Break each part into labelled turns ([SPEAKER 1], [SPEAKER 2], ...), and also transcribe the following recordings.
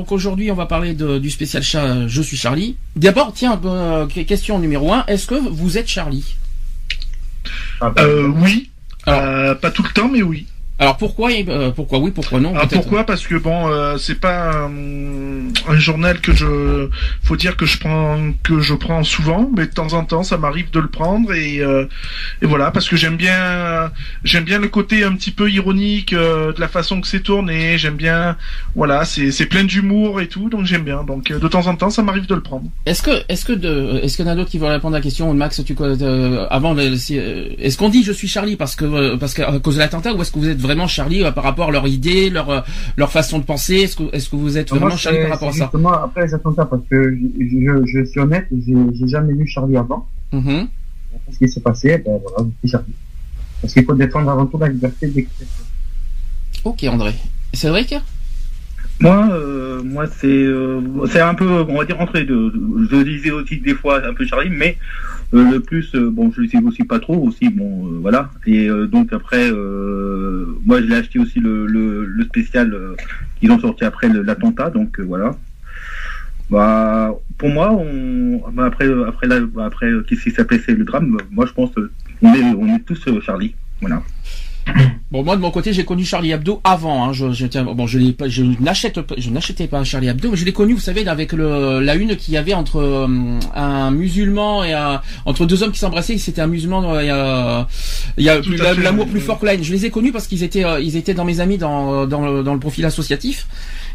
[SPEAKER 1] Donc aujourd'hui, on va parler de- du spécial chat Je suis Charlie. D'abord, tiens, euh, question numéro un. Est-ce que vous êtes Charlie?
[SPEAKER 2] Euh, oui.
[SPEAKER 1] Alors-
[SPEAKER 2] Euh, pas tout le temps, mais oui.
[SPEAKER 1] Alors pourquoi euh, Pourquoi oui, pourquoi non
[SPEAKER 2] Alors
[SPEAKER 1] peut-être?
[SPEAKER 2] pourquoi? Parce que bon, euh, c'est pas un, un journal que je, faut dire que je prends, que je prends souvent, mais de temps en temps, ça m'arrive de le prendre et, euh, et voilà, parce que j'aime bien, j'aime bien le côté un petit peu ironique euh, de la façon que c'est tourné. J'aime bien, voilà, c'est c'est plein d'humour et tout, donc j'aime bien. Donc euh, de temps en temps, ça m'arrive de le prendre.
[SPEAKER 1] Est-ce que, est-ce que de, est-ce qu'il y en a d'autres qui veulent répondre à la question Max, tu euh, avant, euh, est-ce qu'on dit je suis Charlie parce que, euh, parce qu'à cause de l'attentat ou est-ce que vous êtes vraiment Charlie euh, par rapport à leur idée, leur, leur façon de penser Est-ce que, est-ce que vous êtes
[SPEAKER 3] Moi,
[SPEAKER 1] vraiment Charlie par rapport à ça?
[SPEAKER 3] Justement, après les attentats, parce que je, je, je suis honnête, j'ai jamais lu Charlie avant.
[SPEAKER 1] Mhm.
[SPEAKER 3] Après ce qui s'est passé, ben voilà, je suis Charlie. Parce qu'il faut défendre avant tout la liberté d'expression.
[SPEAKER 1] Ok, André. Cédric?
[SPEAKER 4] Moi, euh, moi c'est euh, c'est un peu, on va dire entre les deux. Je lisais aussi des fois un peu Charlie, mais le plus, euh, bon, je le sais aussi pas trop aussi, bon, euh, voilà. Et euh, donc après, euh, moi, je l'ai acheté aussi le, le, le spécial euh, qu'ils ont sorti après l'attentat, donc euh, voilà. Bah, pour moi, on, bah, après, après, là, après, euh, qu'est-ce qui s'appelait c'est le drame? Moi, je pense, euh, on est, on est tous euh, Charlie, voilà.
[SPEAKER 1] Bon, moi de mon côté, j'ai connu Charlie Hebdo avant. Hein. Je, je, bon, je je n'achète, pas- je n'achetais pas Charlie Hebdo, mais je l'ai connu, vous savez, avec le, la une qu'il y avait entre euh, un musulman et un, entre deux hommes qui s'embrassaient. C'était un musulman. euh, Il y a, il y a l'amour plus fort que la haine. Je les ai connus parce qu'ils étaient, euh, ils étaient dans mes amis dans, dans, le, dans le profil associatif,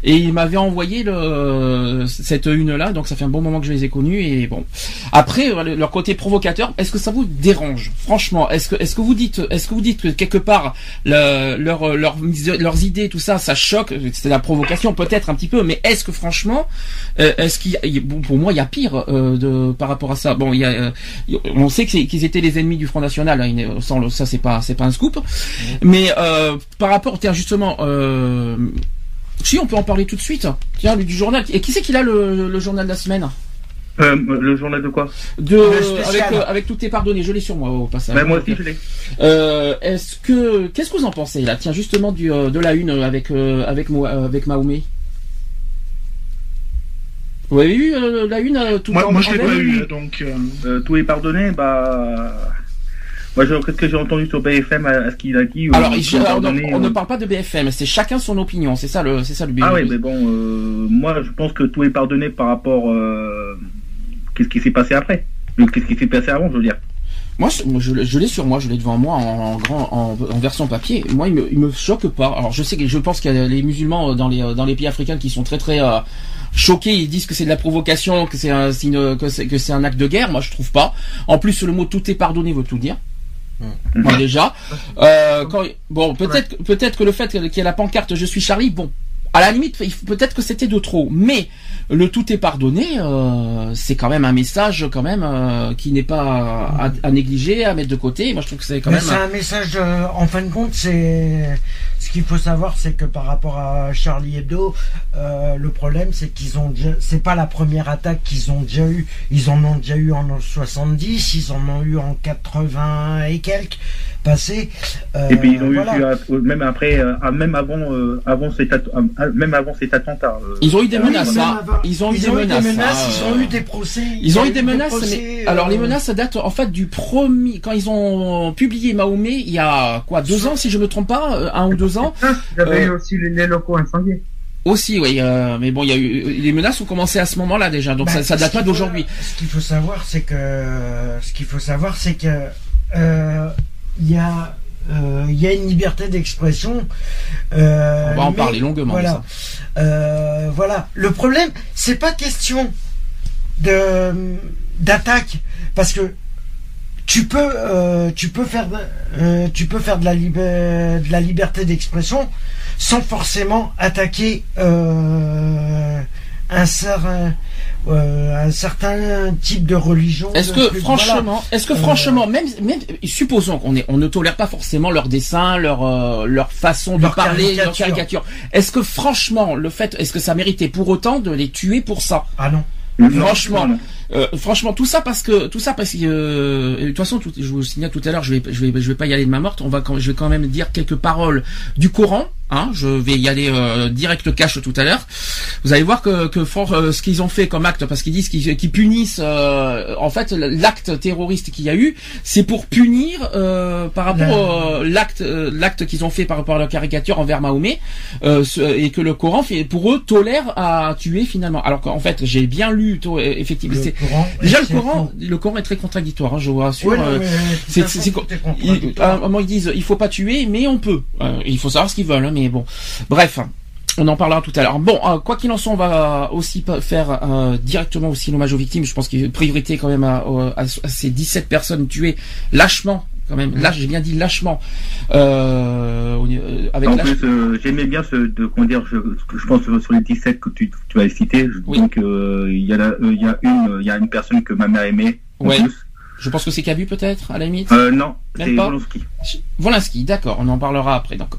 [SPEAKER 1] et ils m'avaient envoyé le, cette une là. Donc ça fait un bon moment que je les ai connus. Et bon, après euh, leur côté provocateur, est-ce que ça vous dérange? Franchement, est-ce que, est-ce que vous dites, est-ce que vous dites que quelque part le- leur, leur- leurs idées, tout ça, ça choque? C'est la provocation peut-être un petit peu, mais est-ce que franchement, euh, est-ce qu'il il bon, pour moi il y a pire euh, de par rapport à ça? Bon, il y a, euh, on sait qu'ils étaient les ennemis du Front National. Hein, il- sans le- ça c'est pas c'est pas un scoop. Mais euh, par rapport, tiens justement. Euh, si on peut en parler tout de suite. Tiens, du journal. Et qui c'est qui a le, le journal de la semaine
[SPEAKER 4] Euh, le journal de quoi
[SPEAKER 1] de, avec, euh, avec tout est pardonné, je l'ai sur moi au passage.
[SPEAKER 4] Ben, Moi aussi, je l'ai.
[SPEAKER 1] Euh, est-ce que qu'est-ce que vous en pensez là? Tiens justement du euh, de la une euh, avec euh, avec Mo- euh, avec Mahomet. Vous avez eu euh, la une euh, tout
[SPEAKER 2] Moi, moi je l'ai pas eu, donc. euh,
[SPEAKER 4] Euh, tout est pardonné, bah. Moi, qu'est-ce que j'ai entendu sur BFM à, à ce qu'il a dit euh,
[SPEAKER 1] Alors, il- on, ne parle pas de BFM, c'est chacun son opinion, c'est ça le c'est ça le but.
[SPEAKER 4] Ah oui, mais bon, euh, moi, je pense que tout est pardonné par rapport. Euh, qu'est-ce qui s'est passé après Qu'est-ce qui s'est passé avant, je veux dire.
[SPEAKER 1] Moi, je, l'ai- sur moi, je l'ai devant moi en, en grand, en, en version papier. Moi, il me, il me choque pas. Alors, je sais que je pense qu'il y a les musulmans euh, dans les dans les pays africains qui sont très très euh, choqués. Ils disent que c'est de la provocation, que c'est un signe, que c'est que c'est un acte de guerre. Moi, je trouve pas. En plus, le mot tout est pardonné veut tout dire. Moi, déjà. Euh, quand, bon, peut-être peut-être que le fait qu'il y ait la pancarte Je suis Charlie, bon. À la limite, peut-être que c'était de trop, mais le tout est pardonné, euh, c'est quand même un message quand même euh, qui n'est pas à, à négliger, à mettre de côté. Moi, je trouve que c'est quand
[SPEAKER 5] Mais
[SPEAKER 1] même.
[SPEAKER 5] c'est un message, euh, en fin de compte, c'est ce qu'il faut savoir, c'est que par rapport à Charlie Hebdo, le problème, c'est qu'ils ont déjà, c'est pas la première attaque qu'ils ont déjà eu. Ils en ont déjà eu en 70, ils en ont eu en 80 et quelques Euh,
[SPEAKER 4] Et puis ils ont
[SPEAKER 5] voilà.
[SPEAKER 4] eu euh, même après, euh, ah, même avant, avant cet même avant cet attentat. euh,
[SPEAKER 1] Ils ont eu des
[SPEAKER 5] Ah oui,
[SPEAKER 1] menaces,
[SPEAKER 5] même
[SPEAKER 1] hein. Ils ont eu
[SPEAKER 5] ils
[SPEAKER 1] des
[SPEAKER 5] ont
[SPEAKER 1] menaces.
[SPEAKER 5] des menaces,
[SPEAKER 1] hein,
[SPEAKER 5] ils ont eu des procès.
[SPEAKER 1] Ils ont eu des menaces,
[SPEAKER 5] procès,
[SPEAKER 1] mais
[SPEAKER 5] euh,
[SPEAKER 1] alors les menaces ça date en fait du premier quand ils ont publié Mahomet il y a quoi deux ans si je me trompe pas un ou deux ans
[SPEAKER 3] Il y avait
[SPEAKER 1] Euh,
[SPEAKER 3] eu aussi les, les locaux incendiés.
[SPEAKER 1] aussi oui euh, mais bon il y a eu les menaces ont commencé à ce moment-là déjà donc
[SPEAKER 5] Bah,
[SPEAKER 1] ça, ça date pas d'aujourd'hui
[SPEAKER 5] Ce qu'il faut savoir, c'est que ce qu'il faut savoir, c'est que euh, il y a euh, il y a une liberté d'expression. euh,
[SPEAKER 1] on va en
[SPEAKER 5] mais-
[SPEAKER 1] parler longuement
[SPEAKER 5] Voilà.
[SPEAKER 1] ça.
[SPEAKER 5] Euh, voilà. Le problème, c'est pas question de d'attaque parce que tu peux tu peux faire de, tu peux faire de la de la liberté d'expression sans forcément attaquer un, un, certain, un certain type de religion.
[SPEAKER 1] Est-ce que franchement, est-ce que franchement, même, même supposons qu'on est, on ne tolère pas forcément leur dessin, leur leur façon de parler, leur caricature. Est-ce que franchement, le fait, est-ce que ça méritait pour autant de les tuer pour ça?
[SPEAKER 5] Ah non.
[SPEAKER 1] Franchement, euh, franchement, tout ça parce que tout ça parce que euh, de toute façon, tout, je vous signale tout à l'heure, je vais je vais je vais pas y aller de ma morte. On va je vais quand même dire quelques paroles du Coran. Hein, je vais y aller euh, direct cash tout à l'heure. Vous allez voir que, que euh, ce qu'ils ont fait comme acte, parce qu'ils disent qu'ils punissent, en fait, l'acte terroriste qu'il y a eu, c'est pour punir par rapport l'acte l'acte qu'ils ont fait par rapport à leur caricature envers Mahomet, et que le Coran fait pour eux tolère à tuer finalement. Alors qu'en fait, j'ai bien lu effectivement. Déjà le Coran, le Coran est très contradictoire, hein, je vous rassure.
[SPEAKER 5] Euh, c'est,
[SPEAKER 1] à un moment ils disent il faut pas tuer, mais on peut. Euh, il faut savoir ce qu'ils veulent, hein, mais bon. Bref. On en parlera tout à l'heure. Bon, euh, quoi qu'il en soit, on va aussi faire directement aussi l'hommage aux victimes. Je pense qu'il y a une priorité quand même à, à, ces 17 personnes tuées lâchement quand même. Là, j'ai bien dit lâchement. Euh,
[SPEAKER 4] euh avec en plus, euh, j'aimais bien ce, de, dire, je, je pense sur les 17 que tu, tu as cité. Donc, euh, il y, a il y a une, il y a une personne que ma mère aimait.
[SPEAKER 1] Ouais. Je pense que c'est Cabu peut-être, à la limite.
[SPEAKER 4] Euh, non, c'est Volinsky.
[SPEAKER 1] Volinsky, d'accord, on en parlera après. Donc,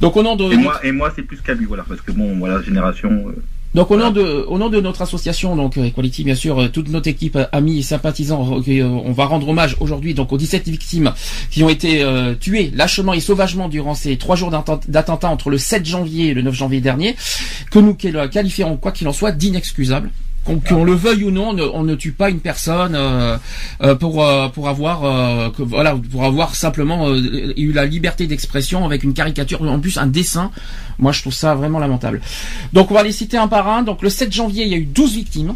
[SPEAKER 1] donc au nom de.
[SPEAKER 4] Et moi, et moi c'est plus Cabu, voilà, parce que bon, voilà, génération.
[SPEAKER 1] Donc au nom de au nom de notre association donc euh, Equality bien sûr euh, toute notre équipe euh, amis et sympathisants on va rendre hommage aujourd'hui donc aux 17 victimes qui ont été tuées lâchement et sauvagement durant ces trois jours d'attentat entre le 7 janvier et le 9 janvier dernier que nous qualifierons quoi qu'il en soit d'inexcusable qu'on le veuille ou non, on ne, tue pas une personne euh, euh, pour euh, pour avoir voilà pour avoir simplement eu la liberté d'expression avec une caricature en plus un dessin. Moi je trouve ça vraiment lamentable. Donc on va les citer un par un. Donc le 7 janvier il y a eu 12 victimes.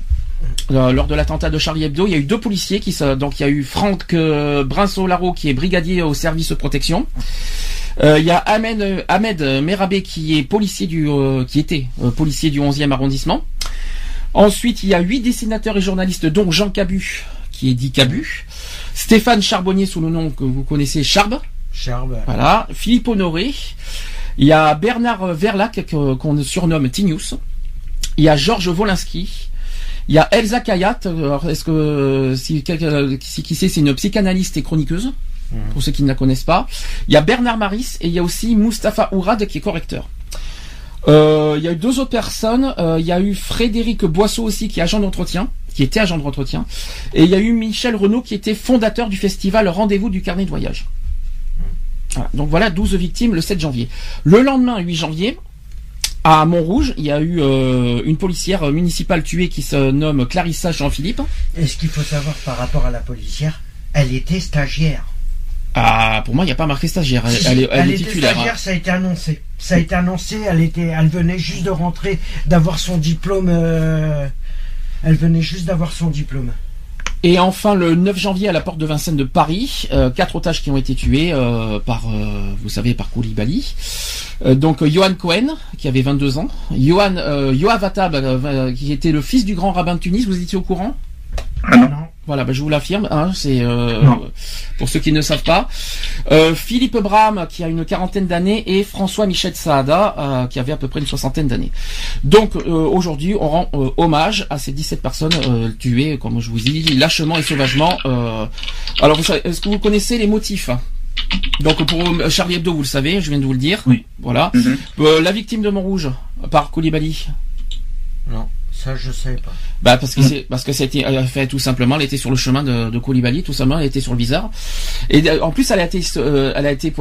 [SPEAKER 1] lors de l'attentat de Charlie Hebdo, il y a eu deux policiers qui donc il y a eu Franck Brinsolaro qui est brigadier au service de protection. il y a Ahmed, Ahmed Merabé qui est policier du qui était policier du 11e arrondissement. Ensuite, il y a huit dessinateurs et journalistes, dont Jean Cabu, qui est dit Cabu. Stéphane Charbonnier, sous le nom que vous connaissez, Charbe.
[SPEAKER 5] Charbe.
[SPEAKER 1] Voilà. Philippe Honoré. Il y a Bernard Verlac, qu'on surnomme Tinius. Il y a Georges Wolinski. Il y a Elsa Kayat. Est-ce que si, si qui sait, c'est une psychanalyste et chroniqueuse mmh. pour ceux qui ne la connaissent pas. Il y a Bernard Maris et il y a aussi Mustapha Ourad qui est correcteur. Euh, il y a eu deux autres personnes. Euh, il y a eu Frédéric Boisseau aussi, qui est agent d'entretien, qui était agent d'entretien. Et il y a eu Michel Renaud, qui était fondateur du festival Rendez-vous du carnet de voyage. Donc voilà, 12 victimes le 7 janvier. Le lendemain, 8 janvier, à Montrouge, il y a eu euh, une policière municipale tuée qui se nomme Clarissa Jean-Philippe.
[SPEAKER 5] Et ce qu'il faut savoir par rapport à la policière, elle était stagiaire.
[SPEAKER 1] Ah, pour moi, il n'y a pas marqué stagiaire. Elle, est, elle, titulaire.
[SPEAKER 5] Stagiaire, ça a été annoncé. Ça a été annoncé. Elle était, elle venait juste de rentrer, d'avoir son diplôme. Euh, elle venait juste d'avoir son diplôme.
[SPEAKER 1] Et enfin, le 9 janvier, à la porte de Vincennes de Paris, euh, quatre otages qui ont été tués euh, par, vous savez, par Koulibaly. donc, Johan Cohen, qui avait 22 ans. Johan, Yoav Attab, qui était le fils du grand rabbin de Tunis. Vous étiez au courant?
[SPEAKER 4] Ah non.
[SPEAKER 1] Voilà, bah, je vous l'affirme, hein, c'est euh, pour ceux qui ne savent pas. Euh, Philippe Bram, qui a une quarantaine d'années, et François Michel Saada, euh, qui avait à peu près une soixantaine d'années. Donc aujourd'hui, on rend hommage à ces 17 personnes tuées, comme je vous dis, lâchement et sauvagement. alors, est-ce que vous connaissez les motifs donc pour Charlie Hebdo, vous le savez, je viens de vous le dire.
[SPEAKER 4] Oui.
[SPEAKER 1] Voilà. Mhm. la victime de Montrouge, par Koulibaly?
[SPEAKER 5] Non. Ça, je sais pas.
[SPEAKER 1] Bah parce que c'est parce que c'était fait tout simplement, elle était sur le chemin de, de Koulibaly, tout simplement, elle était sur le viseur. Et en plus, elle a été euh, elle a été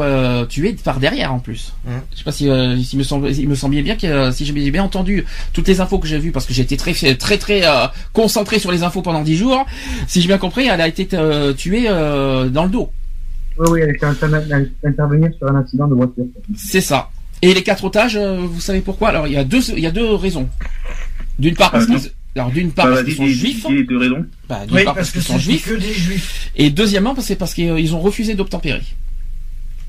[SPEAKER 1] tuée par derrière en plus. Hum. Je sais pas si euh, il me semble il me semblait bien que euh, si j'ai bien entendu toutes les infos que j'ai vues parce que j'ai été très très très concentré sur les infos pendant dix jours. Si j'ai bien compris, elle a été tuée dans le dos.
[SPEAKER 3] Oui, oui, elle était intervenir sur un accident de voiture.
[SPEAKER 1] C'est ça. Et les quatre otages, vous savez pourquoi? Alors il y a deux il y a deux raisons. D'une part parce qu'ils alors d'une part parce qu'ils sont juifs.
[SPEAKER 4] De raison.
[SPEAKER 1] Bah, d'une part parce, qu'ils sont juifs.
[SPEAKER 5] Que des juifs.
[SPEAKER 1] Et deuxièmement parce que parce qu'ils ont refusé d'obtempérer.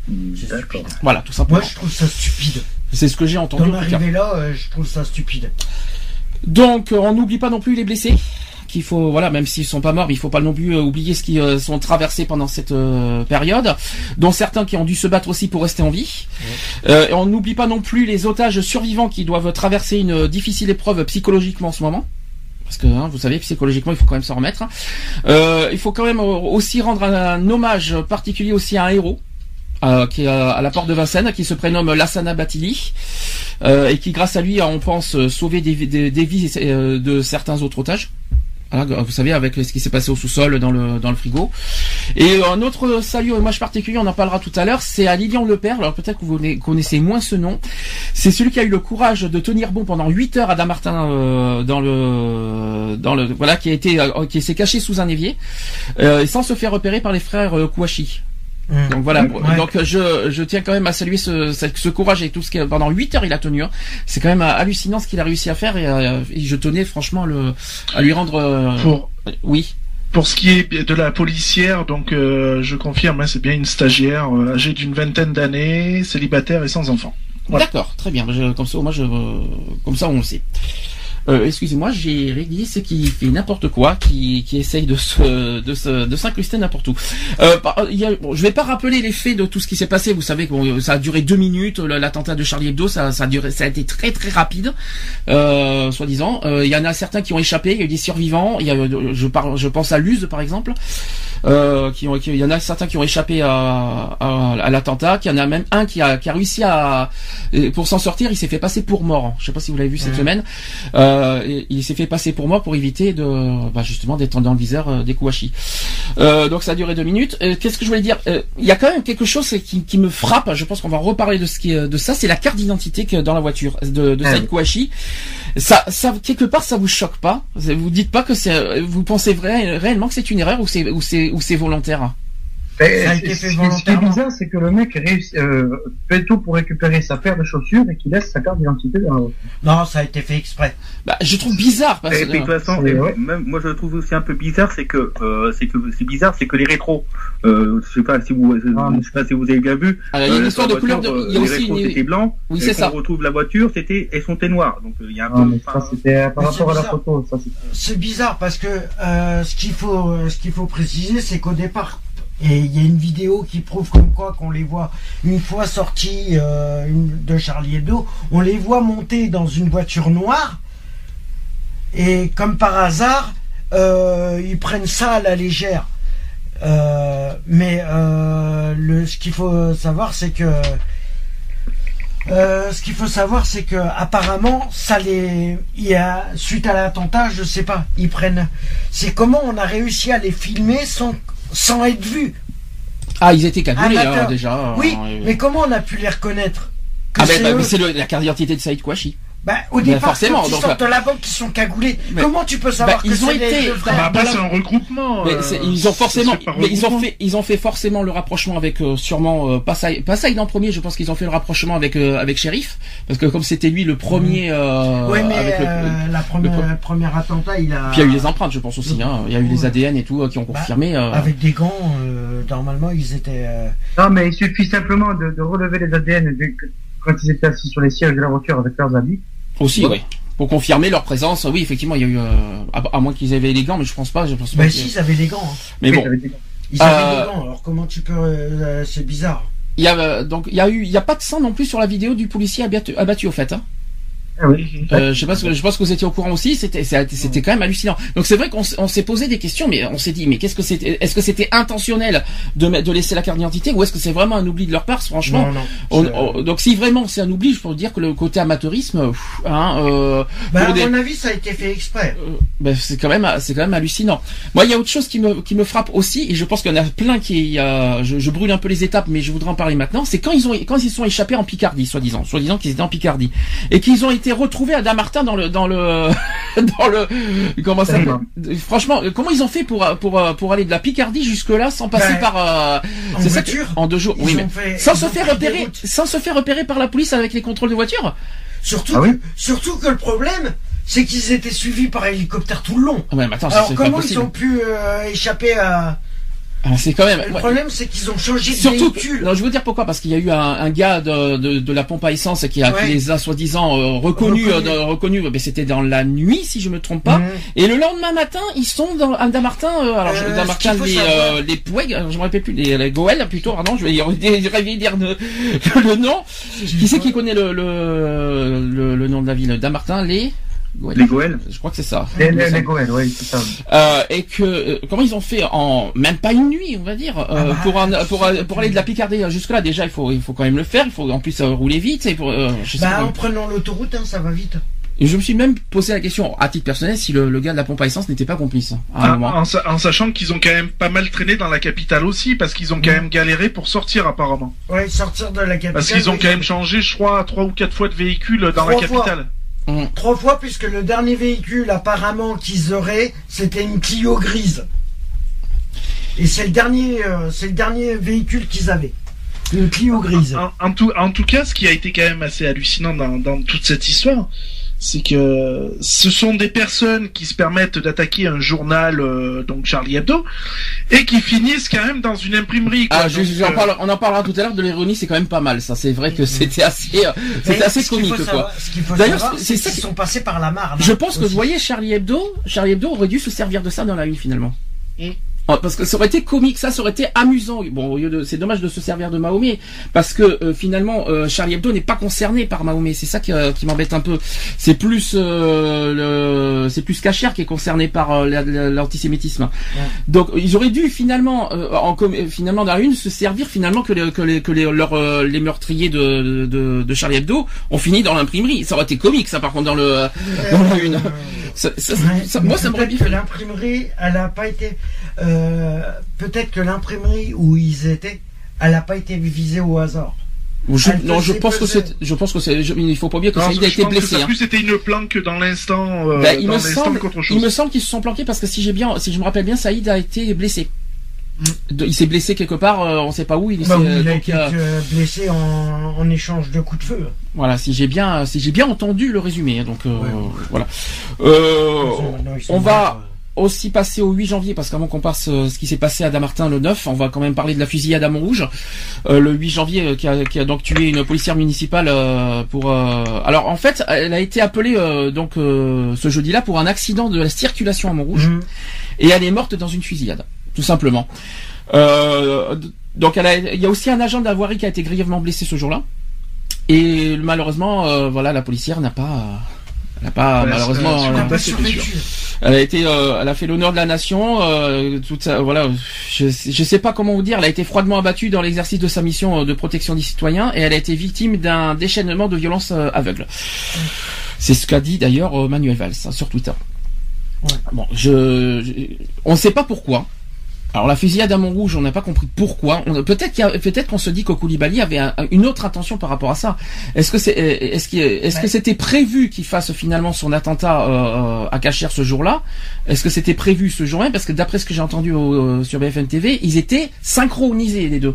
[SPEAKER 4] D'accord.
[SPEAKER 1] Voilà, tout simplement.
[SPEAKER 5] Moi je trouve ça stupide.
[SPEAKER 1] C'est ce que j'ai entendu.
[SPEAKER 5] D'en arriver là, euh, je trouve ça stupide.
[SPEAKER 1] Donc euh, on n'oublie pas non plus les blessés qu'il faut, voilà, même s'ils sont pas morts, il faut pas non plus euh, oublier ce qu'ils euh, sont traversés pendant cette euh, période, dont certains qui ont dû se battre aussi pour rester en vie. on n'oublie pas non plus les otages survivants qui doivent traverser une difficile épreuve psychologiquement en ce moment. parce que hein, vous savez psychologiquement il faut quand même s'en remettre. Euh, il faut quand même aussi rendre un, hommage particulier aussi à un héros. euh, qui est à à la porte de Vincennes, qui se prénomme Lassana Batili, euh, et qui, grâce à lui, on pense sauver des, des- des vies de certains autres otages. Vous savez, avec ce qui s'est passé au sous-sol, dans le, dans le frigo. Et un autre salut, hommage particulier, on en parlera tout à l'heure, c'est à Lilian Lepère. Alors peut-être que vous connaissez moins ce nom. C'est celui qui a eu le courage de tenir bon pendant 8 heures à Damartin euh, dans le, dans le, voilà, qui a été, euh, qui s'est caché sous un évier, euh, sans se faire repérer par les frères euh, Kouachi.
[SPEAKER 5] Hum.
[SPEAKER 1] Donc voilà.
[SPEAKER 5] Ouais.
[SPEAKER 1] Donc je, je tiens quand même à saluer ce, ce, courage et tout ce qu'il pendant 8 heures il a tenu. hein. C'est quand même euh, hallucinant ce qu'il a réussi à faire et, euh, et je tenais franchement à le, à lui rendre. euh,
[SPEAKER 2] Pour
[SPEAKER 1] Oui.
[SPEAKER 2] pour ce qui est de la policière, donc euh, je confirme, hein, c'est bien une stagiaire euh, âgée d'une vingtaine d'années, célibataire et sans enfant. Voilà.
[SPEAKER 1] D'accord, très bien. Je- comme ça, moi, je, euh, comme ça, on le sait. Euh, excusez-moi, j'ai réglé ce qui fait n'importe quoi, qui, qui essaye de se, de se, de s'incruster n'importe où. Euh, par- il y a, bon, je vais pas rappeler les faits de tout ce qui s'est passé. Vous savez que bon, ça a duré deux minutes. L'attentat de Charlie Hebdo, ça, ça a duré, ça a été très très rapide, euh, soi-disant. Euh, Il y en a certains qui ont échappé. Il y a eu des survivants. Il y a, euh, je parle, je pense à Luz par exemple. Euh, qui ont, qui- il y en a certains qui ont échappé à, à, à l'attentat. Qu'il y en a même un qui a, qui a réussi à, pour s'en sortir, il s'est fait passer pour mort. Je sais pas si vous l'avez vu cette semaine. Euh, et il s'est fait passer pour mort pour éviter de, bah, justement, d'être dans le viseur euh, des Kouachi. Euh, donc ça a duré deux minutes. Euh, Qu'est-ce que je voulais dire? Euh, Il y a quand même quelque chose qui, qui me frappe. Je pense qu'on va reparler de ce qui, est- de ça. C'est la carte d'identité dans la voiture de, de
[SPEAKER 3] Ah
[SPEAKER 1] Saïd. Kouachi. Ça, ça, quelque part, ça vous choque pas? Vous dites pas que c'est, vous pensez vrai, réellement que c'est une erreur ou c'est, ou c'est, ou c'est volontaire?
[SPEAKER 5] Fait
[SPEAKER 3] ce, qui- ce qui est bizarre, c'est que le mec réussit, euh, fait tout pour récupérer sa paire de chaussures et qu'il laisse sa carte d'identité dans la voiture.
[SPEAKER 5] Non, ça a été fait exprès.
[SPEAKER 1] Bah, je trouve bizarre parce
[SPEAKER 4] Et puis, de toute façon, et
[SPEAKER 3] vrai.
[SPEAKER 4] même moi je le trouve aussi un peu bizarre, c'est que euh, c'est que c'est bizarre, c'est que les rétros, euh, je sais pas si vous,
[SPEAKER 3] Ah,
[SPEAKER 4] je sais pas si vous avez bien vu.
[SPEAKER 1] Alors, il y a une
[SPEAKER 4] euh,
[SPEAKER 1] histoire de couleur
[SPEAKER 4] la
[SPEAKER 1] de,
[SPEAKER 4] voiture,
[SPEAKER 1] il y a
[SPEAKER 4] les rétros
[SPEAKER 1] une,
[SPEAKER 4] c'était blanc.
[SPEAKER 1] oui, c'est ça.
[SPEAKER 4] On retrouve la voiture, c'était elles sont noires. Donc euh, il y a un
[SPEAKER 3] Ah,
[SPEAKER 4] peu.
[SPEAKER 3] mais
[SPEAKER 4] enfin,
[SPEAKER 3] ça, c'était par
[SPEAKER 5] Mais
[SPEAKER 3] rapport à
[SPEAKER 5] c'est
[SPEAKER 3] la
[SPEAKER 5] bizarre.
[SPEAKER 3] photo. C'est-
[SPEAKER 5] C'est bizarre parce que euh, ce qu'il faut, euh, ce qu'il faut préciser, c'est qu'au départ, et il y a une vidéo qui prouve comme quoi qu'on les voit une fois sortis euh, de Charlie Hebdo, on les voit monter dans une voiture noire et comme par hasard, euh, ils prennent ça à la légère. Euh, mais le, ce qu'il faut savoir, c'est que ce qu'il faut savoir, c'est que apparemment, ça les, il y a suite à l'attentat, je sais pas, ils prennent. C'est comment on a réussi à les filmer sans sans être vus.
[SPEAKER 1] Ah, ils étaient cagoulés, hein, déjà.
[SPEAKER 5] Oui,
[SPEAKER 1] euh,
[SPEAKER 5] mais comment on a pu les reconnaître? Que
[SPEAKER 1] Ah, ben,
[SPEAKER 5] c'est
[SPEAKER 1] bah, mais c'est la carte d'identité de Saïd Kouachi.
[SPEAKER 5] Bah, au
[SPEAKER 1] Ben,
[SPEAKER 5] départ,
[SPEAKER 1] forcément,
[SPEAKER 5] quand ils
[SPEAKER 1] donc,
[SPEAKER 5] sortent de la banque, ils sont cagoulés.
[SPEAKER 1] Mais-
[SPEAKER 5] comment tu peux savoir
[SPEAKER 1] Bah,
[SPEAKER 5] que
[SPEAKER 1] ils ont
[SPEAKER 5] les
[SPEAKER 1] été-
[SPEAKER 5] frères
[SPEAKER 2] Bah, après,
[SPEAKER 1] voilà.
[SPEAKER 2] c'est un regroupement.
[SPEAKER 1] Mais
[SPEAKER 2] euh,
[SPEAKER 1] c'est- ils ont forcément, mais ils ont fait, ils ont fait forcément le rapprochement avec euh, sûrement euh, pas Saïd, pas Saïd en premier. Je pense qu'ils ont fait le rapprochement avec euh, avec Shérif parce que comme c'était lui le premier. Euh,
[SPEAKER 5] Oui, mais
[SPEAKER 1] avec le-
[SPEAKER 5] euh, la première,
[SPEAKER 1] le-
[SPEAKER 5] premier attentat, il a.
[SPEAKER 1] Puis il y a eu les empreintes, je pense aussi. Hein. Il y a eu les. ADN et tout euh, qui ont
[SPEAKER 5] Bah,
[SPEAKER 1] confirmé. euh,
[SPEAKER 5] Avec des gants, euh, normalement, ils étaient. euh,
[SPEAKER 3] Non, mais il suffit simplement de, de relever les ADN quand ils étaient assis sur les sièges de la voiture avec leurs habits.
[SPEAKER 1] Aussi, oui. Pour confirmer leur présence, oui, effectivement, il y a eu, euh, à, à moins qu'ils avaient les gants, mais je pense pas, je pense pas.
[SPEAKER 5] Bah,
[SPEAKER 1] que-
[SPEAKER 5] si, ils avaient des gants. hein.
[SPEAKER 1] Mais
[SPEAKER 3] Oui,
[SPEAKER 1] bon,
[SPEAKER 5] Ils avaient
[SPEAKER 1] Euh,
[SPEAKER 5] des gants, alors comment tu peux. euh, c'est bizarre.
[SPEAKER 1] il y a euh, donc il y a eu, il y a pas de sang non plus sur la vidéo du policier abattu, abattu au fait. Hein.
[SPEAKER 3] Ah oui.
[SPEAKER 1] Euh, je sais pas, ce que- je pense que vous étiez au courant aussi. C'était, c'était quand même hallucinant. Donc c'est vrai qu'on on s'est posé des questions, mais on s'est dit, mais qu'est-ce que c'était Est-ce que c'était intentionnel de, de laisser la carte d'identité, ou est-ce que c'est vraiment un oubli de leur part Franchement,
[SPEAKER 5] non, non.
[SPEAKER 1] on-
[SPEAKER 5] C'est-
[SPEAKER 1] on- donc si vraiment c'est un oubli, je peux dire que le côté amateurisme, pff, hein, euh,
[SPEAKER 5] Bah, à
[SPEAKER 1] des-
[SPEAKER 5] mon avis, ça a été fait exprès.
[SPEAKER 1] euh, ben, c'est quand même c'est quand même hallucinant. Moi, il y a autre chose qui me qui me frappe aussi, et je pense qu'il y en a plein qui je, je brûle un peu les étapes, mais je voudrais en parler maintenant. C'est quand ils ont quand ils sont échappés en Picardie, soi-disant, soi-disant qu'ils étaient en Picardie, et qu'ils ont été retrouvés à Damartin dans le dans le dans le comment ça. Franchement, comment ils ont fait pour pour pour aller de la Picardie jusque là sans passer
[SPEAKER 5] Ben,
[SPEAKER 1] par euh,
[SPEAKER 5] En
[SPEAKER 1] c'est ça que-
[SPEAKER 5] voiture.
[SPEAKER 1] en deux jours,
[SPEAKER 5] Ils
[SPEAKER 1] oui, mais
[SPEAKER 5] fait-
[SPEAKER 1] sans se faire repérer, sans se faire repérer par la police avec les contrôles de voiture?
[SPEAKER 5] Surtout,
[SPEAKER 3] Ah oui?
[SPEAKER 5] que, surtout que le problème, c'est qu'ils étaient suivis par hélicoptère tout le long.
[SPEAKER 1] Ouais, mais attends,
[SPEAKER 5] Alors comment ils ont pu euh, échapper à...
[SPEAKER 1] Ah, c'est quand même.
[SPEAKER 5] Le problème, c'est qu'ils ont changé de
[SPEAKER 1] Surtout,
[SPEAKER 5] véhicule.
[SPEAKER 1] non, je veux dire pourquoi? Parce qu'il y a eu un, un gars de, de, de la pompe à essence qui, a, qui les a soi-disant euh, reconnus,
[SPEAKER 5] Reconnus.
[SPEAKER 1] euh, reconnus, mais c'était dans la nuit si je me trompe pas.
[SPEAKER 5] Mhm.
[SPEAKER 1] Et le lendemain matin, ils sont dans à Damartin. Euh, alors
[SPEAKER 5] Euh,
[SPEAKER 1] Damartin, les euh, les Poueg, je me rappelle plus les, les Goël plutôt. Pardon, je vais y rêver dire le, le nom. Qui c'est qui connaît le, le, le, le nom de la ville? Damartin, les
[SPEAKER 4] Les Goël
[SPEAKER 1] Je crois que c'est ça.
[SPEAKER 3] Les, les, les Goël, oui, c'est ça.
[SPEAKER 1] Euh, et que euh, comment ils ont fait en même pas une nuit, on va dire, euh,
[SPEAKER 5] Ah bah,
[SPEAKER 1] pour, un- pour euh, pour aller de la Picardie jusque là. Déjà, il faut il faut quand même le faire. Il faut en plus euh, rouler vite. Et pour, euh, je, sais
[SPEAKER 5] Bah,
[SPEAKER 1] pas.
[SPEAKER 5] en prenant l'autoroute, hein, ça va vite.
[SPEAKER 1] Et je me suis même posé la question à titre personnel si le, le gars de la pompe à essence n'était pas complice hein, à un
[SPEAKER 2] En,
[SPEAKER 1] moment.
[SPEAKER 2] en sa- en sachant qu'ils ont quand même pas mal traîné dans la capitale aussi, parce qu'ils ont quand
[SPEAKER 5] Mm.
[SPEAKER 2] même galéré pour sortir apparemment.
[SPEAKER 5] Ouais, sortir de la capitale.
[SPEAKER 2] Parce qu'ils ont
[SPEAKER 5] oui.
[SPEAKER 2] quand même changé, je crois, trois ou quatre fois de véhicule dans
[SPEAKER 5] Trois
[SPEAKER 2] la
[SPEAKER 5] fois.
[SPEAKER 2] Capitale.
[SPEAKER 5] Trois fois, puisque le dernier véhicule, apparemment, qu'ils auraient, c'était une Clio grise. Et c'est le dernier, euh, c'est le dernier véhicule qu'ils avaient. Une Clio grise.
[SPEAKER 2] En, en tout, en tout cas, ce qui a été quand même assez hallucinant dans, dans toute cette histoire, c'est que ce sont des personnes qui se permettent d'attaquer un journal, euh, donc Charlie Hebdo, et qui finissent quand même dans une imprimerie. Quoi.
[SPEAKER 1] Ah, je-
[SPEAKER 2] Donc,
[SPEAKER 1] j'en
[SPEAKER 2] euh,
[SPEAKER 1] parle- on en parlera tout à l'heure de l'ironie, c'est quand même pas mal. Ça, c'est vrai que c'était assez, euh, c'était assez
[SPEAKER 5] ce qu'il faut
[SPEAKER 1] comique quoi. D'ailleurs, c'est- ça qui-
[SPEAKER 5] sont passés par la Marne.
[SPEAKER 1] Je pense que vous voyez Charlie Hebdo, Charlie Hebdo aurait dû se servir de ça dans la une finalement.
[SPEAKER 2] Mm.
[SPEAKER 1] Ah, Parce que ça aurait été comique, ça, ça aurait été amusant. Bon, au lieu de, c'est dommage de se servir de Mahomet, parce que euh, finalement, euh, Charlie Hebdo n'est pas concerné par Mahomet. C'est ça qui, euh, qui m'embête un peu. C'est plus, euh, le, c'est plus Kacher qui est concerné par euh, la- la- l'antisémitisme. Donc, ils auraient dû finalement, euh, en, finalement dans la une, se servir finalement que les, que les, que les, leurs, euh, les meurtriers de, de, de Charlie Hebdo ont fini dans l'imprimerie. Ça aurait été comique, ça, par contre, dans le, dans la une. Ça- ça-
[SPEAKER 5] Ouais,
[SPEAKER 1] ça-
[SPEAKER 5] mais
[SPEAKER 1] moi, ça m'aurait bien fait.
[SPEAKER 5] l'imprimerie, elle a pas été. euh, peut-être que l'imprimerie où ils étaient, elle a pas été visée au hasard.
[SPEAKER 1] Je, non, je pense que c'est, je pense que c'est, il faut pas oublier que
[SPEAKER 2] non,
[SPEAKER 1] Saïd a
[SPEAKER 2] je
[SPEAKER 1] été
[SPEAKER 2] pense que
[SPEAKER 1] blessé.
[SPEAKER 2] ça
[SPEAKER 1] hein.
[SPEAKER 2] plus c'était une planque dans l'instant, euh,
[SPEAKER 1] Ben, il me semble, il me semble qu'ils se sont planqués parce que si j'ai bien, si je me rappelle bien, Saïd a été blessé.
[SPEAKER 2] Mm.
[SPEAKER 1] De- il s'est blessé quelque part, euh, on sait pas où. Il
[SPEAKER 5] Bah il a
[SPEAKER 1] donc,
[SPEAKER 5] été
[SPEAKER 1] euh,
[SPEAKER 5] euh, blessé en, en échange de coups de feu.
[SPEAKER 1] voilà, si j'ai bien, si j'ai bien entendu le résumé. Donc euh,
[SPEAKER 5] Ouais.
[SPEAKER 1] voilà. Euh, on va aussi passer au 8 janvier parce qu'avant qu'on passe euh, ce qui s'est passé à Damartin le 9, on va quand même parler de la fusillade à Montrouge Euh, le 8 janvier euh, qui, a, qui a donc tué une policière municipale euh, pour euh, alors en fait elle a été appelée euh, donc euh, ce jeudi-là pour un accident de la circulation à Montrouge
[SPEAKER 5] Mhm.
[SPEAKER 1] et elle est morte dans une fusillade tout simplement. Euh, donc elle a, il y a aussi un agent de la voirie qui a été grièvement blessé ce jour-là et malheureusement euh, voilà la policière n'a pas n'a pas
[SPEAKER 2] Ouais,
[SPEAKER 1] malheureusement
[SPEAKER 5] pas survécu.
[SPEAKER 1] Elle a été, euh, elle a fait l'honneur de la nation. Euh, toute ça, voilà. Je, je sais pas comment vous dire. Elle a été froidement abattue dans l'exercice de sa mission euh, de protection des citoyens et elle a été victime d'un déchaînement de violence euh, aveugle. C'est ce qu'a dit d'ailleurs euh, Manuel Valls hein, sur Twitter.
[SPEAKER 5] Ouais.
[SPEAKER 1] Bon, je, je- on ne sait pas pourquoi. Alors la fusillade à Montrouge, on n'a pas compris pourquoi. On- Peut-être qu'il y a- peut-être qu'on se dit que Koulibaly avait un- une autre intention par rapport à ça. Est-ce que c'est est-ce qu'il- est-ce que
[SPEAKER 5] Ouais.
[SPEAKER 1] c'était prévu qu'il fasse finalement son attentat euh, euh, à Cachère ce jour-là? Est-ce que c'était prévu ce jour-là? Parce que d'après ce que j'ai entendu au- euh, sur BFM TV, ils étaient synchronisés les deux.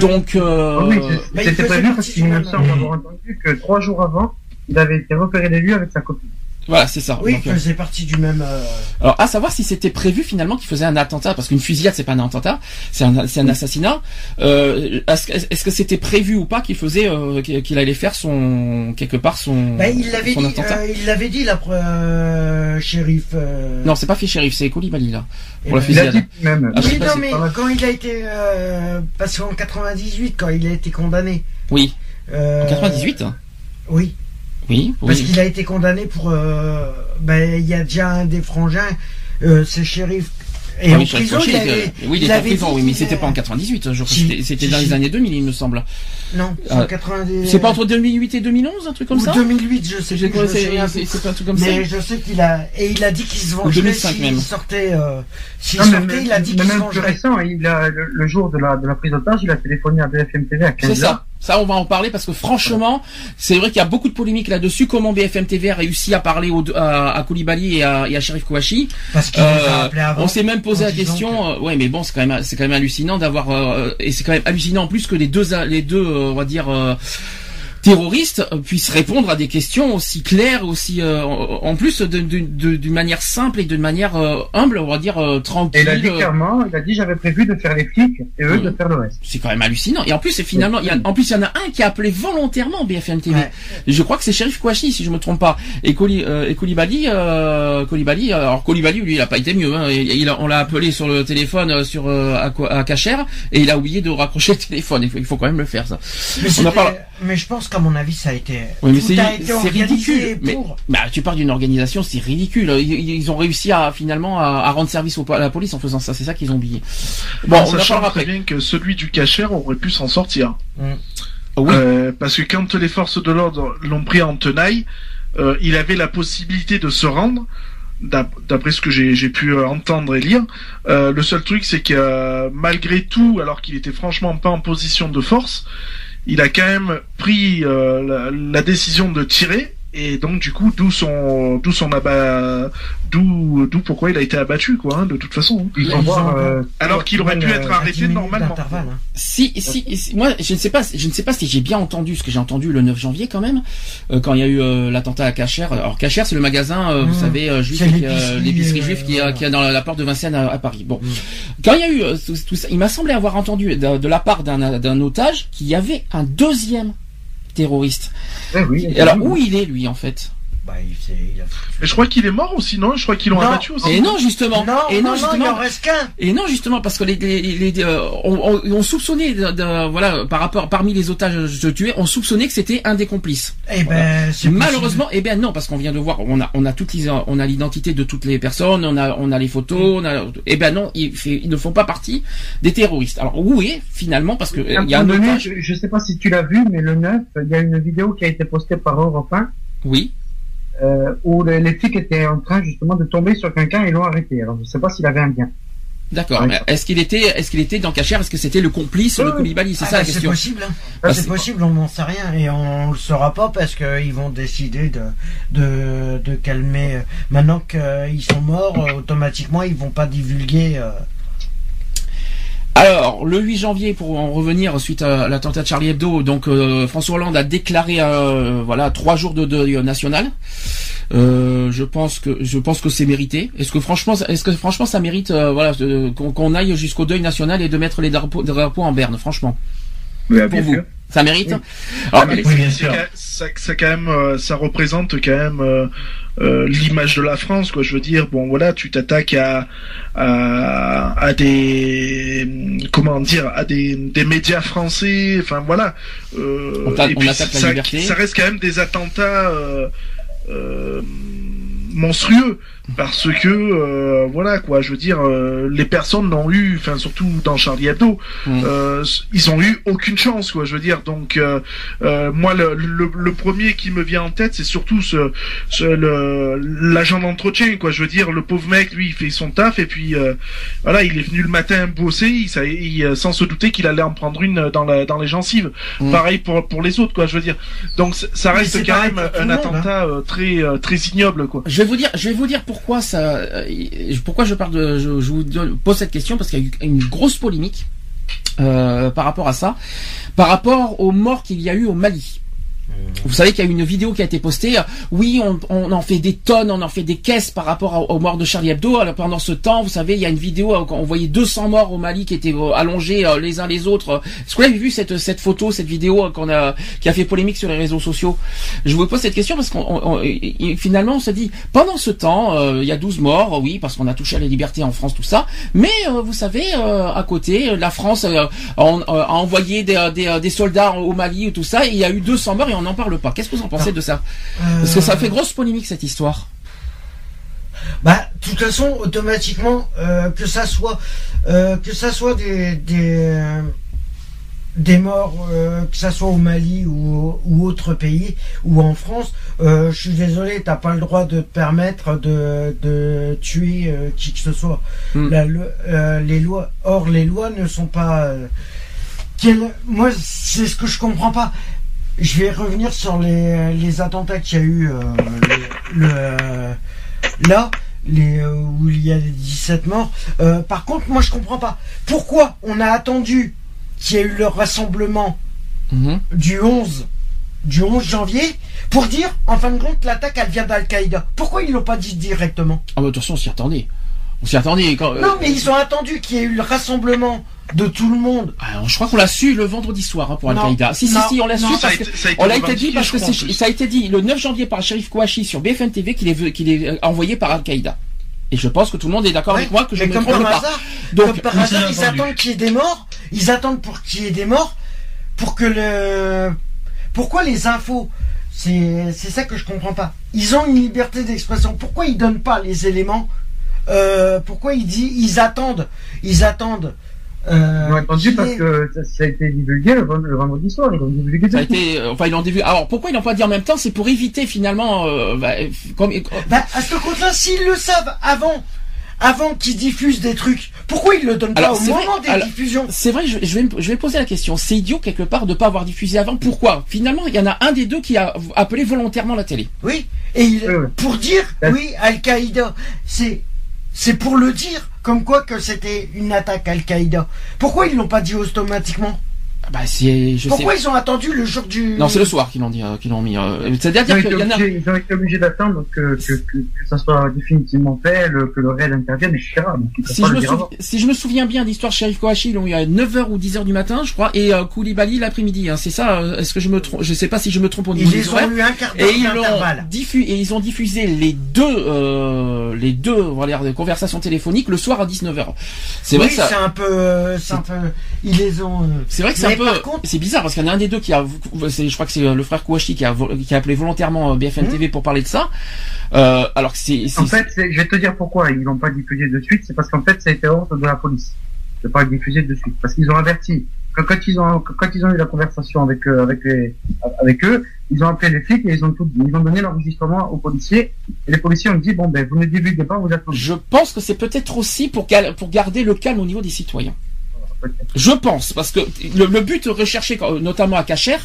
[SPEAKER 1] Donc euh,
[SPEAKER 3] Ah oui,
[SPEAKER 5] bah,
[SPEAKER 3] c'était prévu parce qu'il me semble avoir entendu que trois jours avant, il avait été repéré des lieux avec sa copine.
[SPEAKER 1] Voilà, c'est ça.
[SPEAKER 5] Oui,
[SPEAKER 1] Donc,
[SPEAKER 5] il
[SPEAKER 1] euh,
[SPEAKER 5] faisait partie du même. euh,
[SPEAKER 1] Alors, à savoir si c'était prévu finalement qu'il faisait un attentat, parce qu'une fusillade c'est pas un attentat, c'est un, c'est un assassinat. Euh, est-ce, que- est-ce que c'était prévu ou pas qu'il faisait, euh, qu'il allait faire son quelque part son,
[SPEAKER 5] bah, il l'avait
[SPEAKER 1] son
[SPEAKER 5] dit,
[SPEAKER 1] attentat
[SPEAKER 5] euh, il l'avait dit, la euh, shérif. euh,
[SPEAKER 1] Non, c'est pas fait shérif, c'est Koulibaly là.
[SPEAKER 5] eh
[SPEAKER 1] pour la
[SPEAKER 5] ben,
[SPEAKER 3] Il a
[SPEAKER 1] fusillade.
[SPEAKER 3] dit même.
[SPEAKER 1] Ah,
[SPEAKER 5] Oui, non, mais quand il a été. Euh, parce qu'en 98, quand il a été condamné.
[SPEAKER 1] Oui,
[SPEAKER 5] euh,
[SPEAKER 1] en 98.
[SPEAKER 5] Oui,
[SPEAKER 1] Oui,
[SPEAKER 5] parce
[SPEAKER 1] oui.
[SPEAKER 5] qu'il a été condamné pour. euh, ben, il y a déjà un des frangins, euh, ce shérif. Et
[SPEAKER 1] Ah
[SPEAKER 5] en
[SPEAKER 1] oui, Sheriff
[SPEAKER 5] prison, il avait,
[SPEAKER 1] euh, oui, il était en prison,
[SPEAKER 5] dit
[SPEAKER 1] oui, mais c'était pas en 98. Je crois que
[SPEAKER 5] Si,
[SPEAKER 1] c'était, c'était
[SPEAKER 5] si,
[SPEAKER 1] dans
[SPEAKER 5] si.
[SPEAKER 1] les années 2000, il me semble.
[SPEAKER 5] Non, c'est
[SPEAKER 1] Ah,
[SPEAKER 5] en 90.
[SPEAKER 1] C'est pas entre 2008 et 2011, un truc comme
[SPEAKER 5] ou
[SPEAKER 1] ça
[SPEAKER 5] 2008, je sais
[SPEAKER 1] J'ai
[SPEAKER 5] plus. je me
[SPEAKER 1] c'est, c'est, c'est pas un truc comme
[SPEAKER 5] Mais
[SPEAKER 1] ça.
[SPEAKER 5] je sais qu'il a et il a dit qu'il se vengerait
[SPEAKER 1] 2005
[SPEAKER 5] s'il sortait. Euh, s'il
[SPEAKER 3] Non, mais
[SPEAKER 5] sortait,
[SPEAKER 3] même-
[SPEAKER 5] il a dit
[SPEAKER 3] mais
[SPEAKER 5] qu'il se
[SPEAKER 3] même plus
[SPEAKER 5] vengerait.
[SPEAKER 3] récent, il a, le, le jour de la, de la prise d'otage, il a téléphoné à BFM TV à 15
[SPEAKER 1] C'est ça. Ça, on va en parler parce que franchement, c'est vrai qu'il y a beaucoup de polémiques là-dessus. Comment BFM TV a réussi à parler au, à, à Koulibaly et à, et à Sherif Kouachi
[SPEAKER 5] Parce qu'il
[SPEAKER 1] Euh,
[SPEAKER 5] avant.
[SPEAKER 1] On s'est même posé la question. euh, ouais, mais bon, c'est quand même, c'est quand même hallucinant d'avoir euh, et c'est quand même hallucinant en plus que les deux, les deux, euh, on va dire. Euh, terroristes euh, puissent répondre à des questions aussi claires, aussi euh, en plus d'une manière simple et d'une manière euh, humble, on va dire euh,
[SPEAKER 3] Et
[SPEAKER 1] tranquille.
[SPEAKER 3] il a dit
[SPEAKER 1] euh,
[SPEAKER 3] clairement, il a dit j'avais prévu de faire les flics et eux
[SPEAKER 1] Mm.
[SPEAKER 3] de faire le reste.
[SPEAKER 1] c'est quand même hallucinant. Et en plus, c'est finalement, il y a, en plus, il y en a un qui a appelé volontairement BFM TV.
[SPEAKER 5] Ouais.
[SPEAKER 1] Et je crois que c'est Sheriff Kouachi, si je me trompe pas. Et, Koli, euh, et Koulibaly, euh, Koulibaly, alors Koulibaly, lui, il a pas été mieux. Hein. Il, il a- on l'a appelé sur le téléphone, euh, sur euh, à, à Kacher, et il a oublié de raccrocher le téléphone. Il faut, il faut quand même le faire, ça.
[SPEAKER 5] Mais,
[SPEAKER 1] On.
[SPEAKER 5] Mais je pense qu'à mon avis, ça a été.
[SPEAKER 1] Oui, mais c'est ridicule. Mais bah, tu parles d'une organisation, c'est ridicule. Ils, ils ont réussi à finalement à, à rendre service au- à la police en faisant ça. C'est ça qu'ils ont oublié. Bon,
[SPEAKER 2] en
[SPEAKER 1] on en
[SPEAKER 2] sachant
[SPEAKER 1] parlera
[SPEAKER 2] très bien que celui du cachère aurait pu s'en sortir.
[SPEAKER 5] Mm.
[SPEAKER 1] Oui.
[SPEAKER 2] Euh, parce que quand les forces de l'ordre l'ont pris en tenaille, euh, il avait la possibilité de se rendre. d'ap- D'après ce que j'ai pu euh, entendre et lire, euh, le seul truc c'est que euh, malgré tout, alors qu'il était franchement pas en position de force, il a quand même pris euh, la, la décision de tirer et donc du coup d'où son d'où son abat d'où d'où pourquoi il a été abattu quoi hein, de toute façon.
[SPEAKER 3] Voir,
[SPEAKER 5] ont-
[SPEAKER 3] euh,
[SPEAKER 2] Alors qu'il aurait pu
[SPEAKER 3] euh,
[SPEAKER 2] être
[SPEAKER 5] à 10
[SPEAKER 2] arrêté normalement.
[SPEAKER 5] hein.
[SPEAKER 1] Si, si, si- moi, je ne sais pas, je ne sais pas si j'ai bien entendu ce que j'ai entendu le 9 janvier quand même, euh, quand il y a eu euh, l'attentat à Cacher. Alors Cacher, c'est le magasin, euh, vous
[SPEAKER 5] Mmh.
[SPEAKER 1] savez, euh, juif, euh,
[SPEAKER 5] l'épicerie, euh,
[SPEAKER 1] juive qui,
[SPEAKER 5] voilà.
[SPEAKER 1] est- qui est dans la, la porte de Vincennes à, à Paris. Bon,
[SPEAKER 5] Mmh.
[SPEAKER 1] quand il y a eu euh, tout, tout ça, il m'a semblé avoir entendu de, de la part d'un d'un otage qu'il y avait un deuxième terroriste.
[SPEAKER 3] oui,
[SPEAKER 1] Et alors où il est lui en fait?
[SPEAKER 5] Bah, il, il a
[SPEAKER 2] Et je crois qu'il est mort aussi, non? Je crois qu'ils l'ont abattu aussi.
[SPEAKER 1] Et non justement.
[SPEAKER 5] Non,
[SPEAKER 1] et
[SPEAKER 5] non, non, il
[SPEAKER 1] justement.
[SPEAKER 5] en reste qu'un.
[SPEAKER 1] Et non justement parce que les, les, les- euh, on, on, on soupçonnait de, de- voilà par rapport parmi les otages tués on soupçonnait que c'était un des complices.
[SPEAKER 5] Eh ben, c'est
[SPEAKER 1] Malheureusement, eh bien non, parce qu'on vient de voir, on a, on a toutes les, on a l'identité de toutes les personnes, on a, on a les photos, on a, eh ben non, ils, fait- ils ne font pas partie des terroristes. Alors oui, finalement, parce que il y a un
[SPEAKER 3] donné,
[SPEAKER 1] otage.
[SPEAKER 3] je, je sais pas si tu l'as vu, mais le 9, il y a une vidéo qui a été postée par Europe 1,
[SPEAKER 1] Oui.
[SPEAKER 3] Euh, où les, les flics étaient en train justement de tomber sur quelqu'un et l'ont arrêté. Alors je sais pas s'il avait un lien.
[SPEAKER 1] D'accord. Est-ce qu'il était, est-ce qu'il était dans Cachère Est-ce que c'était le complice,
[SPEAKER 3] Oui,
[SPEAKER 1] le. Koulibaly C'est
[SPEAKER 5] Ah
[SPEAKER 1] ça la
[SPEAKER 5] bah, c'est
[SPEAKER 1] question.
[SPEAKER 5] possible. hein.
[SPEAKER 1] Ah,
[SPEAKER 5] c'est
[SPEAKER 1] c'est-
[SPEAKER 5] possible, on n'en sait rien et on le saura pas parce qu'ils vont décider de, de, de calmer. euh, Maintenant qu'ils sont morts, euh, automatiquement ils vont pas divulguer.
[SPEAKER 1] Alors, le 8 janvier, pour en revenir suite à l'attentat de Charlie Hebdo, donc euh, François Hollande a déclaré, euh, voilà, trois jours de deuil national. Euh, je pense que je pense que c'est mérité. Est-ce que franchement, est-ce que franchement ça mérite, euh, voilà, qu'on aille jusqu'au deuil national et de mettre les drapeaux en berne, franchement, Pour
[SPEAKER 4] bien
[SPEAKER 1] vous,
[SPEAKER 4] sûr.
[SPEAKER 1] ça mérite.
[SPEAKER 3] Oui.
[SPEAKER 1] Alors,
[SPEAKER 2] Mais
[SPEAKER 4] Oui, bien
[SPEAKER 2] c'est
[SPEAKER 4] sûr.
[SPEAKER 2] quand- ça, ça quand même, euh, ça représente quand même euh, euh, l'image de la France, quoi. Je veux dire, bon, voilà, tu t'attaques à, à à des comment dire, à des, des médias français. Enfin voilà. Euh,
[SPEAKER 1] On
[SPEAKER 2] et
[SPEAKER 1] on
[SPEAKER 2] puis
[SPEAKER 1] attaque la
[SPEAKER 2] ça,
[SPEAKER 1] liberté.
[SPEAKER 2] ça reste quand même des attentats. Euh, euh, monstrueux parce que euh, voilà quoi je veux dire euh, les personnes n'ont eu enfin surtout dans Charlie Hebdo
[SPEAKER 1] Mm.
[SPEAKER 2] euh, ils ont eu aucune chance quoi je veux dire donc euh, euh, moi le, le, le premier qui me vient en tête c'est surtout ce, ce le l'agent d'entretien quoi je veux dire le pauvre mec lui il fait son taf et puis euh, voilà il est venu le matin bosser il, ça- il, sans se douter qu'il allait en prendre une dans la dans les gencives
[SPEAKER 1] Mm.
[SPEAKER 2] pareil pour pour les autres quoi je veux dire donc ça reste quand même un
[SPEAKER 5] monde, hein.
[SPEAKER 2] attentat euh, très euh, très ignoble quoi
[SPEAKER 1] Je vais vous dire, je vais vous dire pourquoi euh, pourquoi je vous pose cette question parce qu'il y a eu une grosse polémique euh, par rapport à ça, par rapport aux morts qu'il y a eu au Mali. Vous savez qu'il y a une vidéo qui a été postée. Oui, on, on en fait des tonnes, on en fait des caisses par rapport aux morts de Charlie Hebdo. Alors pendant ce temps, vous savez, il y a une vidéo euh, on voyait 200 morts au Mali qui étaient euh, allongés euh, les uns les autres. Est-ce que vous avez vu cette cette photo, cette vidéo qu'on a qui a fait polémique sur les réseaux sociaux? Je vous pose cette question parce qu'on finalement on se dit pendant ce temps, il y a 12 morts, oui, parce qu'on a touché à la liberté en France, tout ça. Mais vous savez, à côté, la France a, envoyé des, des, soldats au Mali et tout ça. Il y a eu 200 morts n'en parle pas. Qu'est-ce que vous en pensez de ça Parce que ça
[SPEAKER 5] euh,
[SPEAKER 1] fait grosse polémique cette histoire.
[SPEAKER 5] Bah, de toute façon, automatiquement, euh, que ça soit, euh, que ça soit des des, euh, des morts, euh, que ça soit au Mali ou, ou autre pays ou en France, euh, je suis désolé, t'as pas le droit de te permettre de, de tuer euh, qui que ce soit.
[SPEAKER 1] Hmm.
[SPEAKER 5] La euh, les lois, or les lois ne sont pas. euh, quelles- moi, c'est ce que je comprends pas. Je vais revenir sur les, les attentats qu'il y a eu euh, le, le- là, les, euh, où il y a les 17 morts. Euh, par contre, moi je comprends pas. Pourquoi on a attendu qu'il y ait eu le rassemblement
[SPEAKER 1] Mhm.
[SPEAKER 5] du 11 du 11 janvier pour dire en fin de compte l'attaque elle vient d'Al-Qaïda. Pourquoi ils l'ont pas dit directement?
[SPEAKER 1] Ah bah attention, on s'y attendait. On s'y attendait. Quand, euh,
[SPEAKER 5] Non, mais ils ont attendu qu'il y ait eu le rassemblement de tout le monde.
[SPEAKER 1] Ah, je crois qu'on l'a su le vendredi soir hein, pour. Al-Qaïda. Si, si, si, on l'a su parce que
[SPEAKER 2] été-
[SPEAKER 1] on l'a dit parce que ça a été dit le 9 janvier par Sharif Kouachi sur BFM TV qu'il est, qu'il est euh, envoyé par Al-Qaïda. Et je pense que tout le monde est d'accord avec moi que je ne me
[SPEAKER 5] comme par
[SPEAKER 1] pas.
[SPEAKER 5] hasard,
[SPEAKER 1] Donc,
[SPEAKER 5] comme par hasard, ils
[SPEAKER 4] entendu.
[SPEAKER 5] attendent qu'il y ait des morts. Ils attendent pour qu'il y ait des morts pour que le Pourquoi les infos C'est c'est ça que je comprends pas. Ils ont une liberté d'expression. Pourquoi ils donnent pas les éléments euh, Pourquoi ils disent ils attendent Ils attendent. Euh,
[SPEAKER 3] Ils
[SPEAKER 5] qu'il
[SPEAKER 3] parce que ça, ça a été divulgué le, vend- le vendredi soir. Ils ont divulgué
[SPEAKER 1] Ça a été, euh, enfin ils l'ont vu. Alors pourquoi ils l'ont pas dit en même temps? C'est pour éviter finalement, euh, bah, euh, comme,
[SPEAKER 5] Bah, à ce compte-là, s'ils le savent avant, avant qu'ils diffusent des trucs, pourquoi ils le donnent
[SPEAKER 1] Alors,
[SPEAKER 5] pas au
[SPEAKER 1] vrai,
[SPEAKER 5] moment des
[SPEAKER 1] alors,
[SPEAKER 5] diffusions?
[SPEAKER 1] C'est vrai, je, je vais, me- je vais poser la question. C'est idiot quelque part de pas avoir diffusé avant. Pourquoi? Finalement, il y en a un des deux qui a appelé volontairement la télé.
[SPEAKER 5] Oui. Et il-
[SPEAKER 3] Oui, oui.
[SPEAKER 5] pour dire,
[SPEAKER 3] Ben-
[SPEAKER 5] oui, Al-Qaïda, c'est, c'est pour le dire, comme quoi que c'était une attaque Al-Qaïda. Pourquoi ils l'ont pas dit automatiquement?
[SPEAKER 1] Bah c'est, je
[SPEAKER 5] Pourquoi
[SPEAKER 1] sais.
[SPEAKER 5] ils ont attendu le jour du...
[SPEAKER 1] Non, c'est le soir qu'ils l'ont dit, euh, qu'ils l'ont mis. euh,
[SPEAKER 3] ont,
[SPEAKER 1] C'est-à-dire
[SPEAKER 3] été
[SPEAKER 1] qu'il y en a.
[SPEAKER 3] ont été obligés d'attendre que, que, que, que ça soit définitivement fait, le- que le raid intervienne, etc. Donc,
[SPEAKER 1] Si
[SPEAKER 3] pas
[SPEAKER 1] je, me souvi- si je me souviens bien d'histoire Sheriff Kouachi, ils l'ont eu à 9h ou 10h du matin, je crois, et euh, Koulibaly l'après-midi. Hein, c'est ça euh, Est-ce que je me trompe Je sais pas si je me trompe au niveau
[SPEAKER 5] Ils
[SPEAKER 1] des
[SPEAKER 5] ont eu un quart
[SPEAKER 1] Et
[SPEAKER 5] d'heure
[SPEAKER 1] ils l'ont
[SPEAKER 5] d'intervalle.
[SPEAKER 1] diffu et ils ont diffusé les deux euh, les deux voilà, conversations téléphoniques le soir à 19h. C'est vrai
[SPEAKER 5] Oui,
[SPEAKER 1] que ça
[SPEAKER 5] c'est un peu, c'est un peu, ils les ont.
[SPEAKER 1] c'est vrai que c'est un
[SPEAKER 5] Mais
[SPEAKER 1] peu
[SPEAKER 5] par contre-
[SPEAKER 1] c'est bizarre parce qu'il y en a un des deux qui a je crois que c'est euh, le frère Kouachi qui a vo- qui a appelé volontairement euh, BFM
[SPEAKER 5] Mmh.
[SPEAKER 1] TV pour parler de ça. Euh, alors que c'est
[SPEAKER 3] En fait, je vais te dire pourquoi ils l'ont pas diffusé de suite. C'est parce qu'en fait, ça a été ordre de la police de pas le diffuser de suite. Parce qu'ils ont averti. Quand, quand ils ont quand ils ont eu la conversation avec euh, avec les avec eux, ils ont appelé les flics et ils ont tout. Ils ont donné l'enregistrement aux policiers et les policiers ont dit bon ben vous ne divulguez pas, vous êtes
[SPEAKER 1] je pense que c'est peut-être aussi pour garder le calme au niveau des citoyens. Je pense, parce que le, but recherché, notamment à Cacher,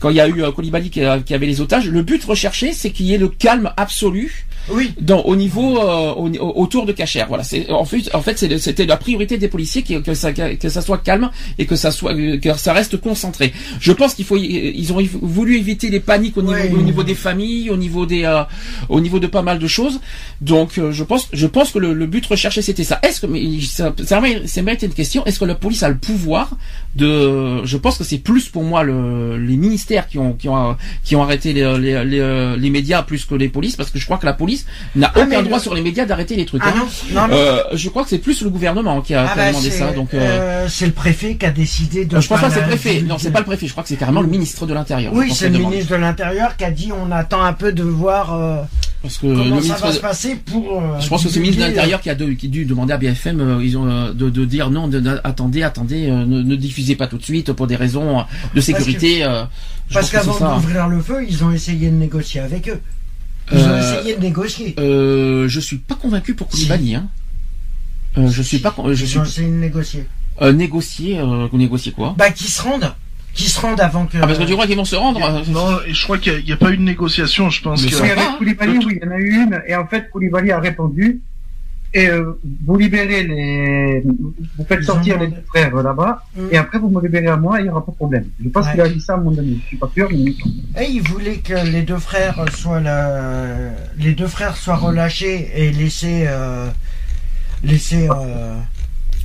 [SPEAKER 1] quand il y a eu euh, qui, a- qui avait les otages, le but recherché, c'est qu'il y ait le calme absolu
[SPEAKER 5] Oui.
[SPEAKER 1] dans, au niveau euh, au- au- autour de Cacher. Voilà, c'est en fait, en fait, c'était la priorité des policiers qui- que ça que ça soit calme et que ça soit que ça reste concentré. Je pense qu'il faut ils ont voulu éviter les paniques au niveau
[SPEAKER 5] Ouais.
[SPEAKER 1] au niveau des familles, au niveau des euh, au niveau de pas mal de choses. Donc euh, je pense je pense que le, le but recherché c'était ça. Est-ce que mais ça ça ça été une question. Est-ce que la police a le pouvoir de Je pense que c'est plus pour moi le, les ministères qui ont qui ont qui ont arrêté les, les, les, les médias plus que les polices parce que je crois que la police n'a
[SPEAKER 5] Ah,
[SPEAKER 1] aucun droit
[SPEAKER 5] le-
[SPEAKER 1] sur les médias d'arrêter les trucs.
[SPEAKER 5] Ah
[SPEAKER 1] hein.
[SPEAKER 5] non, non, non.
[SPEAKER 1] Euh, je crois que c'est plus le gouvernement qui a,
[SPEAKER 5] Ah
[SPEAKER 1] qui a
[SPEAKER 5] bah,
[SPEAKER 1] demandé ça. Donc, euh,
[SPEAKER 5] euh, c'est le préfet qui a décidé de.
[SPEAKER 1] je pense pas que c'est le préfet. Non, c'est pas le préfet. Je crois que c'est carrément le ministre de l'Intérieur.
[SPEAKER 5] Oui, c'est le ministre de l'Intérieur qui a dit on attend un peu de voir
[SPEAKER 1] Parce que le
[SPEAKER 5] comment ça va
[SPEAKER 1] de-
[SPEAKER 5] se passer pour. euh,
[SPEAKER 1] Je pense que c'est le ministre de l'Intérieur qui a, de- qui a dû demander à BFM, euh, ils ont euh, de, de dire non, de, de- attendez, attendez, ne, ne diffusez pas tout de suite pour des raisons de sécurité.
[SPEAKER 5] Parce qu'avant
[SPEAKER 1] ça.
[SPEAKER 5] d'ouvrir le feu, ils ont essayé de négocier avec eux. Ils ont
[SPEAKER 1] Euh,
[SPEAKER 5] essayé de négocier.
[SPEAKER 1] Euh, je suis pas convaincu pour Koulibaly. Hein. Euh, je suis pas, con- je
[SPEAKER 5] Ils
[SPEAKER 1] suis
[SPEAKER 5] ont essayé de négocier.
[SPEAKER 1] euh, négocier, euh, négocier quoi?
[SPEAKER 5] Bah, qu'ils se rendent. Qu'ils se rendent avant que.
[SPEAKER 1] Ah parce que tu crois qu'ils vont se rendre euh,
[SPEAKER 2] Non, je crois qu'il n'y a, pas eu de négociation. Je pense
[SPEAKER 1] Mais
[SPEAKER 2] que
[SPEAKER 3] Oui, avec
[SPEAKER 1] hein.
[SPEAKER 3] Koulibaly, oui, il y en a eu une, et en fait, Koulibaly a répondu, et euh, vous libérez les, vous faites sortir les deux frères là-bas,
[SPEAKER 5] Mm.
[SPEAKER 3] et après vous me libérez à moi, il n'y aura pas de problème. Je pense
[SPEAKER 5] Ouais.
[SPEAKER 3] qu'il a dit ça à mon ami, je suis pas sûr, mais
[SPEAKER 5] Et ils voulaient que les deux frères soient la- les deux frères soient relâchés et laissés euh, laissés euh,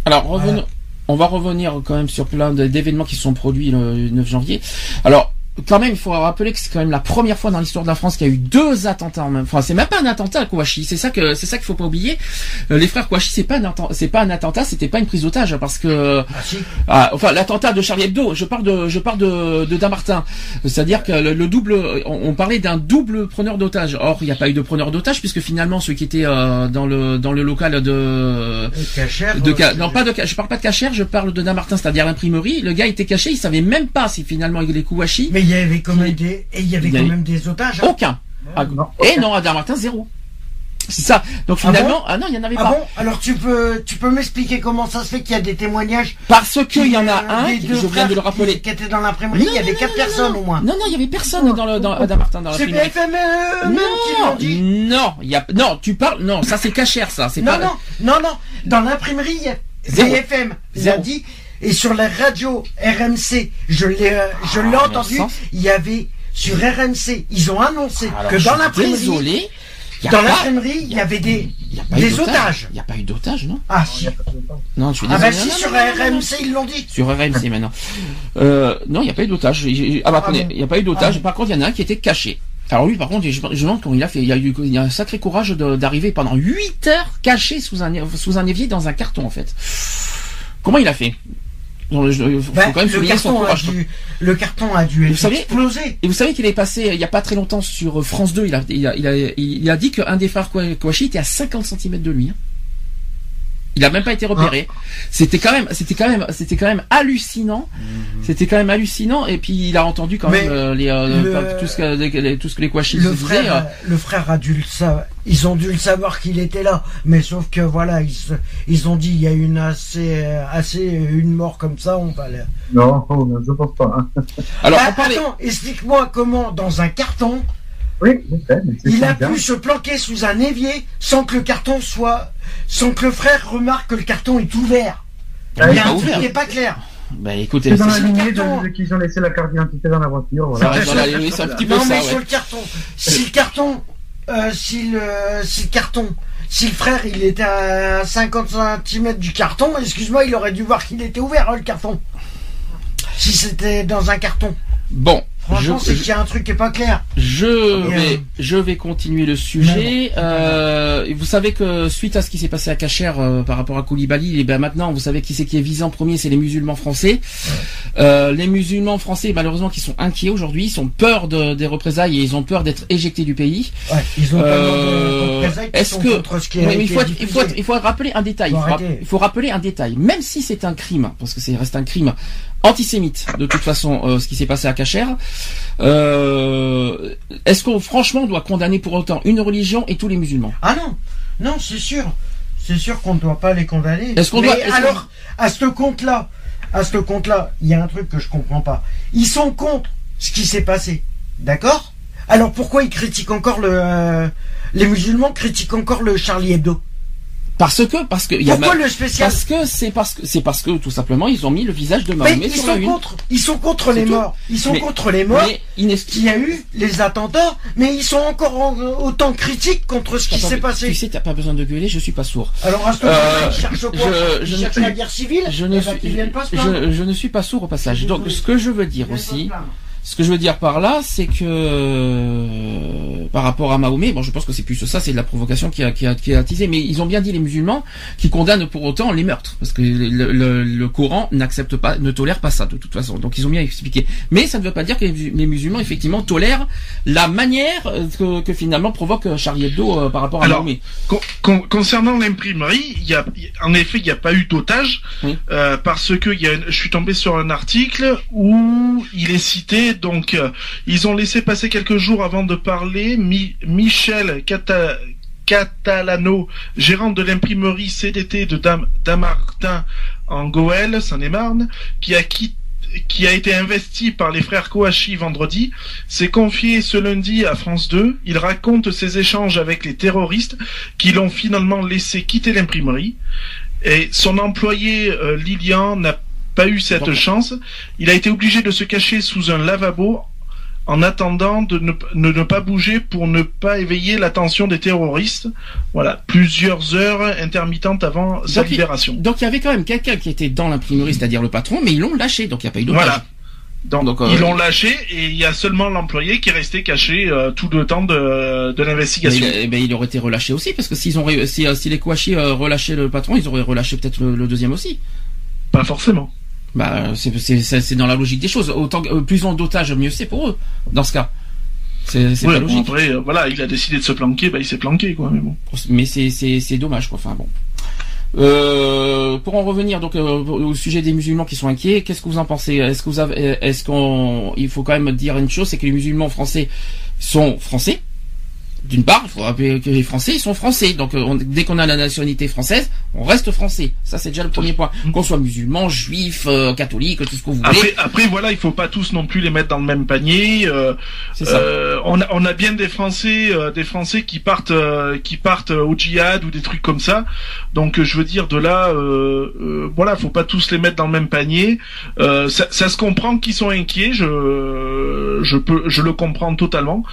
[SPEAKER 1] Alors revenons,
[SPEAKER 5] Voilà.
[SPEAKER 1] on va revenir quand même sur plein d'événements qui se sont produits le 9 janvier. Alors quand même, il faut rappeler que c'est quand même la première fois dans l'histoire de la France qu'il y a eu deux attentats en même. Enfin, c'est même pas un attentat Kouachi. C'est ça que c'est ça qu'il faut pas oublier. Euh, les frères Kouachi, c'est pas un attentat, c'est pas un attentat, c'était pas une prise d'otage parce que
[SPEAKER 5] ah si
[SPEAKER 1] ah, enfin l'attentat de Charlie Hebdo. Je parle de je parle de de Damartin. C'est-à-dire que le, le double, on, on parlait d'un double preneur d'otage. Or, il n'y a pas eu de preneur d'otage puisque finalement ceux qui étaient euh, dans le dans le local de
[SPEAKER 5] cachère
[SPEAKER 1] de ca- non pas de je parle pas de cachère, je parle de Damartin, c'est-à-dire l'imprimerie. Le gars était caché, il savait même pas si finalement il est Kouachi.
[SPEAKER 5] mais y avait quand même des et il y avait
[SPEAKER 1] Il y
[SPEAKER 5] quand
[SPEAKER 1] avait-
[SPEAKER 5] même des otages hein.
[SPEAKER 1] Aucun. Ah,
[SPEAKER 3] non.
[SPEAKER 1] Et non, à Damartin zéro. C'est ça. Donc
[SPEAKER 5] Ah
[SPEAKER 1] finalement, ah, non, il y en avait
[SPEAKER 5] ah
[SPEAKER 1] pas.
[SPEAKER 5] bon alors tu peux tu peux m'expliquer comment ça se fait qu'il y a des témoignages
[SPEAKER 1] Parce qu'il y en a
[SPEAKER 5] euh,
[SPEAKER 1] un, qui-
[SPEAKER 5] deux
[SPEAKER 1] je viens de le rappeler.
[SPEAKER 5] qui, qui étaient dans l'imprimerie il y avait quatre personnes au moins
[SPEAKER 1] Non, non, il y avait personne dans le dans à Damartin dans
[SPEAKER 5] c'est
[SPEAKER 1] l'imprimerie.
[SPEAKER 5] BFM euh, eux-mêmes qui l'ont dit
[SPEAKER 1] Non, il y a non, tu parles non, ça c'est cachère ça, c'est
[SPEAKER 5] non
[SPEAKER 1] pas
[SPEAKER 5] non non non dans l'imprimerie. BFM l'a dit et sur la radio RMC je l'ai euh, je
[SPEAKER 1] Ah,
[SPEAKER 5] l'ai entendu il y avait sur RMC ils ont annoncé
[SPEAKER 1] Alors,
[SPEAKER 5] que dans
[SPEAKER 1] a
[SPEAKER 5] dans l'imprimerie il y avait des
[SPEAKER 1] il y a pas eu
[SPEAKER 5] des
[SPEAKER 1] d'otage.
[SPEAKER 5] otages.
[SPEAKER 1] Il n'y a pas eu d'otage, non
[SPEAKER 5] ah si
[SPEAKER 1] Non, je suis
[SPEAKER 5] ah
[SPEAKER 1] désolé.
[SPEAKER 5] bah si
[SPEAKER 1] Non,
[SPEAKER 5] sur
[SPEAKER 1] non, non.
[SPEAKER 5] RMC ils l'ont dit
[SPEAKER 1] Sur RMC maintenant. Euh, non, il n'y a pas eu d'otage. J'ai- j'ai- Ah bah
[SPEAKER 5] Ah
[SPEAKER 1] attendez, il n'y a pas eu d'otage.
[SPEAKER 5] Ah.
[SPEAKER 1] Par contre, il y en a un qui était caché. Alors lui, par contre, je, je me demande comment il a fait. Il y a eu il y a un sacré courage d'arriver pendant 8 heures caché sous un sous un évier dans un carton en fait. Comment il a fait? Je- faut
[SPEAKER 5] Bah,
[SPEAKER 1] quand même
[SPEAKER 5] le,
[SPEAKER 1] son
[SPEAKER 5] carton a
[SPEAKER 1] courage.
[SPEAKER 5] dû, le carton a dû
[SPEAKER 1] Vous savez-
[SPEAKER 5] exploser.
[SPEAKER 1] Et vous savez qu'il est passé il y a pas très longtemps sur France 2. Il a, il a, il a, il a dit qu'un des frères Kwa- Kouachi était à 50 cm de lui. hein. Il a même pas été repéré. C'était quand même, c'était quand même, c'était quand même hallucinant. C'était quand même hallucinant. Et puis il a entendu quand
[SPEAKER 5] Mais
[SPEAKER 1] même euh, les, euh,
[SPEAKER 5] le-
[SPEAKER 1] enfin, tout ce que les, les- tout ce que les
[SPEAKER 5] Le
[SPEAKER 1] disaient.
[SPEAKER 5] frère,
[SPEAKER 1] euh,
[SPEAKER 5] le frère a dû le savoir. Ils ont dû le savoir qu'il était là, mais sauf que voilà, ils, se- ils ont dit il y a une assez, euh, assez une mort comme ça, on va.
[SPEAKER 3] Non, je pense pas. hein.
[SPEAKER 1] Alors
[SPEAKER 5] Bah, attends, explique-moi comment dans un carton
[SPEAKER 3] Oui,
[SPEAKER 5] il a
[SPEAKER 3] bien.
[SPEAKER 5] pu se planquer sous un évier sans que le carton soit, sans que le frère remarque que le carton est ouvert.
[SPEAKER 1] Ah,
[SPEAKER 5] Il y a un truc
[SPEAKER 1] ouvert.
[SPEAKER 5] qui est pas clair.
[SPEAKER 1] Bah écoutez,
[SPEAKER 3] C'est dans la lignée
[SPEAKER 5] carton.
[SPEAKER 3] de, de qu'ils ont laissé la carte d'identité dans la voiture.
[SPEAKER 1] ça
[SPEAKER 3] Voilà.
[SPEAKER 1] reste dans la- oui, c'est un petit peu
[SPEAKER 5] Non,
[SPEAKER 1] ça.
[SPEAKER 5] mais
[SPEAKER 1] ouais.
[SPEAKER 5] sur le carton. Si le carton, euh, si le, si le carton, si le frère il était à 50 cm du carton, excuse-moi, il aurait dû voir qu'il était ouvert hein, le carton. Si c'était dans un carton.
[SPEAKER 1] Bon,
[SPEAKER 5] Franchement, c'est qu'il y a un truc qui est pas clair.
[SPEAKER 1] Je vais, je vais continuer le sujet. Euh, vous savez que suite à ce qui s'est passé à Cacher euh, par rapport à Koulibaly, et ben maintenant vous savez qui c'est qui est visé en premier, c'est les musulmans français. Euh, les musulmans français, malheureusement, qui sont inquiets aujourd'hui, ils ont peur de, des représailles et ils ont peur d'être éjectés du pays.
[SPEAKER 5] Ouais, ils ont
[SPEAKER 1] Euh, est-ce que-
[SPEAKER 5] contre ce qui
[SPEAKER 1] mais il faut, il faut, il faut rappeler un détail.
[SPEAKER 5] Faut
[SPEAKER 1] il faut rappeler un détail. Même si c'est un crime, parce que c'est reste un crime antisémite, de toute façon, euh, ce qui s'est passé à Cacher. Euh, Est-ce qu'on franchement doit condamner pour autant une religion et tous les musulmans?
[SPEAKER 5] Ah non, non, c'est sûr. C'est sûr qu'on ne doit pas les condamner.
[SPEAKER 1] Est-ce qu'on doit-
[SPEAKER 5] alors, à ce compte-là, à ce compte-là, il y a un truc que je comprends pas. Ils sont contre ce qui s'est passé. D'accord? Alors pourquoi ils critiquent encore le. euh, les musulmans critiquent encore le Charlie Hebdo?
[SPEAKER 1] Parce que, parce que, il y a
[SPEAKER 5] Pourquoi
[SPEAKER 1] ma-
[SPEAKER 5] le spécial
[SPEAKER 1] parce que c'est parce que c'est parce que tout simplement ils ont mis le visage de
[SPEAKER 5] Mais
[SPEAKER 1] Mahomet
[SPEAKER 5] ils
[SPEAKER 1] sur la
[SPEAKER 5] sont
[SPEAKER 1] une.
[SPEAKER 5] contre, ils sont contre les
[SPEAKER 1] tout.
[SPEAKER 5] morts. Ils sont
[SPEAKER 1] Mais-
[SPEAKER 5] contre les morts.
[SPEAKER 1] Mais
[SPEAKER 5] qu'il y a eu les attentats, mais ils sont encore en- autant critiques contre ce qui s'est
[SPEAKER 1] Tu
[SPEAKER 5] passé.
[SPEAKER 1] sais, t'as pas besoin de gueuler, je suis pas sourd.
[SPEAKER 5] Alors à ce
[SPEAKER 1] Euh,
[SPEAKER 5] moment-là, ils cherchent quoi
[SPEAKER 1] je-
[SPEAKER 5] Ils
[SPEAKER 1] je
[SPEAKER 5] cherchent la guerre civile
[SPEAKER 1] Je
[SPEAKER 5] Eh
[SPEAKER 1] ne
[SPEAKER 5] ben,
[SPEAKER 1] suis,
[SPEAKER 5] pas
[SPEAKER 1] je, ne suis pas sourd au passage. Donc, ce que je veux dire aussi. Ce que je veux dire par là, c'est que euh, par rapport à Mahomet, bon, je pense que c'est plus ça, c'est de la provocation qui a, qui a, qui a attisé. Mais ils ont bien dit les musulmans qui condamnent pour autant les meurtres, parce que le, le- le Coran n'accepte pas, ne tolère pas ça de toute façon. Donc ils ont bien expliqué. Mais ça ne veut pas dire que les, musulmans effectivement tolèrent la manière euh, que, que finalement provoque Charlie Hebdo euh, par rapport à
[SPEAKER 2] Alors,
[SPEAKER 1] Mahomet.
[SPEAKER 2] Con- con- concernant l'imprimerie, il y a, en effet, il n'y a pas eu d'otage
[SPEAKER 1] Oui.
[SPEAKER 2] euh, parce que y a, je suis tombé sur un article où il est cité. Donc, euh, ils ont laissé passer quelques jours avant de parler. Mi- Michel Cata- Catalano, gérant de l'imprimerie CDT de Dam- Damartin en Goël, Seine-et-Marne, qui a quitté qui a été investi par les frères Kouachi vendredi, s'est confié ce lundi à France 2. Il raconte ses échanges avec les terroristes qui l'ont finalement laissé quitter l'imprimerie. Et son employé euh, Lilian n'a pas eu cette
[SPEAKER 1] Bon.
[SPEAKER 2] chance. Il a été obligé de se cacher sous un lavabo en attendant de ne, pas bouger pour ne pas éveiller l'attention des terroristes. Voilà, plusieurs heures intermittentes avant sa
[SPEAKER 1] il-
[SPEAKER 2] libération.
[SPEAKER 1] Donc il y avait quand même quelqu'un qui était dans l'imprimerie, c'est-à-dire le patron, mais ils l'ont lâché, donc il n'y a pas eu d'otage.
[SPEAKER 2] Voilà. Donc,
[SPEAKER 1] Donc, euh,
[SPEAKER 2] ils l'ont lâché et il y a seulement l'employé qui est resté caché euh, tout le temps de, de
[SPEAKER 1] Mais
[SPEAKER 2] l'investigation.
[SPEAKER 1] il, eh ben, il aurait été relâché aussi, parce que s'ils ont ré- si, euh, si les Kouachi relâchaient le patron, ils auraient relâché peut-être le, le deuxième aussi.
[SPEAKER 2] Pas forcément.
[SPEAKER 1] Bah c'est c'est- c'est c'est dans la logique des choses. Autant euh, plus on d'otages, mieux c'est pour eux. Dans ce cas, c'est
[SPEAKER 2] Ouais,
[SPEAKER 1] pas
[SPEAKER 2] bon,
[SPEAKER 1] logique.
[SPEAKER 2] après, euh, voilà, il a décidé de se planquer, bah, il s'est planqué, quoi. Mais bon.
[SPEAKER 1] Mais c'est c'est c'est dommage quoi. Enfin bon. Euh, pour en revenir donc euh, au sujet des musulmans qui sont inquiets, qu'est-ce que vous en pensez? Est-ce que vous avez, est-ce qu'on, il faut quand même dire une chose, c'est que les musulmans français sont français. D'une part, il faut rappeler que les Français ils sont français. Donc euh, on- dès qu'on a la nationalité française, on reste français. Ça c'est déjà le premier point. Qu'on soit musulman, juif, euh, catholique, tout ce que vous voulez.
[SPEAKER 2] Après, après, voilà, il faut pas tous non plus les mettre dans le même panier. euh,
[SPEAKER 1] ça.
[SPEAKER 2] euh, on, a, on a bien des Français, euh, des Français qui partent, euh, qui partent au djihad ou des trucs comme ça. Donc, je veux dire, de là, voilà, faut pas tous les mettre dans le même panier. Euh, ça, ça se comprend qu'ils sont inquiets. Je, je peux, je le comprends totalement.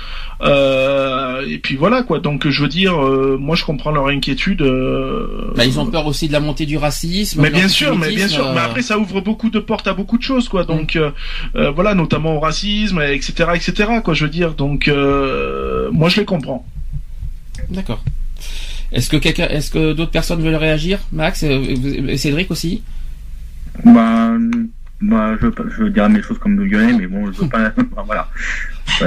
[SPEAKER 2] Euh, et puis voilà quoi. Donc, je veux dire, euh, moi, je comprends leur inquiétude. euh,
[SPEAKER 1] Bah, ils ont peur aussi de la montée du racisme.
[SPEAKER 2] mais bien sûr, mais bien sûr. Mais
[SPEAKER 1] euh,
[SPEAKER 2] après, ça ouvre beaucoup de portes à beaucoup de choses, quoi. Donc, euh, euh, voilà, notamment au racisme, etc., etc., quoi. Je veux dire. Donc, euh, moi, je les comprends.
[SPEAKER 1] D'accord. Est-ce que quelqu'un, est-ce que d'autres personnes veulent réagir Max, euh, vous- Cédric aussi?
[SPEAKER 4] Bah, bah, je, je dire mes choses comme le Lyonnais, mais bon, je veux pas. voilà.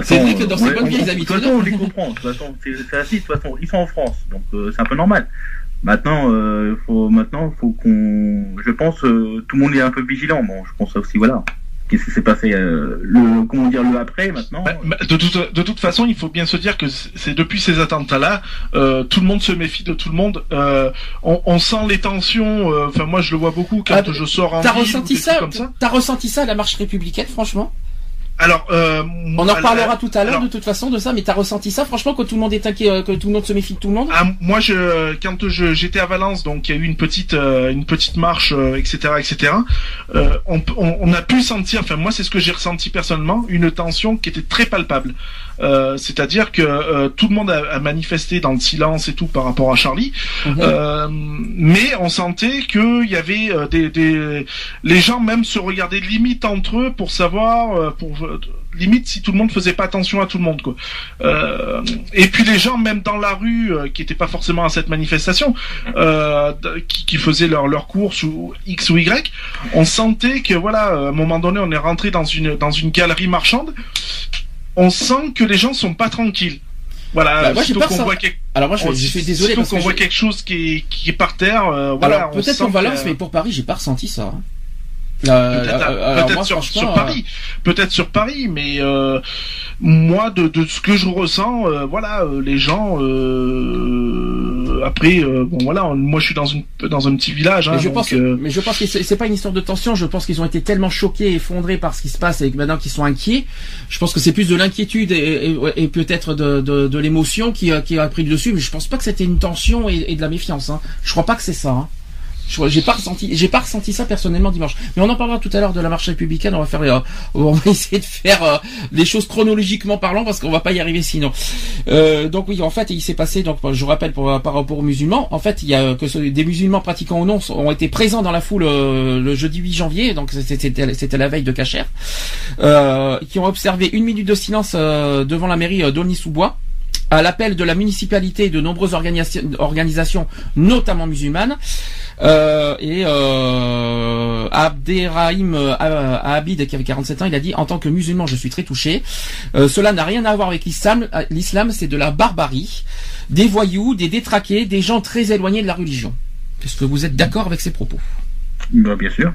[SPEAKER 1] C'est vrai que dans ces bonnes vieilles habitudes.
[SPEAKER 4] De toute façon, on les comprend. De toute façon, c'est ainsi. De toute façon, ils sont en France, donc euh, c'est un peu normal. Maintenant, euh, faut maintenant, faut qu'on. Je pense, euh, tout le monde est un peu vigilant. Bon, je pense aussi, voilà. Qu'est-ce qui s'est passé euh, le comment dire le après maintenant
[SPEAKER 2] Bah, bah, de, toute, de toute façon, il faut bien se dire que c'est depuis ces attentats-là, euh, tout le monde se méfie de tout le monde. Euh, on, on sent les tensions. euh, Enfin, moi, je le vois beaucoup quand
[SPEAKER 1] Ah,
[SPEAKER 2] je sors en
[SPEAKER 1] T'as
[SPEAKER 2] ville ou
[SPEAKER 1] ressenti
[SPEAKER 2] des
[SPEAKER 1] ça,
[SPEAKER 2] trucs comme ça.
[SPEAKER 1] T'as ressenti ça à la marche républicaine, franchement?
[SPEAKER 2] Alors, euh,
[SPEAKER 1] On en reparlera tout à l'heure de toute façon de ça, mais t'as ressenti ça, franchement, que tout le monde est inquiet, euh, que tout le monde se méfie de tout le monde
[SPEAKER 2] Ah, moi, je, quand je, j'étais à Valence, donc il y a eu une petite, euh, une petite marche, euh, etc., etc. Euh, on, p- on, on a pu sentir, enfin moi, c'est ce que j'ai ressenti personnellement, une tension qui était très palpable. C'est-à-dire que tout le monde a, a manifesté dans le silence et tout par rapport à Charlie,
[SPEAKER 1] Mhm.
[SPEAKER 2] Mais on sentait qu'il y avait des, des, les gens même se regardaient limite entre eux pour savoir, pour limite si tout le monde faisait pas attention à tout le monde quoi. Euh, et puis les gens même dans la rue euh, qui étaient pas forcément à cette manifestation, euh, qui, qui faisaient leur leur course ou X ou Y, on sentait que voilà, à un moment donné, on est rentré dans une dans une galerie marchande. On sent que les gens sont pas tranquilles. Voilà,
[SPEAKER 1] Bah, moi,
[SPEAKER 2] qu'on voit quelque
[SPEAKER 1] Alors moi, je,
[SPEAKER 2] on-
[SPEAKER 1] je suis désolé parce
[SPEAKER 2] qu'on voit
[SPEAKER 1] je-
[SPEAKER 2] quelque chose qui est, qui est par terre. euh, voilà,
[SPEAKER 1] peut-être pour Valence,
[SPEAKER 2] que-
[SPEAKER 1] mais pour Paris, j'ai pas ressenti ça. hein.
[SPEAKER 2] Peut-être
[SPEAKER 1] euh,
[SPEAKER 2] peut-être
[SPEAKER 1] moi,
[SPEAKER 2] sur, sur
[SPEAKER 1] euh,
[SPEAKER 2] Paris, peut-être sur Paris, mais euh, moi de, de ce que je ressens, euh, voilà, euh, les gens. Euh, après, euh, bon voilà, on- moi je suis dans une dans un petit village. Hein,
[SPEAKER 1] mais je
[SPEAKER 2] donc,
[SPEAKER 1] pense,
[SPEAKER 2] euh,
[SPEAKER 1] mais je pense que c'est pas une histoire de tension. Je pense qu'ils ont été tellement choqués, effondrés par ce qui se passe et que maintenant qu'ils sont inquiets. Je pense que c'est plus de l'inquiétude et, et- et peut-être de, de, de l'émotion qui, a- qui a pris le dessus. Mais je pense pas que c'était une tension et, et de la méfiance. Hein. Je crois pas que c'est ça. Hein. J'ai pas ressenti, j'ai pas ressenti ça personnellement dimanche. Mais on en parlera tout à l'heure de la marche républicaine. On va faire, euh, on va essayer de faire euh, les choses chronologiquement parlant parce qu'on va pas y arriver sinon. Euh, donc oui, en fait, il s'est passé. Donc je vous rappelle pour, par rapport aux musulmans, en fait, il y a que des musulmans pratiquants ou non ont été présents dans la foule euh, le jeudi 8 janvier. Donc c'était la veille de Cacher, euh, qui ont observé une minute de silence devant la mairie d'Aulny-sous-Bois à l'appel de la municipalité et de nombreuses organisations notamment musulmanes. Euh, et euh, Abderrahim euh, Abid, qui avait 47 ans, il a dit en tant que musulman, je suis très touché. Cela n'a rien à voir avec l'islam. L'islam, c'est de la barbarie, des voyous, des détraqués, des gens très éloignés de la religion. Est-ce que vous êtes d'accord avec ces propos?
[SPEAKER 4] Bah, bien sûr.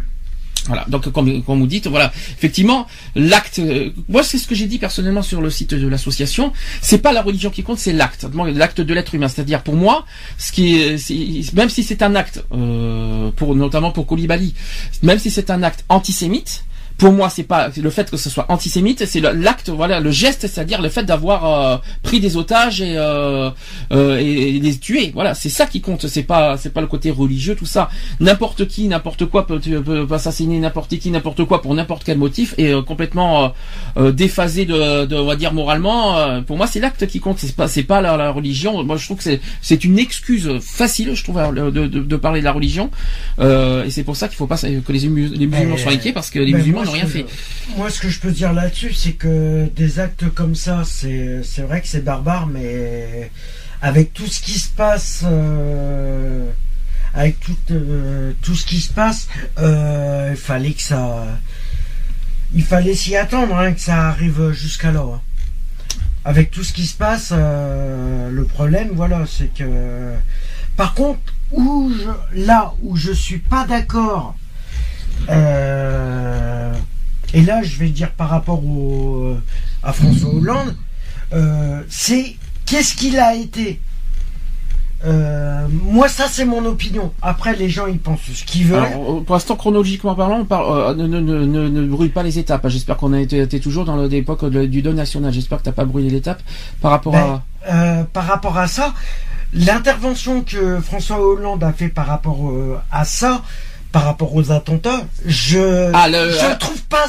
[SPEAKER 1] Voilà, donc comme, comme vous dites, voilà, effectivement, l'acte. euh, moi, c'est ce que j'ai dit personnellement sur le site de l'association. C'est pas la religion qui compte, c'est l'acte, l'acte de l'être humain. C'est-à-dire pour moi, ce qui est, même si c'est un acte, euh, pour notamment pour Koulibaly, même si c'est un acte antisémite. Pour moi, c'est pas le fait que ce soit antisémite, c'est l'acte, voilà, le geste, c'est-à-dire le fait d'avoir euh, pris des otages et, euh, euh, et, et les tuer. Voilà, c'est ça qui compte. C'est pas, c'est pas le côté religieux, tout ça n'importe qui, n'importe quoi peut, peut, assassiner n'importe qui, n'importe quoi pour n'importe quel motif et euh, complètement euh, euh, déphasé de, de, on va dire moralement. pour moi, c'est l'acte qui compte. C'est pas, c'est pas la, la religion. Moi, je trouve que c'est, c'est une excuse facile, je trouve, de, de, de parler de la religion. Euh, et c'est pour ça qu'il faut pas que les, mus- les musulmans soient inquiets parce que les
[SPEAKER 5] Ben,
[SPEAKER 1] musulmans rien fait.
[SPEAKER 5] moi, ce que je peux dire là-dessus, c'est que des actes comme ça, c'est vrai que c'est barbare, mais avec tout ce qui se passe, euh, avec tout, euh, tout ce qui se passe, euh, il fallait que ça. Il fallait s'y attendre, hein, que ça arrive jusqu'à là. hein. Avec tout ce qui se passe, le problème, voilà, c'est que. Par contre, où je, là où je suis pas d'accord, euh, et là je vais dire par rapport au, à François Hollande, euh, c'est qu'est-ce qu'il a été? Euh, moi, ça c'est mon opinion. Après, les gens ils pensent ce qu'ils veulent.
[SPEAKER 1] Alors, euh, pour l'instant, chronologiquement parlant, on parle, euh, ne, ne, ne, ne, ne brûle pas les étapes. J'espère qu'on a été, été toujours dans l'époque du deuil national. J'espère que t'as pas brûlé l'étape par rapport
[SPEAKER 5] Ben,
[SPEAKER 1] à.
[SPEAKER 5] Euh, par rapport à ça, l'intervention que François Hollande a fait par rapport euh, à ça, par rapport aux attentats, je
[SPEAKER 1] Ah, le-
[SPEAKER 5] je le trouve pas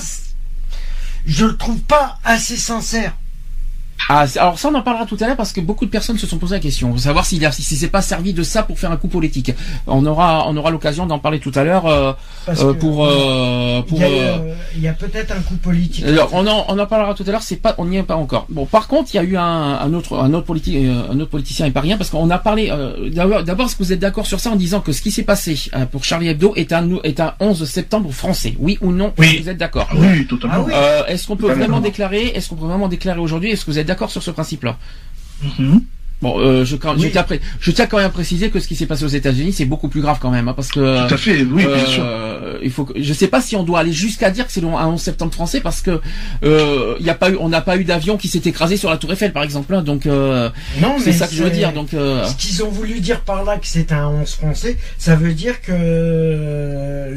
[SPEAKER 5] je le trouve pas assez sincère.
[SPEAKER 1] Ah, alors ça on en parlera tout à l'heure parce que beaucoup de personnes se sont posé la question, de savoir s'il si s'est pas servi de ça pour faire un coup politique. On aura on aura l'occasion d'en parler tout à l'heure euh, euh, pour euh, pour.
[SPEAKER 5] Il y a, peut-être un coup politique.
[SPEAKER 1] Alors on en on en parlera tout à l'heure. C'est pas on n'y est pas encore. Bon par contre il y a eu un, un autre un autre politique un autre politicien et pas rien parce qu'on a parlé d'abord d'abord est-ce que vous êtes d'accord sur ça en disant que ce qui s'est passé pour Charlie Hebdo est un est un 11 septembre français? Oui ou non?
[SPEAKER 2] Oui.
[SPEAKER 1] vous êtes d'accord?
[SPEAKER 2] Oui totalement.
[SPEAKER 1] est-ce qu'on peut vraiment déclarer est-ce qu'on peut vraiment déclarer aujourd'hui? Est-ce que vous êtes d'accord sur ce principe-là.
[SPEAKER 2] Mhm.
[SPEAKER 1] Bon, euh, je, je, tiens je, tiens quand même à préciser que ce qui s'est passé aux États-Unis, c'est beaucoup plus grave quand même, hein, parce que.
[SPEAKER 2] Tout à fait, oui, bien
[SPEAKER 1] euh,
[SPEAKER 2] sûr.
[SPEAKER 1] Il faut que, je sais pas si on doit aller jusqu'à dire que c'est un 11 septembre français, parce que euh, il y a pas eu, on n'a pas eu d'avion qui s'est écrasé sur la Tour Eiffel, par exemple. Hein, donc, euh, non, c'est ça que je veux dire. Donc, euh,
[SPEAKER 5] ce qu'ils ont voulu dire par là que c'est un 11 français, ça veut dire que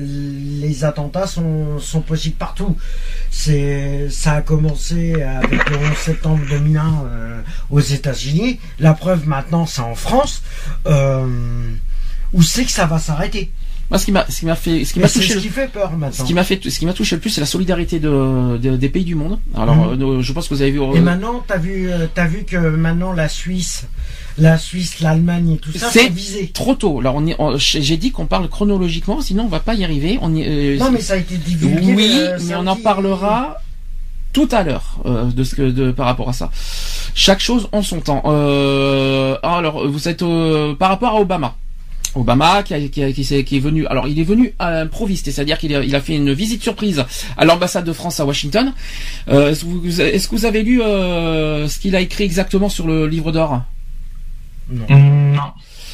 [SPEAKER 5] les attentats sont, sont possibles partout. C'est, ça a commencé avec le 11 septembre 2001 aux États-Unis. La preuve maintenant, c'est en France. Euh, où c'est que ça va s'arrêter
[SPEAKER 1] moi, ce qui m'a, ce qui m'a fait, ce qui m'a touché,
[SPEAKER 5] ce qui fait peur maintenant.
[SPEAKER 1] Ce qui m'a fait, ce qui m'a touché le plus, c'est la solidarité de, des pays du monde. Alors, mhm. euh, je pense que vous avez vu.
[SPEAKER 5] Et maintenant, t'as vu, euh, t'as vu que maintenant la Suisse, la Suisse, l'Allemagne et tout ça
[SPEAKER 1] c'est visé. Trop tôt. Alors, on, j'ai dit qu'on parle chronologiquement, sinon on va pas y arriver. On
[SPEAKER 5] non, mais ça a été divulgué.
[SPEAKER 1] Oui, mais on en parlera tout à l'heure euh, de ce que de par rapport à ça. Chaque chose en son temps. Euh, alors vous êtes par rapport à Obama. Obama qui, a, qui, a, qui, est, qui, est, venu. Alors il est venu à l'improviste, c'est-à-dire qu'il a, il a fait une visite surprise à l'ambassade de France à Washington. Euh, est-ce, que vous, est-ce que vous avez lu euh, ce qu'il a écrit exactement sur le livre d'or?
[SPEAKER 2] Non.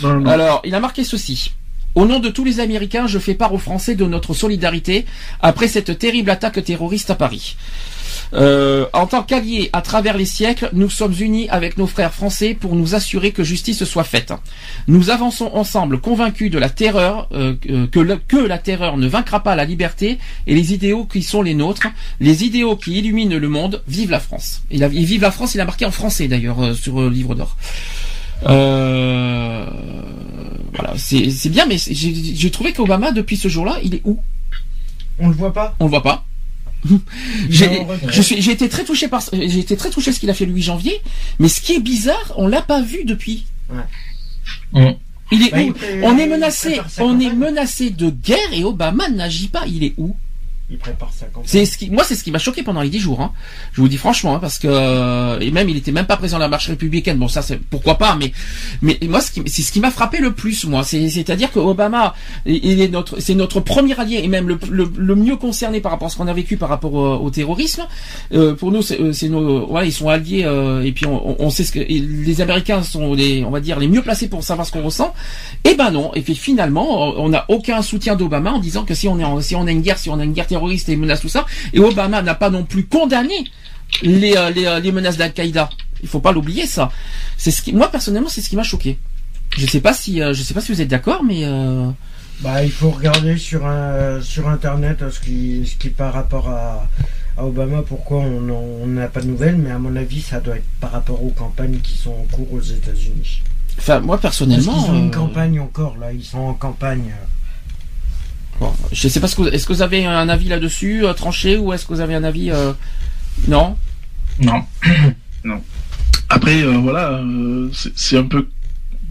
[SPEAKER 2] non.
[SPEAKER 1] Alors il a marqué ceci. Au nom de tous les Américains, je fais part aux Français de notre solidarité après cette terrible attaque terroriste à Paris. Euh, en tant qu'alliés à travers les siècles, nous sommes unis avec nos frères français pour nous assurer que justice soit faite. Nous avançons ensemble convaincus de la terreur, euh, que, que la terreur ne vaincra pas la liberté et les idéaux qui sont les nôtres, les idéaux qui illuminent le monde. Vive la France. Il, a, vive la France, il a marqué en français d'ailleurs euh, sur le livre d'or. Euh, voilà, c'est bien, mais j'ai trouvé qu'Obama depuis ce jour-là, il est où?
[SPEAKER 5] On le voit pas.
[SPEAKER 1] On le voit pas. J'ai été très touché par j'ai été très touché ce qu'il a fait le 8 janvier mais ce qui est bizarre on l'a pas vu depuis.
[SPEAKER 2] Mm.
[SPEAKER 1] il est où? on est menacé on est menacé de guerre et Obama n'agit pas. Il est où?
[SPEAKER 5] Il prépare
[SPEAKER 1] C'est ce qui, moi, c'est ce qui m'a choqué pendant les dix jours. Hein. Je vous dis franchement, hein, parce que euh, et même il était même pas présent à la marche républicaine. Bon, ça, c'est pourquoi pas, mais mais moi, ce qui, c'est ce qui m'a frappé le plus, moi. C'est, c'est-à-dire que Obama, il est notre, c'est notre premier allié et même le, le, mieux concerné par rapport à ce qu'on a vécu par rapport au, terrorisme. Euh, pour nous, c'est, euh, c'est nos, ouais, ils sont alliés euh, et puis on, on, sait ce que les Américains sont les, on va dire les mieux placés pour savoir ce qu'on ressent. Et eh ben non. Et puis finalement, on n'a aucun soutien d'Obama en disant que si on est, en, si on a une guerre, si on a une guerre terroristes et menaces tout ça. Et Obama n'a pas non plus condamné les, euh, euh, les, menaces d'Al-Qaïda. Il faut pas l'oublier ça. C'est ce qui, moi personnellement, c'est ce qui m'a choqué. Je sais pas si, euh, je sais pas si vous êtes d'accord, mais.
[SPEAKER 5] Bah, il faut regarder sur un, sur internet ce qui, ce qui par rapport à, Obama, pourquoi on n'a pas de nouvelles, mais à mon avis, ça doit être par rapport aux campagnes qui sont en cours aux États-Unis.
[SPEAKER 1] Enfin, moi personnellement.
[SPEAKER 5] Parce ils ont une campagne encore là, ils sont en campagne.
[SPEAKER 1] Je sais pas ce que est-ce que vous avez un avis là-dessus euh, tranché ou est-ce que vous avez un avis euh, non?
[SPEAKER 2] Non. non. Après euh, voilà, c'est un peu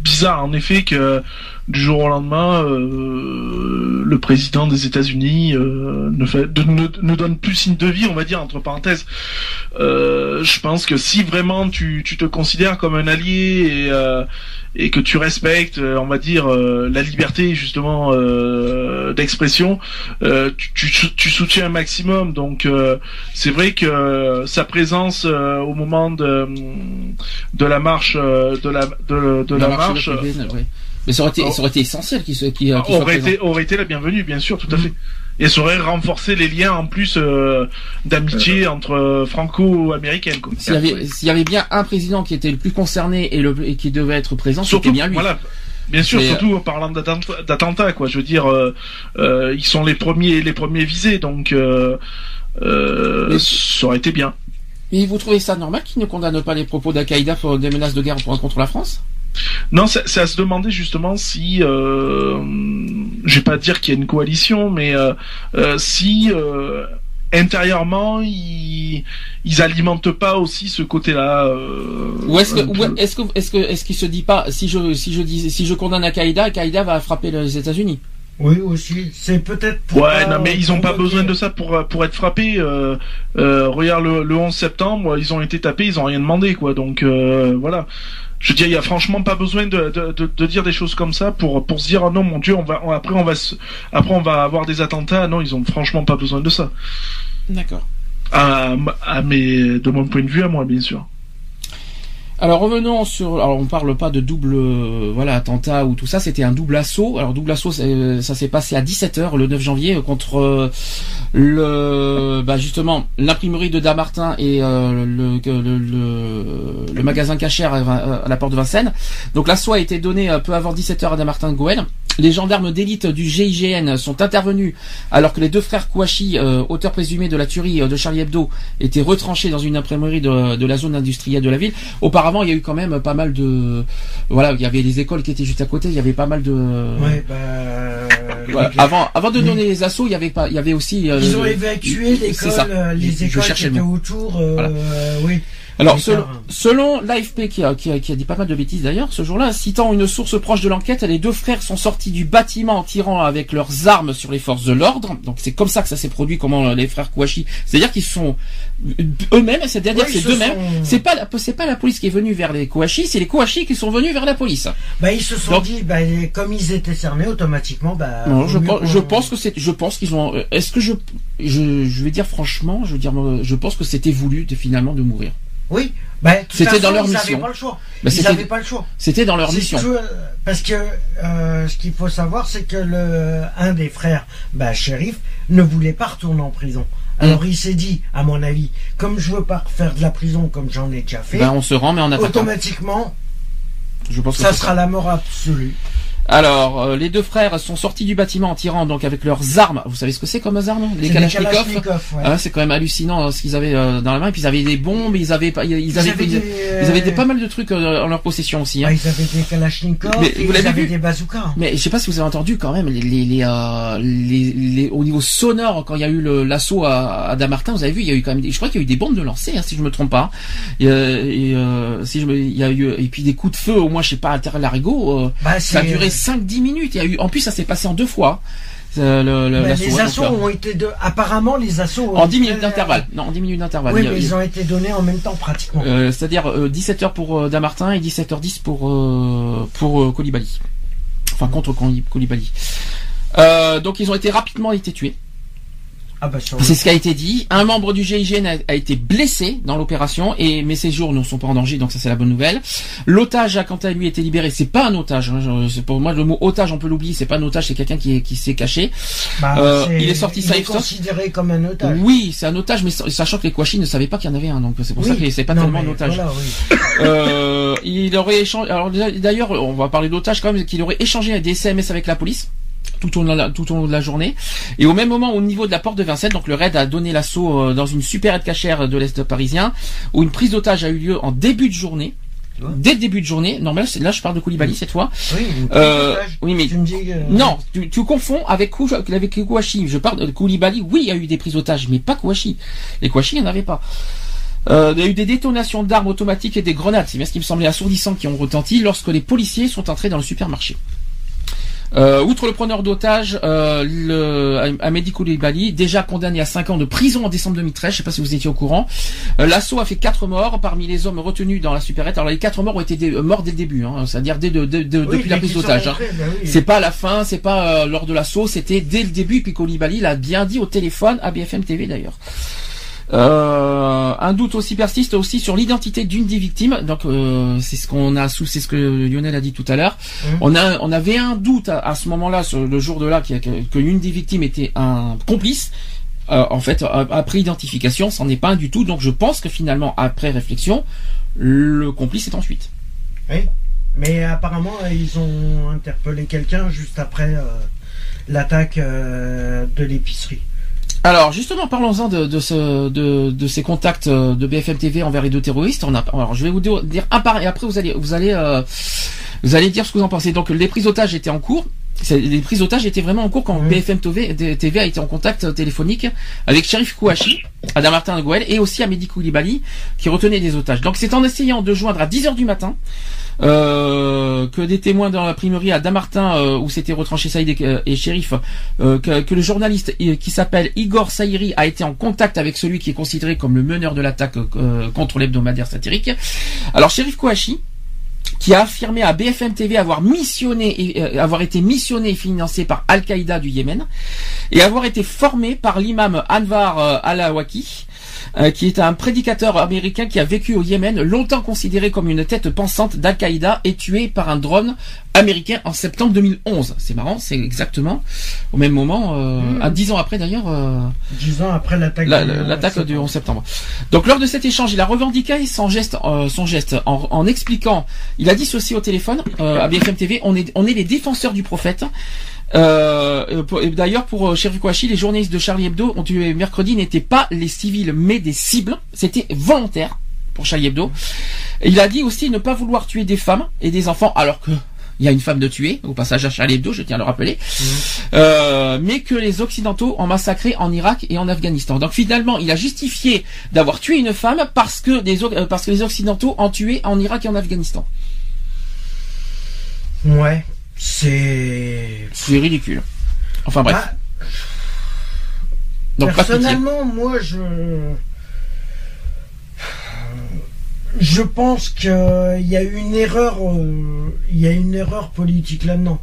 [SPEAKER 2] bizarre en effet que du jour au lendemain, euh, le président des États-Unis euh, ne, fait, ne, donne plus signe de vie, on va dire entre parenthèses. Euh, je pense que si vraiment tu, tu, te considères comme un allié et, et que tu respectes, on va dire, la liberté justement d'expression, tu, tu, tu, soutiens un maximum. Donc c'est vrai que sa présence au moment de, de la marche de la de, de la, marche,
[SPEAKER 1] mais ça aurait été, ça aurait été essentiel qu'il soit, qu
[SPEAKER 2] aurait été, aurait été la bienvenue, bien sûr, tout à fait. Et ça aurait renforcé les liens en plus euh, d'amitié euh, entre euh, franco-américaines.
[SPEAKER 1] S'il y, avait, s'il y avait bien un président qui était le plus concerné et, le, et qui devait être présent, c'était bien lui.
[SPEAKER 2] Voilà. Bien sûr, surtout en parlant d'attentats, quoi. Je veux dire, ils sont les premiers, les premiers visés, donc ça aurait été bien.
[SPEAKER 1] Et vous trouvez ça normal qu'ils ne condamnent pas les propos d'Al-Qaïda pour des menaces de guerre contre la France?
[SPEAKER 2] Non, c'est à se demander justement si, euh, je vais pas dire qu'il y a une coalition, mais euh, euh si euh, intérieurement, ils, ils alimentent pas aussi ce côté-là. Euh,
[SPEAKER 1] Ou est-ce que, est-ce que, est-ce que, est-ce qu'il se dit pas, si je, si je dis, si je condamne Al-Qaïda, Al-Qaïda va frapper les États-Unis?
[SPEAKER 5] Oui, aussi. C'est peut-être pour.
[SPEAKER 2] Ouais, non, mais ils ont pas besoin de ça pour pour être frappés. Euh, euh, regarde le, le 11 septembre, ils ont été tapés, ils ont rien demandé, quoi. Donc euh, voilà. Je veux dire, il y a franchement pas besoin de, de, de, de dire des choses comme ça pour pour se dire oh non mon Dieu, on va on- après on va se- après on va avoir des attentats. Non, ils ont franchement pas besoin de ça.
[SPEAKER 1] D'accord.
[SPEAKER 2] À, à mes de mon point de vue à moi bien sûr.
[SPEAKER 1] Alors revenons sur, alors on parle pas de double, euh, voilà, attentat ou tout ça, c'était un double assaut. Alors double assaut, euh, ça s'est passé à 17h le 9 janvier euh, contre le, bah justement, l'imprimerie de Damartin et le, magasin cachère à, la porte de Vincennes. Donc l'assaut a été donné un peu avant 17h à Damartin Goël. Les gendarmes d'élite du GIGN sont intervenus alors que les deux frères Kouachi, euh, auteurs présumés de la tuerie euh, de Charlie Hebdo, étaient retranchés dans une imprimerie de, de la zone industrielle de la ville. Auparavant, il y a eu quand même pas mal de, voilà, il y avait les écoles qui étaient juste à côté, il y avait pas mal de.
[SPEAKER 5] Ouais, bah.
[SPEAKER 1] Voilà.
[SPEAKER 5] les-
[SPEAKER 1] Avant, avant de
[SPEAKER 5] Oui.
[SPEAKER 1] donner les assauts, il y avait pas, il y avait aussi. euh,
[SPEAKER 5] Ils ont évacué l'école, euh, les écoles qui étaient autour. euh, Oui.
[SPEAKER 1] Alors, selon, selon l'AFP, qui a, qui, a, qui a dit pas mal de bêtises d'ailleurs, ce jour-là, citant une source proche de l'enquête, les deux frères sont sortis du bâtiment en tirant avec leurs armes sur les forces de l'ordre. Donc c'est comme ça que ça s'est produit, comment euh, les frères Kouachi. C'est-à-dire qu'ils sont eux-mêmes, c'est-à-dire
[SPEAKER 5] Ouais,
[SPEAKER 1] c'est
[SPEAKER 5] sont-
[SPEAKER 1] C'est pas, la- c'est pas la police qui est venue vers les Kouachi, c'est les Kouachi qui sont venus vers la police.
[SPEAKER 5] Bah, ils se sont
[SPEAKER 1] Donc-
[SPEAKER 5] dit, bah, comme ils étaient cernés, automatiquement, bah.
[SPEAKER 1] Non, je pense, je pense que c'est, je pense qu'ils ont. euh, Est-ce que je, je, je vais dire franchement, je veux dire, euh, je pense que c'était voulu de, finalement de mourir.
[SPEAKER 5] Oui. Toute
[SPEAKER 1] C'était dans leur
[SPEAKER 5] ils
[SPEAKER 1] mission.
[SPEAKER 5] pas le choix.
[SPEAKER 1] Bah,
[SPEAKER 5] ils
[SPEAKER 1] c'était-
[SPEAKER 5] avaient pas le choix.
[SPEAKER 1] C'était dans leur mission.
[SPEAKER 5] que, euh, parce que euh, ce qu'il faut savoir, c'est que le un des frères, bah, shérif, ne voulait pas retourner en prison. Alors
[SPEAKER 1] Mm.
[SPEAKER 5] il s'est dit, à mon avis, comme je veux pas faire de la prison comme j'en ai déjà fait,
[SPEAKER 1] Ben, on se rend, mais en attaquant.
[SPEAKER 5] automatiquement,
[SPEAKER 1] Je pense que
[SPEAKER 5] ça sera la mort absolue.
[SPEAKER 1] Alors, euh, les deux frères sont sortis du bâtiment en tirant donc avec leurs armes. Vous savez ce que c'est comme armes Les Kalachnikov.
[SPEAKER 5] Ouais.
[SPEAKER 1] Ah, c'est quand même hallucinant euh, ce qu'ils avaient euh, dans la main. Et puis ils avaient des bombes, ils avaient pas, ils, ils avaient,
[SPEAKER 5] avaient
[SPEAKER 1] ils, ils avaient des,
[SPEAKER 5] euh,
[SPEAKER 1] pas mal de trucs euh, en leur possession aussi. Hein.
[SPEAKER 5] bah, ils avaient des Kalachnikov
[SPEAKER 1] Mais
[SPEAKER 5] et
[SPEAKER 1] vous l'avez
[SPEAKER 5] ils avaient
[SPEAKER 1] vu
[SPEAKER 5] des bazookas.
[SPEAKER 1] Mais je sais pas si vous avez entendu quand même les les les, euh, les, les- au niveau sonore quand il y a eu le- l'assaut à, à Damartin, vous avez vu il y a eu quand même des, je crois qu'il y a eu des bombes de lancer hein, si je me trompe pas. Et, et, si je me, il y a eu et puis des coups de feu au moins je sais pas à terre
[SPEAKER 5] Bah,
[SPEAKER 1] ça a duré 5-10 minutes. Il y a eu en plus ça s'est passé en deux fois. euh, le- le-
[SPEAKER 5] bah,
[SPEAKER 1] l'assaut,
[SPEAKER 5] les
[SPEAKER 1] hein,
[SPEAKER 5] assauts
[SPEAKER 1] euh,
[SPEAKER 5] ont été de, apparemment les assauts ont
[SPEAKER 1] en 10
[SPEAKER 5] été-
[SPEAKER 1] minutes d'intervalle. Non, en 10 minutes d'intervalle.
[SPEAKER 5] Oui,
[SPEAKER 1] Il y a-
[SPEAKER 5] mais ils ont été donnés en même temps pratiquement.
[SPEAKER 1] euh, c'est-à-dire euh, 17h pour euh, Damartin et 17h10 pour euh, pour euh. Enfin contre. Euh, donc ils ont été rapidement été tués.
[SPEAKER 5] Ah bah
[SPEAKER 1] C'est ce qui a été dit. Un membre du GIGN a, a été blessé dans l'opération et mais ses jours ne sont pas en danger, donc ça c'est la bonne nouvelle. L'otage a quant à lui été libéré. C'est pas un otage. hein, je- pour moi le mot otage on peut l'oublier. C'est pas un otage, c'est quelqu'un qui est- qui s'est caché.
[SPEAKER 5] Bah,
[SPEAKER 1] Euh,
[SPEAKER 5] c'est-
[SPEAKER 1] il est sorti
[SPEAKER 5] il
[SPEAKER 1] safe
[SPEAKER 5] est considéré comme un otage.
[SPEAKER 1] Oui, c'est un otage, mais sa- sachant que les Kouachi ne savaient pas qu'il y en avait un, donc c'est pour ça que c'est pas
[SPEAKER 5] Non,
[SPEAKER 1] tellement un otage.
[SPEAKER 5] voilà, oui.
[SPEAKER 1] Euh, il aurait échangé. Alors d'ailleurs, on va parler d'otage quand même, qu'il aurait échangé des SMS avec la police tout au long de la, tout au long de la journée. Et au même moment, au niveau de la porte de Vincennes, donc le raid a donné l'assaut euh, dans une supérette cachère de l'est parisien, où une prise d'otage a eu lieu en début de journée.
[SPEAKER 5] Ouais.
[SPEAKER 1] Dès le début de journée, normal, là je parle de Koulibaly cette fois.
[SPEAKER 5] Oui,
[SPEAKER 1] Euh, oui, mais
[SPEAKER 5] Tu me dis, euh,
[SPEAKER 1] non, tu, tu confonds avec, avec Kouachi. Je parle de Koulibaly. Oui, il y a eu des prises d'otages, mais pas Kouachi. Les Kouachi, il n'y en avait pas. Euh, il y a eu des détonations d'armes automatiques et des grenades, c'est bien ce qui me semblait assourdissant, qui ont retenti lorsque les policiers sont entrés dans le supermarché. Euh, outre le preneur d'otages, euh, Amédi Koulibaly, déjà condamné à 5 ans de prison en décembre 2013, je sais pas si vous étiez au courant. Euh, L'assaut a fait 4 morts parmi les hommes retenus dans la supérette. Alors les 4 morts ont été euh, morts dès le début, hein, c'est-à-dire dès de- de- de-
[SPEAKER 5] oui,
[SPEAKER 1] depuis la prise d'otage. hein.
[SPEAKER 5] oui.
[SPEAKER 1] C'est pas à la fin, c'est pas euh, lors de l'assaut, c'était dès le début. Puis Koulibaly l'a bien dit au téléphone à BFM TV d'ailleurs. Euh, un doute aussi persiste aussi sur l'identité d'une des victimes. Donc euh, c'est ce qu'on a sous, c'est ce que Lionel a dit tout à l'heure.
[SPEAKER 5] Mhm.
[SPEAKER 1] On a, on avait un doute à, à ce moment-là, le jour de là, que, que l'une des victimes était un complice. Euh, en fait, après identification, c'en est pas un du tout. Donc je pense que finalement, après réflexion, le complice est ensuite.
[SPEAKER 5] Oui. Mais apparemment, ils ont interpellé quelqu'un juste après l'attaque de l'épicerie.
[SPEAKER 1] Alors justement, parlons-en de, de, ce, de, de ces contacts euh, de BFM TV envers les deux terroristes. On a, alors je vais vous dire, un par et après vous allez, vous allez, euh, vous allez dire ce que vous en pensez. Donc les prises d'otages étaient en cours. les prises d'otages étaient vraiment en cours quand BFM TV, TV, a été en contact téléphonique avec Sherif Kouachi, Adam Martin Gouel et aussi Amédi Koulibaly qui retenait des otages. Donc c'est en essayant de joindre à 10h du matin euh, que des témoins dans la primerie à Damartin euh, où s'était retranché Saïd et, Shérif, euh, que, le journaliste qui s'appelle Igor Saïri a été en contact avec celui qui est considéré comme le meneur de l'attaque contre l'hebdomadaire satirique. Alors Shérif Kouachi, qui a affirmé à BFM TV avoir missionné avoir été missionné et financé par Al-Qaïda du Yémen et avoir été formé par l'imam Anwar al-Awaki euh, qui est un prédicateur américain qui a vécu au Yémen, longtemps considéré comme une tête pensante d'Al-Qaïda et tué par un drone américain en septembre 2011. C'est marrant, c'est exactement au même moment, euh, hmm. à dix ans après d'ailleurs. Euh,
[SPEAKER 5] dix ans après l'attaque.
[SPEAKER 1] l'attaque du 11 septembre. Donc lors de cet échange, il a revendiqué son geste, son geste en, expliquant, il a dit ceci au téléphone à BFM TV, on est, on est les défenseurs du prophète. Euh, D'ailleurs, pour euh, Sherry Kouachi, les journalistes de Charlie Hebdo ont tué mercredi n'étaient pas les civils, mais des cibles. C'était volontaire pour Charlie Hebdo. il a dit aussi ne pas vouloir tuer des femmes et des enfants, alors que il y a une femme de tuer au passage à Charlie Hebdo, je tiens à le rappeler, mmh. euh, mais que les Occidentaux ont massacré en Irak et en Afghanistan. Donc finalement, il a justifié d'avoir tué une femme parce que, des, euh, parce que les Occidentaux ont tué en Irak et en Afghanistan.
[SPEAKER 5] Ouais, c'est.
[SPEAKER 1] C'est ridicule. Enfin bref. Bah,
[SPEAKER 5] Donc, personnellement, moi, je. Je pense qu'il y a une erreur. Euh, il y a une erreur politique là-dedans.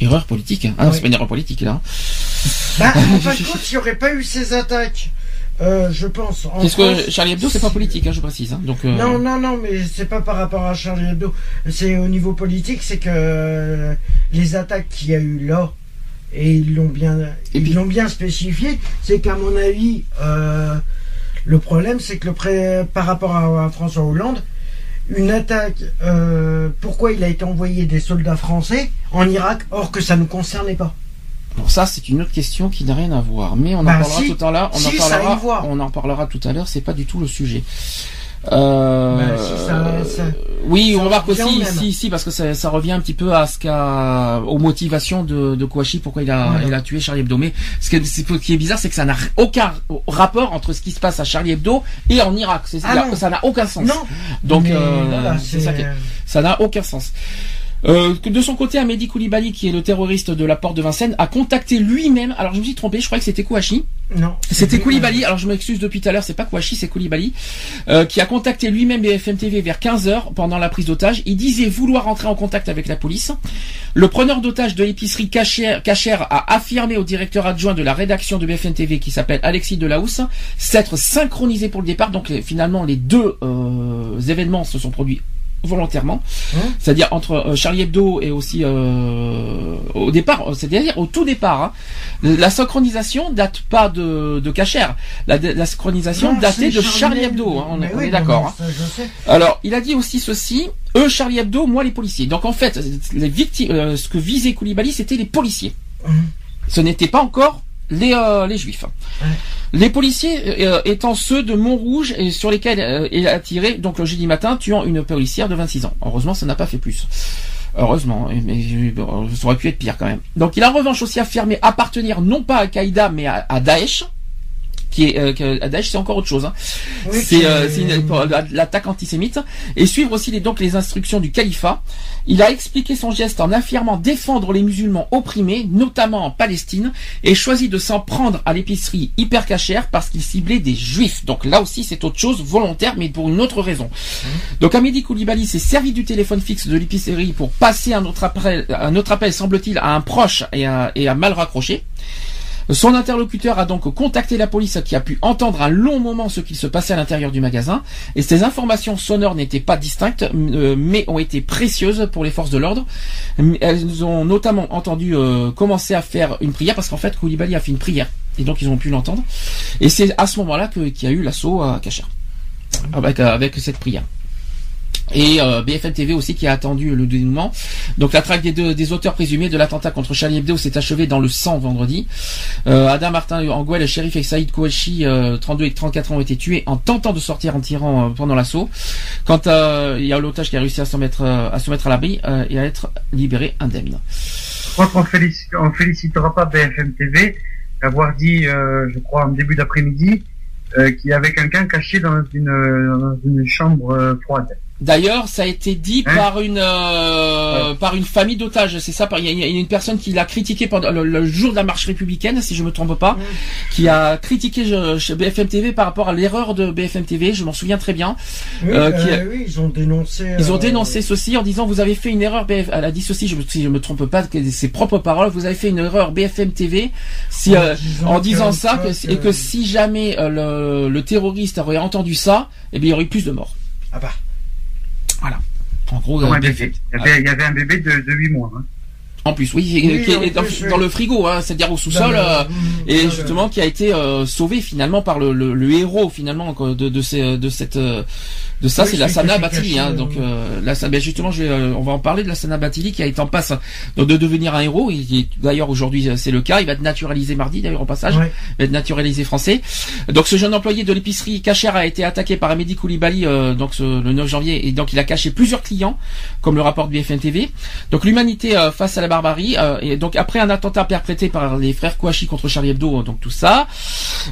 [SPEAKER 1] Erreur politique hein. Ah, c'est pas une erreur politique là.
[SPEAKER 5] Bah, en fin de compte, il n'y aurait pas eu ces attaques. Euh, je pense.
[SPEAKER 1] Parce que Charlie Hebdo, c'est pas politique, hein, je précise. Hein, donc, euh,
[SPEAKER 5] Non, non, non, mais c'est pas par rapport à Charlie Hebdo. C'est au niveau politique, c'est que les attaques qu'il y a eu là, et ils l'ont bien, ils l'ont bien spécifié, c'est qu'à mon avis, euh, le problème, c'est que le pré... par rapport à, François Hollande, une attaque, pourquoi il a été envoyé des soldats français en Irak, or que ça ne concernait pas
[SPEAKER 1] ça, c'est une autre question qui n'a rien à voir. Mais on en bah, parlera tout à l'heure. On, en parlera, on en parlera tout à l'heure. C'est pas du tout le sujet. Euh, bah, oui, on remarque aussi, si, si, parce que ça, ça, revient un petit peu à ce qu'a, aux motivations de, de Kouachi, pourquoi il a, il a tué Charlie Hebdo. Mais ce qui, ce qui est bizarre, c'est que ça n'a aucun rapport entre ce qui se passe à Charlie Hebdo et en Irak. C'est ah ça n'a aucun sens. Non. Donc, euh, ça, ça n'a aucun sens. Euh, de son côté, Amédi Koulibaly, qui est le terroriste de la porte de Vincennes, a contacté lui-même. Alors je me suis trompé, je croyais que c'était Kouachi.
[SPEAKER 5] Non.
[SPEAKER 1] C'était Koulibaly. Alors je m'excuse depuis tout à l'heure, c'est pas Kouachi, c'est Koulibaly, euh, qui a contacté lui-même BFM TV vers 15 h pendant la prise d'otage. Il disait vouloir entrer en contact avec la police. Le preneur d'otage de l'épicerie Cachère a affirmé au directeur adjoint de la rédaction de BFM TV, qui s'appelle Alexis Delahousse, s'être synchronisé pour le départ. Donc finalement, les deux euh, événements se sont produits volontairement, hein c'est-à-dire entre euh, Charlie Hebdo et aussi euh, au départ, euh, c'est-à-dire au tout départ, hein, la synchronisation date pas de, de Cachère, la, synchronisation datait de Charlie Hebdo, hein, on, est d'accord. Alors, il a dit aussi ceci, eux Charlie Hebdo, moi les policiers. Donc en fait, les victimes, ce que visait Koulibaly, c'était les policiers. Mmh. Ce n'était pas encore les, les juifs. Les policiers euh, étant ceux de Montrouge et sur lesquels euh, il a tiré donc le jeudi matin, tuant une policière de 26 ans. Heureusement, ça n'a pas fait plus. Heureusement, mais ça aurait pu être pire quand même. Donc il a en revanche aussi affirmé appartenir non pas à Al-Qaïda mais à, à Daesh qui est euh, Daesh c'est encore autre chose hein. c'est euh, l'attaque antisémite. Et suivre aussi les, donc les instructions du califat. Il a expliqué son geste en affirmant défendre les musulmans opprimés notamment en Palestine et choisi de s'en prendre à l'épicerie hyper cachère parce qu'il ciblait des juifs. Donc là aussi c'est autre chose volontaire mais pour une autre raison. Mmh. donc Amédi Koulibaly s'est servi du téléphone fixe de l'épicerie pour passer un autre appel un autre appel semble-t-il à un proche et à, et à mal raccroché son interlocuteur a donc contacté la police qui a pu entendre un long moment ce qu'il se passait à l'intérieur du magasin. Et ces informations sonores n'étaient pas distinctes euh, mais ont été précieuses pour les forces de l'ordre. Elles ont notamment entendu euh, commencer à faire une prière parce qu'en fait Koulibaly a fait une prière. Et donc ils ont pu l'entendre. Et c'est à ce moment-là qu'il y a eu l'assaut à Cacher avec, avec cette prière et euh, BFM TV aussi qui a attendu le dénouement. Donc la traque des, deux, des auteurs présumés de l'attentat contre Charlie Hebdo s'est achevée dans le sang vendredi. Euh, Adam Martin Anguel, Shérif et Saïd Kouachi, 32 euh, et 34 ans, ont été tués en tentant de sortir en tirant euh, pendant l'assaut. Quant à il y a l'otage qui a réussi à se mettre à se mettre à l'abri et à être libéré indemne.
[SPEAKER 3] Je crois qu'on on félicitera pas BFM TV d'avoir dit, euh, je crois en début d'après-midi, euh, qu'il y avait quelqu'un caché dans une, dans une chambre euh, froide.
[SPEAKER 1] D'ailleurs, ça a été dit
[SPEAKER 3] Hein
[SPEAKER 1] par une euh, par une famille d'otages. C'est ça. par- Il y, a- une personne qui l'a critiqué pendant le, le jour de la marche républicaine, si je me trompe pas, qui a critiqué je- BFM TV par rapport à l'erreur de BFM TV. Je m'en souviens très bien.
[SPEAKER 5] Oui,
[SPEAKER 1] Euh,
[SPEAKER 5] euh,
[SPEAKER 1] qui
[SPEAKER 5] oui, ils ont dénoncé.
[SPEAKER 1] Ils ont
[SPEAKER 5] euh,
[SPEAKER 1] dénoncé ceci en disant vous avez fait une erreur. BF... Elle a dit ceci, je, si je me trompe pas, ses propres paroles. Vous avez fait une erreur BFM TV. Si
[SPEAKER 5] En disant
[SPEAKER 1] en disant
[SPEAKER 5] que-
[SPEAKER 1] ça que- et que si jamais le, le terroriste aurait entendu ça, eh bien il y aurait eu plus de morts.
[SPEAKER 5] Ah bah.
[SPEAKER 1] En gros, euh,
[SPEAKER 3] un bébé. Il y avait, il y avait un bébé de, de 8 mois. Hein.
[SPEAKER 1] En plus, oui,
[SPEAKER 5] Oui,
[SPEAKER 1] qui est dans,
[SPEAKER 5] plus, oui.
[SPEAKER 1] dans le frigo, hein, c'est-à-dire au sous-sol, euh,
[SPEAKER 5] Mm,
[SPEAKER 1] et
[SPEAKER 5] dans le-
[SPEAKER 1] justement qui a été euh, sauvé finalement par le, le, le héros finalement quoi, de, de, ces, de cette euh, de ça,
[SPEAKER 5] Oui,
[SPEAKER 1] c'est la Sana Batili. Hein, donc euh, là, ça, ben, justement, je vais, euh, on va en parler de la Sana Batili qui a été en passe de, de devenir un héros. Il, il- d'ailleurs aujourd'hui euh, c'est le cas. Il va être naturalisé mardi d'ailleurs au passage.
[SPEAKER 5] Ouais.
[SPEAKER 1] Il va être naturalisé français. Donc ce jeune employé de l'épicerie cachère a été attaqué par Amédi Koulibaly euh, donc ce- le 9 janvier et donc il a caché plusieurs clients comme le rapporte BFM TV. Donc l'humanité euh, face à la barbarie euh, et donc après un attentat perpétré par les frères Kouachi contre Charlie Hebdo donc tout ça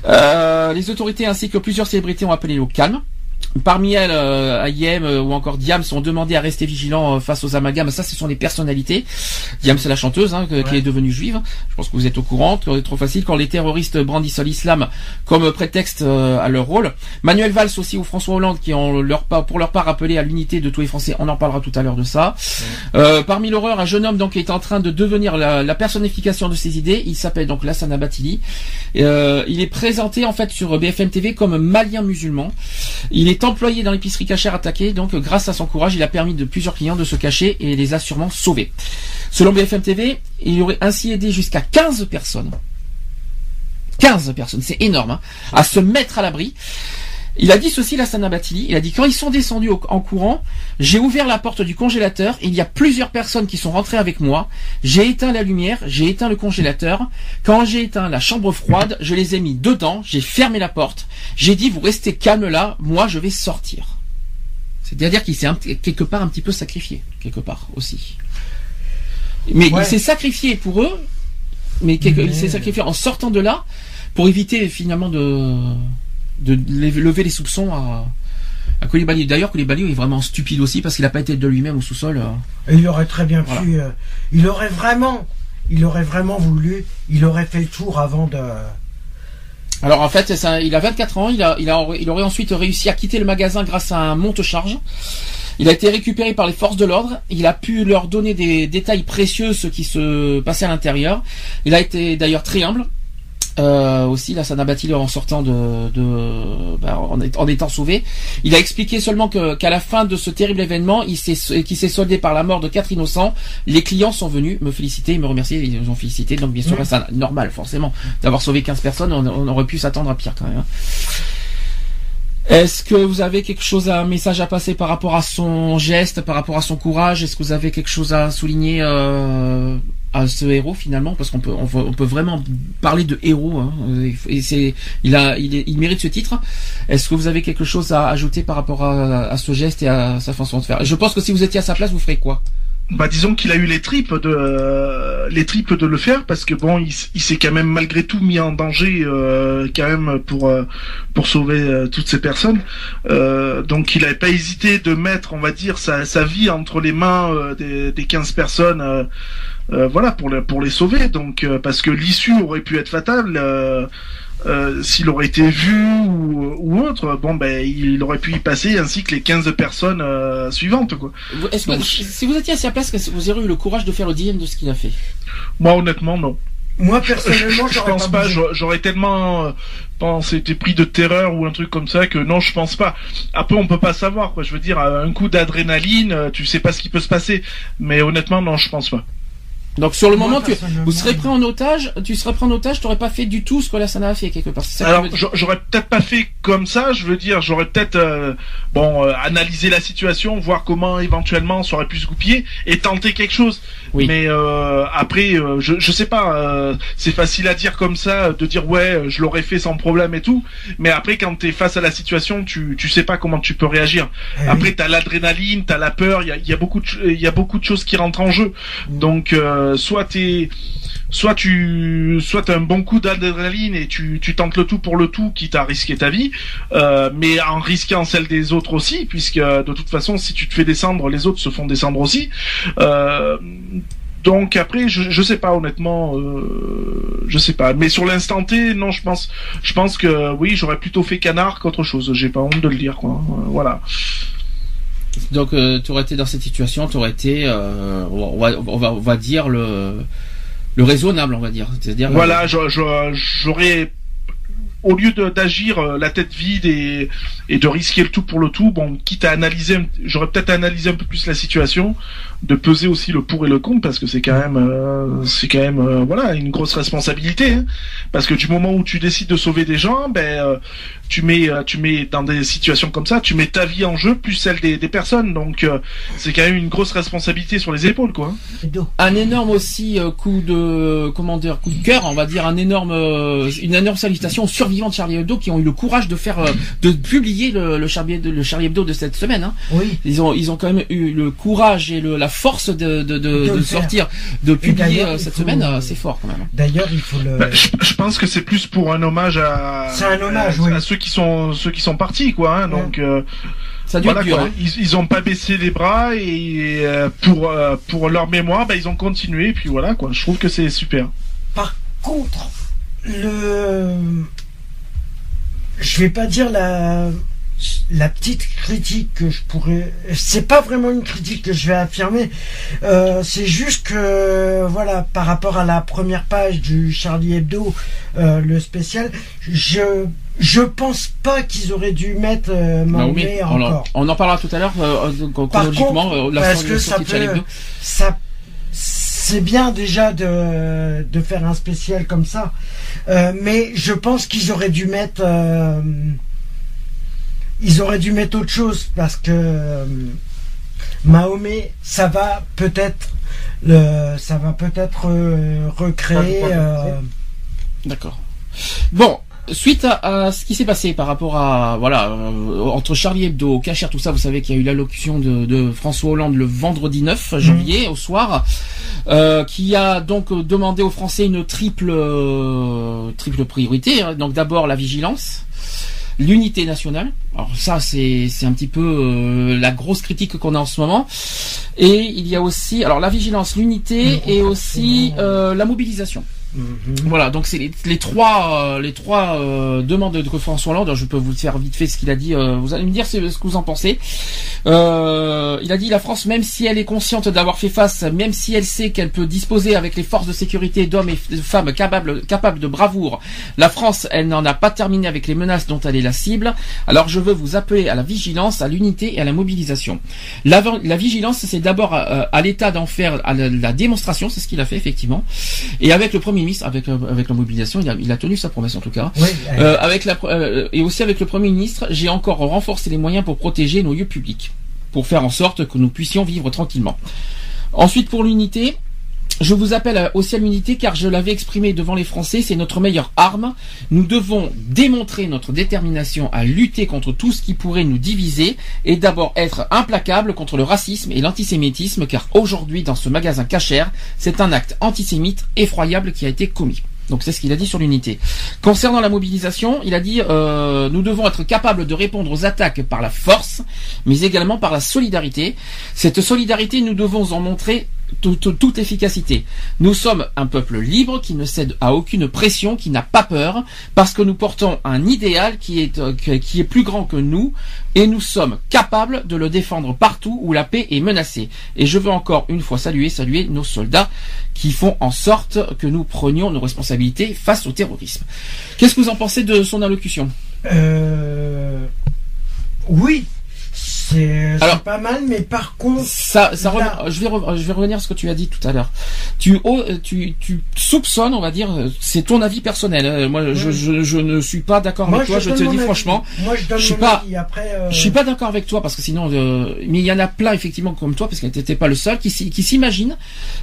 [SPEAKER 1] euh, les autorités ainsi que plusieurs célébrités ont appelé au calme. Parmi elles, euh, Ayem euh, ou encore Diam sont demandés à rester vigilants euh, face aux amalgames. Ça, ce sont des personnalités. Diam, c'est la chanteuse hein, que- qui est devenue juive. Je pense que vous êtes au courant. C'est trop facile quand les terroristes brandissent l'islam comme prétexte à leur rôle. Manuel Valls aussi ou François Hollande qui ont leur part, pour leur part appelé à l'unité de tous les Français. On en parlera tout à l'heure de ça. Euh, parmi l'horreur, un jeune homme donc est en train de devenir la, la personnification de ses idées. Il s'appelle donc Lassana Batili. Euh, il est présenté en fait sur BFM TV comme malien musulman. Il est employé dans l'épicerie cachère attaquée, donc euh, grâce à son courage, il a permis de plusieurs clients de se cacher et les a sûrement sauvés. Selon BFM TV, il aurait ainsi aidé jusqu'à 15 personnes. 15 personnes, c'est énorme, hein, à se mettre à l'abri. Il a dit ceci, Lassana Batili, il a dit quand ils sont descendus au- en courant, j'ai ouvert la porte du congélateur, il y a plusieurs personnes qui sont rentrées avec moi, j'ai éteint la lumière, j'ai éteint le congélateur, quand j'ai éteint la chambre froide, je les ai mis dedans, j'ai fermé la porte, j'ai dit vous restez calme là, moi je vais sortir. C'est-à-dire qu'il s'est quelque part un petit peu sacrifié, quelque part aussi. Mais
[SPEAKER 5] Ouais.
[SPEAKER 1] il s'est sacrifié pour eux, mais, quelque- il
[SPEAKER 5] Mais-
[SPEAKER 1] s'est sacrifié en sortant de là pour éviter finalement de, de lever les soupçons à, à Koulibaly. D'ailleurs, Koulibaly est vraiment stupide aussi parce qu'il n'a pas été de lui-même au sous-sol. euh.
[SPEAKER 5] Il aurait très bien
[SPEAKER 1] Voilà.
[SPEAKER 5] pu. euh, il aurait vraiment. Il aurait vraiment voulu. Il aurait fait le tour avant de.
[SPEAKER 1] Alors en fait, ça, il a 24 ans, il, a, il, a, il aurait ensuite réussi à quitter le magasin grâce à un monte-charge. Il a été récupéré par les forces de l'ordre. Il a pu leur donner des détails précieux, ce qui se passait à l'intérieur. Il a été d'ailleurs très humble. Euh, aussi, là, ça n'a bâti en sortant de, de bah, en, est- en étant sauvé. Il a expliqué seulement que qu'à la fin de ce terrible événement, il s'est qui s'est soldé par la mort de quatre innocents. Les clients sont venus me féliciter, me remercier, ils nous ont félicité. Donc bien sûr,
[SPEAKER 5] Oui.
[SPEAKER 1] c'est normal, forcément, d'avoir sauvé 15 personnes. On, on aurait pu s'attendre à pire quand même. hein. Est-ce que vous avez quelque chose, un message à passer par rapport à son geste, par rapport à son courage? Est-ce que vous avez quelque chose à souligner euh, à ce héros finalement Parce qu'on peut, on, peut- vraiment parler de héros. Hein, et c'est, il a, il, mérite ce titre. Est-ce que vous avez quelque chose à ajouter par rapport à, ce geste et à sa façon de faire? Je pense que si vous étiez à sa place, vous ferez quoi?
[SPEAKER 2] Bah disons qu'il a eu les tripes de euh, les tripes de le faire parce que bon il, s'est quand même malgré tout mis en danger euh, quand même pour euh, pour sauver toutes ces personnes donc il n'avait pas hésité de mettre on va dire sa, vie entre les mains des, des 15 personnes voilà pour les, pour les sauver donc euh, parce que l'issue aurait pu être fatale euh, euh, s'il aurait été vu ou, ou autre, bon ben il aurait pu y passer ainsi que les 15 personnes euh, suivantes quoi.
[SPEAKER 1] Est-ce que
[SPEAKER 2] Donc-
[SPEAKER 1] si vous étiez à sa place, que vous auriez eu le courage de faire le dixième de ce qu'il a fait?
[SPEAKER 2] Moi honnêtement non.
[SPEAKER 5] Moi personnellement,
[SPEAKER 2] je
[SPEAKER 5] j'aurais
[SPEAKER 2] pense
[SPEAKER 5] pas.
[SPEAKER 2] j'aurais- tellement euh, pensé, été pris de terreur ou un truc comme ça que non, je pense pas. Après, on peut pas savoir, quoi. Je veux dire, un coup d'adrénaline, euh, tu sais pas ce qui peut se passer. Mais honnêtement, non, je pense pas.
[SPEAKER 1] Donc sur le
[SPEAKER 5] Moi,
[SPEAKER 1] moment, tu, vous serez pris en otage, tu serais pris en otage, t'aurais pas fait du tout ce que Lassana a fait quelque part. Ça
[SPEAKER 2] Alors, j'aurais peut-être pas fait comme ça. Je veux dire, j'aurais peut-être euh, bon euh, analysé la situation, voir comment éventuellement ça aurait pu se goupiller et tenter quelque chose.
[SPEAKER 1] Oui.
[SPEAKER 2] Mais euh, après, euh, je je sais pas. euh, c'est facile à dire comme ça, de dire ouais, je l'aurais fait sans problème et tout. Mais après, quand t'es face à la situation, tu tu sais pas comment tu peux réagir.
[SPEAKER 5] Eh oui.
[SPEAKER 2] Après, t'as l'adrénaline, t'as la peur. Il y a, y a beaucoup il y a beaucoup de choses qui rentrent en jeu.
[SPEAKER 5] Mm.
[SPEAKER 2] Donc euh, soit t'es soit tu soit un bon coup d'adrénaline et tu, tentes le tout pour le tout quitte à risquer ta vie euh, mais en risquant celle des autres aussi puisque de toute façon si tu te fais descendre les autres se font descendre aussi. Euh, donc après je, je sais pas honnêtement euh, je sais pas. Mais sur l'instant T non je pense je pense que oui j'aurais plutôt fait canard qu'autre chose. J'ai pas honte de le dire quoi. Euh, voilà
[SPEAKER 1] Donc, euh, tu aurais été dans cette situation, tu aurais été, euh, on, va, on, va, on va dire le, le raisonnable, on va dire. C'est-à-dire.
[SPEAKER 2] Voilà, je- j'aurais au lieu d'agir euh, la tête vide et, et de risquer le tout pour le tout, bon, quitte à analyser, j'aurais peut-être analysé un peu plus la situation, de peser aussi le pour et le contre parce que c'est quand même, euh, c'est quand même, euh, voilà, une grosse responsabilité. hein. parce que du moment où tu décides de sauver des gens, ben, euh, tu mets, euh, tu mets dans des situations comme ça, tu mets ta vie en jeu plus celle des, des personnes, donc euh, c'est quand même une grosse responsabilité sur les épaules, quoi.
[SPEAKER 1] Un énorme aussi euh, coup de comment dire coup de cœur, on va dire un énorme euh, une énorme salutation aux survivants de Charlie Hebdo qui ont eu le courage de faire euh, de publier le, le Charlie Hebdo, le Charlie Hebdo de cette semaine. Hein.
[SPEAKER 5] Oui.
[SPEAKER 1] Ils ont ils ont quand même eu le courage et le, la force de de, de,
[SPEAKER 5] De
[SPEAKER 1] de
[SPEAKER 5] le faire.
[SPEAKER 1] sortir de publier euh, cette
[SPEAKER 5] faut-
[SPEAKER 1] semaine, euh, c'est fort quand même.
[SPEAKER 5] D'ailleurs, il faut le.
[SPEAKER 2] Bah, je, je pense que c'est plus pour un hommage à,
[SPEAKER 5] C'est un hommage,
[SPEAKER 2] à,
[SPEAKER 5] oui.
[SPEAKER 2] à ceux qui sont ceux qui sont partis, quoi. Hein, donc euh,
[SPEAKER 1] Ça
[SPEAKER 2] voilà,
[SPEAKER 1] être dur.
[SPEAKER 2] quoi.
[SPEAKER 1] hein.
[SPEAKER 2] Ils, ils ont pas baissé les bras et euh, pour euh, pour leur mémoire, bah, ils ont continué. Et puis voilà, quoi. Je trouve que c'est super.
[SPEAKER 5] Par contre, le. Je vais pas dire la. La petite critique que je pourrais. C'est pas vraiment une critique que je vais affirmer. Euh, c'est juste que, voilà, par rapport à la première page du Charlie Hebdo, euh, le spécial, je. Je pense pas qu'ils auraient dû mettre euh,
[SPEAKER 1] Mahomet,
[SPEAKER 5] Mahomet
[SPEAKER 1] on, en,
[SPEAKER 5] encore.
[SPEAKER 1] on en parlera tout à l'heure
[SPEAKER 5] Par
[SPEAKER 1] chronologiquement
[SPEAKER 5] contre,
[SPEAKER 1] euh, la
[SPEAKER 5] parce que ça peut, ça, c'est bien déjà de, de faire un spécial comme ça, Euh, mais je pense qu'ils auraient dû mettre, euh, ils auraient dû mettre autre chose parce que euh, Mahomet, ça va peut-être, ça va peut-être euh, recréer. euh,
[SPEAKER 1] D'accord. Bon, suite à, à ce qui s'est passé par rapport à voilà euh, entre Charlie Hebdo, Cachère, tout ça, vous savez qu'il y a eu l'allocution de, de François Hollande le vendredi 9 janvier au soir, euh, qui a donc demandé aux Français une triple euh, triple priorité. hein. Donc d'abord la vigilance. L'unité nationale, alors ça c'est c'est un petit peu euh, la grosse critique qu'on a en ce moment, et il y a aussi alors la vigilance, l'unité et aussi euh, la mobilisation. Voilà, donc c'est les, trois, euh, les trois euh, demandes de François Hollande. Je peux vous faire vite fait ce qu'il a dit. euh, vous allez me dire ce, que vous en pensez. Euh, il a dit la France, même si elle est consciente d'avoir fait face, même si elle sait qu'elle peut disposer avec les forces de sécurité d'hommes et de femmes capables, capables de bravoure, la France, elle n'en a pas terminé avec les menaces dont elle est la cible. Alors je veux vous appeler à la vigilance, à l'unité et à la mobilisation. La, la vigilance, c'est d'abord euh, à l'État d'en faire la, la démonstration, c'est ce qu'il a fait effectivement. Et avec le Premier ministre, avec, euh, avec la mobilisation, il a, il a tenu sa promesse en tout cas.
[SPEAKER 5] oui,
[SPEAKER 1] Euh, avec la, euh, et aussi avec le Premier ministre, j'ai encore renforcé les moyens pour protéger nos lieux publics, pour faire en sorte que nous puissions vivre tranquillement. Ensuite, pour l'unité, je vous appelle à- aussi à l'unité car je l'avais exprimé devant les Français, c'est notre meilleure arme. Nous devons démontrer notre détermination à lutter contre tout ce qui pourrait nous diviser et d'abord être implacable contre le racisme et l'antisémitisme car aujourd'hui dans ce magasin cachère, c'est un acte antisémite effroyable qui a été commis. Donc c'est ce qu'il a dit sur l'unité. Concernant la mobilisation, il a dit euh, nous devons être capables de répondre aux attaques par la force, mais également par la solidarité. Cette solidarité, nous devons en montrer toute, toute efficacité. Nous sommes un peuple libre qui ne cède à aucune pression, qui n'a pas peur, parce que nous portons un idéal qui est, euh, qui est plus grand que nous, et nous sommes capables de le défendre partout où la paix est menacée. Et je veux encore une fois saluer, saluer nos soldats qui font en sorte que nous prenions nos responsabilités face au terrorisme. Qu'est-ce que vous en pensez de son allocution?
[SPEAKER 5] Euh, oui, c'est pas mal, mais par contre,
[SPEAKER 1] Ça, ça
[SPEAKER 5] Là.
[SPEAKER 1] je vais re- je vais revenir à ce que tu as dit tout à l'heure. Tu, oh, tu, tu soupçonnes, on va dire, c'est ton avis personnel. hein. Moi, je, je, je ne suis pas d'accord avec toi. Je te dis
[SPEAKER 5] avis.
[SPEAKER 1] franchement,
[SPEAKER 5] moi je donne
[SPEAKER 1] suis
[SPEAKER 5] mon
[SPEAKER 1] pas-
[SPEAKER 5] avis. Après, euh,
[SPEAKER 1] je suis pas d'accord avec toi parce que sinon, euh, mais il y en a plein effectivement comme toi parce que t'étais pas le seul qui, qui s'imagine,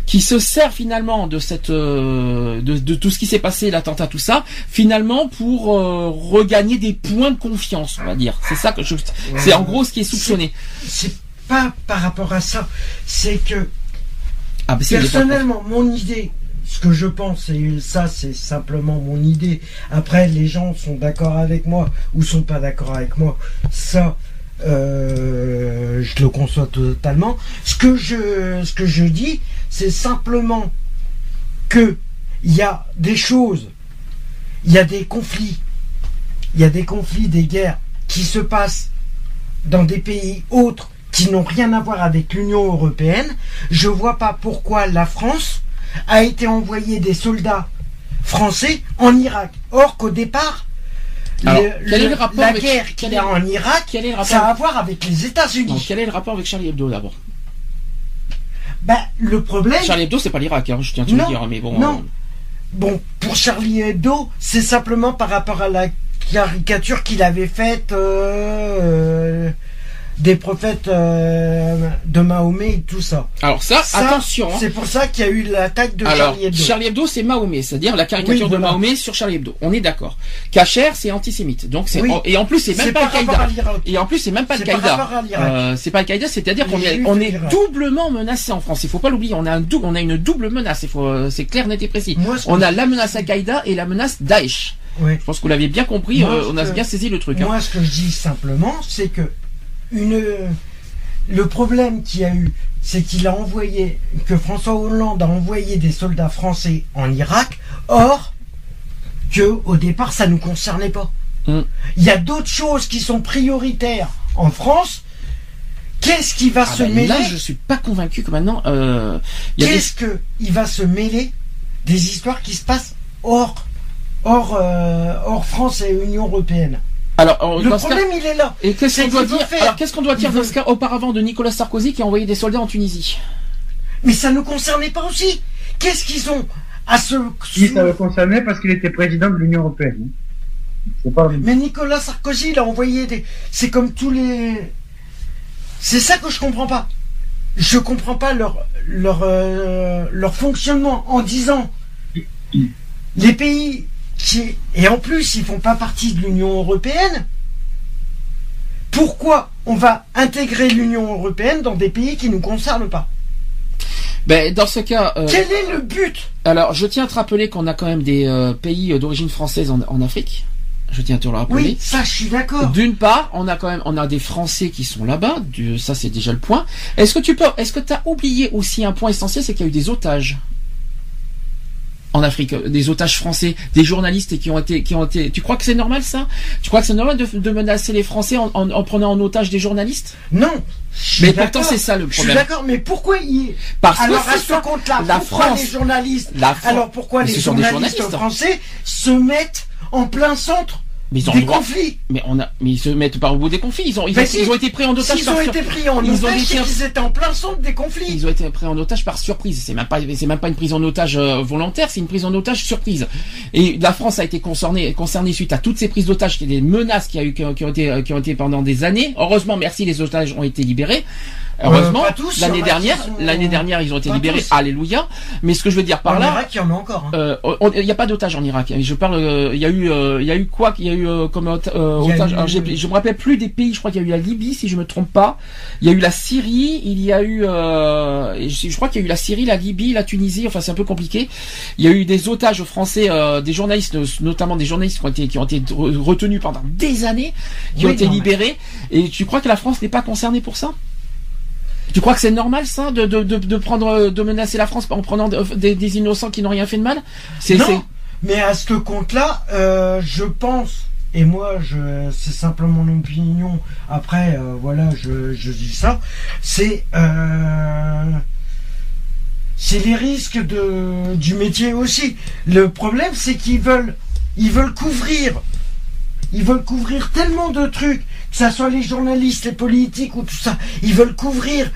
[SPEAKER 1] qui se sert finalement de cette, euh, de, de tout ce qui s'est passé, l'attentat, tout ça, finalement pour euh, regagner des points de confiance, on va dire. C'est ça que je, c'est en gros ce qui est soupçonné.
[SPEAKER 5] C'est pas par rapport à ça, c'est que
[SPEAKER 1] Ah,
[SPEAKER 5] Personnellement, mon idée, ce que je pense, et ça c'est simplement mon idée, après les gens sont d'accord avec moi ou sont pas d'accord avec moi, ça euh, je le conçois totalement. Ce que je, ce que je dis, c'est simplement que il y a des choses, il y a des conflits, il y a des conflits, des guerres qui se passent dans des pays autres qui n'ont rien à voir avec l'Union européenne, je vois pas pourquoi la France a été envoyer des soldats français en Irak. Or qu'au départ,
[SPEAKER 1] Alors,
[SPEAKER 5] le-
[SPEAKER 1] quel est
[SPEAKER 5] le-
[SPEAKER 1] le rapport
[SPEAKER 5] la
[SPEAKER 1] avec-
[SPEAKER 5] guerre qu'il y a en Irak,
[SPEAKER 1] quel est le rapport
[SPEAKER 5] ça a à voir avec les États-Unis.
[SPEAKER 1] quel est le rapport avec Charlie Hebdo d'abord?
[SPEAKER 5] Ben, le problème,
[SPEAKER 1] Charlie Hebdo, c'est pas l'Irak, hein, je tiens à te le dire, mais bon.
[SPEAKER 5] non.
[SPEAKER 1] euh,
[SPEAKER 5] bon, pour Charlie Hebdo, c'est simplement par rapport à la caricature qu'il avait faite euh, des prophètes euh, de Mahomet et tout ça.
[SPEAKER 1] Alors ça,
[SPEAKER 5] Ça,
[SPEAKER 1] attention. hein.
[SPEAKER 5] C'est pour ça qu'il y a eu l'attaque de
[SPEAKER 1] Alors,
[SPEAKER 5] Charlie Hebdo.
[SPEAKER 1] Charlie Hebdo, c'est Mahomet, c'est-à-dire la caricature
[SPEAKER 5] Oui,
[SPEAKER 1] de. Mahomet sur Charlie Hebdo. On est d'accord. Kacher, c'est antisémite. Donc c'est
[SPEAKER 5] Oui.
[SPEAKER 1] et en plus c'est même pas Al-Qaïda. Et en plus c'est même pas Al-Qaïda. Euh, c'est pas Al-Qaïda, c'est-à-dire qu'on est on doublement menacé en France. Il faut pas l'oublier. On a un dou- on a une double menace. Il faut euh, c'est clair, net et précis.
[SPEAKER 5] Moi,
[SPEAKER 1] On a la menace Al-Qaïda et la menace Daesh. Je pense que vous l'avez bien compris.
[SPEAKER 5] Moi,
[SPEAKER 1] euh, on a
[SPEAKER 5] que-
[SPEAKER 1] bien saisi le truc. hein.
[SPEAKER 5] Moi, ce que je dis simplement, c'est que une, le problème qu'il y a eu, c'est qu'il a envoyé, que François Hollande a envoyé des soldats français en Irak, or que au départ, ça nous concernait pas.
[SPEAKER 1] Mm.
[SPEAKER 5] Il y a d'autres choses qui sont prioritaires en France. Qu'est-ce qui va
[SPEAKER 1] Ah
[SPEAKER 5] se
[SPEAKER 1] ben
[SPEAKER 5] mêler
[SPEAKER 1] là, je suis pas convaincu que maintenant euh, des
[SPEAKER 5] Qu'est-ce que il va se mêler des histoires qui se passent hors, hors, euh, hors France et Union européenne
[SPEAKER 1] alors euh,
[SPEAKER 5] Le
[SPEAKER 1] dans ce cas-
[SPEAKER 5] problème, il est là.
[SPEAKER 1] Et qu'est-ce qu'on doit dire
[SPEAKER 5] faire.
[SPEAKER 1] Alors qu'est-ce qu'on doit dire dans ce cas auparavant de Nicolas Sarkozy qui a envoyé des soldats en Tunisie?
[SPEAKER 5] Mais ça ne concernait pas aussi. Qu'est-ce qu'ils ont à se.
[SPEAKER 3] Si ça le concernait parce qu'il était président de l'Union européenne. Pas
[SPEAKER 5] Mais Nicolas Sarkozy, il a envoyé des. C'est comme tous les. C'est ça que je comprends pas. Je comprends pas leur leur euh, leur fonctionnement en disant les pays qui et en plus ils font pas partie de l'Union européenne. Pourquoi on va intégrer l'Union européenne dans des pays qui nous concernent pas?
[SPEAKER 1] Ben dans ce cas, euh,
[SPEAKER 5] Quel est le but?
[SPEAKER 1] alors je tiens à te rappeler qu'on a quand même des euh, pays euh, d'origine française en, en Afrique. Je tiens à te le rappeler.
[SPEAKER 5] Oui, ça je suis d'accord.
[SPEAKER 1] D'une part, on a quand même, on a des Français qui sont là-bas. Ça, c'est déjà le point. Est-ce que tu peux, est-ce que tu as oublié aussi un point essentiel, c'est qu'il y a eu des otages? En Afrique, euh, des otages français, des journalistes qui ont été, qui ont été. Tu crois que c'est normal ça? Tu crois que c'est normal de, de menacer les Français en, en- en prenant en otage des journalistes?
[SPEAKER 5] Non.
[SPEAKER 1] Mais pourtant, c'est ça le
[SPEAKER 5] Je suis
[SPEAKER 1] problème.
[SPEAKER 5] d'accord, mais pourquoi il...
[SPEAKER 1] Parce que
[SPEAKER 5] à ce compte-là,
[SPEAKER 1] La
[SPEAKER 5] pourquoi
[SPEAKER 1] France-
[SPEAKER 5] les journalistes
[SPEAKER 1] La Fran-
[SPEAKER 5] Alors pourquoi
[SPEAKER 1] Mais
[SPEAKER 5] les journalistes. français se mettent en plein centre
[SPEAKER 1] Mais ils ont
[SPEAKER 5] des
[SPEAKER 1] droit.
[SPEAKER 5] conflits
[SPEAKER 1] Mais on a, mais ils se mettent pas au bout des conflits. Ils ont, ils, ont,
[SPEAKER 5] si.
[SPEAKER 1] ils ont été pris en otage
[SPEAKER 5] S'ils
[SPEAKER 1] par
[SPEAKER 5] ont
[SPEAKER 1] sur-
[SPEAKER 5] été pris en
[SPEAKER 1] ils ont été-
[SPEAKER 5] étaient en plein centre des conflits.
[SPEAKER 1] Ils ont été pris en otage par surprise. C'est même pas, c'est même pas une prise en otage euh, volontaire, c'est une prise en otage surprise. Et la France a été concernée, concernée suite à toutes ces prises d'otages, qui des menaces qui a eu, qui ont, qui ont été, euh, qui ont été pendant des années. Heureusement, merci, les otages ont été libérés. Heureusement, l'année dernière,
[SPEAKER 5] sont-
[SPEAKER 1] l'année dernière, ils ont été
[SPEAKER 5] Pas
[SPEAKER 1] libérés.
[SPEAKER 5] tous.
[SPEAKER 1] Alléluia. Mais ce que je veux dire par
[SPEAKER 5] en
[SPEAKER 1] là,
[SPEAKER 5] Irak, il y en a encore. hein.
[SPEAKER 1] euh, n'y a pas d'otages en Irak. Je parle, euh, il y a eu, euh, il y a eu quoi Il y a eu euh, comme euh, otage.
[SPEAKER 5] eu-
[SPEAKER 1] alors, je me rappelle plus des pays. Je crois qu'il y a eu la Libye, si je me trompe pas. Il y a eu la Syrie. Il y a eu, euh, je, je crois qu'il y a eu la Syrie, la Libye, la Tunisie. Enfin, c'est un peu compliqué. Il y a eu des otages français, euh, des journalistes, notamment des journalistes qui ont été, qui ont été re- retenus pendant des années, qui
[SPEAKER 5] Oui,
[SPEAKER 1] ont été
[SPEAKER 5] mais-
[SPEAKER 1] libérés. Et tu crois que la France n'est pas concernée pour ça tu crois que c'est normal ça de, de, de, de prendre de menacer la France en prenant de- des, des innocents qui n'ont rien fait de mal?
[SPEAKER 5] Non, mais à ce compte-là, euh, je pense, et moi, je, c'est simplement mon opinion. Après, euh, voilà, je, je dis ça. C'est, euh, c'est les risques de, du métier aussi. Le problème, c'est qu'ils veulent, ils veulent couvrir, ils veulent couvrir tellement de trucs, ça soit les journalistes, les politiques ou tout ça. Ils veulent couvrir,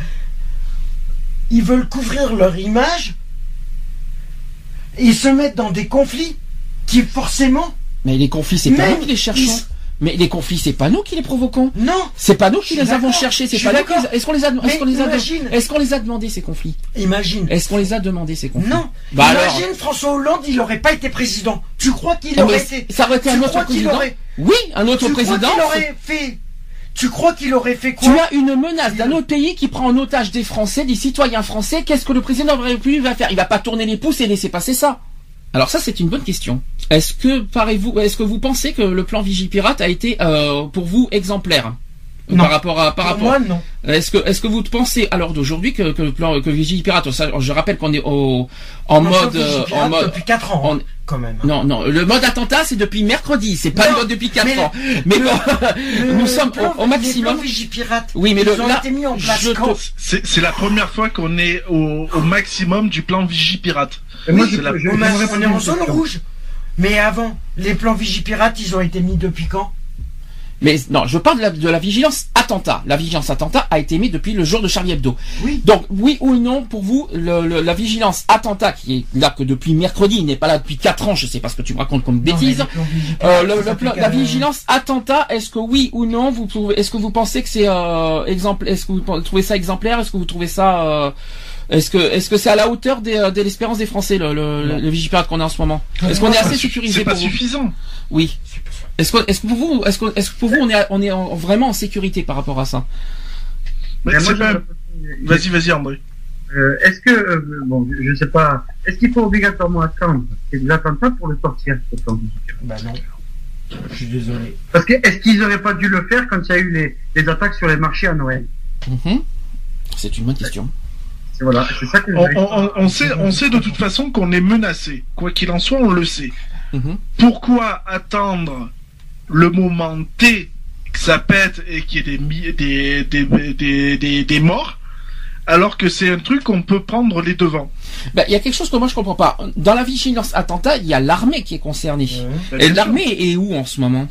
[SPEAKER 5] ils veulent couvrir leur image et se mettre dans des conflits qui forcément
[SPEAKER 1] Mais les conflits, c'est pas nous qui les cherchons.
[SPEAKER 5] ils-
[SPEAKER 1] Mais les conflits, c'est pas nous qui les provoquons.
[SPEAKER 5] non
[SPEAKER 1] C'est pas nous qui les avons cherchés. C'est pas nous. Est-ce qu'on les a Est-ce qu'on les a. Est-ce qu'on les a demandé ces conflits?
[SPEAKER 5] Imagine
[SPEAKER 1] Est-ce qu'on les a demandé ces conflits?
[SPEAKER 5] Non
[SPEAKER 1] Bah alors.
[SPEAKER 5] imagine François Hollande il n'aurait pas été président tu crois qu'il aurait été
[SPEAKER 1] Ça aurait été un autre président?
[SPEAKER 5] aurait
[SPEAKER 1] Oui, un autre
[SPEAKER 5] tu crois
[SPEAKER 1] président.
[SPEAKER 5] qu'il aurait fait Tu crois qu'il aurait fait quoi
[SPEAKER 1] Tu as une menace d'un autre pays qui prend en otage des Français, des citoyens français. Qu'est-ce que le président de la République va faire? Il va pas tourner les pouces et laisser passer ça. Alors ça, c'est une bonne question. Est-ce que, parez-vous, est-ce que vous pensez que le plan Vigipirate a été, euh, pour vous, exemplaire?
[SPEAKER 5] Non.
[SPEAKER 1] Par rapport à, par rapport.
[SPEAKER 5] moi, non.
[SPEAKER 1] Est-ce que, est-ce que vous pensez à l'heure d'aujourd'hui que, que le plan, que Vigipirate, ça, je rappelle qu'on est au, en mode, euh,
[SPEAKER 5] que
[SPEAKER 1] en mode,
[SPEAKER 5] depuis 4 ans,
[SPEAKER 1] en-
[SPEAKER 5] hein, quand même.
[SPEAKER 1] non, non, le mode attentat, c'est depuis mercredi, c'est pas
[SPEAKER 5] Non,
[SPEAKER 1] le mode depuis 4
[SPEAKER 5] mais
[SPEAKER 1] ans. Mais
[SPEAKER 5] le-
[SPEAKER 1] bon,
[SPEAKER 5] Le
[SPEAKER 1] nous sommes
[SPEAKER 5] plan-
[SPEAKER 1] au, au maximum.
[SPEAKER 5] Les plans Vigipirate,
[SPEAKER 1] Oui, mais
[SPEAKER 5] ils
[SPEAKER 1] le-
[SPEAKER 5] ont
[SPEAKER 1] là,
[SPEAKER 5] été mis en place
[SPEAKER 2] C'est la première fois qu'on est au, au maximum du plan Vigipirate.
[SPEAKER 3] Et moi,
[SPEAKER 2] Oui,
[SPEAKER 3] je-
[SPEAKER 2] c'est la-
[SPEAKER 3] je-
[SPEAKER 5] On, on est en zone rouge. Mais avant, les plans Vigipirate, ils ont été mis depuis quand?
[SPEAKER 1] Mais non, je parle de la, de la vigilance attentat. La vigilance attentat a été mise depuis le jour de Charlie Hebdo.
[SPEAKER 5] Oui.
[SPEAKER 1] Donc, oui ou non, pour vous, le- le- la vigilance attentat, qui est là que depuis mercredi, il n'est pas là depuis 4 ans, je sais pas ce que tu me racontes comme bêtise.
[SPEAKER 5] Non,
[SPEAKER 1] Euh, le- la vigilance attentat, est-ce que oui ou non, vous pouvez, est-ce que vous pensez que c'est euh, exemple, est-ce que vous trouvez ça exemplaire, est-ce que vous trouvez ça, euh, est-ce que est-ce que c'est à la hauteur des, euh, de l'espérance des Français le, le, le, Vigipirate qu'on a en ce moment Est-ce qu'on est assez sécurisé
[SPEAKER 2] C'est pas
[SPEAKER 1] pour vous
[SPEAKER 2] suffisant.
[SPEAKER 1] Oui. Est-ce que, est-ce que pour vous, est-ce que, est-ce que pour vous on est, on est en- vraiment en sécurité par rapport à ça
[SPEAKER 2] c'est Vas-y, vas-y, André.
[SPEAKER 3] Euh, est-ce que, euh, bon, je sais pas, est-ce qu'il faut obligatoirement attendre ait des attentats pour le sortir ce plan
[SPEAKER 5] Bah non. Je suis désolé.
[SPEAKER 3] Parce que est-ce qu'ils auraient pas dû le faire quand il y a eu les, les attaques sur les marchés à Noël?
[SPEAKER 1] Mhm. C'est une bonne question.
[SPEAKER 3] Voilà, ça que
[SPEAKER 2] On, sait, on sait de toute façon qu'on est menacé. Quoi qu'il en soit, on le sait.
[SPEAKER 1] Mhm.
[SPEAKER 2] Pourquoi attendre le moment T que ça pète et qu'il y ait des, des, des, des, des, des morts alors que c'est un truc qu'on peut prendre les devants
[SPEAKER 1] Bah, il y a quelque chose que moi je comprends pas. Dans la vigilance attentat, il y a l'armée qui est concernée.
[SPEAKER 2] Bah,
[SPEAKER 1] Et l'armée est où en ce moment?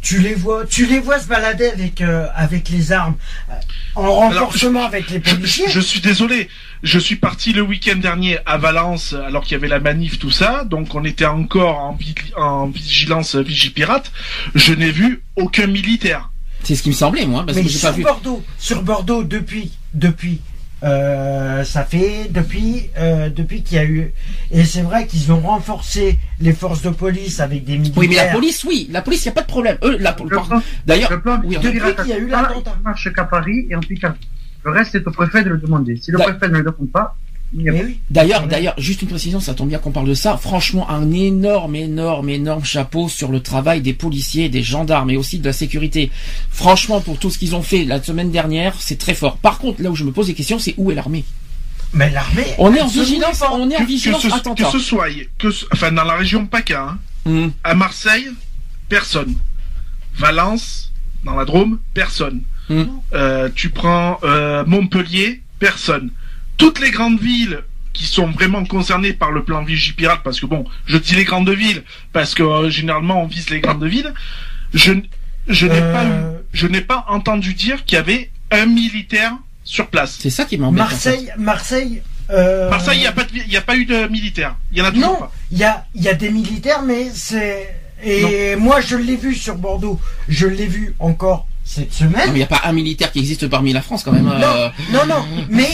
[SPEAKER 5] Tu les vois, tu les vois se balader avec euh, avec les armes, euh, en renforcement avec les
[SPEAKER 2] Je,
[SPEAKER 5] policiers.
[SPEAKER 2] je- je suis désolé. Je suis parti le week-end dernier à Valence alors qu'il y avait la manif, tout ça. Donc on était encore en, en vigilance Vigipirate. Je n'ai vu aucun militaire.
[SPEAKER 1] C'est ce qui me semblait moi, parce
[SPEAKER 5] Mais
[SPEAKER 1] que j'ai
[SPEAKER 5] sur
[SPEAKER 1] pas vu.
[SPEAKER 5] Bordeaux, sur Bordeaux depuis depuis euh, ça fait depuis euh, depuis qu'il y a eu et c'est vrai qu'ils ont renforcé les forces de police avec des militaires.
[SPEAKER 1] Oui, mais la police, oui, la police, il y a pas de problème. Eux, la,
[SPEAKER 3] Le
[SPEAKER 1] par-
[SPEAKER 3] plan-
[SPEAKER 1] d'ailleurs,
[SPEAKER 3] le plan
[SPEAKER 1] oui,
[SPEAKER 5] depuis qu'il y a eu l'attentat.
[SPEAKER 3] marche qu'à Paris et en Picardie. Le reste, c'est au préfet de le demander. Si le
[SPEAKER 1] D'a-
[SPEAKER 3] préfet ne le demande pas,
[SPEAKER 5] oui.
[SPEAKER 1] D'ailleurs, d'ailleurs, juste une précision, ça tombe bien qu'on parle de ça. Franchement, un énorme, énorme, énorme chapeau sur le travail des policiers, des gendarmes et aussi de la sécurité. Franchement, pour tout ce qu'ils ont fait la semaine dernière, c'est très fort. Par contre, là où je me pose des questions, c'est où est l'armée?
[SPEAKER 5] Mais l'armée.
[SPEAKER 1] On est en vigilance, on est en
[SPEAKER 2] Que, que
[SPEAKER 1] vigilance
[SPEAKER 2] ce, que ce soit, que ce- enfin dans la région PACA, hein,
[SPEAKER 1] Hum.
[SPEAKER 2] à Marseille, personne. Valence, dans la Drôme, personne.
[SPEAKER 1] Hmm.
[SPEAKER 2] Euh, tu prends euh, Montpellier, personne. Toutes les grandes villes qui sont vraiment concernées par le plan Vigipirate, parce que bon, je dis les grandes villes, parce que euh, généralement on vise les grandes villes, je, n- je n'ai
[SPEAKER 5] Euh,
[SPEAKER 2] pas je n'ai pas entendu dire qu'il y avait un militaire sur place.
[SPEAKER 1] C'est ça qui m'embête. en fait.
[SPEAKER 5] Marseille, Marseille. euh,
[SPEAKER 2] Marseille, il n'y a pas de, il y a pas eu de militaire. Il y en a toujours
[SPEAKER 5] Non,
[SPEAKER 2] pas.
[SPEAKER 5] il y a, il y a des militaires, mais c'est. Et moi, je l'ai vu sur Bordeaux. Je l'ai vu encore cette
[SPEAKER 1] Non,
[SPEAKER 5] semaine.
[SPEAKER 1] mais il n'y a pas un militaire qui existe parmi la France quand même. euh.
[SPEAKER 5] Non, non, non. Mais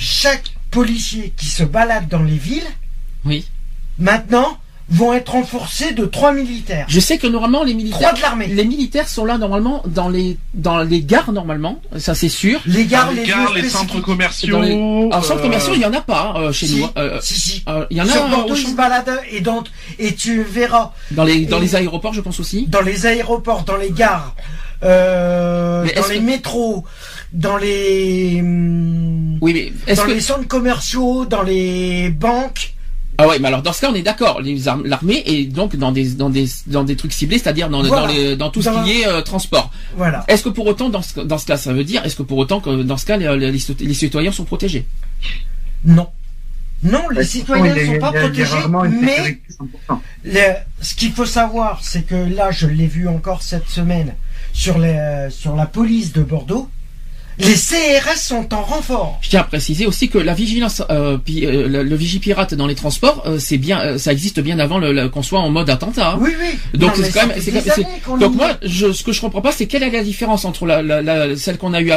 [SPEAKER 5] chaque policier qui se balade dans les villes,
[SPEAKER 1] Oui.
[SPEAKER 5] maintenant, vont être renforcés de trois militaires.
[SPEAKER 1] Je sais que normalement les
[SPEAKER 5] Trois
[SPEAKER 1] militaires,
[SPEAKER 5] de l'armée.
[SPEAKER 1] les militaires sont là normalement dans les dans les gares normalement, ça c'est sûr.
[SPEAKER 5] Les
[SPEAKER 2] Dans
[SPEAKER 5] gares,
[SPEAKER 2] les
[SPEAKER 5] les,
[SPEAKER 2] gares, les centres commerciaux.
[SPEAKER 1] Dans les- Alors centre
[SPEAKER 2] euh,
[SPEAKER 1] commerciaux, il y en a pas euh, chez
[SPEAKER 5] Si,
[SPEAKER 1] nous. euh,
[SPEAKER 5] si, si.
[SPEAKER 1] euh, il y en a
[SPEAKER 5] Sur Bordeaux,
[SPEAKER 1] au
[SPEAKER 5] ils
[SPEAKER 1] champ-
[SPEAKER 5] se baladent et, dans, et tu verras
[SPEAKER 1] dans les dans
[SPEAKER 5] et-
[SPEAKER 1] les aéroports, je pense aussi.
[SPEAKER 5] dans les aéroports, dans les gares, euh, dans les
[SPEAKER 1] que-
[SPEAKER 5] métros, dans les hum,
[SPEAKER 1] Oui, mais
[SPEAKER 5] dans
[SPEAKER 1] que
[SPEAKER 5] les centres commerciaux, dans les banques.
[SPEAKER 1] ah ouais, mais alors dans ce cas on est d'accord. Les armes- l'armée est donc dans des dans des dans des trucs ciblés, c'est-à-dire dans
[SPEAKER 5] Voilà.
[SPEAKER 1] dans, les, dans tout
[SPEAKER 5] Dans-
[SPEAKER 1] ce qui est euh, transport.
[SPEAKER 5] Voilà.
[SPEAKER 1] Est-ce que pour autant dans ce dans ce cas ça veut dire est-ce que pour autant que dans ce cas les, les, les citoyens sont protégés?
[SPEAKER 5] Non. Non, les citoyens ne sont pas protégés, mais
[SPEAKER 3] sécurité 100%.
[SPEAKER 5] le- ce qu'il faut savoir, c'est que là, je l'ai vu encore cette semaine sur, les, sur la police de Bordeaux. Les CRS sont en renfort.
[SPEAKER 1] Je tiens à préciser aussi que la vigilance, euh, pi- euh, le, le vigipirate dans les transports, euh, c'est bien, euh, ça existe bien avant le, le- qu'on soit en mode attentat. hein.
[SPEAKER 5] Oui, oui.
[SPEAKER 1] Donc c'est quand même, même- moi, je, ce que je comprends pas, c'est quelle est la différence entre la, la, la- celle qu'on a eu,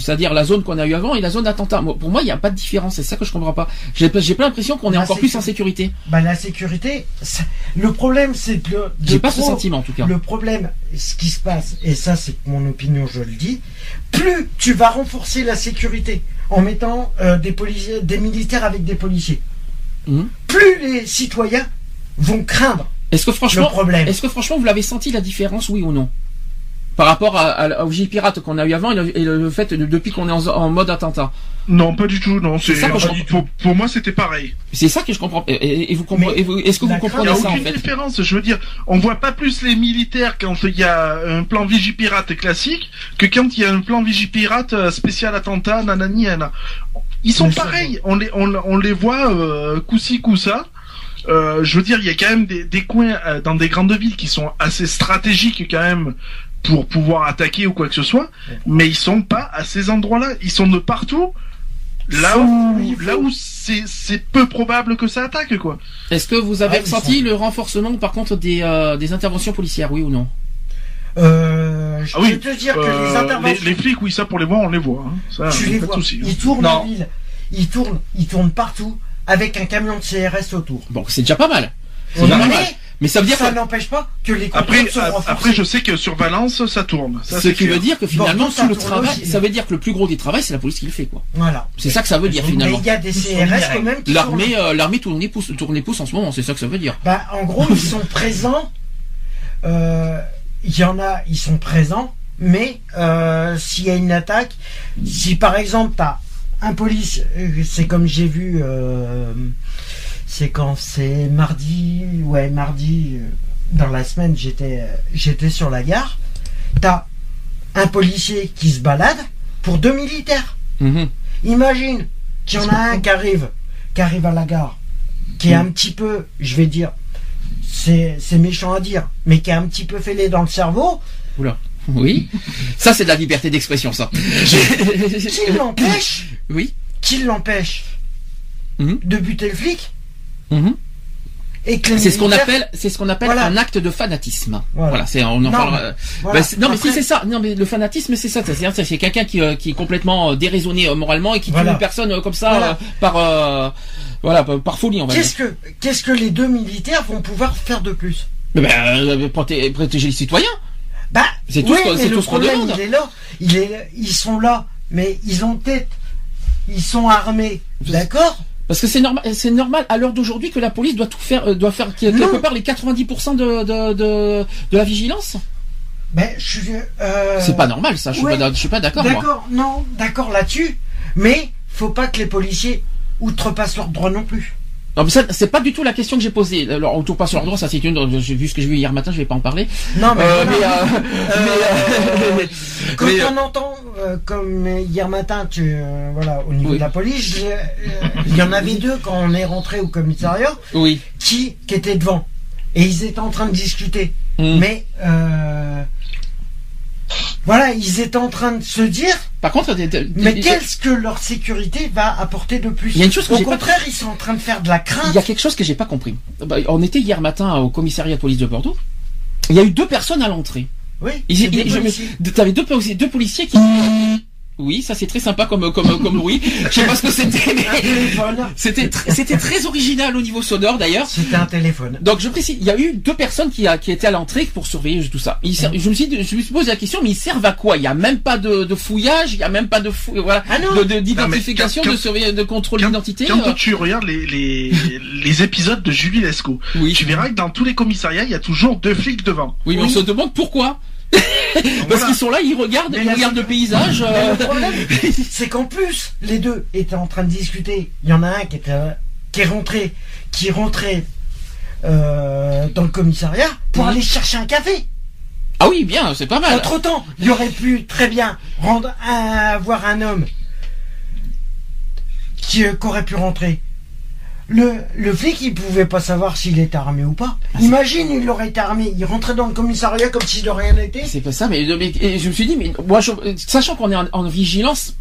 [SPEAKER 1] c'est-à-dire la zone qu'on a eu avant et la zone d'attentat. Pour moi, il n'y a pas de différence. C'est ça que je comprends pas. J'ai, pas- l'impression qu'on est encore plus en sécurité.
[SPEAKER 5] Bah, la sécurité, le problème, c'est que.
[SPEAKER 1] J'ai pas ce sentiment en tout cas.
[SPEAKER 5] Le problème, ce qui se passe, et ça c'est mon opinion, je le dis, plus tu vas renforcer la sécurité en mettant euh, des policiers, des militaires avec des policiers,
[SPEAKER 1] Mhm.
[SPEAKER 5] plus les citoyens vont craindre
[SPEAKER 1] Est-ce que
[SPEAKER 5] le
[SPEAKER 1] franchement,
[SPEAKER 5] problème.
[SPEAKER 1] est-ce que franchement, vous l'avez senti la différence, oui ou non? Par rapport à, à, au J-Pirate qu'on a eu avant et le, et le fait de, depuis qu'on est en, en mode attentat.
[SPEAKER 2] Non, pas du tout. Non, c'est
[SPEAKER 1] ça que je-
[SPEAKER 2] pour, pour moi c'était pareil.
[SPEAKER 1] C'est ça que je comprends. Et, vous comprenez, vous- est-ce que vous
[SPEAKER 5] la
[SPEAKER 2] Il
[SPEAKER 1] comprenez
[SPEAKER 2] n'y a
[SPEAKER 1] ça en
[SPEAKER 2] aucune
[SPEAKER 1] fait
[SPEAKER 2] différence. Je veux dire, on voit pas plus les militaires quand il y a un plan Vigipirate classique que quand il y a un plan Vigipirate euh, spécial attentat, nanani, nana. Ils sont
[SPEAKER 5] Mais ça
[SPEAKER 2] pareils. On les, on, on les voit euh, coup-ci, coup-ça. Euh, je veux dire, il y a quand même des, des coins euh, dans des grandes villes qui sont assez stratégiques quand même pour pouvoir attaquer ou quoi que ce soit, mais ils sont pas à ces endroits-là. Ils sont de partout. Là où, là où c'est c'est peu probable que ça attaque, quoi.
[SPEAKER 1] Est-ce que vous avez
[SPEAKER 5] Ah,
[SPEAKER 1] ressenti
[SPEAKER 5] sont-
[SPEAKER 1] le renforcement par contre des, euh, des interventions policières, oui ou non?
[SPEAKER 5] Euh, je
[SPEAKER 2] Ah oui,
[SPEAKER 5] peux te dire que
[SPEAKER 2] Euh,
[SPEAKER 5] les interventions,
[SPEAKER 2] les, les flics, oui, ça pour les voir, on les voit. Hein. Ça,
[SPEAKER 5] tu les vois,
[SPEAKER 2] souci. hein.
[SPEAKER 5] ils tournent
[SPEAKER 4] Non.
[SPEAKER 5] en ville, ils tournent, ils tournent partout avec un camion de CRS autour.
[SPEAKER 1] Bon, c'est déjà pas mal. Pas mal. Mais ça veut dire
[SPEAKER 5] ça n'empêche pas que les
[SPEAKER 2] Après, a-
[SPEAKER 5] renforcés.
[SPEAKER 2] après, je sais que sur Valence, ça tourne. Ça,
[SPEAKER 1] ce qui
[SPEAKER 2] clair.
[SPEAKER 1] veut dire que finalement tout le travail,
[SPEAKER 5] aussi.
[SPEAKER 1] ça veut dire que le plus gros des travaux, c'est la police qui le fait quoi.
[SPEAKER 5] Voilà.
[SPEAKER 1] C'est ça que ça veut dire
[SPEAKER 5] Mais
[SPEAKER 1] finalement.
[SPEAKER 5] il y a des CRS quand même qui
[SPEAKER 1] L'armée,
[SPEAKER 5] sont-
[SPEAKER 1] euh, l'armée tourne les pouces, tourne les pouces en ce moment, c'est ça que ça veut dire.
[SPEAKER 5] Bah, en gros, ils sont présents. euh, Il y en a, ils sont présents, mais euh, s'il y a une attaque, si par exemple t'as un police, c'est comme j'ai vu, euh, c'est quand c'est mardi, ouais mardi, euh, dans la semaine, j'étais, euh, j'étais sur la gare. T'as un policier qui se balade pour deux militaires.
[SPEAKER 1] Mhm.
[SPEAKER 5] Imagine qu'il y en a un qui arrive, qui arrive à la gare, qui est un petit peu, je vais dire, c'est méchant à dire, mais qui est un petit peu fêlé dans le cerveau,
[SPEAKER 1] Oui. Ça c'est de la liberté d'expression ça.
[SPEAKER 5] qui l'empêche,
[SPEAKER 1] oui.
[SPEAKER 5] qui l'empêche
[SPEAKER 1] Mhm.
[SPEAKER 5] de buter le flic?
[SPEAKER 1] Mhm. C'est ce qu'on appelle, c'est ce qu'on appelle
[SPEAKER 5] Voilà.
[SPEAKER 1] un acte de fanatisme.
[SPEAKER 5] Voilà.
[SPEAKER 1] Voilà, c'est on en
[SPEAKER 5] Non,
[SPEAKER 1] parlera.
[SPEAKER 5] voilà.
[SPEAKER 1] C'est- non mais si c'est ça, non mais le fanatisme c'est ça, c'est c'est quelqu'un qui, euh, qui est complètement euh, déraisonné euh, moralement et qui tue une personne euh, comme ça par voilà par, par folie on va dire.
[SPEAKER 5] Qu'est-ce que qu'est-ce que les deux militaires vont pouvoir faire de plus?
[SPEAKER 1] Ben, proté- protéger les citoyens.
[SPEAKER 5] Bah,
[SPEAKER 1] C'est tout
[SPEAKER 5] oui,
[SPEAKER 1] ce qu'on-
[SPEAKER 5] mais
[SPEAKER 1] c'est
[SPEAKER 5] le
[SPEAKER 1] tout ce qu'on demande.
[SPEAKER 5] Il est là, il est, ils sont là, mais ils ont tête, ils sont armés, d'accord?
[SPEAKER 1] Parce que c'est normal, c'est normal à l'heure d'aujourd'hui que la police doit tout faire, euh, doit faire quelque
[SPEAKER 5] Non.
[SPEAKER 1] part les 90% de, de, de, de la vigilance?
[SPEAKER 5] Ben, je euh,
[SPEAKER 1] C'est pas normal ça, je suis
[SPEAKER 5] ouais.
[SPEAKER 1] pas, je suis pas d'accord.
[SPEAKER 5] D'accord, non, d'accord là-dessus, mais faut pas que les policiers outrepassent leurs droits non plus.
[SPEAKER 1] Non mais ça, c'est pas du tout la question que j'ai posée. Alors autour pas sur leur droit, ça c'est une. J'ai vu ce que j'ai vu hier matin, je vais pas en parler.
[SPEAKER 5] Non, mais,
[SPEAKER 1] Euh, mais, euh, mais,
[SPEAKER 5] quand
[SPEAKER 1] mais,
[SPEAKER 5] on entend, euh, comme hier matin, tu, euh, voilà, au niveau
[SPEAKER 1] Oui.
[SPEAKER 5] de la police, euh, il y en avait deux quand on est rentré au commissariat
[SPEAKER 1] oui.
[SPEAKER 5] qui, qui étaient devant et ils étaient en train de discuter.
[SPEAKER 1] Hmm.
[SPEAKER 5] Mais voilà, ils étaient en train de se dire,
[SPEAKER 1] Par contre,
[SPEAKER 5] mais qu'est-ce que leur sécurité va apporter de plus
[SPEAKER 1] Il y a une chose que
[SPEAKER 5] Au
[SPEAKER 1] pas-
[SPEAKER 5] contraire, ils sont en train de faire de la crainte.
[SPEAKER 1] il y a quelque chose que j'ai pas compris. Bah, on était hier matin au commissariat de police de Bordeaux. Il y a eu deux personnes à l'entrée.
[SPEAKER 5] Oui,
[SPEAKER 1] deux, policiers- deux policiers qui. Oui, ça c'est très sympa comme comme comme bruit. Je sais pas ce que c'était,
[SPEAKER 5] Un
[SPEAKER 1] mais
[SPEAKER 5] téléphone.
[SPEAKER 1] c'était tr- c'était très original au niveau sonore d'ailleurs.
[SPEAKER 5] C'était un téléphone.
[SPEAKER 1] Donc je précise, il y a eu deux personnes qui, a, qui étaient à l'entrée pour surveiller tout ça. Ils je me suis dit- je me suis posé la question, mais ils servent à quoi? Il y a même pas de, de fouillage, il y a même pas de fou, voilà,
[SPEAKER 5] Ah non.
[SPEAKER 1] de- de- d'identification,
[SPEAKER 2] quand-
[SPEAKER 1] de surveillance, de contrôle
[SPEAKER 2] quand-
[SPEAKER 1] d'identité.
[SPEAKER 2] Quand
[SPEAKER 1] euh,
[SPEAKER 2] tu regardes les, les, les épisodes de Julie Lescaut,
[SPEAKER 1] oui,
[SPEAKER 2] tu verras que dans tous les commissariats, il y a toujours deux flics devant.
[SPEAKER 1] oui, mais on
[SPEAKER 5] Oui.
[SPEAKER 1] se demande pourquoi. Parce qu'ils sont là, ils regardent,
[SPEAKER 5] Mais
[SPEAKER 1] ils regardent le paysage.
[SPEAKER 5] Mais
[SPEAKER 1] euh,
[SPEAKER 5] le problème, c'est qu'en plus, les deux étaient en train de discuter. Il y en a un qui était, qui est rentré, qui est rentré euh, dans le commissariat pour
[SPEAKER 1] Mhm.
[SPEAKER 5] aller chercher un café.
[SPEAKER 1] Ah oui, bien, c'est pas mal.
[SPEAKER 5] Entre temps, il aurait pu très bien rendre un, voir un homme qui, euh, qui aurait pu rentrer. Le, le flic, il pouvait pas savoir s'il était armé ou pas.
[SPEAKER 1] Ah,
[SPEAKER 5] Imagine, il aurait été armé, il rentrait dans le commissariat comme si de rien n'était.
[SPEAKER 1] C'est pas ça, mais, mais- et je me suis dit, mais moi, je- sachant qu'on est en, en vigilance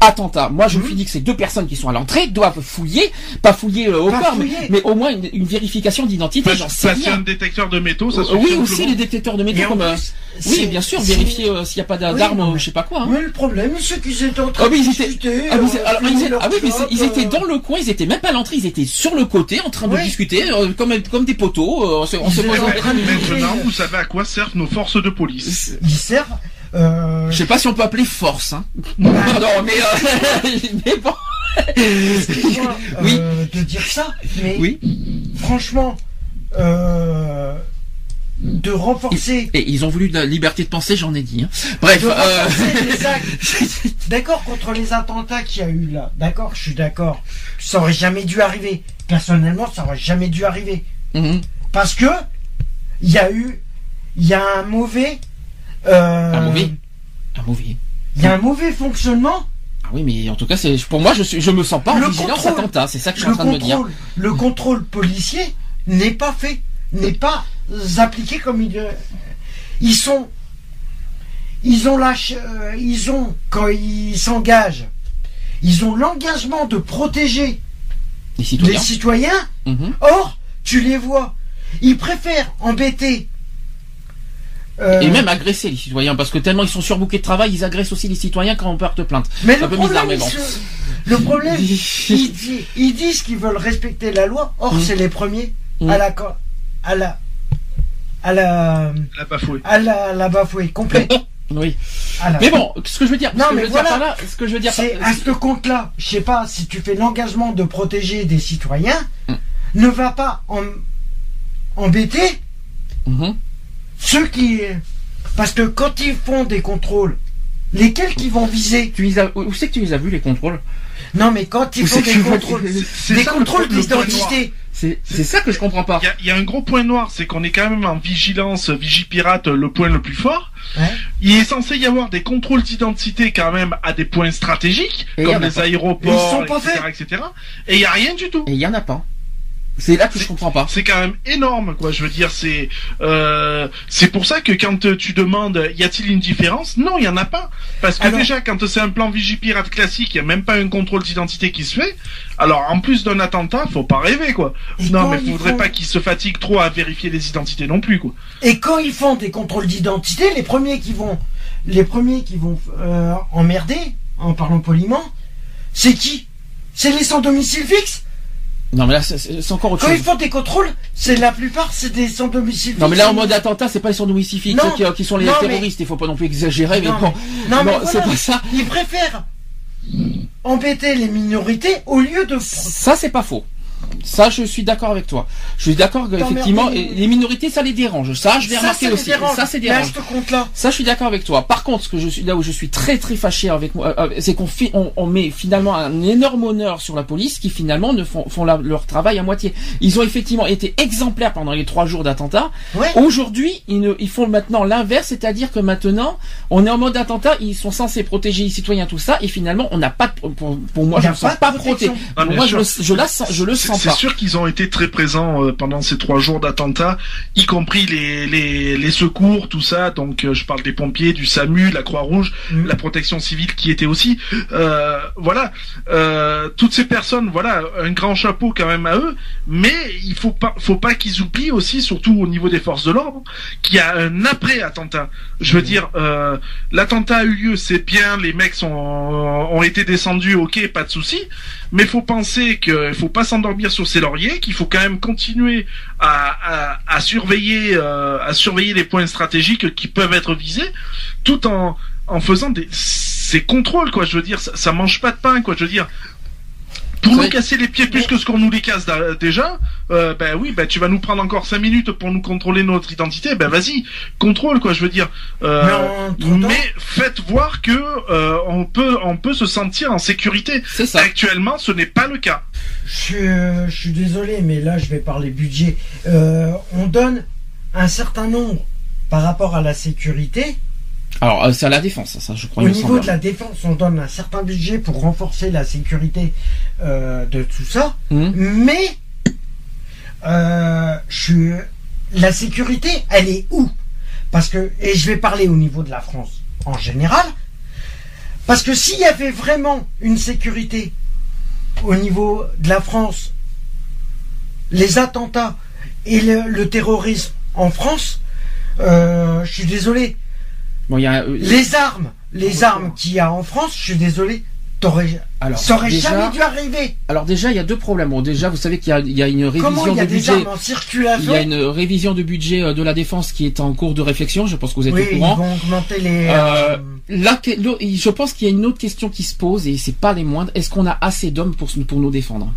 [SPEAKER 1] attentat, moi
[SPEAKER 5] Mhm.
[SPEAKER 1] je me suis dit que ces deux personnes qui sont à l'entrée doivent fouiller, pas fouiller euh, au
[SPEAKER 5] Pas
[SPEAKER 1] corps, mais,
[SPEAKER 5] fouiller.
[SPEAKER 1] mais au moins une, une vérification d'identité, j'en sais
[SPEAKER 2] Passer un
[SPEAKER 1] rien.
[SPEAKER 2] détecteur de métaux, ça
[SPEAKER 1] oui, aussi les détecteurs de métaux comme. euh,
[SPEAKER 5] plus,
[SPEAKER 1] oui, bien sûr, vérifier euh, s'il n'y a pas d'a-
[SPEAKER 5] Oui,
[SPEAKER 1] d'armes,
[SPEAKER 5] non,
[SPEAKER 1] ou
[SPEAKER 5] mais-
[SPEAKER 1] je sais pas quoi. hein.
[SPEAKER 5] Mais le problème, c'est qu'ils étaient en train
[SPEAKER 1] Ah oui,
[SPEAKER 5] de
[SPEAKER 1] ils étaient,
[SPEAKER 5] discuter.
[SPEAKER 1] ah, oui, c'est-
[SPEAKER 5] euh,
[SPEAKER 1] alors, ils
[SPEAKER 5] fumer
[SPEAKER 1] étaient-
[SPEAKER 5] leur
[SPEAKER 1] ah oui, mais ils étaient dans le coin, ils étaient même pas à l'entrée, ils étaient sur le côté en train de
[SPEAKER 5] Oui.
[SPEAKER 1] discuter euh, comme comme des poteaux. on se, on se
[SPEAKER 5] étaient
[SPEAKER 1] pose-
[SPEAKER 5] en train de
[SPEAKER 2] Maintenant,
[SPEAKER 5] discuter.
[SPEAKER 2] vous savez à quoi servent nos forces de police.
[SPEAKER 5] Ils servent. Euh,
[SPEAKER 1] Je sais pas si on peut appeler force. Hein. non, mais euh, mais bon.
[SPEAKER 5] excuse-moi,
[SPEAKER 1] Oui.
[SPEAKER 5] euh, de dire ça, mais
[SPEAKER 1] Oui.
[SPEAKER 5] franchement, euh, de renforcer,
[SPEAKER 1] Et ils ont voulu de la liberté de penser, j'en ai dit. hein. Bref.
[SPEAKER 5] D'accord contre les attentats qu'il y a eu là. D'accord, je suis d'accord. Ça aurait jamais dû arriver. Personnellement, ça aurait jamais dû arriver.
[SPEAKER 1] mhm.
[SPEAKER 5] Parce que il y a eu, il y a un mauvais, euh,
[SPEAKER 1] Un mauvais Un
[SPEAKER 5] il y a un mauvais fonctionnement.
[SPEAKER 1] Ah oui, mais en tout cas, c'est pour moi, je suis, je me sens pas en
[SPEAKER 5] Le
[SPEAKER 1] vigilance
[SPEAKER 5] contrôle.
[SPEAKER 1] attentat. C'est ça que je suis
[SPEAKER 5] Le
[SPEAKER 1] en train de me dire.
[SPEAKER 5] contrôle, le contrôle policier n'est pas fait, n'est pas appliqué comme il. euh, Ils sont, ils ont lâché, euh, ils ont quand ils s'engagent, ils ont l'engagement de protéger
[SPEAKER 1] Les citoyens.
[SPEAKER 5] les citoyens.
[SPEAKER 1] Mhm.
[SPEAKER 5] Or, tu les vois, ils préfèrent embêter. Euh,
[SPEAKER 1] Et même agresser les citoyens, parce que tellement ils sont surbookés de travail, ils agressent aussi les citoyens quand on porte plainte.
[SPEAKER 5] Mais
[SPEAKER 1] un
[SPEAKER 5] le
[SPEAKER 1] peu
[SPEAKER 5] problème,
[SPEAKER 1] bizarre, mais
[SPEAKER 5] ils
[SPEAKER 1] bon.
[SPEAKER 5] se- le problème, ils, di- ils disent qu'ils veulent respecter la loi. Or,
[SPEAKER 1] Mm.
[SPEAKER 5] c'est les premiers
[SPEAKER 1] Mm.
[SPEAKER 5] à la, à la, à la,
[SPEAKER 2] La bafouée.
[SPEAKER 5] à la, la bafouée complet.
[SPEAKER 1] Oui.
[SPEAKER 5] La-
[SPEAKER 1] Mais bon, ce que je veux dire,
[SPEAKER 5] Non,
[SPEAKER 1] ce que
[SPEAKER 5] mais
[SPEAKER 1] je veux
[SPEAKER 5] voilà.
[SPEAKER 1] dire par là, ce que je veux dire,
[SPEAKER 5] c'est à ce compte-là. Je sais pas si tu fais l'engagement de protéger des citoyens,
[SPEAKER 1] Mm.
[SPEAKER 5] ne va pas en- embêter
[SPEAKER 1] Mhm.
[SPEAKER 5] Ceux qui, parce que quand ils font des contrôles, lesquels qui vont viser?
[SPEAKER 1] Tu les as, où c'est que tu les as vus les contrôles?
[SPEAKER 5] Non, mais quand ils
[SPEAKER 1] Où
[SPEAKER 5] font des contrôles, des contrôles d'identité.
[SPEAKER 1] C'est c'est ça que je comprends pas.
[SPEAKER 2] Il y a, il y a un gros point noir, c'est qu'on est quand même en vigilance Vigipirate, le point le plus fort.
[SPEAKER 5] Ouais.
[SPEAKER 2] Il est censé y avoir des contrôles d'identité quand même à des points stratégiques,
[SPEAKER 1] Et
[SPEAKER 2] comme les
[SPEAKER 1] pas.
[SPEAKER 2] aéroports,
[SPEAKER 5] ils sont pas
[SPEAKER 2] etc., etc. Et il y a rien du tout.
[SPEAKER 1] Et il y en a pas. C'est là que je comprends pas.
[SPEAKER 2] C'est quand même énorme, quoi. Je veux dire, c'est euh, c'est pour ça que quand euh, tu demandes, y a-t-il une différence? Non, il y en a pas. Parce que
[SPEAKER 5] Alors-
[SPEAKER 2] déjà, quand c'est un plan Vigipirate classique, il y a même pas un contrôle d'identité qui se fait. Alors, en plus d'un attentat, faut pas rêver, quoi.
[SPEAKER 5] Et
[SPEAKER 2] non, mais faudrait
[SPEAKER 5] font-
[SPEAKER 2] pas qu'ils se fatiguent trop à vérifier les identités non plus, quoi.
[SPEAKER 5] Et quand ils font des contrôles d'identité, les premiers qui vont, les premiers qui vont euh, emmerder, en parlant poliment, c'est qui? C'est les sans domicile fixe.
[SPEAKER 1] Non mais là c'est- encore autre
[SPEAKER 5] Quand ils
[SPEAKER 1] chose.
[SPEAKER 5] font des contrôles, c'est la plupart c'est des sans domicile fixe.
[SPEAKER 1] Non mais là en mode attentat, c'est pas les domicile fixes
[SPEAKER 5] Non.
[SPEAKER 1] qui, qui sont les
[SPEAKER 5] Non, mais-
[SPEAKER 1] terroristes. Il faut pas non plus exagérer, mais
[SPEAKER 5] Non,
[SPEAKER 1] bon.
[SPEAKER 5] mais- non, mais
[SPEAKER 1] Non,
[SPEAKER 5] voilà.
[SPEAKER 1] c'est pas ça.
[SPEAKER 5] Ils préfèrent embêter les minorités au lieu de.
[SPEAKER 1] Ça c'est pas faux. Ça, je suis d'accord avec toi. Je suis d'accord qu'effectivement,
[SPEAKER 5] T'emmerder.
[SPEAKER 1] les minorités, ça les dérange. Ça, je l'ai remarqué aussi.
[SPEAKER 5] dérange.
[SPEAKER 1] Ça, c'est
[SPEAKER 5] Mais à
[SPEAKER 1] dérange. Ça, je suis d'accord avec toi. Par contre, ce que je suis là où je suis très très fâché avec moi, euh, c'est qu'on fait, on, on met finalement un énorme honneur sur la police qui finalement ne font, font la- leur travail à moitié. Ils ont effectivement été exemplaires pendant les trois jours d'attentat.
[SPEAKER 5] ouais.
[SPEAKER 1] Aujourd'hui, ils, ne- ils font maintenant l'inverse, c'est-à-dire que maintenant, on est en mode attentat, ils sont censés protéger les citoyens, tout ça, et finalement, on n'a pas, de- pour, pour moi, je
[SPEAKER 5] a
[SPEAKER 1] me sens
[SPEAKER 5] pas
[SPEAKER 1] protégé.
[SPEAKER 2] Ah,
[SPEAKER 1] moi, je, je la sens, je le
[SPEAKER 2] C'est
[SPEAKER 1] sens
[SPEAKER 2] c'est sûr qu'ils ont été très présents euh, pendant ces trois jours d'attentats, y compris les, les, les secours, tout ça. Donc euh, je parle des pompiers, du SAMU, la Croix-Rouge,
[SPEAKER 5] Mhm.
[SPEAKER 2] la protection civile qui était aussi. Euh, voilà, euh, toutes ces personnes, voilà, un grand chapeau quand même à eux. Mais il faut pas, faut pas qu'ils oublient aussi, surtout au niveau des forces de l'ordre, qu'il y a un après attentat. Je veux dire, euh, l'attentat a eu lieu, c'est bien, les mecs sont, ont été descendus, ok, pas de souci. Mais faut penser qu'il faut pas s'endormir sur ses lauriers, qu'il faut quand même continuer à, surveiller, euh, à surveiller les points stratégiques qui peuvent être visés, tout en en faisant des ces contrôles quoi. Je veux dire, ça, ça mange pas de pain quoi. Je veux dire. Pour nous casser les pieds plus que ce qu'on nous les casse déjà, euh, ben oui, ben tu vas nous prendre encore cinq minutes pour nous contrôler notre identité, ben vas-y, contrôle quoi, je veux dire. Euh,
[SPEAKER 5] Mais
[SPEAKER 2] faites voir que euh, on peut on peut se sentir en sécurité.
[SPEAKER 1] C'est ça.
[SPEAKER 2] Actuellement, ce n'est pas le cas.
[SPEAKER 5] Je, suis- euh, je suis désolé, mais là, je vais parler budget. Euh, on donne un certain nombre par rapport à la sécurité
[SPEAKER 1] Alors, euh, c'est à la défense, ça, je crois.
[SPEAKER 5] Au niveau de la défense, on donne un certain budget pour renforcer la sécurité euh, de tout ça.
[SPEAKER 1] Hum.
[SPEAKER 5] Mais euh, je la sécurité, elle est où? Parce que, et je vais parler au niveau de la France en général, parce que s'il y avait vraiment une sécurité au niveau de la France, les attentats et le, le terrorisme en France, euh, je suis désolé,
[SPEAKER 1] Bon, il y a, euh,
[SPEAKER 5] les armes, les armes qu'il y a en France, je suis désolé, t'aurais,
[SPEAKER 1] alors,
[SPEAKER 5] ça aurait
[SPEAKER 1] déjà,
[SPEAKER 5] jamais dû arriver.
[SPEAKER 1] alors déjà, il y a deux problèmes. Bon, déjà, vous savez qu'il y a, il y a une
[SPEAKER 5] Comment
[SPEAKER 1] révision
[SPEAKER 5] il y a
[SPEAKER 1] de
[SPEAKER 5] des
[SPEAKER 1] budget.
[SPEAKER 5] armes en
[SPEAKER 1] Il
[SPEAKER 5] circulation
[SPEAKER 1] y a une révision de budget euh, de la défense qui est en cours de réflexion. Je pense que vous êtes
[SPEAKER 5] Oui,
[SPEAKER 1] au
[SPEAKER 5] ils
[SPEAKER 1] courant.
[SPEAKER 5] vont augmenter les.
[SPEAKER 1] Euh, Là, je pense qu'il y a une autre question qui se pose et c'est pas les moindres. Est-ce qu'on a assez d'hommes pour, pour nous défendre?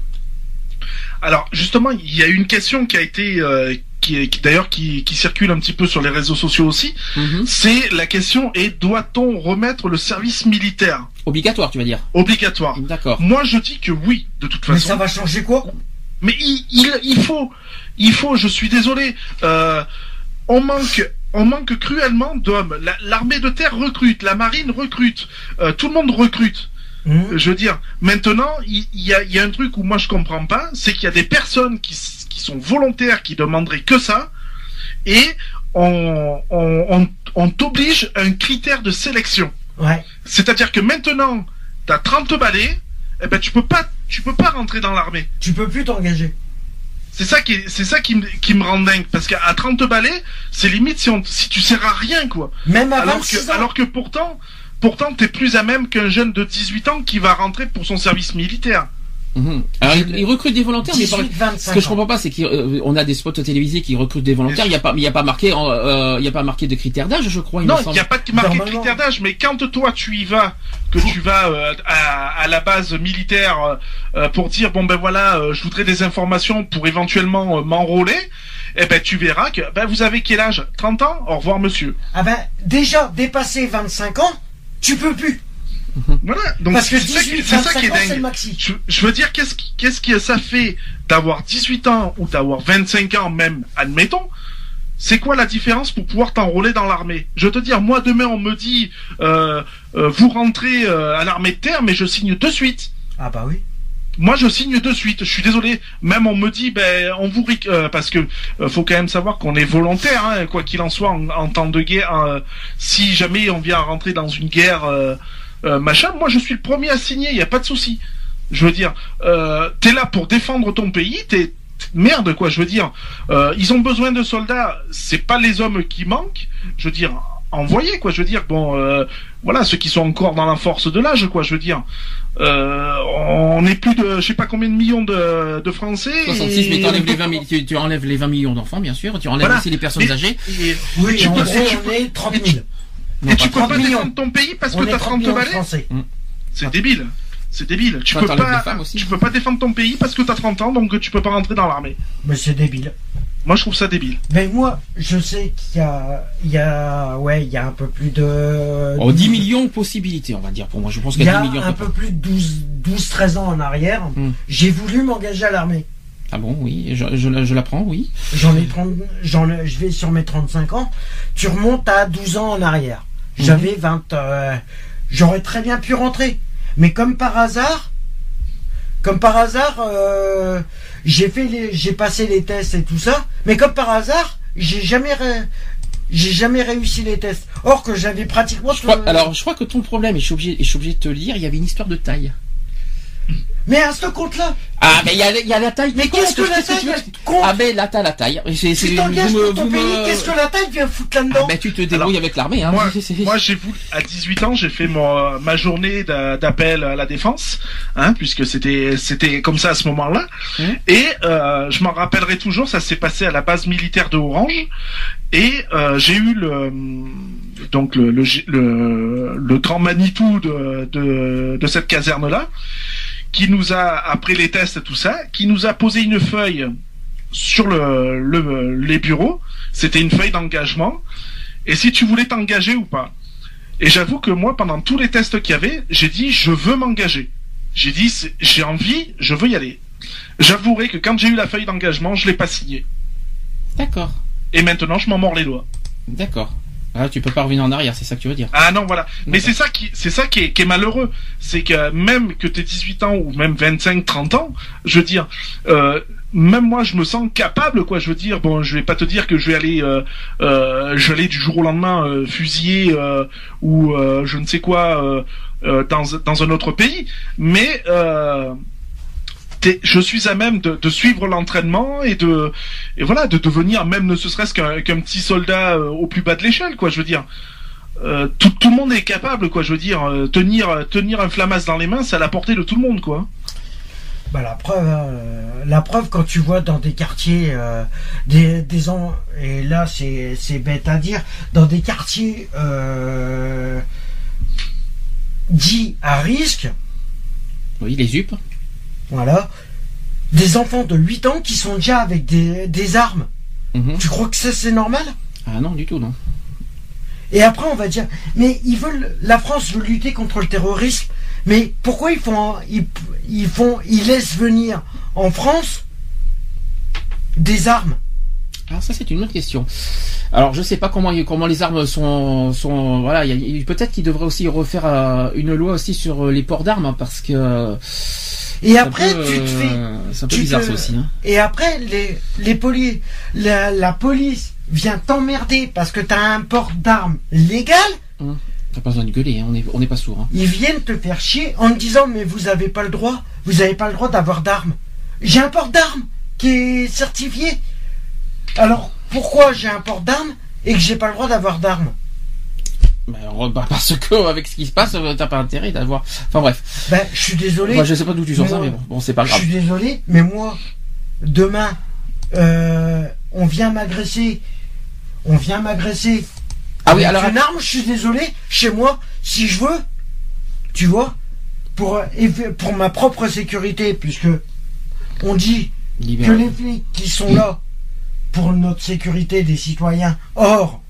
[SPEAKER 2] Alors justement, il y a une question qui a été, euh, qui, qui- d'ailleurs qui, qui circule un petit peu sur les réseaux sociaux aussi.
[SPEAKER 1] Mhm.
[SPEAKER 2] C'est la question est doit-on remettre le service militaire?
[SPEAKER 1] Obligatoire, tu vas dire?
[SPEAKER 2] Obligatoire
[SPEAKER 1] D'accord.
[SPEAKER 2] Moi, je dis que oui, de toute
[SPEAKER 5] mais
[SPEAKER 2] façon.
[SPEAKER 5] ça va changer quoi?
[SPEAKER 2] Mais il, il, il faut, il faut. Je suis désolé. Euh, on manque, on manque cruellement d'hommes. La- L'armée de terre recrute, la marine recrute, euh, tout le monde recrute.
[SPEAKER 5] Hum
[SPEAKER 2] Je veux dire, maintenant, il il y, a, il y a un truc où moi je comprends pas, c'est qu'il y a des personnes qui, qui sont volontaires, qui demanderaient que ça, et on, on, on, on t'oblige un critère de sélection.
[SPEAKER 5] Ouais.
[SPEAKER 2] C'est-à-dire que maintenant, t'as 30 balais, eh ben tu peux pas, tu peux pas rentrer dans l'armée.
[SPEAKER 5] Tu peux plus t'engager.
[SPEAKER 2] C'est ça qui, est- c'est ça qui me, qui me rend dingue, parce qu'à 30 balais, c'est limite si, on, si tu sers à rien, quoi.
[SPEAKER 5] Même à
[SPEAKER 2] Alors
[SPEAKER 5] 26
[SPEAKER 2] que,
[SPEAKER 5] ans.
[SPEAKER 2] alors que pourtant, pourtant, t'es plus à même qu'un jeune de 18 ans qui va rentrer pour son service militaire.
[SPEAKER 1] Mhm. Alors, ils, ils recrutent des volontaires, mais par-
[SPEAKER 5] 18, 25
[SPEAKER 1] ce que je comprends pas, c'est qu'on a des spots télévisés qui recrutent des volontaires. Il n'y a pas, il y a pas marqué, euh, il y a pas marqué de critères d'âge, je crois. Il
[SPEAKER 2] Non, il n'y a pas de marqué de
[SPEAKER 5] Normalement.
[SPEAKER 2] critère d'âge, mais quand toi tu y vas, que tu vas euh, à, à la base militaire euh, euh, pour dire bon ben voilà, euh, je voudrais des informations pour éventuellement euh, m'enrôler, eh ben tu verras que ben vous avez quel âge? 30 ans? Au revoir monsieur.
[SPEAKER 5] Ah ben, déjà, dépasser 25 ans, tu peux plus.
[SPEAKER 2] Voilà. Donc c'est ça, qui-
[SPEAKER 5] 18,
[SPEAKER 2] c'est ça qui
[SPEAKER 5] 25
[SPEAKER 2] est dingue. Je, je veux dire, qu'est-ce qui, qu'est-ce que ça fait d'avoir 18 ans ou d'avoir 25 ans même, admettons c'est quoi la différence pour pouvoir t'enrôler dans l'armée? Je veux te dire, moi demain on me dit, euh, euh, vous rentrez euh, à l'armée de terre, mais je signe de suite.
[SPEAKER 5] Ah bah oui.
[SPEAKER 2] Moi, je signe de suite. Je suis désolé. Même on me dit, ben, on vous euh, parce que euh, faut quand même savoir qu'on est volontaire, hein, quoi qu'il en soit, en, en temps de guerre. euh, si jamais on vient rentrer dans une guerre, euh, machin, moi, je suis le premier à signer. Il y a pas de souci. Je veux dire, euh, t'es là pour défendre ton pays. T'es merde, quoi. Je veux dire, euh, ils ont besoin de soldats. C'est pas les hommes qui manquent. Je veux dire, envoyez, quoi. Je veux dire, bon, euh, voilà, ceux qui sont encore dans la force de l'âge, quoi. Je veux dire. Euh, on est plus de je sais pas combien de millions de, de Français.
[SPEAKER 1] 66, mais
[SPEAKER 2] et-
[SPEAKER 1] t'enlèves les 20 mi- tu, tu enlèves les 20 millions d'enfants, bien sûr. Tu enlèves
[SPEAKER 2] Voilà.
[SPEAKER 1] aussi les personnes âgées.
[SPEAKER 2] Et,
[SPEAKER 5] Oui,
[SPEAKER 2] tu
[SPEAKER 5] en
[SPEAKER 2] peux-
[SPEAKER 5] gros,
[SPEAKER 2] et tu
[SPEAKER 5] on
[SPEAKER 2] peux-
[SPEAKER 5] est 30
[SPEAKER 2] et
[SPEAKER 5] 000.
[SPEAKER 1] Non,
[SPEAKER 2] et tu peux
[SPEAKER 5] 30
[SPEAKER 2] pas
[SPEAKER 5] millions.
[SPEAKER 2] défendre ton pays parce
[SPEAKER 5] on
[SPEAKER 2] que t'as
[SPEAKER 5] 30
[SPEAKER 2] 30
[SPEAKER 5] millions de
[SPEAKER 2] balais.
[SPEAKER 5] Français.
[SPEAKER 2] C'est débile. C'est débile. Tu peux pas, tu peux pas défendre ton pays parce que t'as 30 ans, donc tu peux pas rentrer dans l'armée.
[SPEAKER 5] Mais c'est débile.
[SPEAKER 2] Moi, je trouve ça débile.
[SPEAKER 5] Mais moi, je sais qu'il y a, il y a, ouais, il y a un peu plus de.
[SPEAKER 1] Oh, 10 millions de possibilités, on va dire. Pour moi, je pense
[SPEAKER 5] Il
[SPEAKER 1] qu'il
[SPEAKER 5] y
[SPEAKER 1] a
[SPEAKER 5] a
[SPEAKER 1] 10 millions. à
[SPEAKER 5] un
[SPEAKER 1] peu
[SPEAKER 5] plus de 12, 12, 13 ans en arrière,
[SPEAKER 1] Hmm.
[SPEAKER 5] j'ai voulu m'engager à l'armée.
[SPEAKER 1] Ah bon, oui, je, je, je l'apprends, oui.
[SPEAKER 5] J'en ai 30, j'en ai- je vais sur mes 35 ans. Tu remontes à 12 ans en arrière.
[SPEAKER 1] Mhm.
[SPEAKER 5] J'avais 20, euh, j'aurais très bien pu rentrer. Mais comme par hasard, comme par hasard, euh, j'ai fait les, j'ai passé les tests et tout ça. Mais comme par hasard, j'ai jamais, ré- j'ai jamais réussi les tests. Or que j'avais pratiquement.
[SPEAKER 1] Je crois,
[SPEAKER 5] tout-
[SPEAKER 1] alors, je crois que ton problème, et je suis obligé, et je suis obligé de te le dire, il y avait une histoire de taille.
[SPEAKER 5] Mais à ce compte-là,
[SPEAKER 1] Ah, mais il y a, il y a la taille.
[SPEAKER 5] mais qu'est-ce que la taille compte?
[SPEAKER 1] Ah, ben, là, t'as la taille. C'est-
[SPEAKER 5] Tu t'engages pour ton pays,
[SPEAKER 1] me-
[SPEAKER 5] qu'est-ce que la taille vient foutre
[SPEAKER 1] Ah,
[SPEAKER 5] là-dedans
[SPEAKER 1] ben, tu te débrouilles avec l'armée, hein.
[SPEAKER 2] Moi, moi, j'ai voulu, à 18 ans, j'ai fait mon, ma journée d'a- d'appel à la défense, hein, puisque c'était, c'était comme ça à ce moment-là.
[SPEAKER 1] Mhm.
[SPEAKER 2] Et euh, je m'en rappellerai toujours, ça s'est passé à la base militaire de Orange, et euh, j'ai eu le, donc le, le, le, le grand Manitou de, de, de cette caserne-là, qui nous a, après les tests et tout ça, qui nous a posé une feuille sur le, le, les bureaux. C'était une feuille d'engagement. Et si tu voulais t'engager ou pas. Et j'avoue que moi, pendant tous les tests qu'il y avait, j'ai dit, je veux m'engager. J'ai dit, j'ai envie, je veux y aller. J'avouerai que quand j'ai eu la feuille d'engagement, je l'ai pas signée.
[SPEAKER 1] D'accord.
[SPEAKER 2] Et maintenant, je m'en mords les doigts.
[SPEAKER 1] D'accord. Ah, tu peux pas revenir en arrière, c'est ça que tu veux dire.
[SPEAKER 2] Ah non, voilà. Mais c'est ça qui, c'est ça qui est, qui est malheureux. C'est que même que t'aies 18 ans ou même 25, 30 ans, je veux dire, euh, même moi, je me sens capable, quoi. Je veux dire, bon, je vais pas te dire que je vais aller, euh, euh, je vais aller du jour au lendemain euh, fusiller euh, ou euh, je ne sais quoi euh, euh, dans dans un autre pays, mais euh, t'es- je suis à même de, de suivre l'entraînement et de et voilà de devenir même ne serait-ce qu'un qu'un petit soldat euh, au plus bas de l'échelle quoi je veux dire. Euh, tout, tout le monde est capable quoi je veux dire. Euh, tenir tenir un flamas dans les mains c'est à la portée de tout le monde quoi.
[SPEAKER 5] Bah la preuve, hein, euh, la preuve quand tu vois dans des quartiers, euh, des, des en- et là c'est c'est bête à dire, dans des quartiers euh, dits à risque,
[SPEAKER 1] Oui, les UP.
[SPEAKER 5] Voilà, des enfants de 8 ans qui sont déjà avec des, des armes.
[SPEAKER 1] Mhm.
[SPEAKER 5] Tu crois que ça c'est normal?
[SPEAKER 1] Ah non, du tout, non.
[SPEAKER 5] Et après on va dire, mais ils veulent, la France veut lutter contre le terrorisme, mais pourquoi ils font, ils, ils font, ils laissent venir en France des armes?
[SPEAKER 1] Alors ça c'est une autre question. Alors je sais pas comment comment les armes sont sont voilà il y a- peut-être qu'il devrait aussi refaire euh, une loi aussi sur euh, les ports d'armes hein, parce que
[SPEAKER 5] Et après,
[SPEAKER 1] peu,
[SPEAKER 5] tu te fais.
[SPEAKER 1] euh, c'est un peu
[SPEAKER 5] tu
[SPEAKER 1] bizarre
[SPEAKER 5] te-
[SPEAKER 1] ça aussi. Hein.
[SPEAKER 5] Et après, les, les poli- la, la police vient t'emmerder parce que t'as un port d'armes légal.
[SPEAKER 1] T'as pas besoin de gueuler, hein, on est on n'est pas sourd. Hein.
[SPEAKER 5] Ils viennent te faire chier en te disant mais vous avez pas le droit, vous avez pas le droit d'avoir d'armes. J'ai un port d'armes qui est certifié. Alors pourquoi j'ai un port d'armes et que j'ai pas le droit d'avoir d'armes?
[SPEAKER 1] Mais bah, parce que avec ce qui se passe, t'as pas intérêt d'avoir. Enfin bref.
[SPEAKER 5] Ben je suis désolé.
[SPEAKER 1] Moi je sais pas d'où tu sors ça, mais bon, bon c'est pas
[SPEAKER 5] Je
[SPEAKER 1] grave.
[SPEAKER 5] suis désolé, mais moi, demain, euh, on vient m'agresser. On vient m'agresser.
[SPEAKER 1] Ah oui, alors
[SPEAKER 5] une arme, je suis désolé, chez moi, si je veux, tu vois, pour, euh, pour ma propre sécurité, puisque on dit que les flics qui sont là pour notre sécurité des citoyens, or,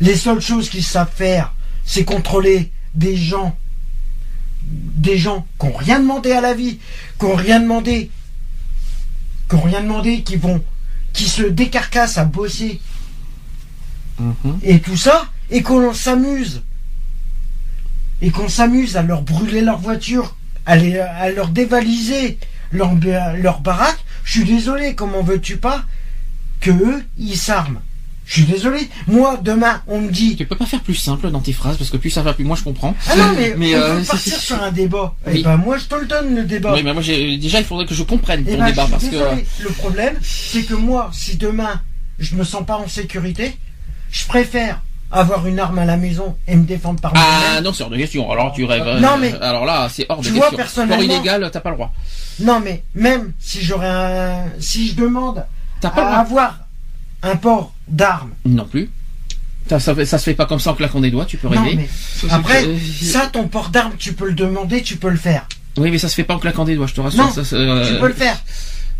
[SPEAKER 5] les seules choses qu'ils savent faire, c'est contrôler des gens, des gens qui n'ont rien demandé à la vie, qui n'ont rien demandé, qui n'ont rien demandé, qui vont, qui se décarcassent à bosser.
[SPEAKER 1] Mhm.
[SPEAKER 5] et tout ça, et qu'on s'amuse, et qu'on s'amuse à leur brûler leur voiture, à, les- à leur dévaliser leur, leur baraque, je suis désolé, comment veux-tu pas que eux, ils s'arment? Je suis désolé. Moi, demain, on me dit...
[SPEAKER 1] Tu peux pas faire plus simple dans tes phrases parce que plus ça va, plus moi je comprends.
[SPEAKER 5] Ah non, mais,
[SPEAKER 1] Mais,
[SPEAKER 5] on
[SPEAKER 1] euh,
[SPEAKER 5] peut partir sur un débat.
[SPEAKER 1] Oui.
[SPEAKER 5] Et ben moi, je te le donne, le débat.
[SPEAKER 1] Oui, mais moi déjà il faudrait que je comprenne
[SPEAKER 5] Eh
[SPEAKER 1] ton
[SPEAKER 5] ben,
[SPEAKER 1] débat
[SPEAKER 5] je
[SPEAKER 1] parce
[SPEAKER 5] suis
[SPEAKER 1] que euh,
[SPEAKER 5] désolé. Le problème, c'est que moi, si demain, je me sens pas en sécurité, je préfère avoir une arme à la maison et me défendre par
[SPEAKER 1] Ah
[SPEAKER 5] moi-même.
[SPEAKER 1] non, c'est hors de question. Alors tu rêves.
[SPEAKER 5] Non,
[SPEAKER 1] euh,
[SPEAKER 5] mais-
[SPEAKER 1] alors là, c'est hors de
[SPEAKER 5] Tu vois,
[SPEAKER 1] question.
[SPEAKER 5] personnellement-
[SPEAKER 1] Sport illégal, t'as pas le droit.
[SPEAKER 5] Non, mais même si j'aurais un... Si je demande
[SPEAKER 1] T'as pas le
[SPEAKER 5] à
[SPEAKER 1] droit.
[SPEAKER 5] avoir un port d'armes...
[SPEAKER 1] Non plus. Ça, ça, se fait pas comme ça en claquant des doigts. Tu peux
[SPEAKER 5] Non,
[SPEAKER 1] rêver.
[SPEAKER 5] mais
[SPEAKER 2] Ça, c'est
[SPEAKER 5] après,
[SPEAKER 1] Euh,
[SPEAKER 5] ça, ton port d'armes, tu peux le demander, tu peux le faire.
[SPEAKER 1] Oui, mais ça se fait pas en claquant des doigts. Je te rassure.
[SPEAKER 5] Non,
[SPEAKER 1] ça, euh,
[SPEAKER 5] Tu peux le faire.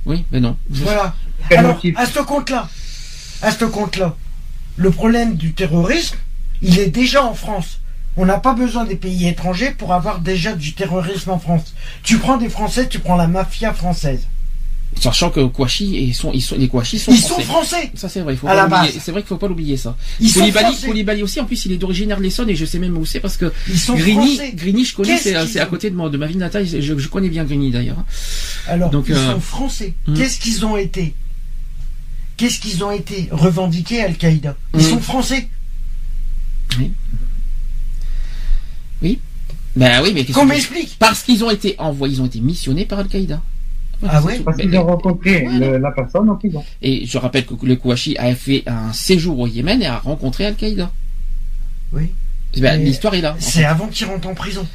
[SPEAKER 1] Oui, mais non.
[SPEAKER 5] Voilà. Alors, à ce compte-là, à ce compte-là, le problème du terrorisme, il est déjà en France. On n'a pas besoin des pays étrangers pour avoir déjà du terrorisme en France. Tu prends des Français, tu prends la mafia française.
[SPEAKER 1] Sachant que Kouachi et sont, ils sont, les Kouachi sont
[SPEAKER 5] Ils
[SPEAKER 1] français.
[SPEAKER 5] sont français.
[SPEAKER 1] Ça c'est vrai, il faut
[SPEAKER 5] À
[SPEAKER 1] pas l'oublier. C'est vrai qu'il faut pas l'oublier ça.
[SPEAKER 5] Ils sont
[SPEAKER 1] Koulibaly, aussi, en plus il est d'origine l'Essonne et je sais même où c'est parce que
[SPEAKER 5] Ils sont
[SPEAKER 1] Grigny,
[SPEAKER 5] français.
[SPEAKER 1] Grigny, je connais, c'est, à côté de moi, de ma ville natale, je, je connais bien Grigny d'ailleurs.
[SPEAKER 5] Alors,
[SPEAKER 1] Donc,
[SPEAKER 5] ils
[SPEAKER 1] euh,
[SPEAKER 5] sont français.
[SPEAKER 1] hmm.
[SPEAKER 5] Qu'est-ce qu'ils ont été? Qu'est-ce qu'ils ont été revendiqués Al-Qaïda? Ils
[SPEAKER 1] Hmm.
[SPEAKER 5] sont français.
[SPEAKER 1] Ben oui, mais qu'est-ce
[SPEAKER 5] Qu'on
[SPEAKER 1] que-
[SPEAKER 5] m'explique.
[SPEAKER 1] Parce qu'ils ont été envoyés, ils ont été missionnés par Al-Qaïda.
[SPEAKER 5] Ah ouais.
[SPEAKER 3] Parce
[SPEAKER 1] Ben,
[SPEAKER 3] qu'ils ont rencontré le- la personne en prison.
[SPEAKER 1] Et je rappelle que le Kouachi a fait un séjour au Yémen et a rencontré Al-Qaïda.
[SPEAKER 5] Oui.
[SPEAKER 1] Ben,
[SPEAKER 5] Mais
[SPEAKER 1] L'histoire est là.
[SPEAKER 5] C'est avant qu'ils rentrent en prison.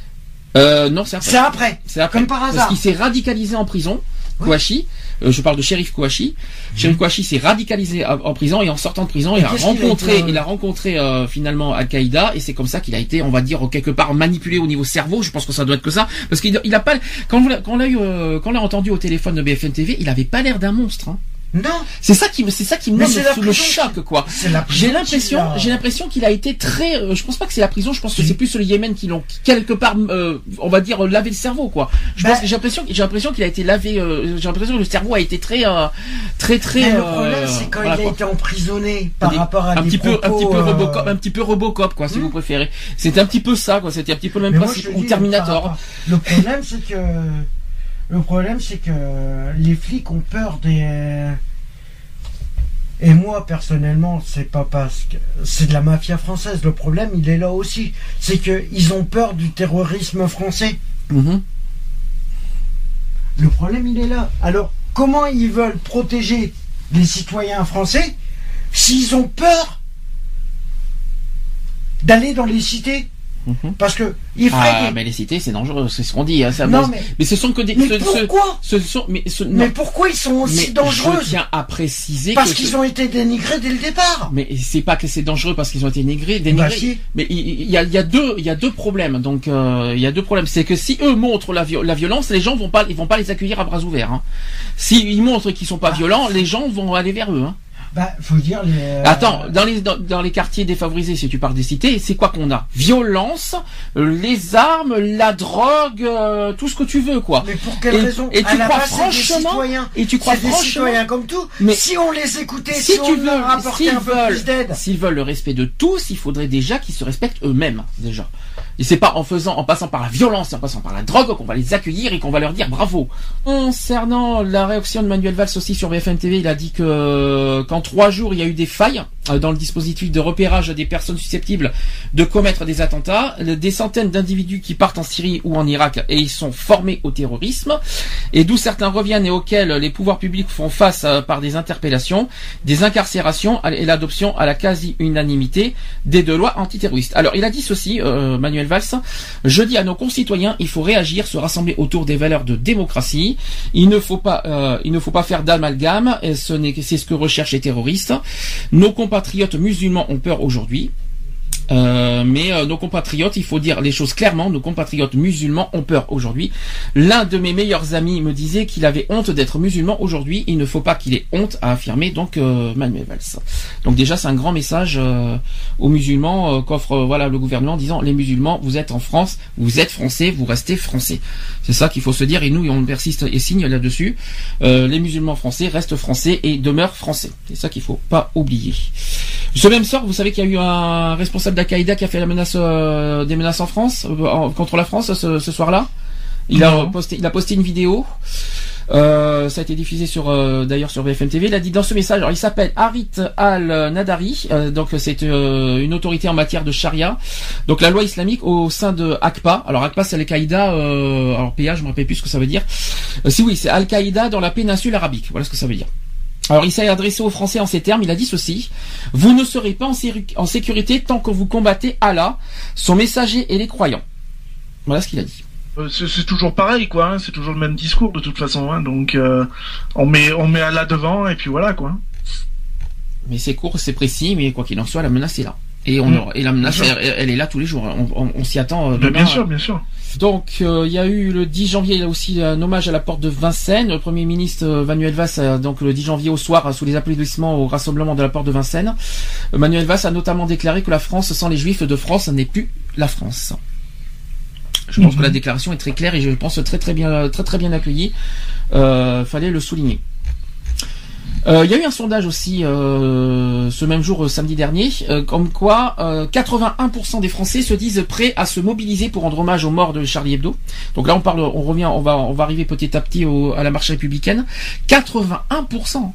[SPEAKER 1] Euh, non, c'est après.
[SPEAKER 5] C'est après. Comme par
[SPEAKER 1] Parce
[SPEAKER 5] hasard.
[SPEAKER 1] qu'il s'est radicalisé en prison.
[SPEAKER 5] Oui.
[SPEAKER 1] Kouachi, euh, je parle de Shérif Kouachi. Shérif Kouachi s'est radicalisé en, prison et en sortant de prison, il a rencontré,
[SPEAKER 5] euh,
[SPEAKER 1] il a rencontré euh, finalement Al-Qaïda et c'est comme ça qu'il a été, on va dire quelque part manipulé au niveau cerveau. Je pense que ça doit être que ça, parce qu'il il a pas, quand on l'a, eu, quand on l'a entendu au téléphone de BFM TV, il avait pas l'air d'un monstre. Hein.
[SPEAKER 5] Non.
[SPEAKER 1] C'est ça qui, c'est ça qui me
[SPEAKER 5] c'est
[SPEAKER 1] le, choc, quoi. J'ai l'impression, j'ai l'impression qu'il a été très. euh, je pense pas que c'est la prison. Je pense que c'est plus le Yémen qui l'ont quelque part, euh, on va dire, lavé le cerveau, quoi. Je
[SPEAKER 5] Bah-
[SPEAKER 1] pense que j'ai l'impression, j'ai l'impression qu'il a été lavé. euh, j'ai l'impression que le cerveau a été très, euh, très, très.
[SPEAKER 5] Mais le
[SPEAKER 1] euh,
[SPEAKER 5] problème, c'est quand
[SPEAKER 1] voilà,
[SPEAKER 5] il a
[SPEAKER 1] quoi.
[SPEAKER 5] été emprisonné par
[SPEAKER 1] Des-
[SPEAKER 5] rapport à
[SPEAKER 1] un
[SPEAKER 5] des
[SPEAKER 1] petit peu, un
[SPEAKER 5] propos,
[SPEAKER 1] petit peu
[SPEAKER 5] euh,
[SPEAKER 1] Robocop, un petit peu Robocop, quoi, si
[SPEAKER 5] Hmm.
[SPEAKER 1] vous préférez. C'était un petit peu ça, quoi. C'était un petit peu le même
[SPEAKER 5] Mais moi,
[SPEAKER 1] principe
[SPEAKER 5] te
[SPEAKER 1] ou
[SPEAKER 5] dis,
[SPEAKER 1] Terminator.
[SPEAKER 5] Le problème, c'est que le problème, c'est que les flics ont peur des. Et moi, personnellement, c'est pas parce que c'est de la mafia française. Le problème, il est là aussi. C'est que ils ont peur du terrorisme français.
[SPEAKER 1] Mhm.
[SPEAKER 5] Le problème, il est là. Alors, comment ils veulent protéger les citoyens français s'ils ont peur d'aller dans les cités? Parce que feraient
[SPEAKER 1] Ah,
[SPEAKER 5] des-
[SPEAKER 1] mais les cités, c'est dangereux, c'est ce qu'on dit. Hein, ça,
[SPEAKER 5] Non,
[SPEAKER 1] mais,
[SPEAKER 5] mais-
[SPEAKER 1] ce sont que des.
[SPEAKER 5] Mais
[SPEAKER 1] ce,
[SPEAKER 5] pourquoi
[SPEAKER 1] ce sont, mais, ce, non.
[SPEAKER 5] Mais pourquoi ils sont aussi
[SPEAKER 1] Mais
[SPEAKER 5] dangereux
[SPEAKER 1] Je tiens à préciser
[SPEAKER 5] Parce qu'ils ont été dénigrés dès le départ.
[SPEAKER 1] Mais c'est pas que c'est dangereux parce qu'ils ont été dénigrés. dénigrés.
[SPEAKER 5] Bah, si.
[SPEAKER 1] Mais il il y a, il y a deux, il y a deux problèmes. Donc euh, il y a deux problèmes. C'est que si eux montrent la, vio- la violence, les gens vont pas, ils vont pas les accueillir à bras ouverts. Hein. S'ils montrent qu'ils sont pas
[SPEAKER 5] Ah.
[SPEAKER 1] violents, les gens vont aller vers eux. Hein.
[SPEAKER 5] Bah, faut dire les. euh,
[SPEAKER 1] Attends, dans les dans, dans les quartiers défavorisés, si tu parles des cités, c'est quoi qu'on a? Violence, euh, les armes, la drogue, euh, tout ce que tu veux, quoi.
[SPEAKER 5] Mais pour quelle
[SPEAKER 1] Et-
[SPEAKER 5] raison?
[SPEAKER 1] et tu
[SPEAKER 5] À
[SPEAKER 1] crois
[SPEAKER 5] base,
[SPEAKER 1] franchement-
[SPEAKER 5] citoyens.
[SPEAKER 1] Et tu crois
[SPEAKER 5] C'est des
[SPEAKER 1] franchement
[SPEAKER 5] citoyens comme tout.
[SPEAKER 1] Mais-
[SPEAKER 5] si on les écoutait,
[SPEAKER 1] si
[SPEAKER 5] si, on
[SPEAKER 1] tu veux,
[SPEAKER 5] leur apportait un peu
[SPEAKER 1] veulent,
[SPEAKER 5] plus d'aide.
[SPEAKER 1] s'ils veulent le respect de tous, il faudrait déjà qu'ils se respectent eux-mêmes, déjà. Et c'est pas en passant par la violence, en passant par la drogue qu'on va les accueillir et qu'on va leur dire bravo. Concernant la réaction de Manuel Valls aussi sur BFM TV, il a dit que qu'en trois jours il y a eu des failles euh, dans le dispositif de repérage des personnes susceptibles de commettre des attentats, Le- des centaines d'individus qui partent en Syrie ou en Irak et ils sont formés au terrorisme, et d'où certains reviennent et auxquels les pouvoirs publics font face euh, par des interpellations, des incarcérations et l'adoption à la quasi-unanimité des deux lois antiterroristes. Alors il a dit ceci, euh, Manuel Je dis à nos concitoyens, il faut réagir, se rassembler autour des valeurs de démocratie. Il ne faut pas, euh, il ne faut pas faire d'amalgame. c'est ce que recherchent les terroristes. Nos compatriotes musulmans ont peur aujourd'hui. Euh, mais euh, nos compatriotes, il faut dire les choses clairement, nos compatriotes musulmans ont peur aujourd'hui. L'un de mes meilleurs amis me disait qu'il avait honte d'être musulman aujourd'hui. Il ne faut pas qu'il ait honte, a affirmé donc euh, Manuel Valls. Donc déjà, c'est un grand message euh, aux musulmans euh, qu'offre voilà le gouvernement en disant les musulmans, vous êtes en France, vous êtes français, vous restez français. C'est ça qu'il faut se dire et nous on persiste et signe là-dessus. Les musulmans français restent français et demeurent français. C'est ça qu'il faut pas oublier. Ce même sort, vous savez qu'il y a eu un responsable d'Al-Qaïda qui a fait la menace euh, des menaces en France euh, en- contre la France ce, ce soir-là. Il a posté, il a posté une vidéo. Euh, ça a été diffusé sur euh, d'ailleurs sur BFM TV. Il a dit dans ce message, alors il s'appelle Harit Al Nadari, euh, donc c'est une autorité en matière de charia, donc la loi islamique au sein de ACPA. Alors ACPA c'est Al-Qaïda, alors PA je me rappelle plus ce que ça veut dire. Si oui c'est Al-Qaïda dans la péninsule arabique, voilà ce que ça veut dire. Alors il s'est adressé aux Français en ces termes, il a dit ceci, vous ne serez pas en, sécurité tant que vous combattez Allah, son messager et les croyants. Voilà ce qu'il a dit.
[SPEAKER 2] Euh, C'est toujours pareil, quoi. hein, C'est toujours le même discours de toute façon. hein, donc euh, on met on met Allah devant et puis voilà, quoi.
[SPEAKER 1] Mais c'est court, c'est précis, mais quoi qu'il en soit, la menace est là. Et, on
[SPEAKER 2] Mm.
[SPEAKER 1] et la menace, elle, elle est là tous les jours. On, on- on s'y attend. euh, demain.
[SPEAKER 2] bien sûr, bien sûr.
[SPEAKER 1] Donc, euh, il y a eu le 10 janvier, aussi un hommage à la porte de Vincennes. Le Premier ministre euh, Manuel Valls, donc le 10 janvier au soir, sous les applaudissements au rassemblement de la porte de Vincennes, euh, Manuel Valls a notamment déclaré que la France sans les Juifs de France n'est plus la France. Je pense
[SPEAKER 2] Mhm.
[SPEAKER 1] que la déclaration est très claire et je pense très très bien, très très bien accueillie. Fallait le souligner. Euh, Il y a eu un sondage aussi euh, ce même jour, euh, samedi dernier, comme quoi euh, 81% des Français se disent prêts à se mobiliser pour rendre hommage aux morts de Charlie Hebdo. Donc là, on parle, on revient, on va, on va arriver petit à petit à la marche républicaine. 81%.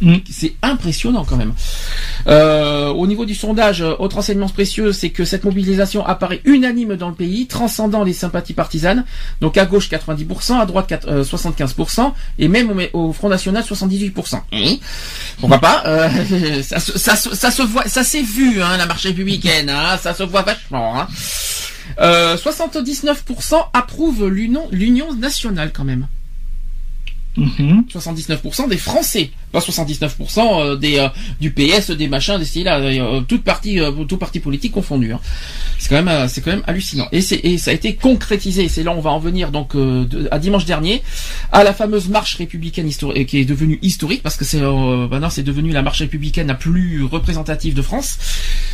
[SPEAKER 2] Mm.
[SPEAKER 1] C'est impressionnant quand même. Euh, au niveau du sondage, euh, autre enseignement précieux, c'est que cette mobilisation apparaît unanime dans le pays, transcendant les sympathies partisanes. Donc à gauche 90%, à droite 4, euh, 75%, et même au, Front National 78%. Hein Pourquoi pas? Ça, se- voit, ça s'est vu, hein, la marche républicaine, hein, ça se voit vachement. Hein. Euh, 79% approuvent l'union nationale quand même. 79% mhm. des Français, pas 79% euh, des euh, du PS, des machins, des styles, euh, toute partie, tout parti politique confondu. Hein. C'est quand même, c'est quand même hallucinant. Et et ça a été concrétisé. C'est là on va en venir donc à dimanche dernier à la fameuse marche républicaine historique qui est devenue historique parce que c'est maintenant c'est devenu la marche républicaine la plus représentative de France.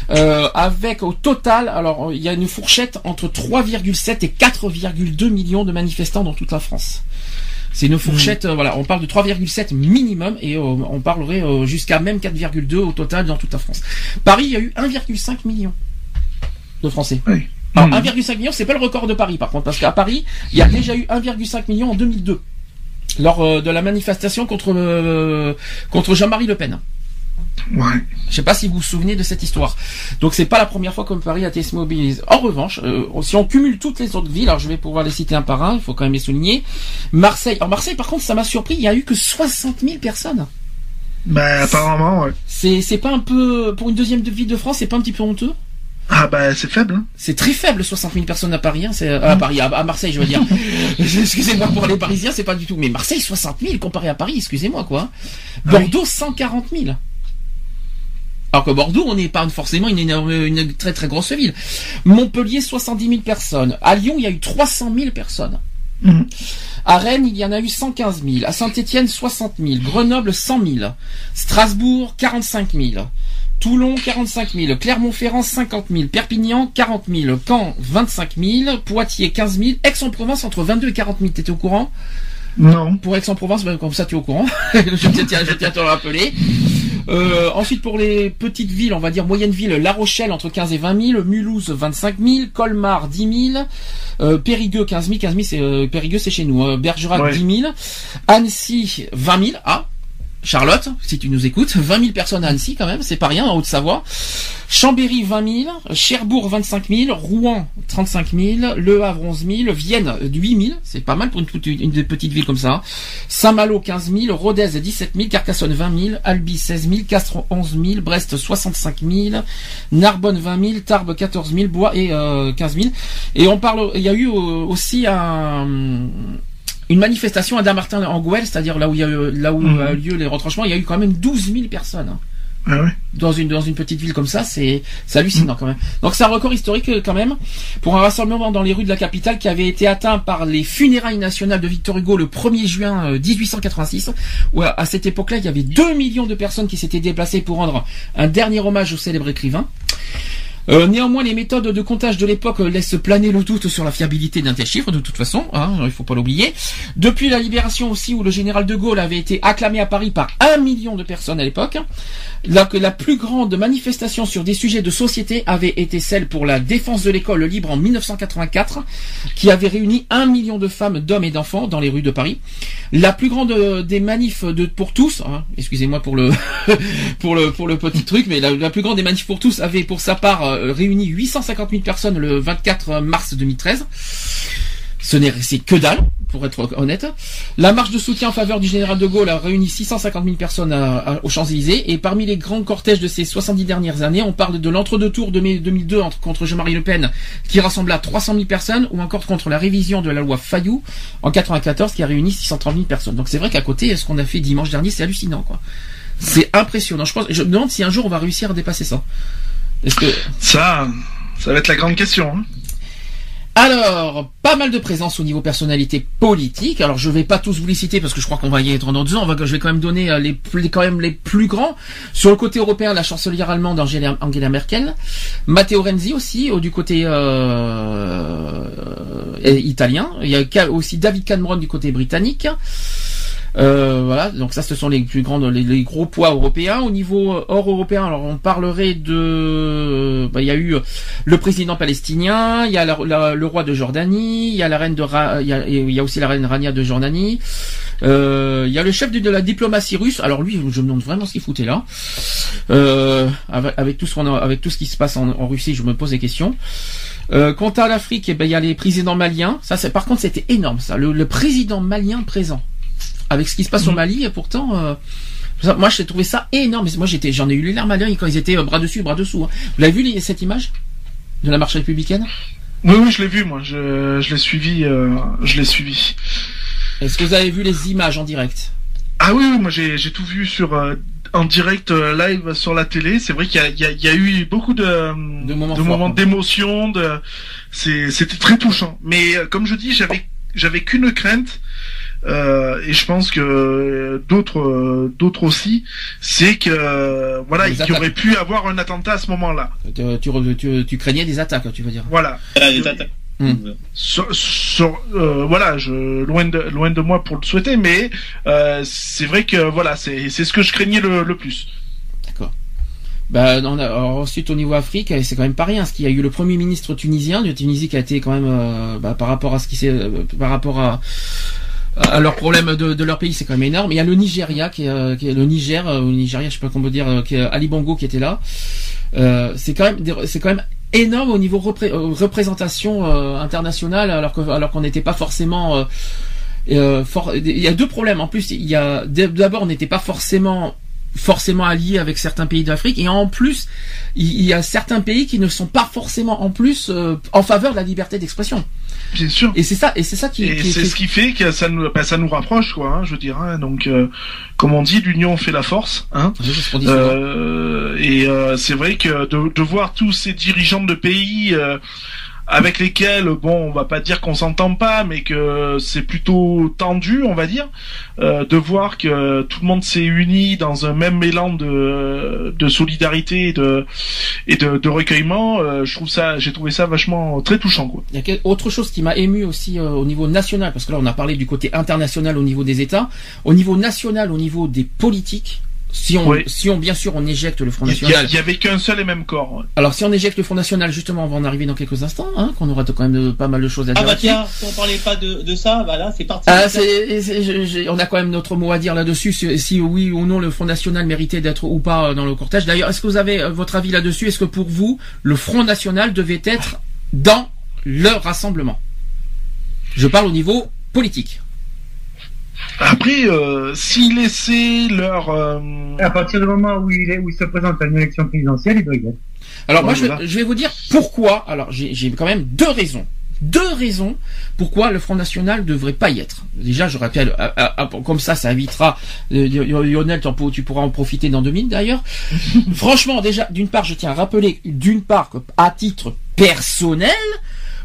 [SPEAKER 1] avec au total, alors il y a une fourchette entre 3,7 et 4,2 millions de manifestants dans toute la France. C'est une fourchette, euh, voilà, on parle de 3,7 minimum et euh, on parlerait euh, jusqu'à même 4,2 au total dans toute la France. Paris, il y a eu 1,5 million de Français. Oui. 1,5 million, c'est pas le record de Paris par contre, parce qu'à Paris, il y a déjà eu 1,5 million en 2002 lors de la manifestation contre contre Jean-Marie Le Pen. Ouais. Je sais pas si vous vous souvenez de cette histoire. Donc c'est pas la première fois que Paris a été mobilisé. En revanche, euh, si on cumule toutes les autres villes, alors je vais pouvoir les citer un par un, il faut quand même les souligner. Marseille. Alors Marseille, par contre, ça m'a surpris. Il y a eu que 60 000 personnes.
[SPEAKER 2] Ben apparemment, ouais.
[SPEAKER 1] C'est c'est pas un peu pour une deuxième ville de France, c'est pas un petit peu honteux?
[SPEAKER 2] Ah bah c'est faible. Hein.
[SPEAKER 1] C'est très faible, 60 000 personnes à Paris. Hein, c'est euh, à Paris, à, Marseille, je veux dire. excusez-moi pour les Parisiens, c'est pas du tout. Mais Marseille, 60 000 comparé à Paris, excusez-moi quoi. Ah Bordeaux, 140 000. Alors que Bordeaux, on n'est pas forcément une, une très très grosse ville. Montpellier, 70 000 personnes. À Lyon, il y a eu 300 000 personnes. Mhm. À Rennes, il y en a eu 115 000. À Saint-Étienne, 60 000. Grenoble, 100 000. Strasbourg, 45 000. Toulon, 45 000. Clermont-Ferrand, 50 000. Perpignan, 40 000. Caen, 25 000. Poitiers, 15 000. Aix-en-Provence, entre 22 et 40 000. T'étais au courant?
[SPEAKER 2] Non.
[SPEAKER 1] Pour Aix-en-Provence, ben, comme ça tu es au courant. je tiens à te rappeler. Euh, ensuite, pour les petites villes, on va dire moyenne ville, La Rochelle entre 15 et 20 000, Mulhouse 25 000, Colmar 10 000, euh, Périgueux 15 000, 15 000 c'est euh, Périgueux c'est chez nous, hein. Bergerac 10 000, Annecy 20 000, ah Charlotte, si tu nous écoutes, 20 000 personnes à Annecy quand même, c'est pas rien en Haute-Savoie. Chambéry 20 000, Cherbourg 25 000, Rouen 35 000, Le Havre 11 000, Vienne 8 000, c'est pas mal pour une, petite ville comme ça. Saint-Malo 15 000, Rodez 17 000, Carcassonne 20 000, Albi 16 000, Castres 11 000, Brest 65 000, Narbonne 20 000, Tarbes 14 000, Bois et euh, 15 000. Et on parle, il y a eu euh, aussi un une manifestation à Damartin en Gouel, c'est-à-dire là où il y a eu, là où mhm. a eu lieu les retranchements, il y a eu quand même 12 000 personnes. Hein. Ah ouais. Dans une dans une petite ville comme ça, c'est c'est hallucinant mhm. quand même. Donc c'est un record historique euh, quand même pour un rassemblement dans les rues de la capitale qui avait été atteint par les funérailles nationales de Victor Hugo le 1er juin 1886 euh, où à cette époque-là, il y avait 2 millions de personnes qui s'étaient déplacées pour rendre un dernier hommage au célèbre écrivain. Euh, néanmoins, les méthodes de comptage de l'époque laissent planer le doute sur la fiabilité d'un tel chiffre, de toute façon, hein, il faut pas l'oublier. Depuis la libération aussi, où le général de Gaulle avait été acclamé à Paris par un million de personnes à l'époque, que la plus grande manifestation sur des sujets de société avait été celle pour la défense de l'école libre en 1984, qui avait réuni un million de femmes, d'hommes et d'enfants dans les rues de Paris. La plus grande euh, des manifs de, pour tous, hein, excusez-moi pour le, pour le pour le petit truc, mais la, la, plus grande des manifs pour tous avait pour sa part euh, réuni 850 000 personnes le 24 mars 2013. Ce n'est c'est que dalle, pour être honnête. La marche de soutien en faveur du général de Gaulle a réuni 650 000 personnes aux Champs-Élysées. Et parmi les grands cortèges de ces 70 dernières années, on parle de l'entre-deux tours de mai 2002 entre, contre Jean-Marie Le Pen, qui rassembla 300 000 personnes, ou encore contre la révision de la loi Fayou en 94, qui a réuni 630 000 personnes. Donc c'est vrai qu'à côté, ce qu'on a fait dimanche dernier, c'est hallucinant, quoi. C'est impressionnant. Je me demande si un jour on va réussir à dépasser ça.
[SPEAKER 2] Est-ce que ça, ça va être la grande question. Hein.
[SPEAKER 1] Alors, pas mal de présence au niveau personnalité politique. Alors, je vais pas tous vous les citer parce que je crois qu'on va y être dans deux ans. On va, je vais quand même donner euh, les, quand même les plus grands. Sur le côté européen, la chancelière allemande Angela, Merkel, Matteo Renzi aussi, du côté euh, euh, italien. Il y a aussi David Cameron du côté britannique. Euh, voilà, donc ça ce sont les plus grandes, les, gros poids européens. Au niveau euh, hors européen, alors on parlerait de, bah, il y a eu le président palestinien, il y a le roi de Jordanie, il y a la reine de, il, y a, y a aussi la reine Rania de Jordanie. Euh, il y a le chef de, la diplomatie russe. Alors lui, je me demande vraiment ce qu'il foutait là. Euh, avec, tout ce qu'on avec tout ce qui se passe en, Russie, je me pose des questions. Euh, quant à l'Afrique, eh ben, il y a les présidents maliens. Ça, par contre, c'était énorme. Ça, le président malien présent avec ce qui se passe au mhm. Mali, et pourtant, euh, moi j'ai trouvé ça énorme. Moi j'étais, j'en ai eu les larmes à l'œil quand ils étaient euh, bras dessus, bras dessous. Hein. Vous l'avez vu cette image de la marche républicaine?
[SPEAKER 2] Oui, oui, je l'ai vu. Moi, je, je l'ai suivi, euh, je l'ai suivi.
[SPEAKER 1] Est-ce que vous avez vu les images en direct?
[SPEAKER 2] Ah oui, oui, moi j'ai j'ai tout vu sur euh, en direct euh, live sur la télé. C'est vrai qu'il y a, il y, y a eu beaucoup de,
[SPEAKER 1] De moments quoi.
[SPEAKER 2] d'émotion. De, c'est c'était très touchant. Mais comme je dis, j'avais j'avais qu'une crainte. Euh, et je pense que d'autres euh, d'autres aussi, c'est que euh, voilà, il y aurait pu avoir un attentat à ce moment-là.
[SPEAKER 1] tu, tu, tu- tu craignais des attaques, tu veux dire
[SPEAKER 2] Voilà.
[SPEAKER 6] Attaques.
[SPEAKER 1] Hmm.
[SPEAKER 2] sur, sur- euh, voilà, je loin de loin de moi pour le souhaiter, mais euh, c'est vrai que voilà, c'est c'est ce que je craignais le, le plus.
[SPEAKER 1] Bah, on a, alors, ensuite au niveau Afrique, euh, c'est quand même pas rien. Ce qu'il y a eu le premier ministre tunisien de Tunisie qui a été quand même euh, bah, par rapport à ce qui s'est, euh, par rapport à à leurs problèmes de, de leur pays, c'est quand même énorme. Il y a le Nigeria qui est, euh, qui est le Niger, euh, ou Nigeria, je sais pas comment dire, euh, qui est Ali Bongo qui était là. Euh, c'est quand même, c'est quand même énorme au niveau repré- euh, représentation euh, internationale, alors que alors qu'on n'était pas forcément euh, euh, for- il y a deux problèmes. En plus, il y a d'abord on n'était pas forcément forcément alliés avec certains pays d'Afrique et en plus il y a certains pays qui ne sont pas forcément en plus euh, en faveur de la liberté d'expression
[SPEAKER 2] Bien sûr.
[SPEAKER 1] et c'est ça et c'est ça qui,
[SPEAKER 2] Et
[SPEAKER 1] qui-
[SPEAKER 2] c'est ce qui fait que ça nous, bah, ça nous rapproche, quoi. hein, je veux dire. hein. donc, euh, comme on dit, l'union fait la force. Hein.
[SPEAKER 1] ce.
[SPEAKER 2] Euh, et euh, c'est vrai que de, de voir tous ces dirigeants de pays euh, avec lesquels, bon, on va pas dire qu'on s'entend pas, mais que c'est plutôt tendu, on va dire, euh, de voir que tout le monde s'est uni dans un même élan de, de solidarité et de, et de, de recueillement. euh, je trouve ça, j'ai trouvé ça vachement très touchant, quoi.
[SPEAKER 1] Il y a autre chose qui m'a ému aussi euh, au niveau national, parce que là on a parlé du côté international au niveau des États, au niveau national, au niveau des politiques. Si on,
[SPEAKER 2] Oui.
[SPEAKER 1] si on bien sûr on éjecte le Front National.
[SPEAKER 2] il y avait qu'un seul et même corps. ouais.
[SPEAKER 1] Alors si on éjecte le Front National, justement, on va en arriver dans quelques instants, hein, qu'on aura quand même pas mal de choses à
[SPEAKER 6] Ah
[SPEAKER 1] dire.
[SPEAKER 6] bah
[SPEAKER 1] là-dessus.
[SPEAKER 6] tiens, si on parlait pas de, de ça, bah là c'est parti.
[SPEAKER 1] Ah, c'est, c'est- je- je- on a quand même notre mot à dire là-dessus, si, si oui ou non le Front National méritait d'être ou pas euh, dans le cortège. D'ailleurs, est-ce que vous avez euh, votre avis là-dessus? Est-ce que pour vous, le Front National devait être dans le rassemblement? Je parle au niveau politique.
[SPEAKER 2] Après, euh, s'ils laissaient leur... euh,
[SPEAKER 3] À partir du moment où il, est, où il se présente à une élection présidentielle, il doit y être.
[SPEAKER 1] Alors
[SPEAKER 3] Ouais,
[SPEAKER 1] moi, je, vais- je vais vous dire pourquoi. Alors j'ai quand même deux raisons. Deux raisons pourquoi le Front National devrait pas y être. Déjà, je rappelle, à- à- à- comme ça, ça évitera. euh, Lionel, tu pourras en profiter dans deux minutes d'ailleurs. Franchement, déjà, d'une part, je tiens à rappeler, d'une part, que à titre personnel,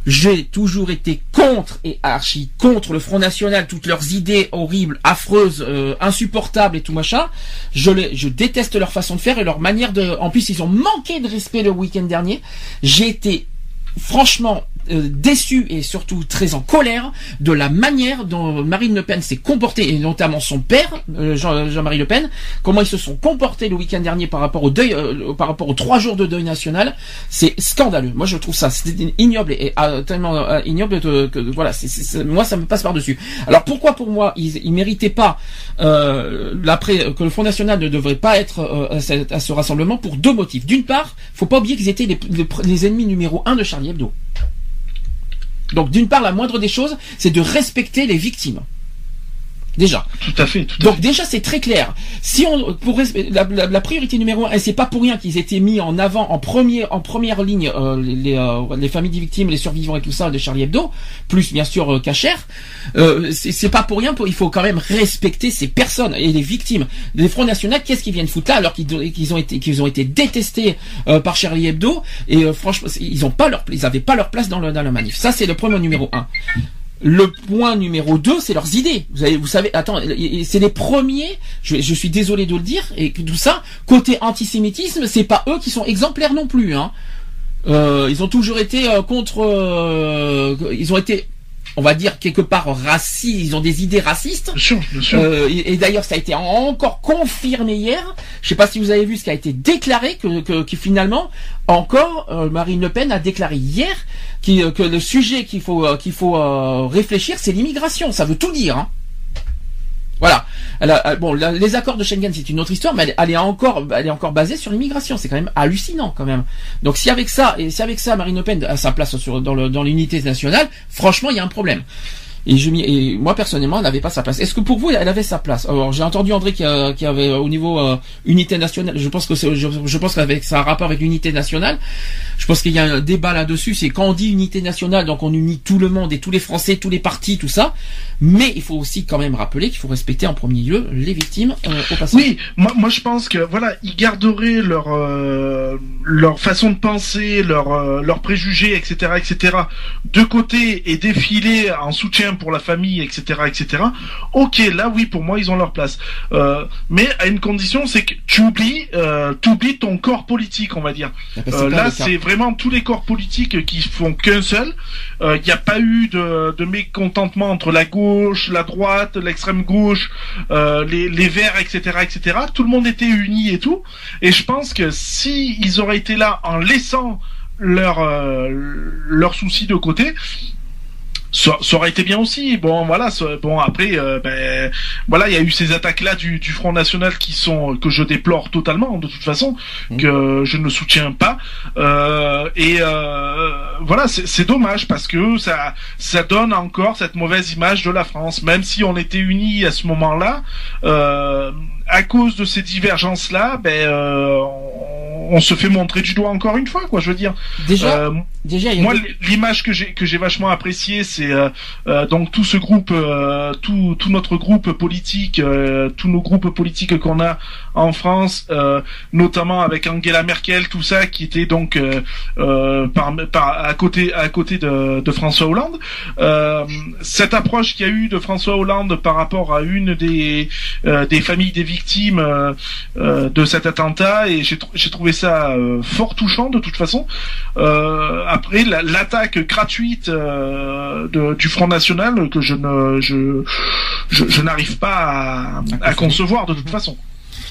[SPEAKER 1] j'ai toujours été contre et archi contre le Front National, toutes leurs idées horribles, affreuses, euh, insupportables et tout machin. Je, les, je déteste leur façon de faire et leur manière de. En plus, ils ont manqué de respect le week-end dernier. J'ai été franchement euh, déçu et surtout très en colère de la manière dont Marine Le Pen s'est comportée et notamment son père euh, Jean- Jean-Marie Le Pen comment ils se sont comportés le week-end dernier par rapport au deuil euh, par rapport aux trois jours de deuil national c'est scandaleux. Moi je trouve ça ignoble et euh, tellement ignoble que, voilà moi ça me passe par dessus alors pourquoi pour moi ils, ils méritaient pas l'après que le Front National ne devrait pas être à, ce rassemblement pour deux motifs. D'une part faut pas oublier qu'ils étaient les ennemis numéro un de Charlie Hebdo donc d'une part, la moindre des choses, c'est de respecter les victimes. Déjà.
[SPEAKER 2] Tout à fait. Tout à
[SPEAKER 1] Donc déjà c'est très clair. Si on pour la, la- la priorité numéro un, et c'est pas pour rien qu'ils étaient mis en avant en premier en première ligne euh, les, euh, les familles des victimes, les survivants et tout ça de Charlie Hebdo, plus bien sûr euh, Cacher. Euh, c'est pas pour rien. Pour, il faut quand même respecter ces personnes et les victimes. Les Front National, qu'est-ce qu'ils viennent foutre là alors qu'ils ont été qu'ils ont été détestés euh, par Charlie Hebdo? Et euh, franchement ils ont pas leur ils avaient pas leur place dans le dans la manif. Ça c'est le premier numéro un. Le point numéro 2, c'est leurs idées. Vous, avez, vous savez, attends, c'est les premiers. Je, suis désolé de le dire et tout ça côté antisémitisme, c'est pas eux qui sont exemplaires non plus. Hein. Euh, ils ont toujours été euh, contre. euh, ils ont été, on va dire quelque part racistes. Ils ont des idées racistes.
[SPEAKER 2] Bien sûr, bien sûr.
[SPEAKER 1] Euh, et et d'ailleurs, ça a été encore confirmé hier. Je sais pas si vous avez vu ce qui a été déclaré que, que, que finalement, encore, euh, Marine Le Pen a déclaré hier qui, euh, que le sujet qu'il faut euh, qu'il faut euh, réfléchir, c'est l'immigration. Ça veut tout dire. Hein. Voilà. Elle- bon, les accords de Schengen, c'est une autre histoire, mais elle, est encore, basée sur l'immigration. C'est quand même hallucinant, quand même. Donc, si avec ça, et si avec ça, Marine Le Pen a sa place dans l'unité nationale, franchement, il y a un problème. Et, je, et moi personnellement, elle n'avait pas sa place. Est-ce que pour vous, elle avait sa place? Alors j'ai entendu André qui, a- qui avait euh, au niveau euh, unité nationale. Je pense que je, je pense qu'avec ça un rapport avec l'unité nationale. Je pense qu'il y a un débat là-dessus. C'est quand on dit unité nationale, donc on unit tout le monde et tous les Français, tous les partis, tout ça. Mais il faut aussi quand même rappeler qu'il faut respecter en premier lieu les victimes euh, au passage.
[SPEAKER 2] Oui, moi, moi je pense que voilà, ils garderaient leur euh, leur façon de penser, leur euh, leurs préjugés, etc., etc. de côté et défiler en soutien pour la famille, etc., etc. Ok, là oui, pour moi ils ont leur place. Euh, mais à une condition, c'est que tu oublies, euh, tu oublies ton corps politique, on va dire.
[SPEAKER 1] Bah, c'est
[SPEAKER 2] Euh, là, c'est vraiment tous les corps politiques qui font qu'un seul. Il n'y a pas eu de, de mécontentement entre la gauche, la droite, l'extrême gauche, euh, les, les verts, etc., etc. Tout le monde était uni et tout. Et je pense que si ils auraient été là en laissant leurs euh, leurs soucis de côté. Ça, ça aurait été bien aussi. Bon, voilà. ça- bon, après, euh, ben, voilà, il y a eu ces attaques-là du, du Front National qui sont que je déplore totalement, de toute façon, que je ne soutiens pas. Euh, et euh, voilà, c'est c'est dommage parce que ça, ça donne encore cette mauvaise image de la France, même si on était unis à ce moment-là. Euh, à cause de ces divergences-là, ben, euh, on, on se fait montrer du doigt encore une fois, quoi. Je veux dire.
[SPEAKER 1] Déjà,
[SPEAKER 2] Euh,
[SPEAKER 1] déjà, il y a
[SPEAKER 2] moi, l'image que j'ai que j'ai vachement appréciée, c'est euh, donc tout ce groupe, tout tout notre groupe politique, tous nos groupes politiques qu'on a en France, notamment avec Angela Merkel, tout ça, qui était donc par, par à côté à côté de, de François Hollande. Cette approche qu'il y a eu de François Hollande par rapport à une des des familles des victimes euh, euh, de cet attentat, et j'ai tr- j'ai trouvé ça euh, fort touchant de toute façon. Après la- l'attaque gratuite de- du Front National que je ne je je, je n'arrive pas à, à concevoir de toute façon.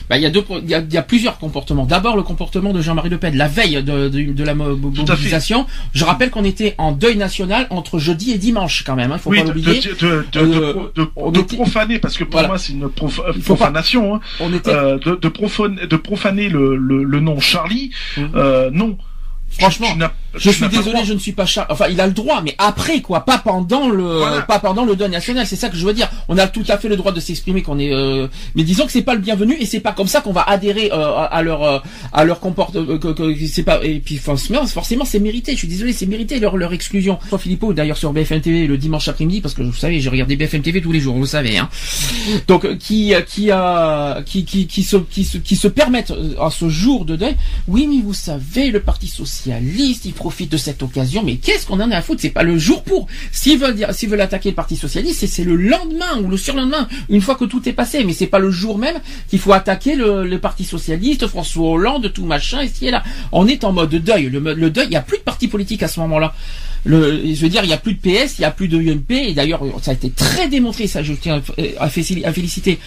[SPEAKER 1] Bah, il y a deux, il y a, il y a plusieurs comportements. D'abord, le comportement de Jean-Marie Le Pen, la veille de, de, de la mobilisation. Je rappelle qu'on était en deuil national entre jeudi et dimanche, quand même. Hein, faut
[SPEAKER 2] oui,
[SPEAKER 1] pas
[SPEAKER 2] de,
[SPEAKER 1] l'oublier.
[SPEAKER 2] de, de, de,
[SPEAKER 1] Euh,
[SPEAKER 2] profaner parce que pour
[SPEAKER 1] Voilà.
[SPEAKER 2] moi c'est une prof- profanation. hein.
[SPEAKER 1] On était,
[SPEAKER 2] Euh, de, de, profaner, de profaner le, le, le nom Charlie,
[SPEAKER 1] Mhm.
[SPEAKER 2] euh, non.
[SPEAKER 1] Franchement,
[SPEAKER 2] tu
[SPEAKER 1] je suis désolé, je ne suis pas Charles. Enfin, il a le droit, mais après quoi, pas pendant le,
[SPEAKER 2] Voilà.
[SPEAKER 1] pas pendant le deuil national. C'est ça que je veux dire. On a tout à fait le droit de s'exprimer qu'on est, euh, mais disons que c'est pas le bienvenu et c'est pas comme ça qu'on va adhérer euh, à leur, euh, à leur comportement. que- que- c'est pas et puis forcément, forcément, c'est mérité. Je suis désolé, c'est mérité leur leur exclusion. François Philippot, d'ailleurs sur BFM TV le dimanche après-midi, parce que vous savez, j'ai regardé BFM TV tous les jours, vous le savez. Hein. Donc euh, qui euh, qui a qui qui qui se qui se qui se permettent euh, à ce jour de deuil. Oui, mais vous savez, le Parti socialiste, il profite de cette occasion. Mais qu'est-ce qu'on en a à foutre? C'est pas le jour pour. S'ils veulent dire, s'ils veulent attaquer le Parti socialiste, c'est le lendemain ou le surlendemain, une fois que tout est passé. Mais c'est pas le jour même qu'il faut attaquer le, Parti socialiste, François Hollande, tout machin, et là. On est en mode deuil. Le, deuil, il y a plus de parti politique à ce moment-là. Le, je veux dire, il y a plus de PS, il y a plus de UMP, et d'ailleurs, ça a été très démontré, ça, je tiens à féliciter, à féliciter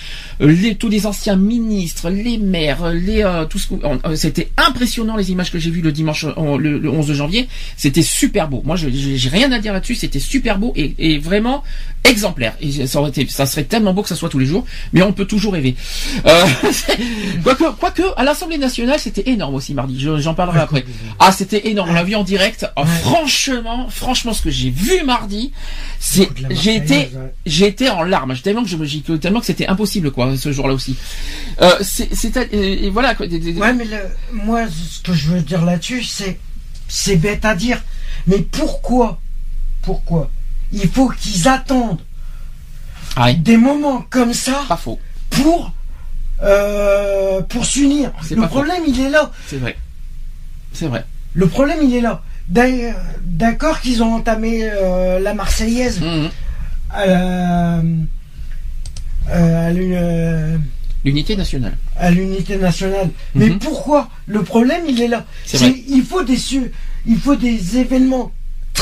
[SPEAKER 1] euh, les, tous les anciens ministres, les maires, les, euh, tout ce que, euh, c'était impressionnant les images que j'ai vues le dimanche, euh, le, le 11 janvier, c'était super beau. Moi, je- j'ai rien à dire là-dessus, c'était super beau et, et vraiment exemplaire. Et ça aurait été, ça serait tellement beau que ça soit tous les jours, mais on peut toujours rêver. Euh, quoique, quoique, à l'Assemblée nationale, c'était énorme aussi mardi. Je- J'en parlerai après. Ah, c'était énorme. On l'a vu en direct. Oh, Franchement, franchement, ce que j'ai vu mardi, c'est, j'ai été,
[SPEAKER 5] Marseillaise, ouais.
[SPEAKER 1] j'ai été en larmes. Tellement que je me, j'ai- que- tellement que c'était impossible, quoi, ce jour-là aussi. Euh, c'est, c'est, et, et voilà, quoi, des- des-
[SPEAKER 5] Ouais, mais le- moi, ce que je veux dire là-dessus, c'est, c'est bête à dire. Mais pourquoi, pourquoi? Il faut qu'ils attendent
[SPEAKER 1] Ah oui,
[SPEAKER 5] des moments comme ça
[SPEAKER 1] pas faux.
[SPEAKER 5] pour, euh, pour s'unir Le
[SPEAKER 1] faux.
[SPEAKER 5] problème, il est là.
[SPEAKER 1] C'est vrai. C'est vrai.
[SPEAKER 5] Le problème, il est là. D'accord qu'ils ont entamé euh, la Marseillaise
[SPEAKER 1] Mhm.
[SPEAKER 5] à la- euh, à euh,
[SPEAKER 1] L'unité nationale.
[SPEAKER 5] à l'unité nationale. Mais
[SPEAKER 1] Mhm.
[SPEAKER 5] pourquoi? Le problème, il est là.
[SPEAKER 1] C'est
[SPEAKER 5] C'est-
[SPEAKER 1] vrai.
[SPEAKER 5] Il faut des su- il faut des événements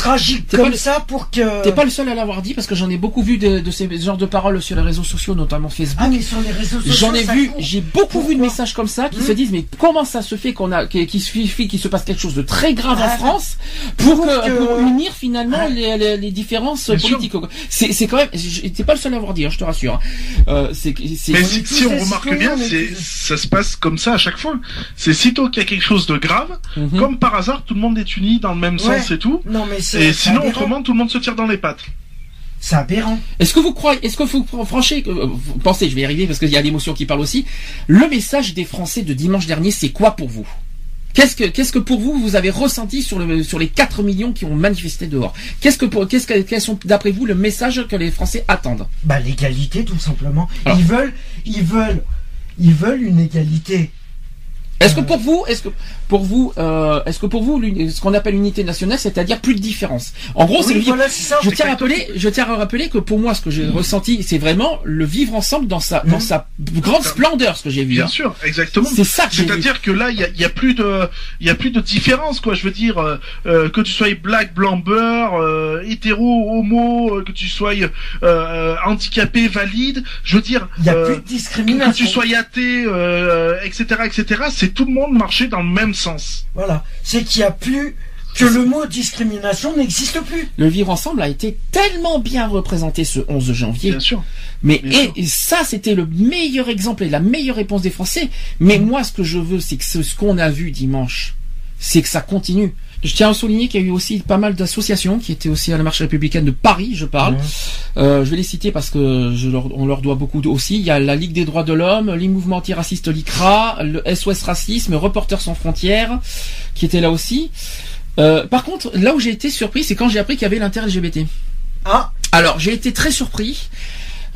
[SPEAKER 1] pas
[SPEAKER 5] comme
[SPEAKER 1] le-
[SPEAKER 5] ça pour que.
[SPEAKER 1] T'es pas le seul à l'avoir dit parce que j'en ai beaucoup vu de, de ces genres de paroles sur les réseaux sociaux, notamment Facebook.
[SPEAKER 5] Ah mais sur les réseaux sociaux.
[SPEAKER 1] J'en ai vu, j'ai beaucoup vu de messages comme ça qui
[SPEAKER 5] Hmm.
[SPEAKER 1] se disent mais comment ça se fait qu'on a qu'il suffit qu'il se passe quelque chose de très grave en
[SPEAKER 5] Ah,
[SPEAKER 1] France pour,
[SPEAKER 5] pour
[SPEAKER 1] que,
[SPEAKER 5] que-
[SPEAKER 1] pour unir finalement
[SPEAKER 5] Ah.
[SPEAKER 1] les, les, les différences
[SPEAKER 2] Bien
[SPEAKER 1] politiques. C'est c'est quand même t'es pas le seul à l'avoir dit, hein, je te rassure. hein. Euh, c'est c'est
[SPEAKER 2] Mais
[SPEAKER 5] on
[SPEAKER 2] si,
[SPEAKER 5] est
[SPEAKER 2] si
[SPEAKER 5] tous
[SPEAKER 2] on remarque bien,
[SPEAKER 5] est
[SPEAKER 2] c'est, ça se passe comme ça à chaque fois. C'est sitôt qu'il y a quelque chose de grave,
[SPEAKER 1] Mhm.
[SPEAKER 2] comme par hasard, tout le monde est uni dans le même
[SPEAKER 5] Ouais.
[SPEAKER 2] sens et tout.
[SPEAKER 5] Non mais.
[SPEAKER 2] Et sinon, autrement, tout le monde se tire dans les pattes.
[SPEAKER 5] C'est aberrant.
[SPEAKER 1] Est-ce que vous croyez, est-ce que vous franchez, euh, vous pensez, je vais y arriver parce qu'il y a l'émotion qui parle aussi. Le message des Français de dimanche dernier, c'est quoi pour vous? Qu'est-ce que, qu'est-ce que pour vous vous avez ressenti sur le, sur les 4 millions qui ont manifesté dehors? Qu'est-ce que pour, qu'est-ce que, quels sont d'après vous le message que les Français attendent?
[SPEAKER 5] Bah l'égalité tout simplement.
[SPEAKER 1] Alors.
[SPEAKER 5] Ils veulent, ils veulent, ils veulent une égalité.
[SPEAKER 1] Est-ce que pour vous, est-ce que pour vous, euh, est-ce que pour vous, ce qu'on appelle l'unité nationale, c'est-à-dire plus de différence? En gros, c'est le vivre.
[SPEAKER 5] voilà, c'est ça.
[SPEAKER 1] je tiens à rappeler, je tiens à rappeler que pour moi, ce que j'ai ressenti, c'est vraiment le vivre ensemble dans sa, dans
[SPEAKER 5] Mhm.
[SPEAKER 1] sa grande splendeur, ce que j'ai vu.
[SPEAKER 2] Bien
[SPEAKER 1] hein.
[SPEAKER 2] sûr, exactement.
[SPEAKER 1] C'est ça que.
[SPEAKER 2] C'est-à-dire que là, il y a, il y a plus de, il y a plus de différence, quoi. Je veux dire, euh, euh, que tu sois black, blanc, beurre, euh, hétéro, homo, que tu sois handicapé, valide. Je veux dire,
[SPEAKER 5] Il y a plus de
[SPEAKER 2] que
[SPEAKER 5] discrimination.
[SPEAKER 2] tu sois athée, etc., etc. C'est tout le monde marcher dans le même sens.
[SPEAKER 5] Voilà, c'est qu'il y a plus que le mot discrimination n'existe plus.
[SPEAKER 1] Le vivre ensemble a été tellement bien représenté ce 11 janvier.
[SPEAKER 2] Bien sûr.
[SPEAKER 1] Mais
[SPEAKER 2] Bien
[SPEAKER 1] et,
[SPEAKER 2] sûr.
[SPEAKER 1] et ça, c'était le meilleur exemple et la meilleure réponse des Français. Mais moi, ce que je veux, c'est que ce, ce qu'on a vu dimanche, c'est que ça continue. Je tiens à souligner qu'il y a eu aussi pas mal d'associations qui étaient aussi à la marche républicaine de Paris, je parle. Euh, je vais les citer parce que je leur, on leur doit beaucoup aussi. Il y a la Ligue des droits de l'homme, les mouvements antiracistes l'ICRA, le SOS Racisme, Reporters sans frontières, qui étaient là aussi. Euh, par contre, là où j'ai été surpris, c'est quand j'ai appris qu'il y avait l'inter-LGBT.
[SPEAKER 5] Ah,
[SPEAKER 1] Alors, j'ai été très surpris.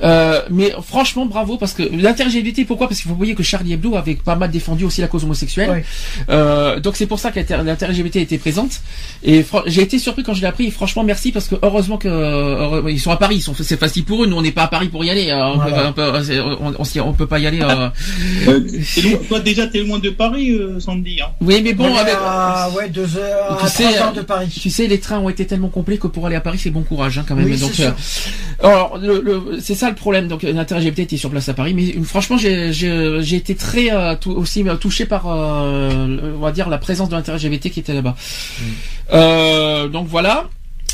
[SPEAKER 1] Euh, mais franchement, bravo parce que l'inter-LGBT, pourquoi? Parce qu'il faut voyez que Charlie Hebdo avait pas mal défendu aussi la cause homosexuelle.
[SPEAKER 5] Ouais.
[SPEAKER 1] Euh, donc c'est pour ça que l'inter-LGBT était présente. Et j'ai été surpris quand je l'ai appris. Et franchement, merci parce que heureusement que ils sont à Paris. Ils sont, c'est facile pour eux. Nous, on n'est pas à Paris pour y aller. Euh, on,
[SPEAKER 5] Voilà.
[SPEAKER 1] peut, on, peut, c'est- on, on s'y- on peut pas y aller. euh.
[SPEAKER 6] Euh, loin- toi, déjà, t'es loin de Paris, euh, Sandy. Hein.
[SPEAKER 1] Oui, mais bon, avec,
[SPEAKER 5] à, ouais, deux heures,
[SPEAKER 1] Tu
[SPEAKER 5] à
[SPEAKER 1] sais,
[SPEAKER 5] trois heures de Paris.
[SPEAKER 1] Tu sais, les trains ont été tellement complets que pour aller à Paris, c'est bon courage hein, quand même.
[SPEAKER 5] Oui,
[SPEAKER 1] donc,
[SPEAKER 5] c'est
[SPEAKER 1] euh, alors, le, le- c'est ça le problème. Donc, l'inter-LGBT était sur place à Paris, mais euh, franchement, j'ai, j'ai, été très euh, aussi euh, touché par, euh, on va dire, la présence de l'inter-LGBT qui était là-bas. Euh, donc voilà.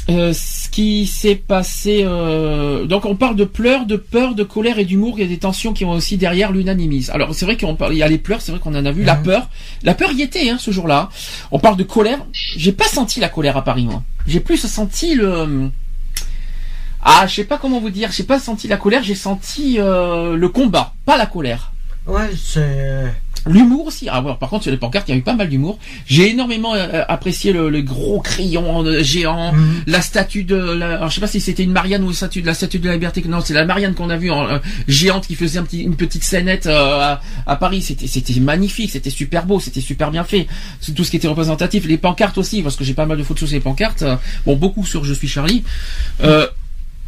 [SPEAKER 1] Euh, ce qui s'est passé, euh, donc on parle de pleurs, de peur, de colère et d'humour. Il y a des tensions qui ont aussi derrière l'unanimisme. Alors c'est vrai qu'on parle, il y a les pleurs, c'est vrai qu'on en a vu. La
[SPEAKER 5] Mhm.
[SPEAKER 1] peur, la peur y était hein, ce jour-là. On parle de colère. J'ai pas senti la colère à Paris, moi. J'ai plus senti le. Ah, je sais pas comment vous dire. J'ai pas senti la colère. J'ai senti euh, le combat, pas la colère.
[SPEAKER 5] Ouais, c'est.
[SPEAKER 1] L'humour aussi. Ah, ouais, par contre, sur les pancartes, il y a eu pas mal d'humour. J'ai énormément euh, apprécié le, le gros crayon euh, géant,
[SPEAKER 5] Mhm.
[SPEAKER 1] la statue de. La, alors, je sais pas si c'était une Marianne ou une statue de la statue de la liberté. Non, c'est la Marianne qu'on a vue en euh, géante qui faisait un petit, une petite scénette euh, à, à Paris. C'était, c'était magnifique, c'était super beau, c'était super bien fait. C'est tout ce qui était représentatif. Les pancartes aussi, parce que j'ai pas mal de photos sur les pancartes. euh, bon, beaucoup sur Je suis Charlie. Euh,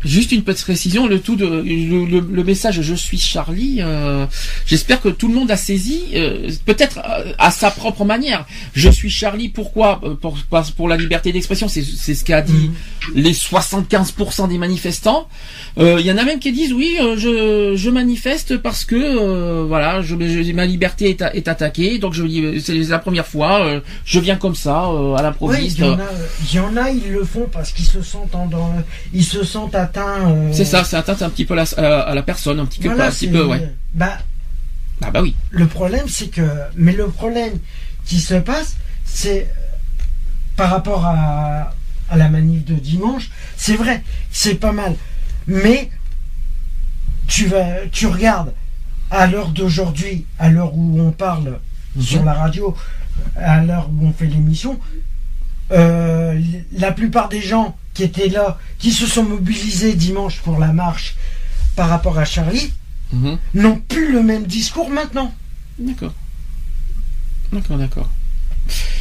[SPEAKER 1] Juste une petite précision, le tout de le, le- le message je suis Charlie. euh, J'espère que tout le monde a saisi, euh, peut-être euh, à sa propre manière. Je suis Charlie. Pourquoi? Euh, pour, pour la liberté d'expression, c'est ce qu'a dit les 75% des manifestants. Euh, Il y en a même qui disent oui, je, je manifeste parce que euh, voilà, je, je- ma liberté est, a- est attaquée. Donc je dis c'est la première fois, euh, je viens comme ça euh, à
[SPEAKER 5] Oui,
[SPEAKER 1] l'improviste.
[SPEAKER 5] il y en a, il y en a, ils le font parce qu'ils se sentent en, ils se sentent euh,
[SPEAKER 1] C'est ça, c'est atteinte un petit peu à la, à- à la personne, un petit peu,
[SPEAKER 5] Voilà,
[SPEAKER 1] un petit peu, ouais.
[SPEAKER 5] Bah,
[SPEAKER 1] Ah bah oui.
[SPEAKER 5] le problème, c'est que, mais le problème qui se passe, c'est euh, par rapport à, à la manif de dimanche, c'est vrai, c'est pas mal, mais tu vas, tu regardes à l'heure d'aujourd'hui, à l'heure où on parle
[SPEAKER 1] Mhm.
[SPEAKER 5] sur la radio, à l'heure où on fait l'émission, euh, la plupart des gens qui étaient là, qui se sont mobilisés dimanche pour la marche par rapport à Charlie,
[SPEAKER 1] Mhm.
[SPEAKER 5] n'ont plus le même discours maintenant.
[SPEAKER 1] D'accord. D'accord, d'accord.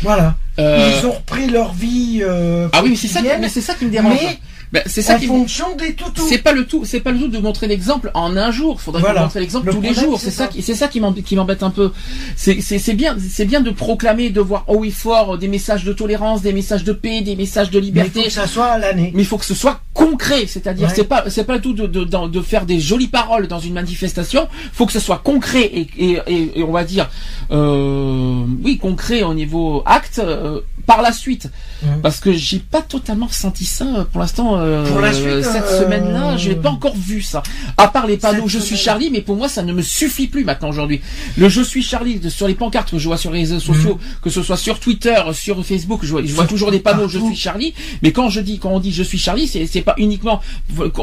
[SPEAKER 5] Voilà.
[SPEAKER 1] Euh,
[SPEAKER 5] Ils ont repris leur vie. euh,
[SPEAKER 1] Ah oui, mais c'est ça, qui-
[SPEAKER 5] quotidienne,
[SPEAKER 1] mais c'est ça qui me dérange.
[SPEAKER 5] mais
[SPEAKER 1] Ben, c'est ça
[SPEAKER 5] en fonction des toutous.
[SPEAKER 1] C'est pas le tout, c'est pas le tout de montrer l'exemple en un jour. Faudrait
[SPEAKER 5] Voilà.
[SPEAKER 1] montrer l'exemple
[SPEAKER 5] Le
[SPEAKER 1] tous les jours.
[SPEAKER 5] c'est
[SPEAKER 1] ça
[SPEAKER 5] ça.
[SPEAKER 1] qui, c'est ça qui m'embête, un peu. C'est, bien, c'est bien de proclamer, de voir haut et fort des messages de tolérance, des messages de paix, des messages de
[SPEAKER 5] Mais il faut
[SPEAKER 1] liberté.
[SPEAKER 5] que ça soit à l'année.
[SPEAKER 1] Mais il faut que ce soit concret, c'est-à-dire
[SPEAKER 5] Ouais.
[SPEAKER 1] c'est pas c'est pas tout de, de, de, de faire des jolies paroles dans une manifestation. faut que ce soit concret et, et, et, et on va dire euh, oui concret au niveau acte. euh, par la suite,
[SPEAKER 5] Mhm.
[SPEAKER 1] parce que j'ai pas totalement ressenti ça euh, pour l'instant. euh,
[SPEAKER 5] Pour la suite,
[SPEAKER 1] cette
[SPEAKER 5] euh,
[SPEAKER 1] semaine-là, j'ai pas encore vu ça. À part les panneaux
[SPEAKER 5] Cette
[SPEAKER 1] "Je suis. Charlie", mais pour moi, ça ne me suffit plus maintenant aujourd'hui. Le "Je suis Charlie" sur les pancartes que je vois sur les réseaux sociaux, que ce soit sur Twitter, sur Facebook, je vois, je vois toujours des panneaux "Je suis Charlie", mais quand je dis, quand on dit "Je suis Charlie", c'est pas uniquement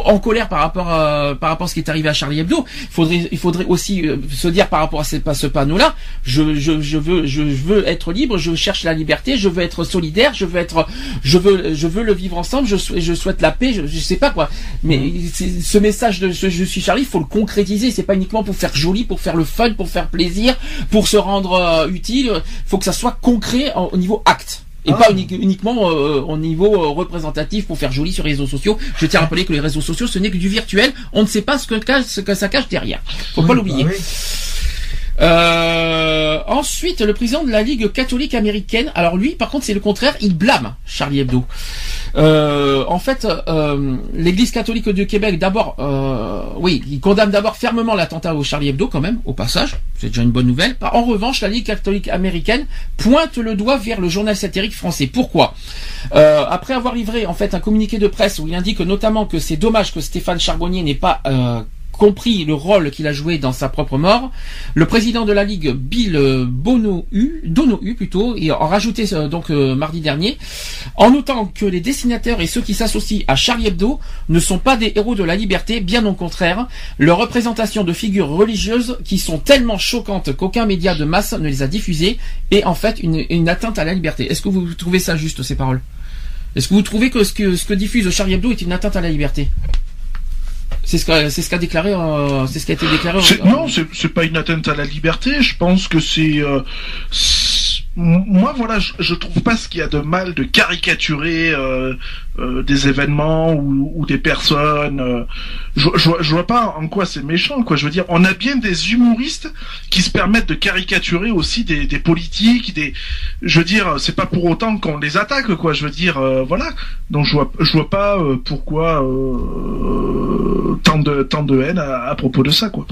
[SPEAKER 1] en colère par rapport à, par rapport à ce qui est arrivé à Charlie Hebdo. Il faudrait, il faudrait aussi euh, se dire par rapport à, à ce panneau-là, je, je, je veux, je veux être libre, je cherche la liberté, je veux être solidaire, je veux être, je veux, je veux le vivre ensemble, je, sou- je souhaite la paix, je, je sais pas quoi. Mais c'est- ce message de ce je suis Charlie, il faut le concrétiser. C'est pas uniquement pour faire joli, pour faire le fun, pour faire plaisir, pour se rendre euh, utile. Il faut que ça soit concret en- au niveau acte. Et
[SPEAKER 5] Ah.
[SPEAKER 1] pas uni- uniquement euh, au niveau euh, représentatif pour faire joli sur les réseaux sociaux. Je tiens à rappeler que les réseaux sociaux, ce n'est que du virtuel. On ne sait pas ce que, cache, ce que ça cache derrière. Faut pas l'oublier.
[SPEAKER 5] bah oui.
[SPEAKER 1] Euh, ensuite, le président de la Ligue catholique américaine, alors lui, par contre, c'est le contraire, il blâme Charlie Hebdo. Euh, en fait, euh, l'Église catholique du Québec, d'abord, euh, oui, il condamne d'abord fermement l'attentat au Charlie Hebdo, quand même, au passage. C'est déjà une bonne nouvelle. En revanche, la Ligue catholique américaine pointe le doigt vers le journal satirique français. Pourquoi? Euh, Après avoir livré en fait un communiqué de presse où il indique notamment que c'est dommage que Stéphane Charbonnier n'ait pas euh, compris le rôle qu'il a joué dans sa propre mort. Le président de la Ligue, Bill Bonohu, Donohu plutôt, et en rajouté euh, donc euh, mardi dernier, en notant que les dessinateurs et ceux qui s'associent à Charlie Hebdo ne sont pas des héros de la liberté, bien au contraire, leur représentation de figures religieuses qui sont tellement choquantes qu'aucun média de masse ne les a diffusées est en fait une, atteinte à la liberté. Est-ce que vous trouvez ça juste ces paroles? Est-ce que vous trouvez que, ce que diffuse Charlie Hebdo est une atteinte à la liberté? C'est ce qu'a c'est ce qu'a déclaré euh, c'est ce qui a été déclaré
[SPEAKER 2] C'est-
[SPEAKER 1] euh,
[SPEAKER 2] non, c'est c'est pas une atteinte à la liberté. Je pense que c'est. euh, moi, voilà, je, je trouve pas ce qu'il y a de mal de caricaturer euh, euh, des événements ou, des personnes. euh, je, je, vois- pas en quoi c'est méchant, quoi. Je veux dire, on a bien des humoristes qui se permettent de caricaturer aussi des, politiques, des. Je veux dire, c'est pas pour autant qu'on les attaque, quoi. Je veux dire, euh, voilà. Donc je vois, je vois pas pourquoi tant de tant de haine à, propos de ça, quoi.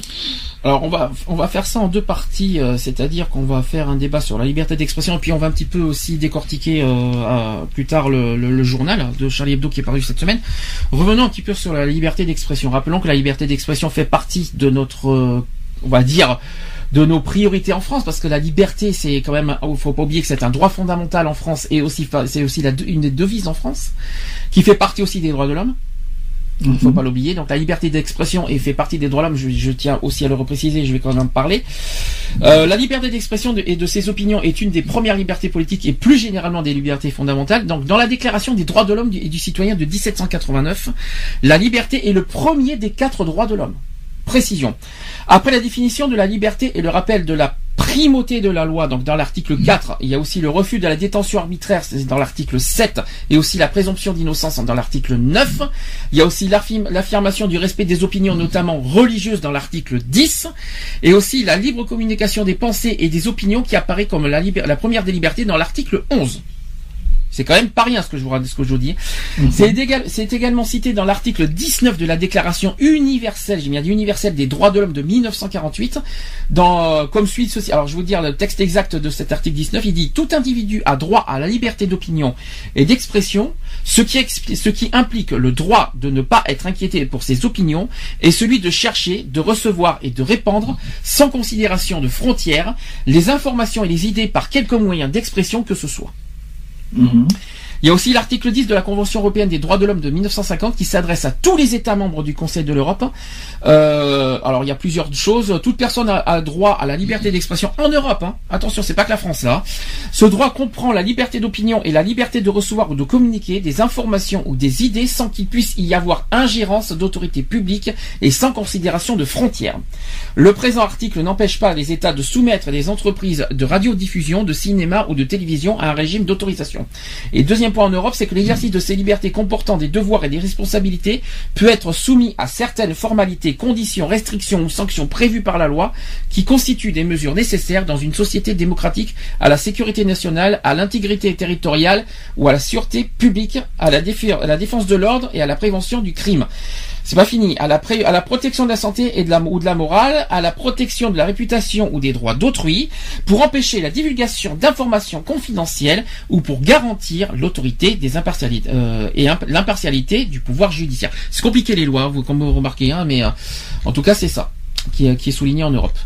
[SPEAKER 1] Alors on va on va faire ça en deux parties, c'est-à-dire qu'on va faire un débat sur la liberté d'expression et puis on va un petit peu aussi décortiquer plus tard le, le- le journal de Charlie Hebdo qui est paru cette semaine. Revenons un petit peu sur la liberté d'expression. Rappelons que la liberté d'expression fait partie de notre, euh, on va dire, de nos priorités en France parce que la liberté c'est quand même, faut pas oublier que c'est un droit fondamental en France et aussi c'est aussi une des devises en France qui fait partie aussi des droits de l'homme. Il ne faut pas l'oublier. Donc la liberté d'expression et fait partie des droits de l'homme. Je, je tiens aussi à le repréciser. Je vais quand même en parler. Euh, la liberté d'expression de- et de ses opinions est une des premières libertés politiques et plus généralement des libertés fondamentales. Donc dans la Déclaration des droits de l'homme et du citoyen de 1789, la liberté est le premier des quatre droits de l'homme. Précision. Après la définition de la liberté et le rappel de la primauté de la loi, donc dans l'article 4, il y a aussi le refus de la détention arbitraire, dans l'article 7, et aussi la présomption d'innocence dans l'article 9. Il y a aussi l'affirm- l'affirmation du respect des opinions, notamment religieuses, dans l'article 10, et aussi la libre communication des pensées et des opinions qui apparaît comme la première des libertés dans l'article 11. C'est quand même pas rien ce que je vous, ce que je vous dis. C'est égal- c'est également cité dans l'article 19 de la Déclaration universelle, j'ai bien dit universelle des droits de l'homme de 1948, dans, euh, comme suit ceci. Alors je vais vous dire le texte exact de cet article 19. Il dit tout individu a droit à la liberté d'opinion et d'expression, ce qui, ce qui implique le droit de ne pas être inquiété pour ses opinions et celui de chercher, de recevoir et de répandre, sans considération de frontières, les informations et les idées par quelque moyen d'expression que ce soit. Mm-hmm. Il y a aussi l'article 10 de la Convention européenne des droits de l'homme de 1950 qui s'adresse à tous les États membres du Conseil de l'Europe. Euh, alors il y a plusieurs choses. Toute personne a, droit à la liberté d'expression en Europe. hein. Attention, c'est pas que la France là. Ce droit comprend la liberté d'opinion et la liberté de recevoir ou de communiquer des informations ou des idées sans qu'il puisse y avoir ingérence d'autorités publiques et sans considération de frontières. Le présent article n'empêche pas les États de soumettre les entreprises de radiodiffusion, de cinéma ou de télévision à un régime d'autorisation. Et deuxième point en Europe, c'est que l'exercice de ces libertés comportant des devoirs et des responsabilités peut être soumis à certaines formalités, conditions, restrictions ou sanctions prévues par la loi qui constituent des mesures nécessaires dans une société démocratique à la sécurité nationale, à l'intégrité territoriale ou à la sûreté publique, à la défense de l'ordre et à la prévention du crime. C'est pas fini. À la, pré- à la protection de la santé et de la, ou de la morale, à la protection de la réputation ou des droits d'autrui, pour empêcher la divulgation d'informations confidentielles ou pour garantir l'autorité des impartialités euh, et imp- l'impartialité du pouvoir judiciaire. C'est compliqué les lois, vous comme vous remarquez, hein, mais euh, en tout cas c'est ça qui, qui est souligné en Europe.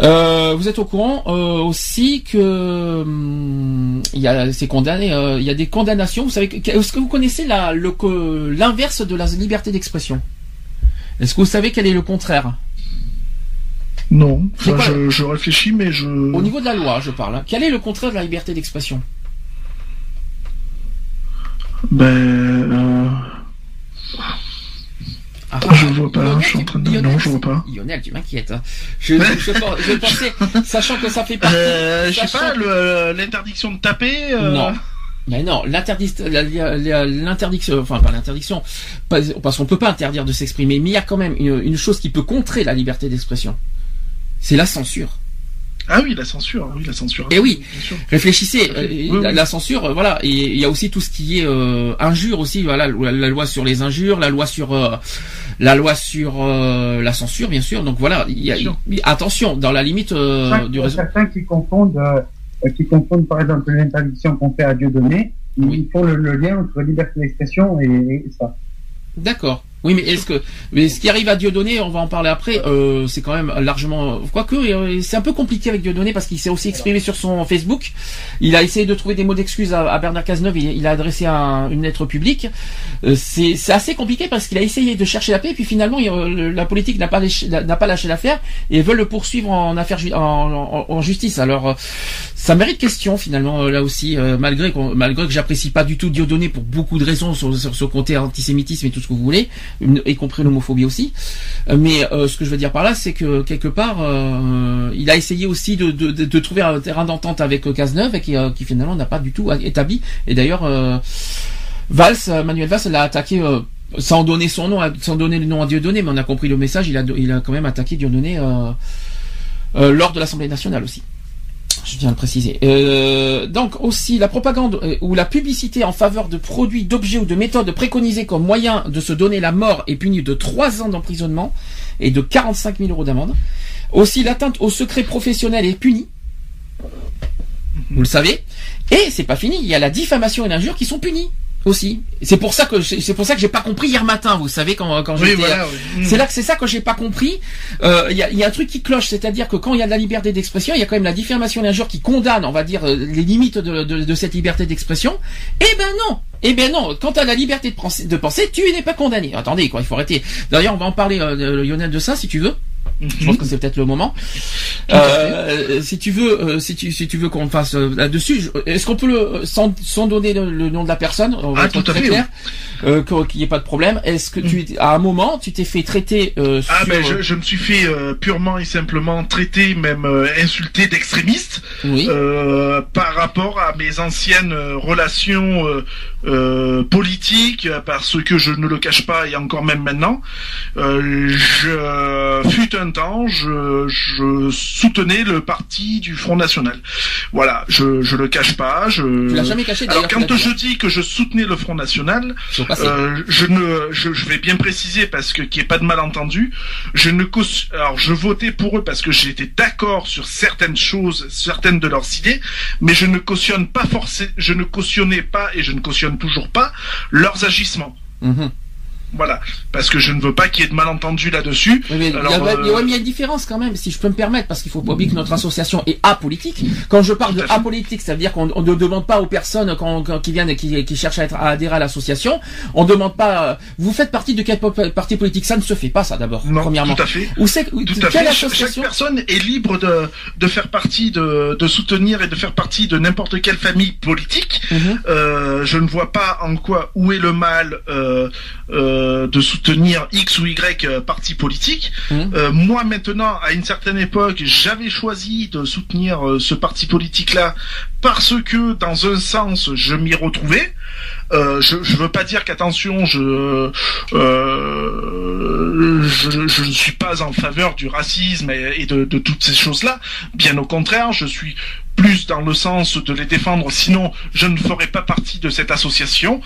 [SPEAKER 1] Euh, vous êtes au courant euh, aussi que hum, il y a c'est condamné, euh, il y a des condamnations. Vous savez, est-ce que vous connaissez la le co- l'inverse de la liberté d'expression? Est-ce que vous savez quel est le contraire?
[SPEAKER 2] Non, Enfin, je, je réfléchis, mais je.
[SPEAKER 1] Au niveau de la loi, je parle. hein. Quel est le contraire de la liberté d'expression?
[SPEAKER 2] Ben. Euh,
[SPEAKER 1] Ah,
[SPEAKER 2] Je vois pas,
[SPEAKER 1] Lionel,
[SPEAKER 2] je suis en train de-
[SPEAKER 1] Lionel,
[SPEAKER 2] non, je vois pas.
[SPEAKER 1] Lionel, tu m'inquiètes. hein. Je, je, je, pensais, sachant que ça fait partie.
[SPEAKER 2] Euh, je sais pas,
[SPEAKER 1] que-
[SPEAKER 2] l'interdiction de taper. euh,
[SPEAKER 1] Non. Mais non, la- l'interdiction, enfin pas l'interdiction, parce qu'on peut pas interdire de s'exprimer, mais il y a quand même une, une chose qui peut contrer la liberté d'expression. C'est la censure.
[SPEAKER 2] Ah oui, la censure, oui, la censure.
[SPEAKER 1] Eh oui.
[SPEAKER 2] Bien sûr.
[SPEAKER 1] Réfléchissez,
[SPEAKER 2] fait.
[SPEAKER 1] euh,
[SPEAKER 2] Oui,
[SPEAKER 1] la,
[SPEAKER 2] oui.
[SPEAKER 1] la censure, euh, voilà, et il y a aussi tout ce qui est euh, injure aussi, voilà, la, la loi sur les injures, la loi sur euh, la loi sur euh, la censure, bien sûr. Donc voilà, il y a, il- attention, dans la limite euh,
[SPEAKER 3] Certains-
[SPEAKER 1] du réseau.
[SPEAKER 3] Certains qui confondent, euh, qui confondent par exemple l'interdiction qu'on fait à Dieudonné, ils
[SPEAKER 1] Oui.
[SPEAKER 3] font le, le lien entre liberté d'expression et, et ça.
[SPEAKER 1] D'accord. Oui, mais est-ce que, mais ce qui arrive à Dieudonné, on va en parler après, euh, c'est quand même largement, quoique, euh, c'est un peu compliqué avec Dieudonné parce qu'il s'est aussi exprimé sur son Facebook. Il a essayé de trouver des mots d'excuses à, Bernard Cazeneuve. Il, il a adressé un- une lettre publique. Euh, c'est, assez compliqué parce qu'il a essayé de chercher la paix, et puis finalement, euh, la politique n'a pas lâché, l'affaire et veulent le poursuivre en affaire, en, justice. Alors, ça mérite question finalement là aussi, malgré malgré que j'apprécie pas du tout Dieudonné pour beaucoup de raisons sur, sur côté antisémitisme et tout ce que vous voulez, y compris l'homophobie aussi. Euh, Mais euh, ce que je veux dire par là, c'est que quelque part, euh, il a essayé aussi de, de, de, trouver un terrain d'entente avec euh, Cazeneuve et qui, euh, qui finalement n'a pas du tout établi. Et d'ailleurs, euh, Valls, euh, Manuel Valls l'a attaqué. euh, sans donner son nom, sans donner le nom à Dieudonné, mais on a compris le message. Il a, il a quand même attaqué Dieudonné euh, euh, lors de l'Assemblée nationale aussi. Je tiens à le préciser. Euh, donc aussi la propagande euh, ou la publicité en faveur de produits, d'objets ou de méthodes préconisées comme moyen de se donner la mort est punie de 3 ans d'emprisonnement et de 45 000 euros d'amende. Aussi l'atteinte au secret professionnel est punie. Vous le savez. Et c'est pas fini, il y a la diffamation et l'injure qui sont punies aussi. C'est pour ça que c'est pour ça que j'ai pas compris hier matin, vous savez quand quand
[SPEAKER 2] Oui,
[SPEAKER 1] j'étais
[SPEAKER 2] voilà. oui.
[SPEAKER 1] c'est là que c'est ça que j'ai pas compris. Euh, Il y, a, y a un truc qui cloche, c'est-à-dire que quand il y a de la liberté d'expression, il y a quand même la diffamation et l'injure qui condamne, on va dire, euh, les limites de, de- de cette liberté d'expression. Eh ben non, eh ben non. Quant à la liberté de penser, de penser, tu n'es pas condamné. Attendez, quoi, il faut arrêter. D'ailleurs, on va en parler, euh, Lionel, de ça, si tu veux. Je pense que c'est peut-être le moment. Euh, si tu veux, euh, si tu si tu veux qu'on fasse euh, là-dessus, est-ce qu'on peut le sans, sans donner le, le nom de la personne, on va
[SPEAKER 2] Ah,
[SPEAKER 1] être
[SPEAKER 2] tout à
[SPEAKER 1] très
[SPEAKER 2] fait,
[SPEAKER 1] clair, euh, que- qu'il n'y ait pas de problème. Est-ce que tu à un moment tu t'es fait traiter euh,
[SPEAKER 2] Ah
[SPEAKER 1] sur
[SPEAKER 2] ben je, je me suis fait purement et simplement traiter, même insulté d'extrémiste
[SPEAKER 1] oui.
[SPEAKER 2] par rapport à mes anciennes relations politiques, parce que je ne le cache pas et encore même maintenant, je fut un temps, je, je soutenais le parti du Front National. Voilà, je je le cache pas. Je...
[SPEAKER 1] tu l'as jamais caché
[SPEAKER 2] Alors quand je dis que je soutenais le Front National, euh, je ne, je, je vais bien préciser parce que qu'il n'y ait pas de malentendu. Je ne alors je votais pour eux parce que j'étais d'accord sur certaines choses, certaines de leurs idées, mais je ne cautionne pas forcément, je ne cautionnais pas et je ne cautionne toujours pas leurs agissements.
[SPEAKER 1] Mhm.
[SPEAKER 2] Voilà, parce que je ne veux pas qu'il y ait de malentendu là-dessus.
[SPEAKER 1] Oui, mais il y a-
[SPEAKER 2] Alors,
[SPEAKER 1] ouais,
[SPEAKER 2] euh,
[SPEAKER 1] il y a une différence quand même, si je peux me permettre, parce qu'il faut pas oublier que notre association est apolitique. Quand je parle de apolitique, ça veut dire qu'on on ne demande pas aux personnes quand, quand- qui viennent et qui, qui cherchent à, être, à adhérer à l'association, on ne demande pas, euh, vous faites partie de quel parti politique? Ça ne se fait pas, ça d'abord, premièrement.
[SPEAKER 2] tout à fait.
[SPEAKER 1] Où c'est, quelle.
[SPEAKER 2] Ch- Chaque
[SPEAKER 1] association
[SPEAKER 2] personne est libre de, de faire partie, de, de soutenir et de faire partie de n'importe quelle famille politique.
[SPEAKER 1] Mhm.
[SPEAKER 2] Euh, je ne vois pas en quoi où est le mal euh, euh, de soutenir X ou Y euh, parti politique.
[SPEAKER 1] Mhm.
[SPEAKER 2] Euh, moi maintenant, à une certaine époque, j'avais choisi de soutenir ce parti politique-là parce que dans un sens, je m'y retrouvais. Euh, je, je veux pas dire qu'attention, je, euh, je je ne suis pas en faveur du racisme et, et de, de toutes ces choses-là. Bien au contraire, je suis plus dans le sens de les défendre, sinon je ne ferai pas partie de cette association,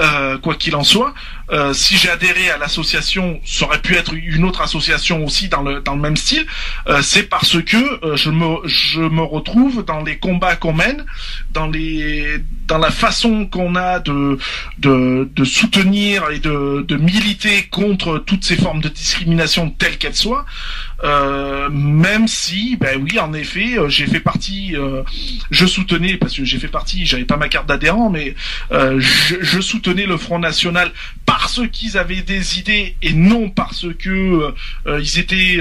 [SPEAKER 2] euh, quoi qu'il en soit. Euh, si j'ai adhéré à l'association, ça aurait pu être une autre association aussi dans le dans le même style. Euh, c'est parce que euh, je me je me retrouve dans les combats qu'on mène, dans les dans la façon qu'on a de de de soutenir et de de militer contre toutes ces formes de discrimination telles qu'elles soient. Euh, même si, ben oui, en effet, euh, j'ai fait partie, euh, je soutenais parce que j'ai fait partie, j'avais pas ma carte d'adhérent, mais euh, je, je soutenais le Front National parce qu'ils avaient des idées et non parce que euh, ils étaient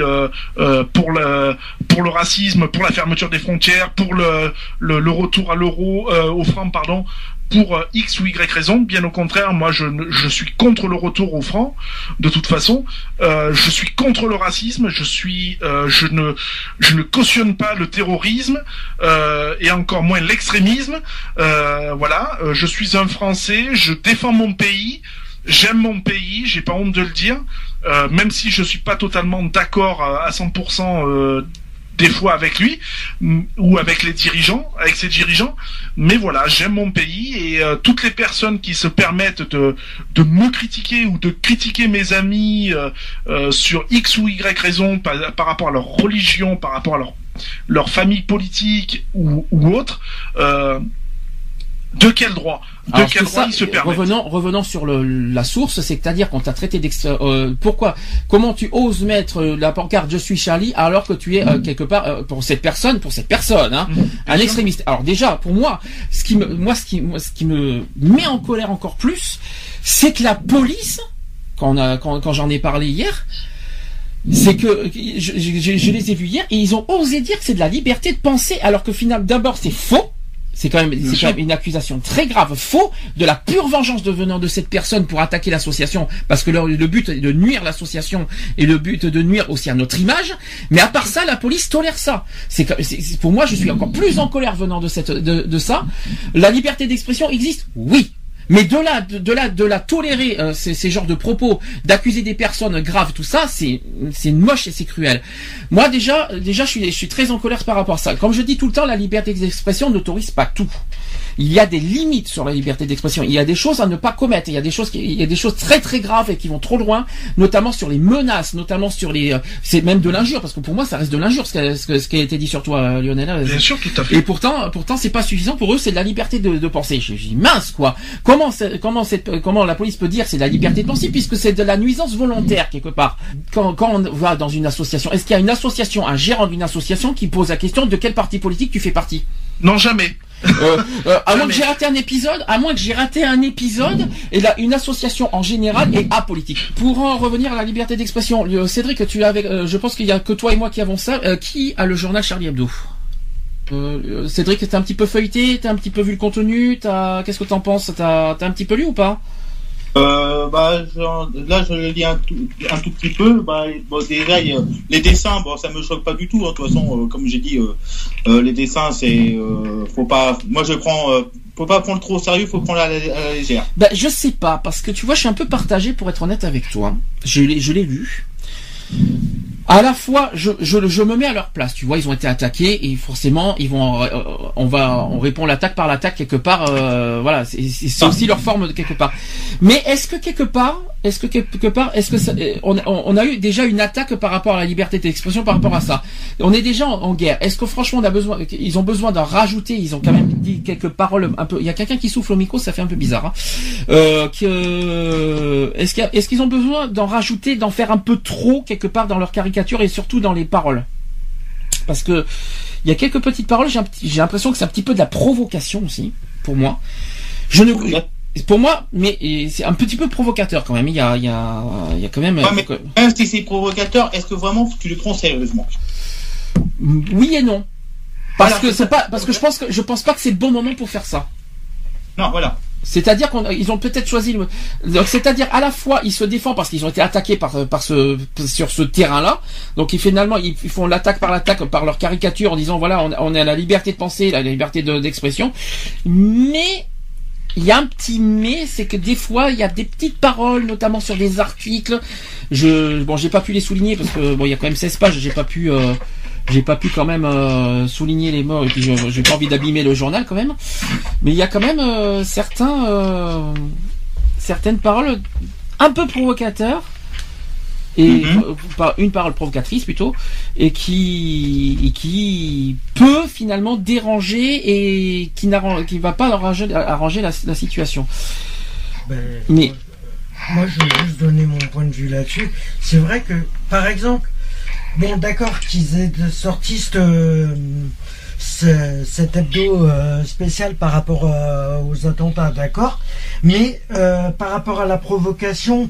[SPEAKER 2] pour le pour le racisme, pour la fermeture des frontières, pour le le, retour à l'euro, au franc, pardon, pour euh, X ou Y raison. Bien au contraire, moi je, je suis contre le retour au franc. De toute façon, Euh, je suis contre le racisme. Je suis, euh, je ne, je ne cautionne pas le terrorisme euh, et encore moins l'extrémisme. Euh, voilà, je suis un Français. Je défends mon pays. J'aime mon pays, j'ai pas honte de le dire, euh, même si je suis pas totalement d'accord à 100% euh, des fois avec lui ou avec les dirigeants, avec ses dirigeants. Mais voilà, j'aime mon pays et euh, toutes les personnes qui se permettent de me critiquer ou de critiquer mes amis euh, euh, sur X ou Y raison par, rapport à leur religion, par rapport à leur famille politique ou, autre. de quel droit? De
[SPEAKER 1] Alors, ça,
[SPEAKER 2] se
[SPEAKER 1] revenons, revenons sur le, la source, c'est-à-dire qu'on t'a traité d'extra... euh, pourquoi Comment tu oses mettre euh, la pancarte Je suis Charlie alors que tu es euh, quelque part euh, pour cette personne, pour cette personne, hein, un extrémiste. Alors déjà, pour moi, ce qui me, moi, ce qui, moi, ce qui me met en colère encore plus, c'est que la police, quand, on a, quand, quand j'en ai parlé hier, c'est que je, je- je les ai vus hier et ils ont osé dire que c'est de la liberté de penser alors que finalement d'abord c'est faux. C'est quand même, c'est
[SPEAKER 2] sûr.
[SPEAKER 1] quand même une accusation très grave, faux, de la pure vengeance de venant de cette personne pour attaquer l'association, parce que le, le but est de nuire l'association et le but est de nuire aussi à notre image. Mais à part ça, la police tolère ça. C'est, que- c'est- c'est- pour moi, je suis encore plus en colère venant de cette, de, de ça. La liberté d'expression existe, oui. Mais de là, de, là, de la tolérer euh, ces, ces genres de propos, d'accuser des personnes graves, tout ça, c'est, c'est moche et c'est cruel. Moi déjà, déjà, je suis, je suis très en colère par rapport à ça. Comme je dis tout le temps, la liberté d'expression n'autorise pas tout. Il y a des limites sur la liberté d'expression. Il y a des choses à ne pas commettre. Il y a des choses, qui, il y a des choses très très graves et qui vont trop loin, notamment sur les menaces, notamment sur les, euh, c'est même de l'injure, parce que pour moi, ça reste de l'injure ce, que- ce, que- ce qui a été dit sur toi, euh, Lionel.
[SPEAKER 2] Bien sûr, tout à fait.
[SPEAKER 1] Et pourtant, pourtant, c'est pas suffisant pour eux. C'est de la liberté de, de penser. Je, je dis mince quoi. Comment, comment, comment la police peut dire c'est de la liberté de penser puisque c'est de la nuisance volontaire quelque part. Quand, quand on va dans une association, est-ce qu'il y a une association, un gérant d'une association qui pose la question de quel parti politique tu fais partie?
[SPEAKER 2] Non, jamais.
[SPEAKER 1] Euh, euh, à moins que j'ai raté un épisode, à moins que j'ai raté un épisode, et là, une association en général est apolitique. Pour en revenir à la liberté d'expression, euh, Cédric, tu euh, je pense qu'il y a que toi et moi qui avons ça. Euh, qui a le journal Charlie Hebdo euh, euh, Cédric, t'as un petit peu feuilleté, t'as un petit peu vu le contenu, t'as, qu'est-ce que t'en penses? T'as, t'as un petit peu lu ou pas?
[SPEAKER 6] Euh, bah, là, je le lis un tout, petit peu. Bah, bon, déjà, les dessins, bon, ça me choque pas du tout. hein. De toute façon, euh, comme j'ai dit, euh, euh, les dessins, c'est, faut pas. Moi, je prends, faut pas prendre trop au sérieux, faut prendre à la, à la légère.
[SPEAKER 1] Ben, je sais pas, parce que tu vois, je suis un peu partagé pour être honnête avec toi. Je l'ai, je l'ai lu. À la fois, je, je, je me mets à leur place. Tu vois, ils ont été attaqués et forcément, ils vont, euh, on va, on répond l'attaque par l'attaque quelque part. euh, voilà, c'est, aussi leur forme de quelque part. Mais est-ce que quelque part, est-ce que quelque part, est-ce que ça, euh, on, on a eu déjà une attaque par rapport à la liberté d'expression, par rapport à ça? On est déjà en, guerre. Est-ce que franchement, on a besoin, ils ont besoin d'en rajouter Ils ont quand même dit quelques paroles un peu. Il y a quelqu'un qui souffle au micro, ça fait un peu bizarre. Hein euh, est-ce qu'ils ont besoin d'en rajouter, d'en faire un peu trop quelque part dans leur et surtout dans les paroles Parce que il y a quelques petites paroles, j'ai un petit- j'ai l'impression que c'est un petit peu de la provocation aussi pour moi. Je ne pour moi, mais c'est un petit peu provocateur quand même. Il y a il y a il y a quand même
[SPEAKER 6] Ouais, mais même si c'est provocateur, est-ce que vraiment tu le prends sérieusement?
[SPEAKER 1] Oui et non. Parce
[SPEAKER 6] Voilà,
[SPEAKER 1] que
[SPEAKER 6] c'est
[SPEAKER 1] pas parce que je pense que je pense pas que c'est le bon moment pour faire ça.
[SPEAKER 6] Non, voilà.
[SPEAKER 1] C'est-à-dire qu'ils ont peut-être choisi le. C'est-à-dire à la fois ils se défendent parce qu'ils ont été attaqués par par ce sur ce terrain-là. Donc ils, finalement ils, font l'attaque par l'attaque par leur caricature en disant voilà on, on a la liberté de penser, la liberté de- d'expression. Mais il y a un petit mais, c'est que des fois il y a des petites paroles, notamment sur des articles. Je bon j'ai pas pu les souligner parce que bon il y a quand même 16 pages, j'ai pas pu. euh, j'ai pas pu quand même euh, souligner les morts et puis j'ai pas envie d'abîmer le journal quand même. Mais il y a quand même euh, certains, euh, certaines paroles un peu provocateurs et
[SPEAKER 6] Mhm.
[SPEAKER 1] une parole provocatrice plutôt et qui et qui peut finalement déranger et qui n'arrange qui va pas arranger, arranger la, la situation.
[SPEAKER 5] Ben,
[SPEAKER 1] Mais
[SPEAKER 5] Moi, je veux juste donner mon point de vue là-dessus. C'est vrai que, par exemple, bon, d'accord qu'ils aient sorti euh, ce- cet hebdo euh, spécial par rapport euh, aux attentats, d'accord, mais par rapport à la provocation,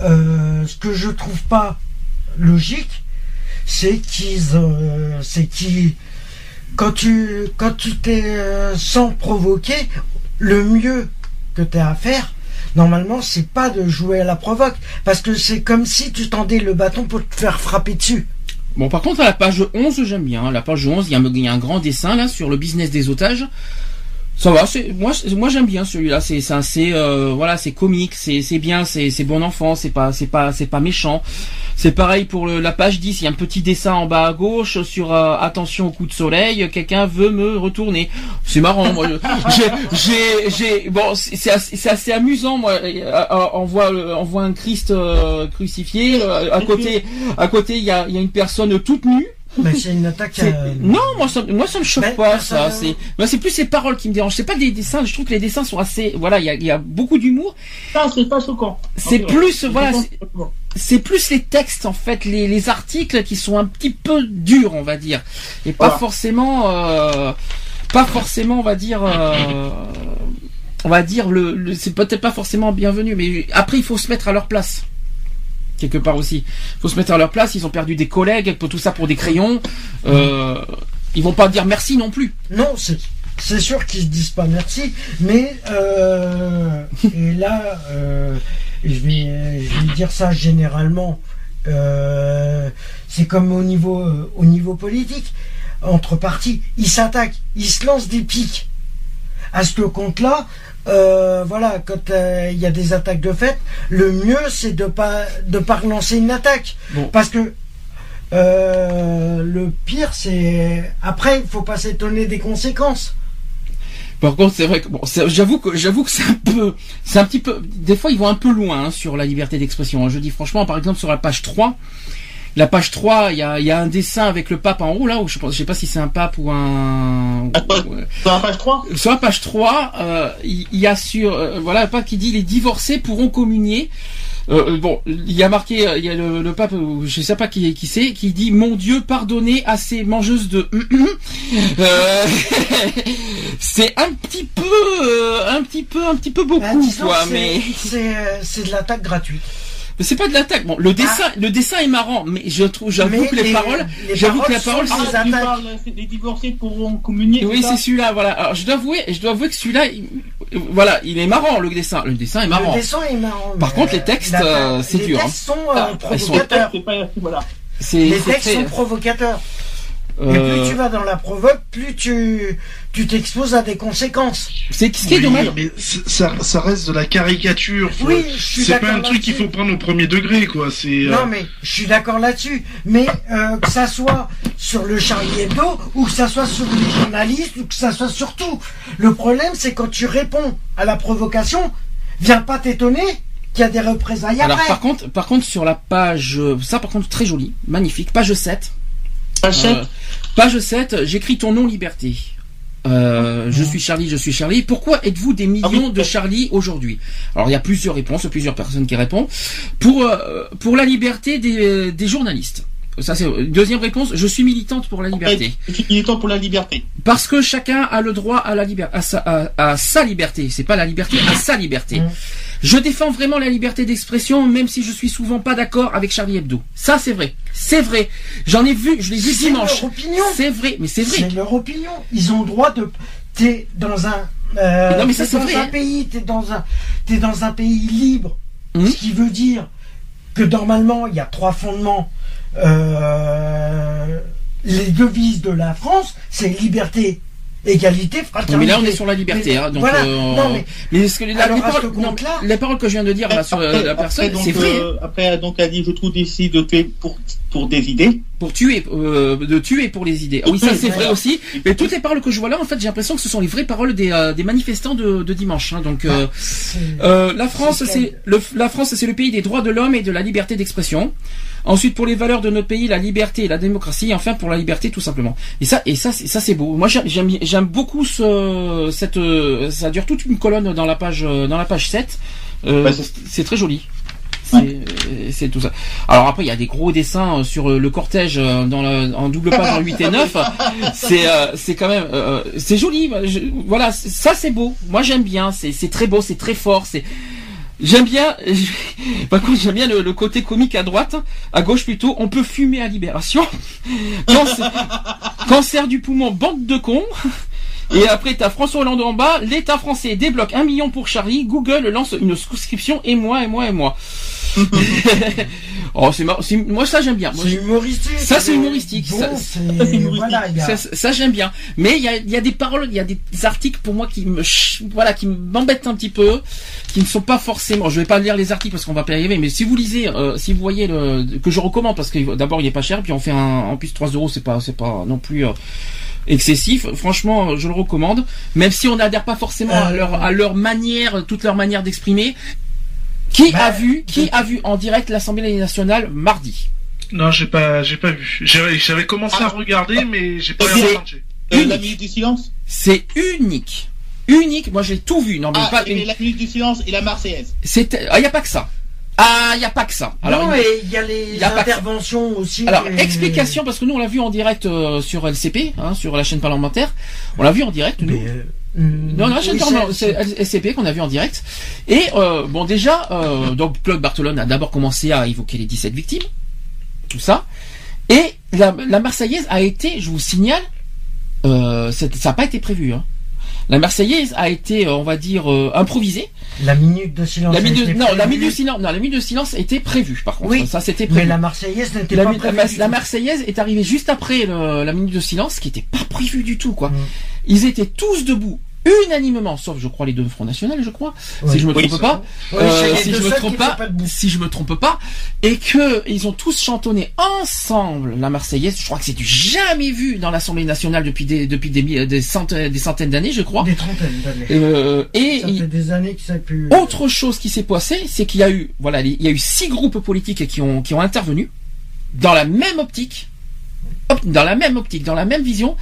[SPEAKER 5] ce que je trouve pas logique, c'est qu'ils, c'est quand tu, quand tu t'es sans provoquer, le mieux que tu as à faire, normalement, c'est pas de jouer à la provoque, parce que c'est comme si tu tendais le bâton pour te faire frapper dessus.
[SPEAKER 1] Bon, par contre, à la page 11, j'aime bien. La page 11, il y, a un- il y a un grand dessin là sur le business des otages. Ça va, moi, moi j'aime bien celui-là. C'est, c'est, euh, voilà, c'est comique, c'est, c'est bien, c'est, c'est bon enfant, c'est pas, c'est pas, c'est pas méchant. C'est pareil pour le- la page 10. Il y a un petit dessin en bas à gauche sur euh, attention au coup de soleil. Quelqu'un veut me retourner. C'est marrant. Moi, j'ai, j'ai, bon, c'est, assez, assez amusant. Moi, Euh, euh, on voit, on voit un Christ euh, crucifié. À côté, à côté, il y a, il y a une personne toute nue.
[SPEAKER 5] Mais c'est une attaque.
[SPEAKER 1] C'est-
[SPEAKER 5] euh,
[SPEAKER 1] Non, moi ça, moi ça me choque
[SPEAKER 5] Ben,
[SPEAKER 1] pas
[SPEAKER 5] ça-
[SPEAKER 1] ça. C'est, moi c'est plus ces paroles qui me dérangent. C'est pas des dessins. Je trouve que les dessins sont assez, voilà, il y a, il y a beaucoup d'humour.
[SPEAKER 6] Ça, c'est pas choquant.
[SPEAKER 1] C'est plus, voilà,
[SPEAKER 6] C'est
[SPEAKER 1] plus les textes en fait, les, les articles qui sont un petit peu durs, on va dire, et pas
[SPEAKER 6] Voilà.
[SPEAKER 1] forcément, euh, pas forcément, on va dire. euh, on va dire le, le- c'est peut-être pas forcément bienvenu, mais après il faut se mettre à leur place quelque part aussi. Il faut se mettre à leur place. Ils ont perdu des collègues tout ça pour des crayons. Euh, ils vont pas dire merci non plus.
[SPEAKER 5] Non, c'est sûr qu'ils se disent pas merci, mais euh, là, euh, je vais dire ça généralement. euh, c'est comme au niveau au niveau politique entre partis, ils s'attaquent, ils se lancent des pics. À ce compte-là, euh, voilà, quand euh, il y a des attaques de fait, le mieux c'est de pas de pas relancer une attaque,
[SPEAKER 1] Bon.
[SPEAKER 5] parce que euh, le pire, c'est après, il faut pas s'étonner des conséquences.
[SPEAKER 1] Par contre, c'est vrai que bon, j'avoue que j'avoue que c'est un peu, c'est un petit peu. Des fois, ils vont un peu loin hein, sur la liberté d'expression. Je dis franchement, par exemple, sur la page 3 la page 3 il y a, il y a un dessin avec le pape en haut là, où je pense, je sais pas si c'est un pape ou un.
[SPEAKER 6] Attends, Sur la page 3
[SPEAKER 1] Sur la page 3, euh, il y a sur euh, voilà le pape qui dit les divorcés pourront communier. Euh, bon, il y a marqué, il y a le, le pape, je sais pas qui, qui c'est, qui dit mon Dieu pardonnez à ces mangeuses de. Euh, c'est un petit peu, un petit peu, un petit peu beaucoup
[SPEAKER 5] disons
[SPEAKER 1] quoi,
[SPEAKER 5] que
[SPEAKER 1] mais.
[SPEAKER 5] c'est c'est c'est de l'attaque gratuite.
[SPEAKER 1] Mais c'est pas de l'attaque. Bon, le dessin, le dessin est marrant, mais je trouve, j'avoue que les,
[SPEAKER 5] les-
[SPEAKER 1] paroles,
[SPEAKER 5] les
[SPEAKER 1] j'avoue que
[SPEAKER 5] paroles
[SPEAKER 1] la parole,
[SPEAKER 5] sont-
[SPEAKER 1] c'est-
[SPEAKER 6] Ah,
[SPEAKER 5] les
[SPEAKER 6] divorcés pourront communier.
[SPEAKER 1] Oui, c'est celui-là, voilà. Alors, je dois avouer, je dois avouer que celui-là, il- voilà, il est marrant, le dessin. Le dessin est marrant.
[SPEAKER 5] Le dessin est marrant.
[SPEAKER 1] Par contre, les
[SPEAKER 5] euh,
[SPEAKER 1] textes,
[SPEAKER 5] la-
[SPEAKER 1] euh, c'est
[SPEAKER 5] les
[SPEAKER 1] dur,
[SPEAKER 5] textes sont euh,
[SPEAKER 1] Ah, ils sont-
[SPEAKER 5] provocateurs.
[SPEAKER 6] Pas, voilà.
[SPEAKER 5] Les textes
[SPEAKER 1] très-
[SPEAKER 5] sont provocateurs. Et
[SPEAKER 1] euh,
[SPEAKER 5] plus tu vas dans la provoque, plus tu tu t'exposes à des conséquences.
[SPEAKER 1] c'est ce qui est
[SPEAKER 2] Oui,
[SPEAKER 1] dommage.
[SPEAKER 2] mais ça, ça reste de la caricature. Faut-
[SPEAKER 5] Oui, je suis
[SPEAKER 2] C'est pas un truc qu'il faut prendre au premier degré, quoi. C'est. euh,
[SPEAKER 5] Non mais je suis d'accord là-dessus. Mais euh, que ça soit sur le Charlie Hebdo ou que ça soit sur les journalistes ou que ça soit sur tout. Le problème c'est quand tu réponds à la provocation, viens pas t'étonner qu'il y a des représailles
[SPEAKER 1] Alors,
[SPEAKER 5] après.
[SPEAKER 1] par contre, par contre, sur la page, euh, ça, par contre, très joli, magnifique, page 7.
[SPEAKER 6] Page 7
[SPEAKER 1] Euh, page 7, j'écris ton nom liberté. Euh, je suis Charlie, je suis Charlie. Pourquoi êtes-vous des millions
[SPEAKER 6] Ah oui.
[SPEAKER 1] de Charlie aujourd'hui Alors il y a plusieurs réponses, plusieurs personnes qui répondent. Pour euh, pour la liberté des, des journalistes. Ça c'est deuxième réponse. Je suis militante pour la liberté
[SPEAKER 6] Je suis militant pour la liberté.
[SPEAKER 1] parce que chacun a le droit à la liberté, à sa, à, à sa liberté. C'est pas la liberté, à sa liberté.
[SPEAKER 5] Mm.
[SPEAKER 1] Je défends vraiment la liberté d'expression, même si je suis souvent pas d'accord avec Charlie Hebdo. Ça c'est vrai, c'est vrai. J'en ai vu, je l'ai vu
[SPEAKER 5] C'est
[SPEAKER 1] dimanche.
[SPEAKER 5] leur opinion.
[SPEAKER 1] C'est vrai, mais c'est vrai.
[SPEAKER 5] C'est leur opinion. Ils ont le droit de. T'es dans un. euh,
[SPEAKER 1] Non, mais ça, c'est vrai,
[SPEAKER 5] un
[SPEAKER 1] hein.
[SPEAKER 5] pays. T'es dans un. T'es dans un pays libre.
[SPEAKER 1] Mhm.
[SPEAKER 5] Ce qui veut dire que normalement il y a trois fondements. Euh, les devises de la France, c'est liberté, égalité,
[SPEAKER 1] Non,
[SPEAKER 5] fraternité.
[SPEAKER 1] mais là, on est sur la liberté.
[SPEAKER 5] Mais-
[SPEAKER 1] hein, donc,
[SPEAKER 5] voilà.
[SPEAKER 1] euh,
[SPEAKER 5] Non, mais
[SPEAKER 1] mais ce que les,
[SPEAKER 5] Alors,
[SPEAKER 1] les
[SPEAKER 5] à ce
[SPEAKER 1] paroles, non,
[SPEAKER 5] compte-là-
[SPEAKER 1] les paroles que je viens de dire là, sur euh,
[SPEAKER 6] Après-
[SPEAKER 1] la personne, c'est vrai.
[SPEAKER 6] euh, après, donc, elle dit, je trouve ici de fait pour pour des idées.
[SPEAKER 1] Pour tuer, euh, de tuer pour les idées. Ah oui, ça c'est vrai aussi. Mais toutes les paroles que je vois là, en fait, j'ai l'impression que ce sont les vraies paroles des, euh, des manifestants de, de dimanche. hein. donc, euh, euh, la France, c'est le, la France, c'est le pays des droits de l'homme et de la liberté d'expression. Ensuite, pour les valeurs de notre pays, la liberté et la démocratie. Et enfin, pour la liberté, tout simplement. Et ça, et ça, c'est- ça c'est beau. Moi, j'aime- beaucoup ce, cette, euh, ça dure toute une colonne dans la page, dans la page 7. Euh,
[SPEAKER 6] Bah, c'est
[SPEAKER 1] très joli. C'est euh, c'est tout ça. Alors après, il y a des gros dessins euh, sur euh, le cortège dans en double page en 8 et 9. C'est quand même c'est joli. Je- voilà, ça c'est beau. Moi j'aime bien. C'est très beau, c'est très fort. J'aime bien, par contre j'aime bien le, le côté comique à droite, à gauche plutôt. On peut fumer à Libération. Cancer, cancer du poumon, bande de cons. Et après, t'as François Hollande en bas. L'État français débloque un million pour Charlie. Google lance une souscription et moi, et moi, et moi. oh, c'est moi ça j'aime bien.
[SPEAKER 5] C'est humoristique.
[SPEAKER 1] Ça, c'est humoristique.
[SPEAKER 5] Bon,
[SPEAKER 1] Ça-
[SPEAKER 5] voilà, a-
[SPEAKER 1] j'aime bien. Mais il y a, il y a des paroles, il y a des articles pour moi qui me, voilà, qui m'embêtent un petit peu, qui ne sont pas forcément. Je vais pas lire les articles parce qu'on va pas y arriver. Mais si vous lisez, euh, si vous voyez le que je recommande parce que d'abord il est pas cher, puis on fait un, en plus 3 euros, c'est pas, c'est pas non plus. euh, excessif, franchement, je le recommande. Même si on n'adhère pas forcément à
[SPEAKER 5] Euh,
[SPEAKER 1] leur à leur manière, toute leur manière d'exprimer. Qui
[SPEAKER 5] Bah,
[SPEAKER 1] a vu, qui a vu en direct l'Assemblée nationale mardi?
[SPEAKER 2] Non, j'ai pas, j'ai pas vu. J'avais commencé à
[SPEAKER 6] Ah.
[SPEAKER 2] regarder, mais j'ai pas entendu.
[SPEAKER 6] Euh, la minute du silence?
[SPEAKER 1] C'est unique, unique. Moi j'ai tout vu. Non mais
[SPEAKER 6] Ah,
[SPEAKER 1] pas.
[SPEAKER 6] et mais la minute du silence et la Marseillaise.
[SPEAKER 1] C'était. Ah, y a pas que ça. Ah, y a pas que ça. Alors,
[SPEAKER 5] non, il y a les
[SPEAKER 1] il y a pas que-
[SPEAKER 5] interventions aussi.
[SPEAKER 1] alors
[SPEAKER 5] et-
[SPEAKER 1] explication parce que nous on l'a vu en direct euh, sur LCP, hein, sur la chaîne parlementaire. On l'a vu en direct. Nous.
[SPEAKER 5] Mais, euh,
[SPEAKER 1] Non, non,
[SPEAKER 5] oui, c'est-
[SPEAKER 1] LCP qu'on a vu en direct. Et euh, bon, déjà, euh, donc Claude Bartolone a d'abord commencé à évoquer les 17 victimes, tout ça. Et la, la Marseillaise a été, je vous signale, euh, ça n'a pas été prévu. Hein. La Marseillaise a été, euh, on va dire, euh, improvisée.
[SPEAKER 5] La minute de silence.
[SPEAKER 1] La minute, de, non, la
[SPEAKER 5] prévue,
[SPEAKER 1] minute de silence, non, la minute de silence était prévue. Par contre,
[SPEAKER 5] Oui,
[SPEAKER 1] ça c'était
[SPEAKER 5] Mais
[SPEAKER 1] prévu.
[SPEAKER 5] la Marseillaise n'était pas
[SPEAKER 1] la,
[SPEAKER 5] prévue.
[SPEAKER 1] la. Marseillaise est arrivée juste après le- la minute de silence, ce qui n'était pas prévu du tout, quoi.
[SPEAKER 5] Mm.
[SPEAKER 1] Ils étaient tous debout, unanimement, sauf je crois les deux Front National, je crois,
[SPEAKER 5] Oui.
[SPEAKER 1] si je me
[SPEAKER 6] Oui,
[SPEAKER 1] trompe pas, Euh, si je me trompe pas, si je me trompe pas, et que ils ont tous chantonné ensemble la Marseillaise. Je crois que c'est du jamais vu dans l'Assemblée nationale depuis des depuis des, des centaines des centaines d'années, je crois.
[SPEAKER 5] Des trentaines d'années.
[SPEAKER 1] Euh, et
[SPEAKER 5] Ça
[SPEAKER 1] il-
[SPEAKER 5] fait des années que ça pu.
[SPEAKER 1] autre chose qui s'est passé, c'est qu'il y a eu, voilà, il y a eu six groupes politiques qui ont, qui ont intervenu dans la même optique, dans la même optique, dans la même vision.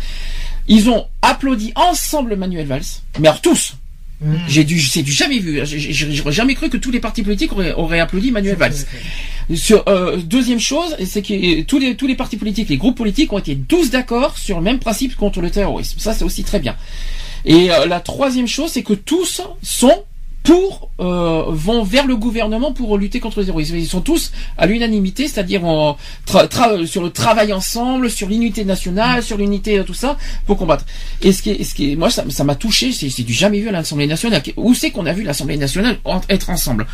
[SPEAKER 1] Ils ont applaudi ensemble Manuel Valls, mais alors tous.
[SPEAKER 5] Mm.
[SPEAKER 1] J'ai dû, c'est du jamais vu. J'ai- J'aurais jamais cru que tous les partis politiques auraient, auraient applaudi Manuel Valls. Sur, euh, deuxième chose, c'est que euh, tous les tous les partis politiques, les groupes politiques ont été tous d'accord sur le même principe contre le terrorisme. Ça, c'est aussi très bien. Et euh, la troisième chose, c'est que tous sont pour euh, vont vers le gouvernement pour lutter contre le terrorisme. Ils sont tous à l'unanimité, c'est-à-dire en tra- tra- sur le travail ensemble, sur l'unité nationale, sur l'unité euh, tout ça pour combattre. Et ce qui est, ce qui est, moi ça ça m'a touché, c'est du jamais vu à l'Assemblée nationale. Où c'est qu'on a vu l'Assemblée nationale être ensemble?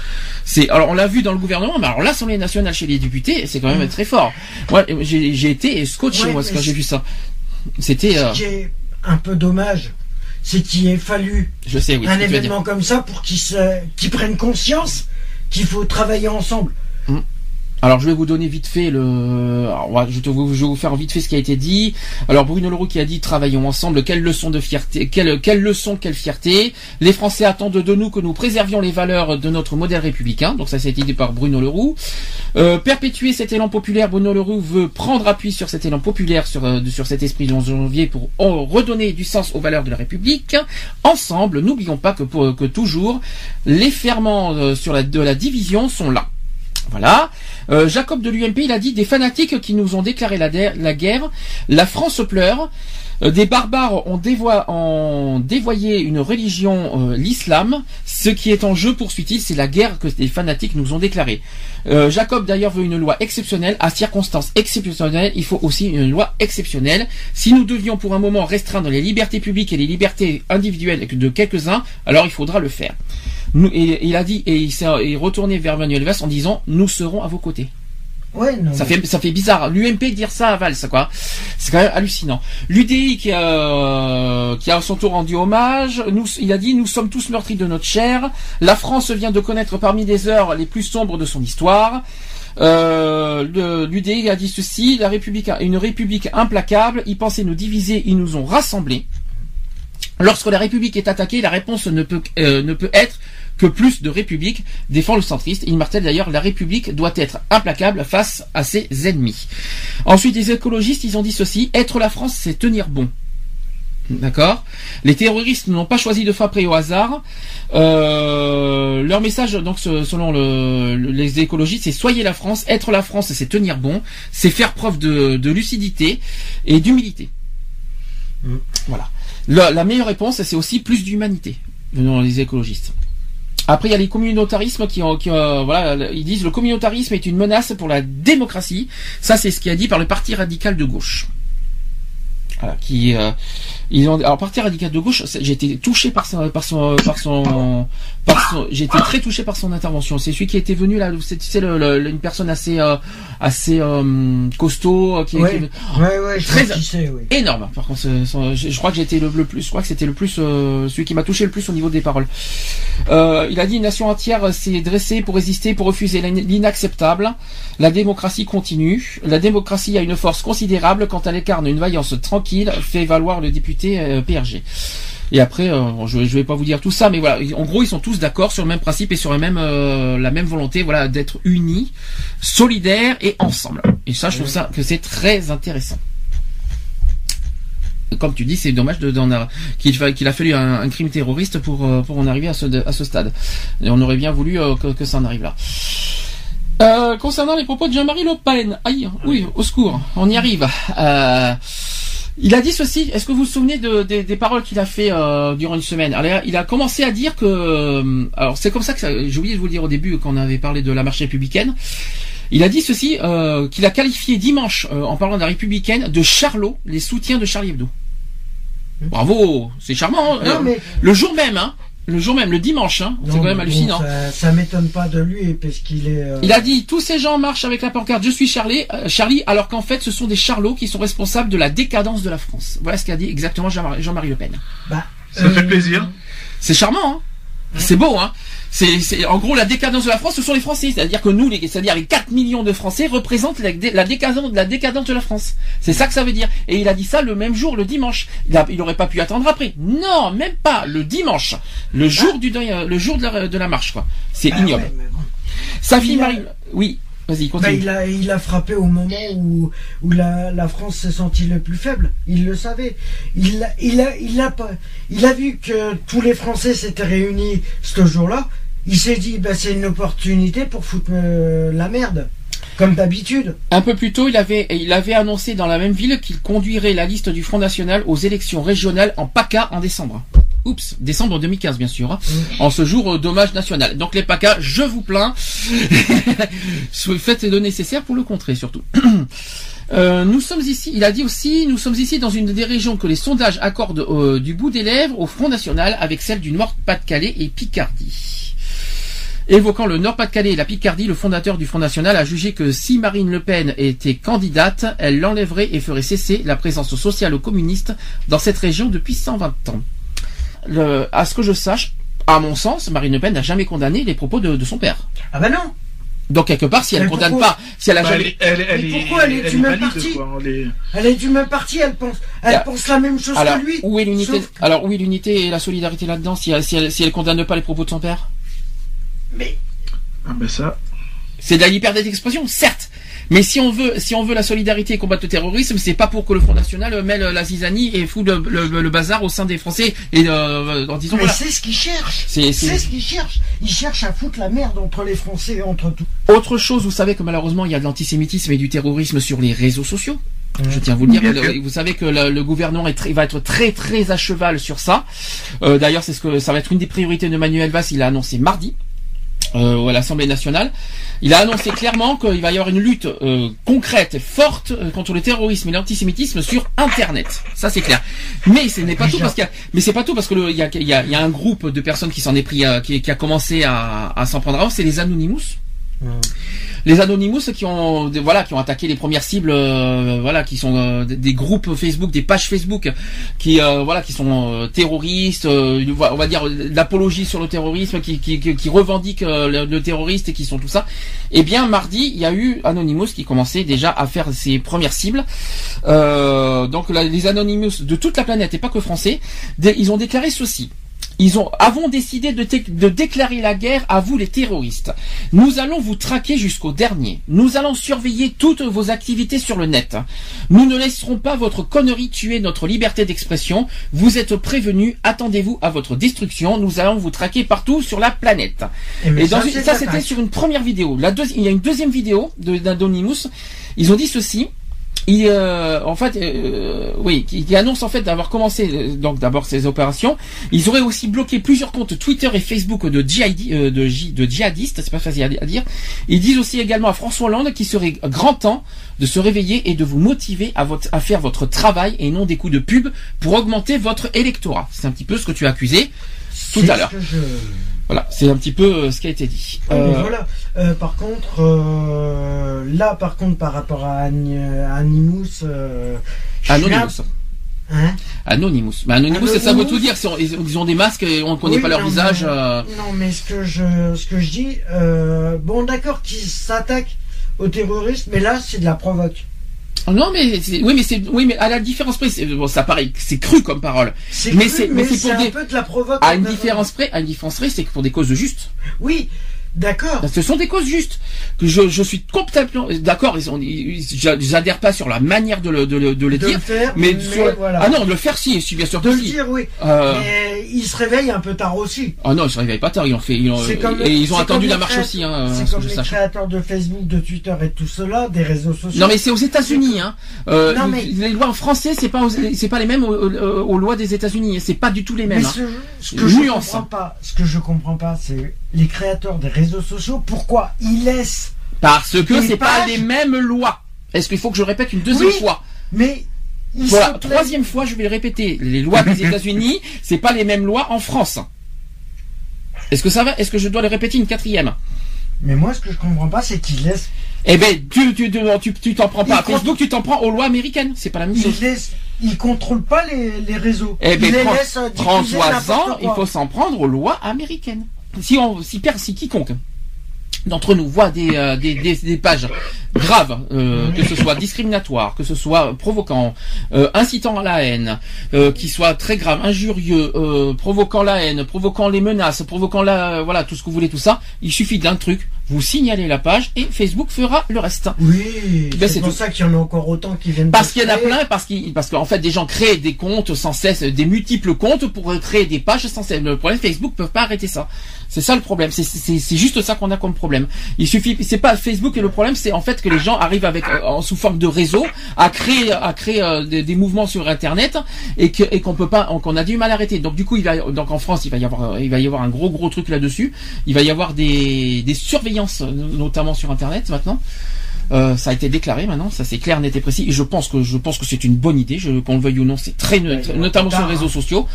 [SPEAKER 1] C'est alors on l'a vu dans le gouvernement, mais alors l'Assemblée nationale chez les députés, c'est quand même très fort. Moi j'ai été scotché
[SPEAKER 5] Ouais,
[SPEAKER 1] moi quand j'ai vu ça. C'était, euh,
[SPEAKER 5] un peu dommage, c'est qu'il ait fallu
[SPEAKER 1] je sais oui. ce
[SPEAKER 5] un événement comme ça pour qu'ils prennent conscience qu'il faut travailler ensemble.
[SPEAKER 1] Alors je vais vous donner vite fait le. alors, je, vais vous faire vite fait ce qui a été dit. Alors Bruno Leroux qui a dit travaillons ensemble. Quelle leçon de fierté, quelle, quelle leçon, quelle fierté. Les Français attendent de nous que nous préservions les valeurs de notre modèle républicain. Donc ça, ça a été dit par Bruno Leroux. Euh, perpétuer cet élan populaire. Bruno Leroux veut prendre appui sur cet élan populaire, sur euh, sur cet esprit du 11 janvier pour oh, redonner du sens aux valeurs de la République. Ensemble, n'oublions pas que pour que toujours les ferments euh, de la division sont là. Voilà. Euh, Jacob de l'UMP, il a dit des fanatiques qui nous ont déclaré la, la guerre. La France pleure. Euh, des barbares ont, dévoyé une religion, euh, l'islam. Ce qui est en jeu, poursuit-il, c'est la guerre que des fanatiques nous ont déclarée. Euh, Jacob d'ailleurs veut une loi exceptionnelle. À circonstances exceptionnelles, il faut aussi une loi exceptionnelle. Si nous devions pour un moment restreindre les libertés publiques et les libertés individuelles de quelques-uns, alors il faudra le faire. Et, il a dit et il s'est est retourné vers Manuel Valls en disant nous serons à vos côtés.
[SPEAKER 5] Ouais, non.
[SPEAKER 1] Ça
[SPEAKER 5] mais-
[SPEAKER 1] fait ça fait bizarre. L'UMP dire ça à Valls quoi? C'est quand même hallucinant. L'UDI qui a qui a à son tour rendu hommage. Nous, il a dit nous sommes tous meurtris de notre chair. La France vient de connaître parmi les heures les plus sombres de son histoire. Euh, L'UDI a dit ceci, la République, une République implacable, ils pensaient nous diviser, ils nous ont rassemblés. Lorsque la République est attaquée, la réponse ne peut, euh, ne peut être que plus de République, défend le centriste. Il martèle d'ailleurs, la République doit être implacable face à ses ennemis. Ensuite, les écologistes, ils ont dit ceci, être la France, c'est tenir bon. D'accord? Les terroristes n'ont pas choisi de frapper au hasard. Euh, leur message, donc selon les écologistes, c'est soyez la France. Être la France, c'est tenir bon. C'est faire preuve de, lucidité et d'humilité. Mm. Voilà. La, meilleure réponse, c'est aussi plus d'humanité, venant les écologistes. Après, il y a les communautarismes qui, ont, qui euh, voilà, ils disent le communautarisme est une menace pour la démocratie. Ça, c'est ce qui a dit par le Parti radical de gauche. Voilà, qui euh, ils ont alors parti radical de gauche j'ai été touché par son par son par son par son j'ai été très touché par son intervention c'est celui qui était venu là c'est tu sais le, une personne assez euh, assez euh, costaud euh, qui,
[SPEAKER 5] ouais. qui ouais, ouais, très sais, oui.
[SPEAKER 1] énorme par contre je, crois que j'ai été le, plus je crois que c'était le plus celui qui m'a touché le plus au niveau des paroles il a dit une nation entière s'est dressée pour résister pour refuser l'inacceptable la démocratie continue la démocratie a une force considérable quand elle incarne une vaillance tranquille fait valoir le député euh, PRG. Et après, euh, je, ne vais pas vous dire tout ça, mais voilà, en gros, ils sont tous d'accord sur le même principe et sur la même euh, la même volonté, voilà, d'être unis, solidaires et ensemble. Et ça, je trouve ça que c'est très intéressant. Comme tu dis, c'est dommage qu'il a fallu un, crime terroriste pour pour en arriver à ce à ce stade. Et on aurait bien voulu que, ça en arrive là. concernant les propos de Jean-Marie Le Pen, aïe, oui, au secours, on y arrive. Il a dit ceci. Est-ce que vous vous souvenez de, des paroles qu'il a fait euh, durant une semaine? Alors, Il a commencé à dire que, euh, alors c'est comme ça que j'ai oublié de vous le dire au début quand on avait parlé de la marche républicaine. Il a dit ceci euh, qu'il a qualifié dimanche en parlant de la républicaine de Charlot, les soutiens de Charlie Hebdo. Bravo, c'est charmant. Hein. Le jour même, hein, le jour même, le dimanche, hein. c'est quand même hallucinant.
[SPEAKER 5] ça, m'étonne pas de lui parce qu'il est. Euh,
[SPEAKER 1] Il a dit tous ces gens marchent avec la pancarte Je suis Charlie, euh, Charlie, alors qu'en fait ce sont des charlots qui sont responsables de la décadence de la France. Voilà ce qu'a dit exactement Jean-Marie Le Pen.
[SPEAKER 2] Bah, ça fait plaisir.
[SPEAKER 1] C'est charmant, hein. C'est beau, hein c'est, en gros la décadence de la France, ce sont les Français. C'est-à-dire que nous, c'est-à-dire les 4 millions de Français représentent la, décadence, la décadence de la France. C'est ça que ça veut dire. Et il a dit ça le même jour, le dimanche. Il n'aurait pas pu attendre après. Non, même pas. Le dimanche, le jour du euh, le jour de la, de la marche, quoi. C'est ah ignoble. Sa fille Marie, oui. Vas-y, bah,
[SPEAKER 5] il, a, il a frappé au moment où, où la, la France s'est sentie le plus faible. Il le savait. Il, il, a, il, a, il a vu que tous les Français s'étaient réunis ce jour-là. Il s'est dit, bah, c'est une opportunité pour foutre euh, la merde. Comme d'habitude.
[SPEAKER 1] Un peu plus tôt, il avait, il avait annoncé dans la même ville qu'il conduirait la liste du Front National aux élections régionales en PACA en décembre. Oups, décembre 2015 bien sûr, hein. mm. en ce jour euh, dommage national. Donc les PACA, je vous plains, faites le nécessaire pour le contrer surtout. Euh, nous sommes ici, il a dit aussi, nous sommes ici dans une des régions que les sondages accordent du bout des lèvres au Front National avec celle du Nord-Pas-de-Calais et Picardie. Évoquant le Nord-Pas-de-Calais et la Picardie, le fondateur du Front National a jugé que si Marine Le Pen était candidate, elle l'enlèverait et ferait cesser la présence sociale communiste dans cette région depuis 120 ans. Le, à ce que je sache, à mon sens, Marine Le Pen n'a jamais condamné les propos de, son père.
[SPEAKER 5] Ah ben non
[SPEAKER 1] donc quelque part, si elle ne condamne pas, si elle a bah,
[SPEAKER 5] jamais, elle, elle, pourquoi elle est, du même parti Elle est du même parti, elle pense, elle pense la même chose
[SPEAKER 1] que
[SPEAKER 5] lui.
[SPEAKER 1] Où est l'unité Alors où est l'unité et la solidarité là-dedans si, si, elle, si elle condamne pas les propos de son père?
[SPEAKER 5] Mais.
[SPEAKER 2] Ah ben ça.
[SPEAKER 1] C'est de la liberté d'expression, certes. Mais si on veut, si on veut la solidarité et combattre le terrorisme, c'est pas pour que le Front National mêle la zizanie et fout le, bazar au sein des Français et euh, en disant.
[SPEAKER 5] Mais c'est ce qu'ils cherchent. C'est ce qu'ils cherchent. Ils cherchent à foutre la merde entre les Français et entre tout.
[SPEAKER 1] Autre chose, vous savez que malheureusement il y a de l'antisémitisme et du terrorisme sur les réseaux sociaux. Je tiens à vous le dire. vous savez que le, gouvernement est va être très très à cheval sur ça. Euh, d'ailleurs, c'est ce que ça va être une des priorités de Manuel Valls. Il a annoncé mardi euh, à l'Assemblée nationale. Il a annoncé clairement qu'il va y avoir une lutte euh, concrète et forte euh, contre le terrorisme et l'antisémitisme sur Internet. Ça c'est clair. Mais ce n'est pas tout parce qu'il mais c'est pas tout parce que il y a, y, a, y a, un groupe de personnes qui s'en est pris, qui, qui, a commencé à, à s'en prendre à C'est les Anonymous. Les Anonymous qui ont voilà qui ont attaqué les premières cibles euh, voilà qui sont euh, des- groupes Facebook des pages Facebook qui euh, voilà qui sont euh, terroristes on va dire l'apologie sur le terrorisme qui qui, qui, revendiquent le, terroriste et qui sont tout ça. Eh bien mardi il y a eu Anonymous qui commençait déjà à faire ses premières cibles. Donc les Anonymous de toute la planète et pas que français ils ont déclaré ceci ils ont, avons décidé de, de déclarer la guerre à vous les terroristes. Nous allons vous traquer jusqu'au dernier. Nous allons surveiller toutes vos activités sur le net. Nous ne laisserons pas votre connerie tuer notre liberté d'expression. Vous êtes prévenus. Attendez-vous à votre destruction. Nous allons vous traquer partout sur la planète.
[SPEAKER 5] Et
[SPEAKER 1] dans
[SPEAKER 5] ça,
[SPEAKER 1] une- c'était sur une première vidéo. La il y a une deuxième vidéo d'Anonymous. Ils ont dit ceci. Ils, euh, en fait, euh, oui, qui, qui annonce en fait d'avoir commencé euh, donc d'abord ces opérations. Ils auraient aussi bloqué plusieurs comptes Twitter et Facebook de, djihadi- euh, de, de djihadistes. C'est pas facile à, à dire. Ils disent aussi également à François Hollande qu'il serait grand temps de se réveiller et de vous motiver à, votre, à faire votre travail et non des coups de pub pour augmenter votre électorat. C'est un petit peu ce que tu as accusé tout à l'heure. Voilà, c'est un petit peu euh, ce qui a été dit.
[SPEAKER 5] Ouais,
[SPEAKER 1] Euh,
[SPEAKER 5] voilà. Euh, par contre, euh, là, par contre, par rapport à Ani- à Animus,
[SPEAKER 1] Anonymous.
[SPEAKER 5] Hein
[SPEAKER 1] Anonymous. Mais Anonymous, ça, ça veut tout dire. Ils, ils ont des masques et on ne connaît
[SPEAKER 5] Oui,
[SPEAKER 1] pas leur
[SPEAKER 5] non,
[SPEAKER 1] visage.
[SPEAKER 5] mais- Non, mais ce que je, ce que je dis, bon, d'accord, qu'ils s'attaquent aux terroristes, mais là, c'est de la provoque.
[SPEAKER 1] Non, mais c'est- oui, mais c'est oui, mais à la différence près, c'est- bon, ça paraît, c'est cru comme parole. Mais c'est- mais c'est pour
[SPEAKER 5] un
[SPEAKER 1] des-
[SPEAKER 5] peu de la provoque.
[SPEAKER 1] À une différence près, à une différence près, c'est que pour des causes justes.
[SPEAKER 5] Oui, d'accord.
[SPEAKER 1] Ce sont des causes justes. Que je, je suis complètement d'accord. Ils, j'adhère pas sur la manière de le, de le, de le
[SPEAKER 5] De
[SPEAKER 1] dire.
[SPEAKER 5] le faire,
[SPEAKER 1] mais,
[SPEAKER 5] mais
[SPEAKER 1] sur-
[SPEAKER 5] voilà.
[SPEAKER 1] ah non, de le faire si, si bien sûr
[SPEAKER 5] De le
[SPEAKER 1] si.
[SPEAKER 5] dire, oui.
[SPEAKER 1] Euh,
[SPEAKER 5] Mais ils se réveillent un peu tard aussi.
[SPEAKER 1] Ah non, ils se réveillent pas tard. Ils ont fait, ils ont,
[SPEAKER 5] comme-
[SPEAKER 1] et ils ont attendu la marche aussi, hein, à
[SPEAKER 5] C'est
[SPEAKER 1] ce
[SPEAKER 5] comme les
[SPEAKER 1] sache.
[SPEAKER 5] créateurs de Facebook, de Twitter et tout cela, des réseaux sociaux.
[SPEAKER 1] Non mais c'est aux États-Unis. Hein. Euh,
[SPEAKER 5] Non, mais-
[SPEAKER 1] Les lois en français, c'est pas aux- c'est pas les mêmes aux, aux- aux lois des États-Unis. C'est pas du tout les mêmes.
[SPEAKER 5] Mais
[SPEAKER 1] hein.
[SPEAKER 5] ce, que je comprends pas, ce que je comprends pas, c'est les créateurs des réseaux sociaux. Pourquoi ils laissent
[SPEAKER 1] Parce que c'est pas les mêmes lois. Est-ce qu'il faut que je répète une deuxième
[SPEAKER 5] Oui.
[SPEAKER 1] fois
[SPEAKER 5] Mais ils
[SPEAKER 1] Voilà, troisième fois, je vais le répéter. Les lois des États-Unis, c'est pas les mêmes lois en France. Est-ce que ça va? Est-ce que je dois le répéter une quatrième?
[SPEAKER 5] Mais moi, ce que je comprends pas, c'est qu'ils laissent,
[SPEAKER 1] Eh ben, tu tu tu tu tu t'en prends pas
[SPEAKER 5] Ils
[SPEAKER 1] Facebook, tu t'en prends aux lois américaines. C'est pas la même
[SPEAKER 5] ils
[SPEAKER 1] chose.
[SPEAKER 5] laissent, ils contrôlent pas les, les réseaux.
[SPEAKER 1] Eh ben,
[SPEAKER 5] ils les laissent euh, diffuser
[SPEAKER 1] François
[SPEAKER 5] n'importe
[SPEAKER 1] ans,
[SPEAKER 5] quoi.
[SPEAKER 1] il faut s'en prendre aux lois américaines. Si on, si, quiconque. D'entre nous voit des, euh, pages graves, euh, que ce soit discriminatoires, que ce soit provoquant, euh, incitant à la haine, euh, qui soit très grave, injurieux, provoquant la haine, provoquant les menaces, provoquant la, voilà, tout ce que vous voulez, tout ça, il suffit d'un truc, vous signalez la page et Facebook fera le reste.
[SPEAKER 5] Oui,
[SPEAKER 1] Ben,
[SPEAKER 5] c'est pour
[SPEAKER 1] tout.
[SPEAKER 5] ça qu'il y en a encore autant qui viennent.
[SPEAKER 1] Parce qu'il y en a plein, parce qu'il, parce qu'en fait, des gens créent des comptes sans cesse, des multiples comptes pour créer des pages sans cesse. Le problème, Facebook peut pas arrêter ça. C'est ça le problème. C'est, juste ça qu'on a comme problème. Il suffit, c'est pas Facebook et le problème, c'est en fait que les gens arrivent avec, euh, en sous forme de réseau, à créer, à créer euh, des, des mouvements sur Internet et que, et qu'on peut pas, qu'on a du mal à arrêter. Donc du coup, il va, donc en France, il va y avoir, il va y avoir un gros gros truc là-dessus. Il va y avoir des, des notamment sur Internet maintenant. Euh, ça a été déclaré maintenant, ça c'est clair, net et précis. Et je pense que je pense que c'est une bonne idée. Je, qu'on le veuille ou non, c'est très
[SPEAKER 5] Ouais,
[SPEAKER 1] notamment sur les réseaux sociaux.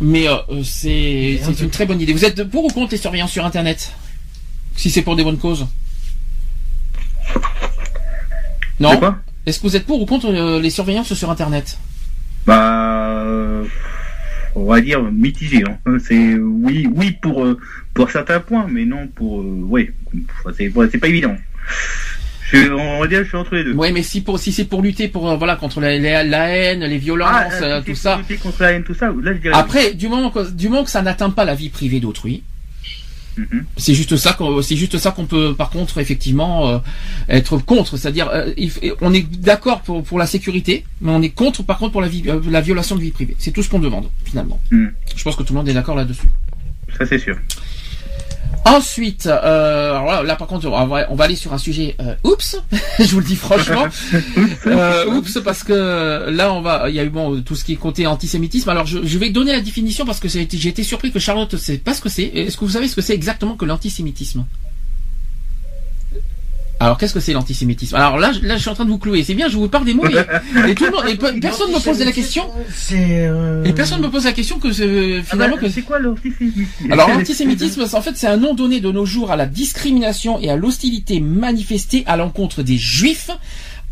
[SPEAKER 1] Mais euh, c'est
[SPEAKER 5] un
[SPEAKER 1] une très bonne idée. Vous êtes pour ou contre les surveillances sur Internet? Si c'est pour des bonnes causes Non? Est-ce que vous êtes pour ou contre euh, les surveillances sur Internet?
[SPEAKER 4] Bah, euh, on va dire mitigé. Hein. C'est oui, oui pour euh, pour certains points, mais non pour euh, ouais. Enfin, C'est pas évident. Je, on va dire, je suis entre les deux.
[SPEAKER 1] Oui, mais si pour si c'est pour lutter pour euh, voilà contre la, la, la haine, les violences,
[SPEAKER 4] Ah,
[SPEAKER 1] euh,
[SPEAKER 4] si
[SPEAKER 1] tout ça.
[SPEAKER 4] lutter contre la haine, tout ça. Là, je dirais.
[SPEAKER 1] Après, du moment que du moment que ça n'atteint pas la vie privée d'autrui,
[SPEAKER 4] Mhm.
[SPEAKER 1] C'est juste ça qu'on, c'est juste ça qu'on peut, par contre, effectivement, euh, être contre. C'est-à-dire, euh, on est d'accord pour, pour la sécurité, mais on est contre, par contre, pour la, vie, euh, la violation de vie privée. C'est tout ce qu'on demande, finalement.
[SPEAKER 4] Mhm.
[SPEAKER 1] Je pense que tout le monde est d'accord là-dessus.
[SPEAKER 4] Ça, c'est sûr.
[SPEAKER 1] Ensuite, euh, alors là, là, par contre, on va, on va aller sur un sujet. euh, oups, je vous le dis franchement. Euh, oups, parce que là, on va, il y a eu bon tout ce qui est côté antisémitisme. Alors, je, je vais donner la définition parce que j'ai été, j'ai été surpris que Charlotte ne sait pas ce que c'est. Est-ce que vous savez ce que c'est exactement que l'antisémitisme? Alors qu'est-ce que c'est l'antisémitisme? Alors là, je- là, je suis en train de vous clouer. C'est bien, je vous parle des mots et, et tout le monde, et pe- personne me pose la question.
[SPEAKER 5] Euh,
[SPEAKER 1] Et personne me pose la question que euh, finalement que
[SPEAKER 4] c'est quoi l'antisémitisme?
[SPEAKER 1] Alors l'antisémitisme, en fait, c'est un nom donné de nos jours à la discrimination et à l'hostilité manifestée à l'encontre des juifs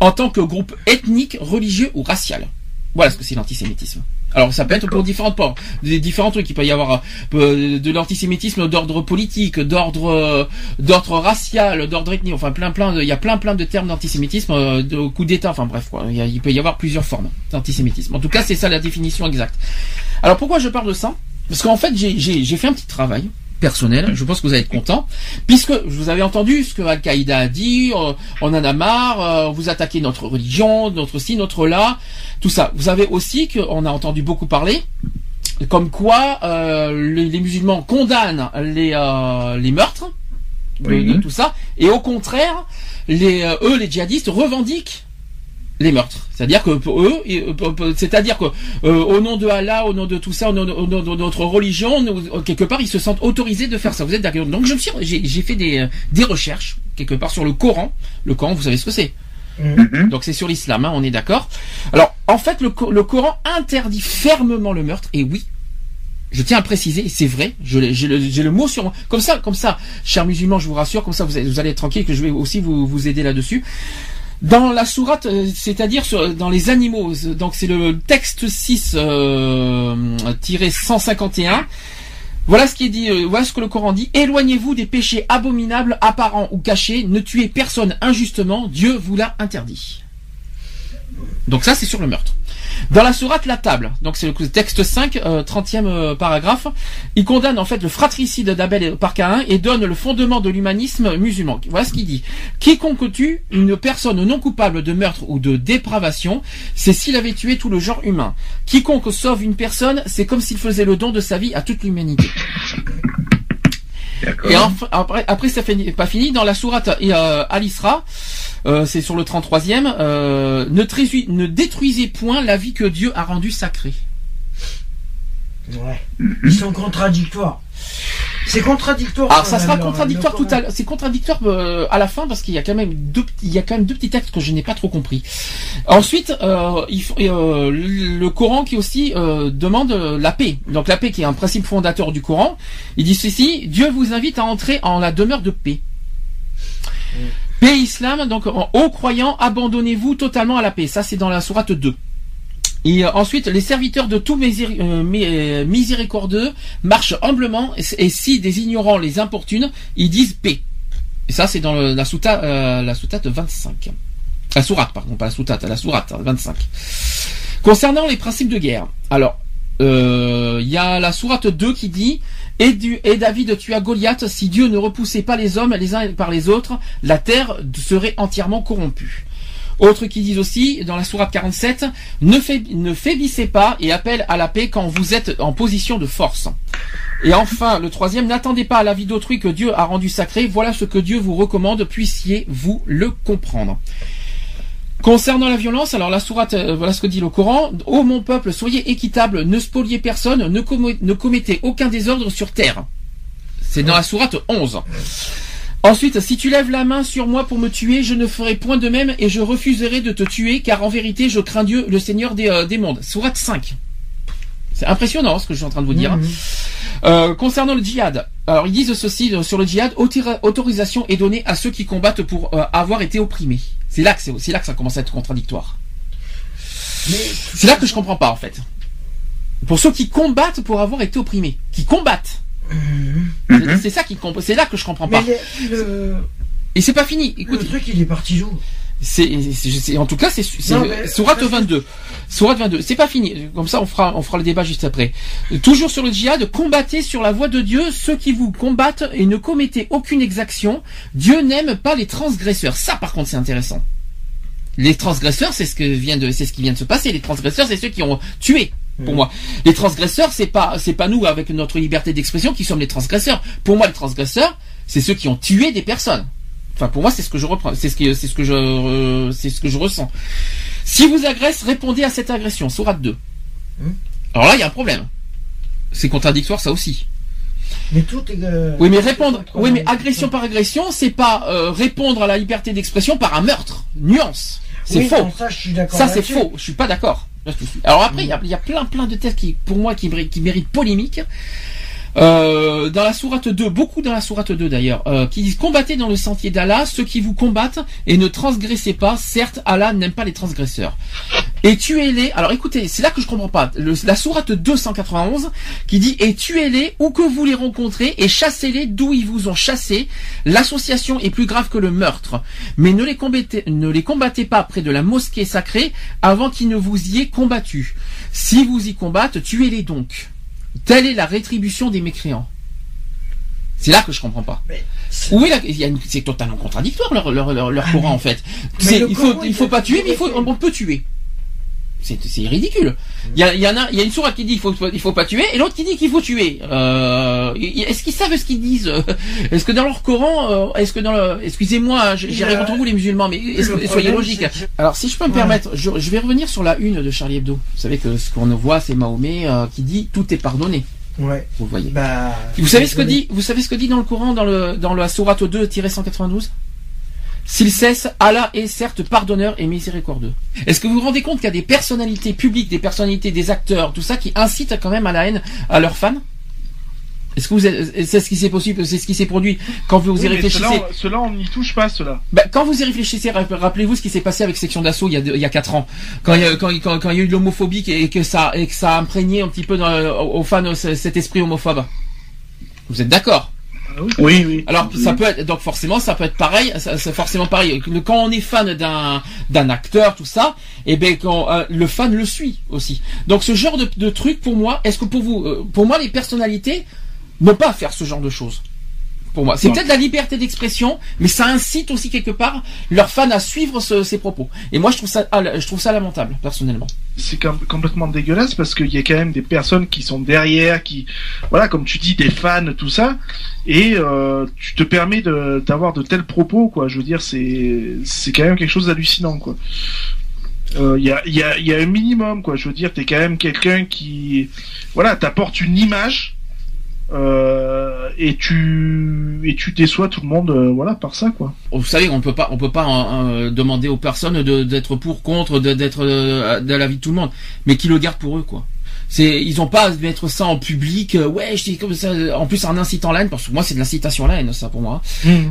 [SPEAKER 1] en tant que groupe ethnique, religieux ou racial. Voilà ce que c'est l'antisémitisme. Alors ça peut être pour différentes portes, des différents trucs. Il peut y avoir euh, de l'antisémitisme d'ordre politique, d'ordre euh, d'ordre racial, d'ordre ethnique. Enfin plein plein. De, il y a plein plein de termes d'antisémitisme, euh, de coup d'État. Enfin bref, quoi. Il, y a- il peut y avoir plusieurs formes d'antisémitisme. En tout cas, c'est ça la définition exacte. Alors pourquoi je parle de ça? Parce qu'en fait, j'ai- j'ai j'ai fait un petit travail personnel, je pense que vous allez être content, puisque vous avez entendu ce que Al-Qaïda a dit, euh, on en a marre, euh, vous attaquez notre religion, notre ci, notre là, tout ça. Vous avez aussi qu'on a entendu beaucoup parler, comme quoi euh, les, les musulmans condamnent les, euh, les meurtres, de-
[SPEAKER 4] Oui.
[SPEAKER 1] de tout ça, et au contraire, les, euh, eux, les djihadistes, revendiquent les meurtres. C'est-à-dire que pour eux, euh, c'est-à-dire que euh, au nom de Allah, au nom de tout ça, au nom de, au nom de notre religion, nous, quelque part, ils se sentent autorisés de faire ça. Vous êtes d'accord? Donc je me suis, j'ai, fait des, euh, des recherches quelque part sur le Coran. Le Coran, vous savez ce que c'est?
[SPEAKER 4] Mhm.
[SPEAKER 1] donc c'est sur l'islam, hein, on est d'accord. Alors en fait le, Co- le Coran interdit fermement le meurtre et oui, je tiens à préciser, c'est vrai, j'ai le, mot sur moi. Comme ça, comme ça, chers musulmans, je vous rassure, comme ça vous, allez- vous allez être tranquille que je vais aussi vous, vous aider là-dessus. Dans la sourate, euh, c'est-à-dire dans les animaux, euh, donc c'est le texte 6 euh, tiré 151. Voilà ce qui est dit, voilà ce que le Coran dit. Éloignez-vous des péchés abominables, apparents ou cachés. Ne tuez personne injustement. Dieu vous l'a interdit. Donc ça, c'est sur le meurtre. Dans la sourate La Table, donc c'est le texte 5, euh, 30e euh, paragraphe, il condamne en fait le fratricide d'Abel par Caïn et donne le fondement de l'humanisme musulman. Voilà ce qu'il dit. Quiconque tue une personne non coupable de meurtre ou de dépravation, c'est s'il avait tué tout le genre humain. Quiconque sauve une personne, c'est comme s'il faisait le don de sa vie à toute l'humanité. Et enfin, après, après ça fait pas fini dans la sourate euh, Al-Isra, euh, c'est sur le 33e, euh, ne, détruisez point la vie que Dieu a rendue sacrée.
[SPEAKER 5] Ouais. Ils sont contradictoires. C'est contradictoire.
[SPEAKER 1] Alors ça
[SPEAKER 5] même,
[SPEAKER 1] sera contradictoire tout à l'heure. C'est contradictoire euh, à la fin parce qu'il y a quand même deux, il y a quand même deux petits textes que je n'ai pas trop compris. Ensuite, euh, il faut, euh, le Coran qui aussi euh, demande euh, la paix. Donc la paix qui est un principe fondateur du Coran. Il dit ceci Dieu vous invite à entrer en la demeure de paix. Paix islam, donc en haut croyant, abandonnez-vous totalement à la paix. Ça c'est dans la sourate 2. Et euh, ensuite, les serviteurs de tout euh, euh, miséricordieux marchent humblement, et, si des ignorants les importunent, ils disent paix. Et ça, c'est dans la sourate, la sourate 25. La sourate, pardon, pas la sourate, la sourate hein, 25. Concernant les principes de guerre, alors, il y a la sourate 2 qui dit et, David tua Goliath, si Dieu ne repoussait pas les hommes les uns par les autres, la terre serait entièrement corrompue. Autres qui disent aussi, dans la sourate 47, ne, faib- ne faiblissez pas et appelle à la paix quand vous êtes en position de force. Et enfin, le troisième, n'attendez pas à la vie d'autrui que Dieu a rendu sacré. Voilà ce que Dieu vous recommande, puissiez-vous le comprendre. Concernant la violence, alors la sourate, euh, voilà ce que dit le Coran. Ô mon peuple, soyez équitable, ne spoliez personne, ne, commettez aucun désordre sur terre. C'est dans la sourate 11. Ensuite, si tu lèves la main sur moi pour me tuer, je ne ferai point de même et je refuserai de te tuer, car en vérité, je crains Dieu, le Seigneur des, euh, des mondes. Sourate 5. C'est impressionnant ce que je suis en train de vous dire.
[SPEAKER 5] Mhm.
[SPEAKER 1] Euh, concernant le djihad, alors ils disent ceci sur le djihad, autori- autorisation est donnée à ceux qui combattent pour euh, avoir été opprimés. C'est là que c'est là que ça commence à être contradictoire. C'est là que je comprends pas en fait. Pour ceux qui combattent pour avoir été opprimés, qui combattent,
[SPEAKER 5] Mhm.
[SPEAKER 1] c'est ça qui comp- c'est là que je comprends pas.
[SPEAKER 5] Mais le, le,
[SPEAKER 1] Et c'est pas fini.
[SPEAKER 5] le
[SPEAKER 1] Écoute,
[SPEAKER 5] truc, il est parti où
[SPEAKER 1] c'est en tout cas c'est sourate 22. Sourate 22. C'est pas fini. Comme ça on fera on fera le débat juste après. Toujours sur le djihad, combattez sur la voie de Dieu ceux qui vous combattent et ne commettez aucune exaction. Dieu n'aime pas les transgresseurs. Ça par contre c'est intéressant. Les transgresseurs, c'est ce que vient de, c'est ce qui vient de se passer. Les transgresseurs, c'est ceux qui ont tué. Pour moi, les transgresseurs, c'est pas, c'est pas nous avec notre liberté d'expression qui sommes les transgresseurs. Pour moi, les transgresseurs, c'est ceux qui ont tué des personnes. Enfin, pour moi, c'est ce que je reprends, c'est ce que, c'est ce que je, euh, c'est ce que je ressens. Si vous agresse, répondez à cette agression. Sourate 2.
[SPEAKER 5] Hmm.
[SPEAKER 1] Alors là, il y a un problème. C'est contradictoire, ça aussi.
[SPEAKER 5] Mais tout est. euh,
[SPEAKER 1] Oui, mais répondre. Oui, mais agression par agression, c'est pas euh, répondre à la liberté d'expression par un meurtre. Nuance. C'est
[SPEAKER 5] Oui,
[SPEAKER 1] faux.
[SPEAKER 5] ça, je suis d'accord.
[SPEAKER 1] Ça, c'est faux. Je suis pas d'accord. Alors après, il y a, il y a plein, plein de textes qui, pour moi, qui, qui méritent polémique. Euh, dans la sourate 2, beaucoup dans la sourate 2 d'ailleurs, euh, qui disent combattez dans le sentier d'Allah ceux qui vous combattent et ne transgressez pas. Certes, Allah n'aime pas les transgresseurs. Et tuez-les. Alors écoutez, c'est là que je comprends pas. La sourate 291 qui dit et tuez-les où que vous les rencontrez et chassez-les d'où ils vous ont chassé. L'association est plus grave que le meurtre. Mais ne les combattez, ne les combattez pas près de la mosquée sacrée avant qu'ils ne vous y aient combattu. Si vous y combattent, tuez-les donc. Telle est la rétribution des mécréants. C'est là que je comprends pas.
[SPEAKER 5] Mais c'est-
[SPEAKER 1] totalement contradictoire leur, leur, leur, leur Coran en fait. Il faut, il faut pas tuer, mais il faut, on peut tuer. C'est ridicule. Il y, a, il y en a, il y a une sourate qui dit qu'il faut, il faut pas tuer, et l'autre qui dit qu'il faut tuer. Euh, est-ce qu'ils savent ce qu'ils disent? Est-ce que dans leur Coran, euh, est-ce que dans le, excusez-moi, j'irai contre vous les musulmans, mais que- soyez logiques. Alors, si je peux me permettre, je, je vais revenir sur la une de Charlie Hebdo. Vous savez que ce qu'on voit, c'est Mahomet euh, qui dit tout est pardonné.
[SPEAKER 5] Ouais.
[SPEAKER 1] Vous voyez.
[SPEAKER 5] Bah.
[SPEAKER 1] Vous savez ce que dit, vous savez ce que dit dans le Coran, dans le, dans la sourate 2-192? S'il cesse, Allah est certes pardonneur et miséricordieux. Est-ce que vous vous rendez compte qu'il y a des personnalités publiques, des personnalités, des acteurs, tout ça, qui incitent quand même à la haine à leurs fans? Est-ce que vous êtes- c'est ce qui s'est possible, c'est ce qui s'est produit quand vous y
[SPEAKER 2] Oui,
[SPEAKER 1] réfléchissez
[SPEAKER 2] ceux-là, on- n'y touche pas, ceux-là.
[SPEAKER 1] ben, quand vous y réfléchissez, rapp- rappelez-vous ce qui s'est passé avec Section d'Assaut il y a, deux- il y a quatre ans, quand il y a, quand, quand, quand il y a eu de l'homophobie et que ça et que ça a imprégné un petit peu dans, aux fans ce- cet esprit homophobe. Vous êtes d'accord?
[SPEAKER 4] Oui, oui.
[SPEAKER 1] Alors ça peut être donc forcément ça peut être pareil, c'est forcément pareil. Quand on est fan d'un d'un acteur tout ça, et ben quand euh, le fan le suit aussi. Donc ce genre de, de truc pour moi, est-ce que pour vous, euh, pour moi les personnalités n'ont pas à faire ce genre de choses? Pour moi, c'est peut-être la liberté d'expression, mais ça incite aussi quelque part leurs fans à suivre ce- ces propos. Et moi je trouve ça, ah, je trouve ça lamentable personnellement.
[SPEAKER 2] c'est com- complètement dégueulasse parce qu'il y a quand même des personnes qui sont derrière, qui, voilà, comme tu dis, des fans, tout ça, et euh, tu te permets d'avoir de tels propos, quoi. Je veux dire, c'est c'est quand même quelque chose d'hallucinant, quoi. Euh, Il y, a, y, a, il y a un minimum, quoi. Je veux dire, t'es quand même quelqu'un qui, voilà, t'apporte une image. Euh, et tu et tu déçois tout le monde euh, voilà par ça quoi
[SPEAKER 1] Vous savez, on peut pas, on peut pas euh, euh, demander aux personnes de- d'être pour, contre, de- d'être euh, de la vie de tout le monde, mais qui le gardent pour eux, quoi. C'est, ils ont pas à mettre ça en public. euh, ouais, je dis comme ça. En plus, en incitant la haine, parce que moi, c'est de l'incitation à la haine, ça pour moi.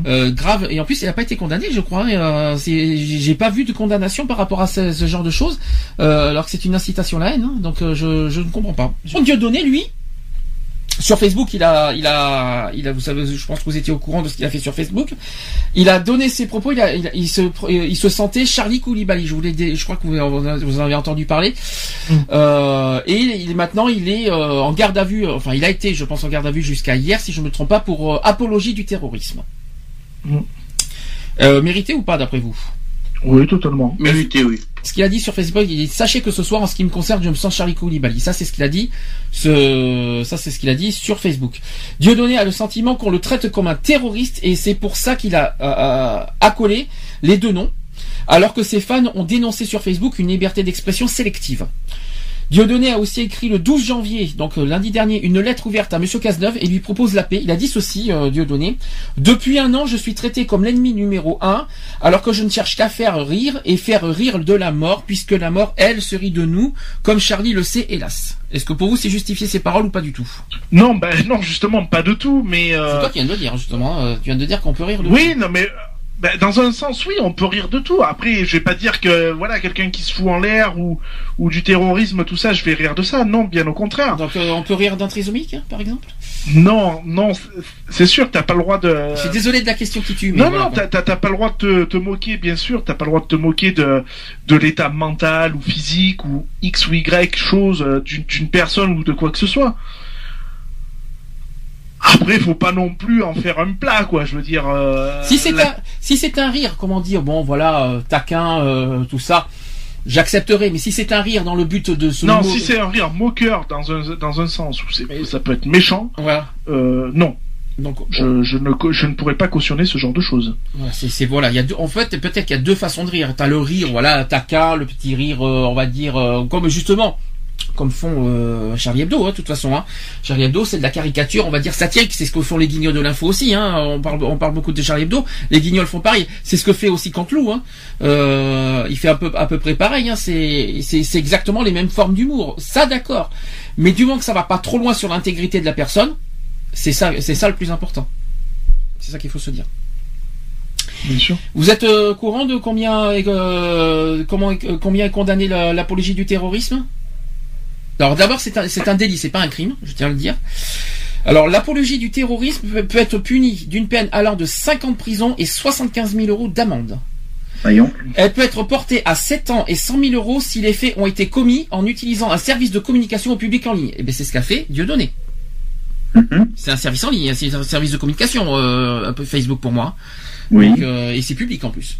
[SPEAKER 1] Euh, grave. Et en plus, il n'a pas été condamné, je crois. euh, j'ai pas vu de condamnation par rapport à ce, ce genre de choses, euh, alors que c'est une incitation à la haine. hein. donc, euh, je, je ne comprends pas. Dieu donné, lui, sur Facebook, il a, il a, il a, vous savez, je pense que vous étiez au courant de ce qu'il a fait sur Facebook. Il a donné ses propos. Il, a, il, a- il se, il se sentait Charlie Koulibaly. Je voulais, je crois que vous, vous en avez entendu parler. Euh, et il, maintenant, il est euh, en garde à vue. Enfin, il a été, je pense, en garde à vue jusqu'à hier, si je me trompe pas, pour euh, apologie du terrorisme.
[SPEAKER 2] Mm.
[SPEAKER 1] Euh, mérité ou pas, d'après vous?
[SPEAKER 2] Oui totalement
[SPEAKER 4] Mérité, oui.
[SPEAKER 1] ce qu'il a dit sur Facebook, il dit sachez que ce soir, en ce qui me concerne, je me sens Charlie Koulibaly. Ça, c'est ce qu'il a dit. Ce, ça, c'est ce qu'il a dit sur Facebook. Dieudonné a le sentiment qu'on le traite comme un terroriste et c'est pour ça qu'il a euh, euh, accolé les deux noms, alors que ses fans ont dénoncé sur Facebook une liberté d'expression sélective. Dieudonné a aussi écrit le 12 janvier, donc euh, lundi dernier, une lettre ouverte à Monsieur Cazeneuve et lui propose la paix. Il a dit ceci, euh, Dieudonné. Depuis un an, je suis traité comme l'ennemi numéro un, alors que je ne cherche qu'à faire rire et faire rire de la mort, puisque la mort, elle, se rit de nous, comme Charlie le sait, hélas. Est-ce que pour vous, c'est justifié ces paroles ou pas du tout?
[SPEAKER 2] Non ben non justement pas du tout mais euh,
[SPEAKER 1] C'est toi qui viens de le dire, justement. euh, tu viens de dire qu'on peut rire de
[SPEAKER 2] Oui, non, mais ben, dans un sens, oui, on peut rire de tout. Après, je vais pas dire que voilà quelqu'un qui se fout en l'air ou ou du terrorisme, tout ça, je vais rire de ça. Non, bien au contraire.
[SPEAKER 1] Donc euh, on peut rire d'un trisomique, hein, par exemple?
[SPEAKER 2] Non, non, c'est- sûr, t'as pas le droit de.
[SPEAKER 1] Je suis désolé de la question qui tue, mais
[SPEAKER 2] Non,
[SPEAKER 1] voilà,
[SPEAKER 2] non, t'as pas le droit de te, te moquer, bien sûr. T'as pas le droit de te moquer de de l'état mental ou physique ou x ou y chose euh, d'une personne ou de quoi que ce soit. Après, faut pas non plus en faire un plat, quoi. Je veux dire. euh,
[SPEAKER 1] Si c'est
[SPEAKER 2] la-
[SPEAKER 1] un, si c'est un rire, comment dire, bon voilà, euh, taquin, euh, tout ça, j'accepterai. Mais si c'est un rire dans le but de se
[SPEAKER 2] Non, si c'est un rire moqueur dans un dans un sens où c'est ça peut être méchant,
[SPEAKER 1] voilà,
[SPEAKER 2] euh, non,
[SPEAKER 1] donc
[SPEAKER 2] je, je ne je ne pourrais pas cautionner ce genre de choses.
[SPEAKER 1] voilà, c'est voilà, il y a deux, en fait peut-être qu'il y a deux façons de rire. T'as le rire, voilà, taquin, le petit rire, euh, on va dire, euh, comme justement. Comme font euh, Charlie Hebdo, hein, de toute façon. Hein. Charlie Hebdo, c'est de la caricature, on va dire satirique. C'est ce que font les guignols de l'info aussi. Hein. On parle, on parle beaucoup de Charlie Hebdo. Les guignols font pareil. C'est ce que fait aussi Canteloup. Hein. Euh, il fait un peu, à peu près pareil. Hein. C'est, exactement les mêmes formes d'humour. Ça, d'accord. Mais du moment que ça va pas trop loin sur l'intégrité de la personne, c'est ça, c'est ça le plus important. C'est ça qu'il faut se dire.
[SPEAKER 2] Bien sûr.
[SPEAKER 1] Vous êtes euh, courant de combien, est, euh, comment, euh, combien est condamné la- l'apologie du terrorisme? Alors d'abord, c'est un, c'est un délit, c'est pas un crime, je tiens à le dire. Alors l'apologie du terrorisme peut, peut être punie d'une peine allant de 5 ans de prison et 75 000 euros d'amende.
[SPEAKER 4] Voyons.
[SPEAKER 1] Elle peut être portée à 7 ans et 100 000 euros si les faits ont été commis en utilisant un service de communication au public en ligne. Et bien c'est ce qu'a fait Dieudonné.
[SPEAKER 4] Mhm.
[SPEAKER 1] C'est un service en ligne, hein, c'est un service de communication, euh, un peu Facebook pour moi.
[SPEAKER 4] Oui.
[SPEAKER 1] Donc, euh, et c'est public en plus.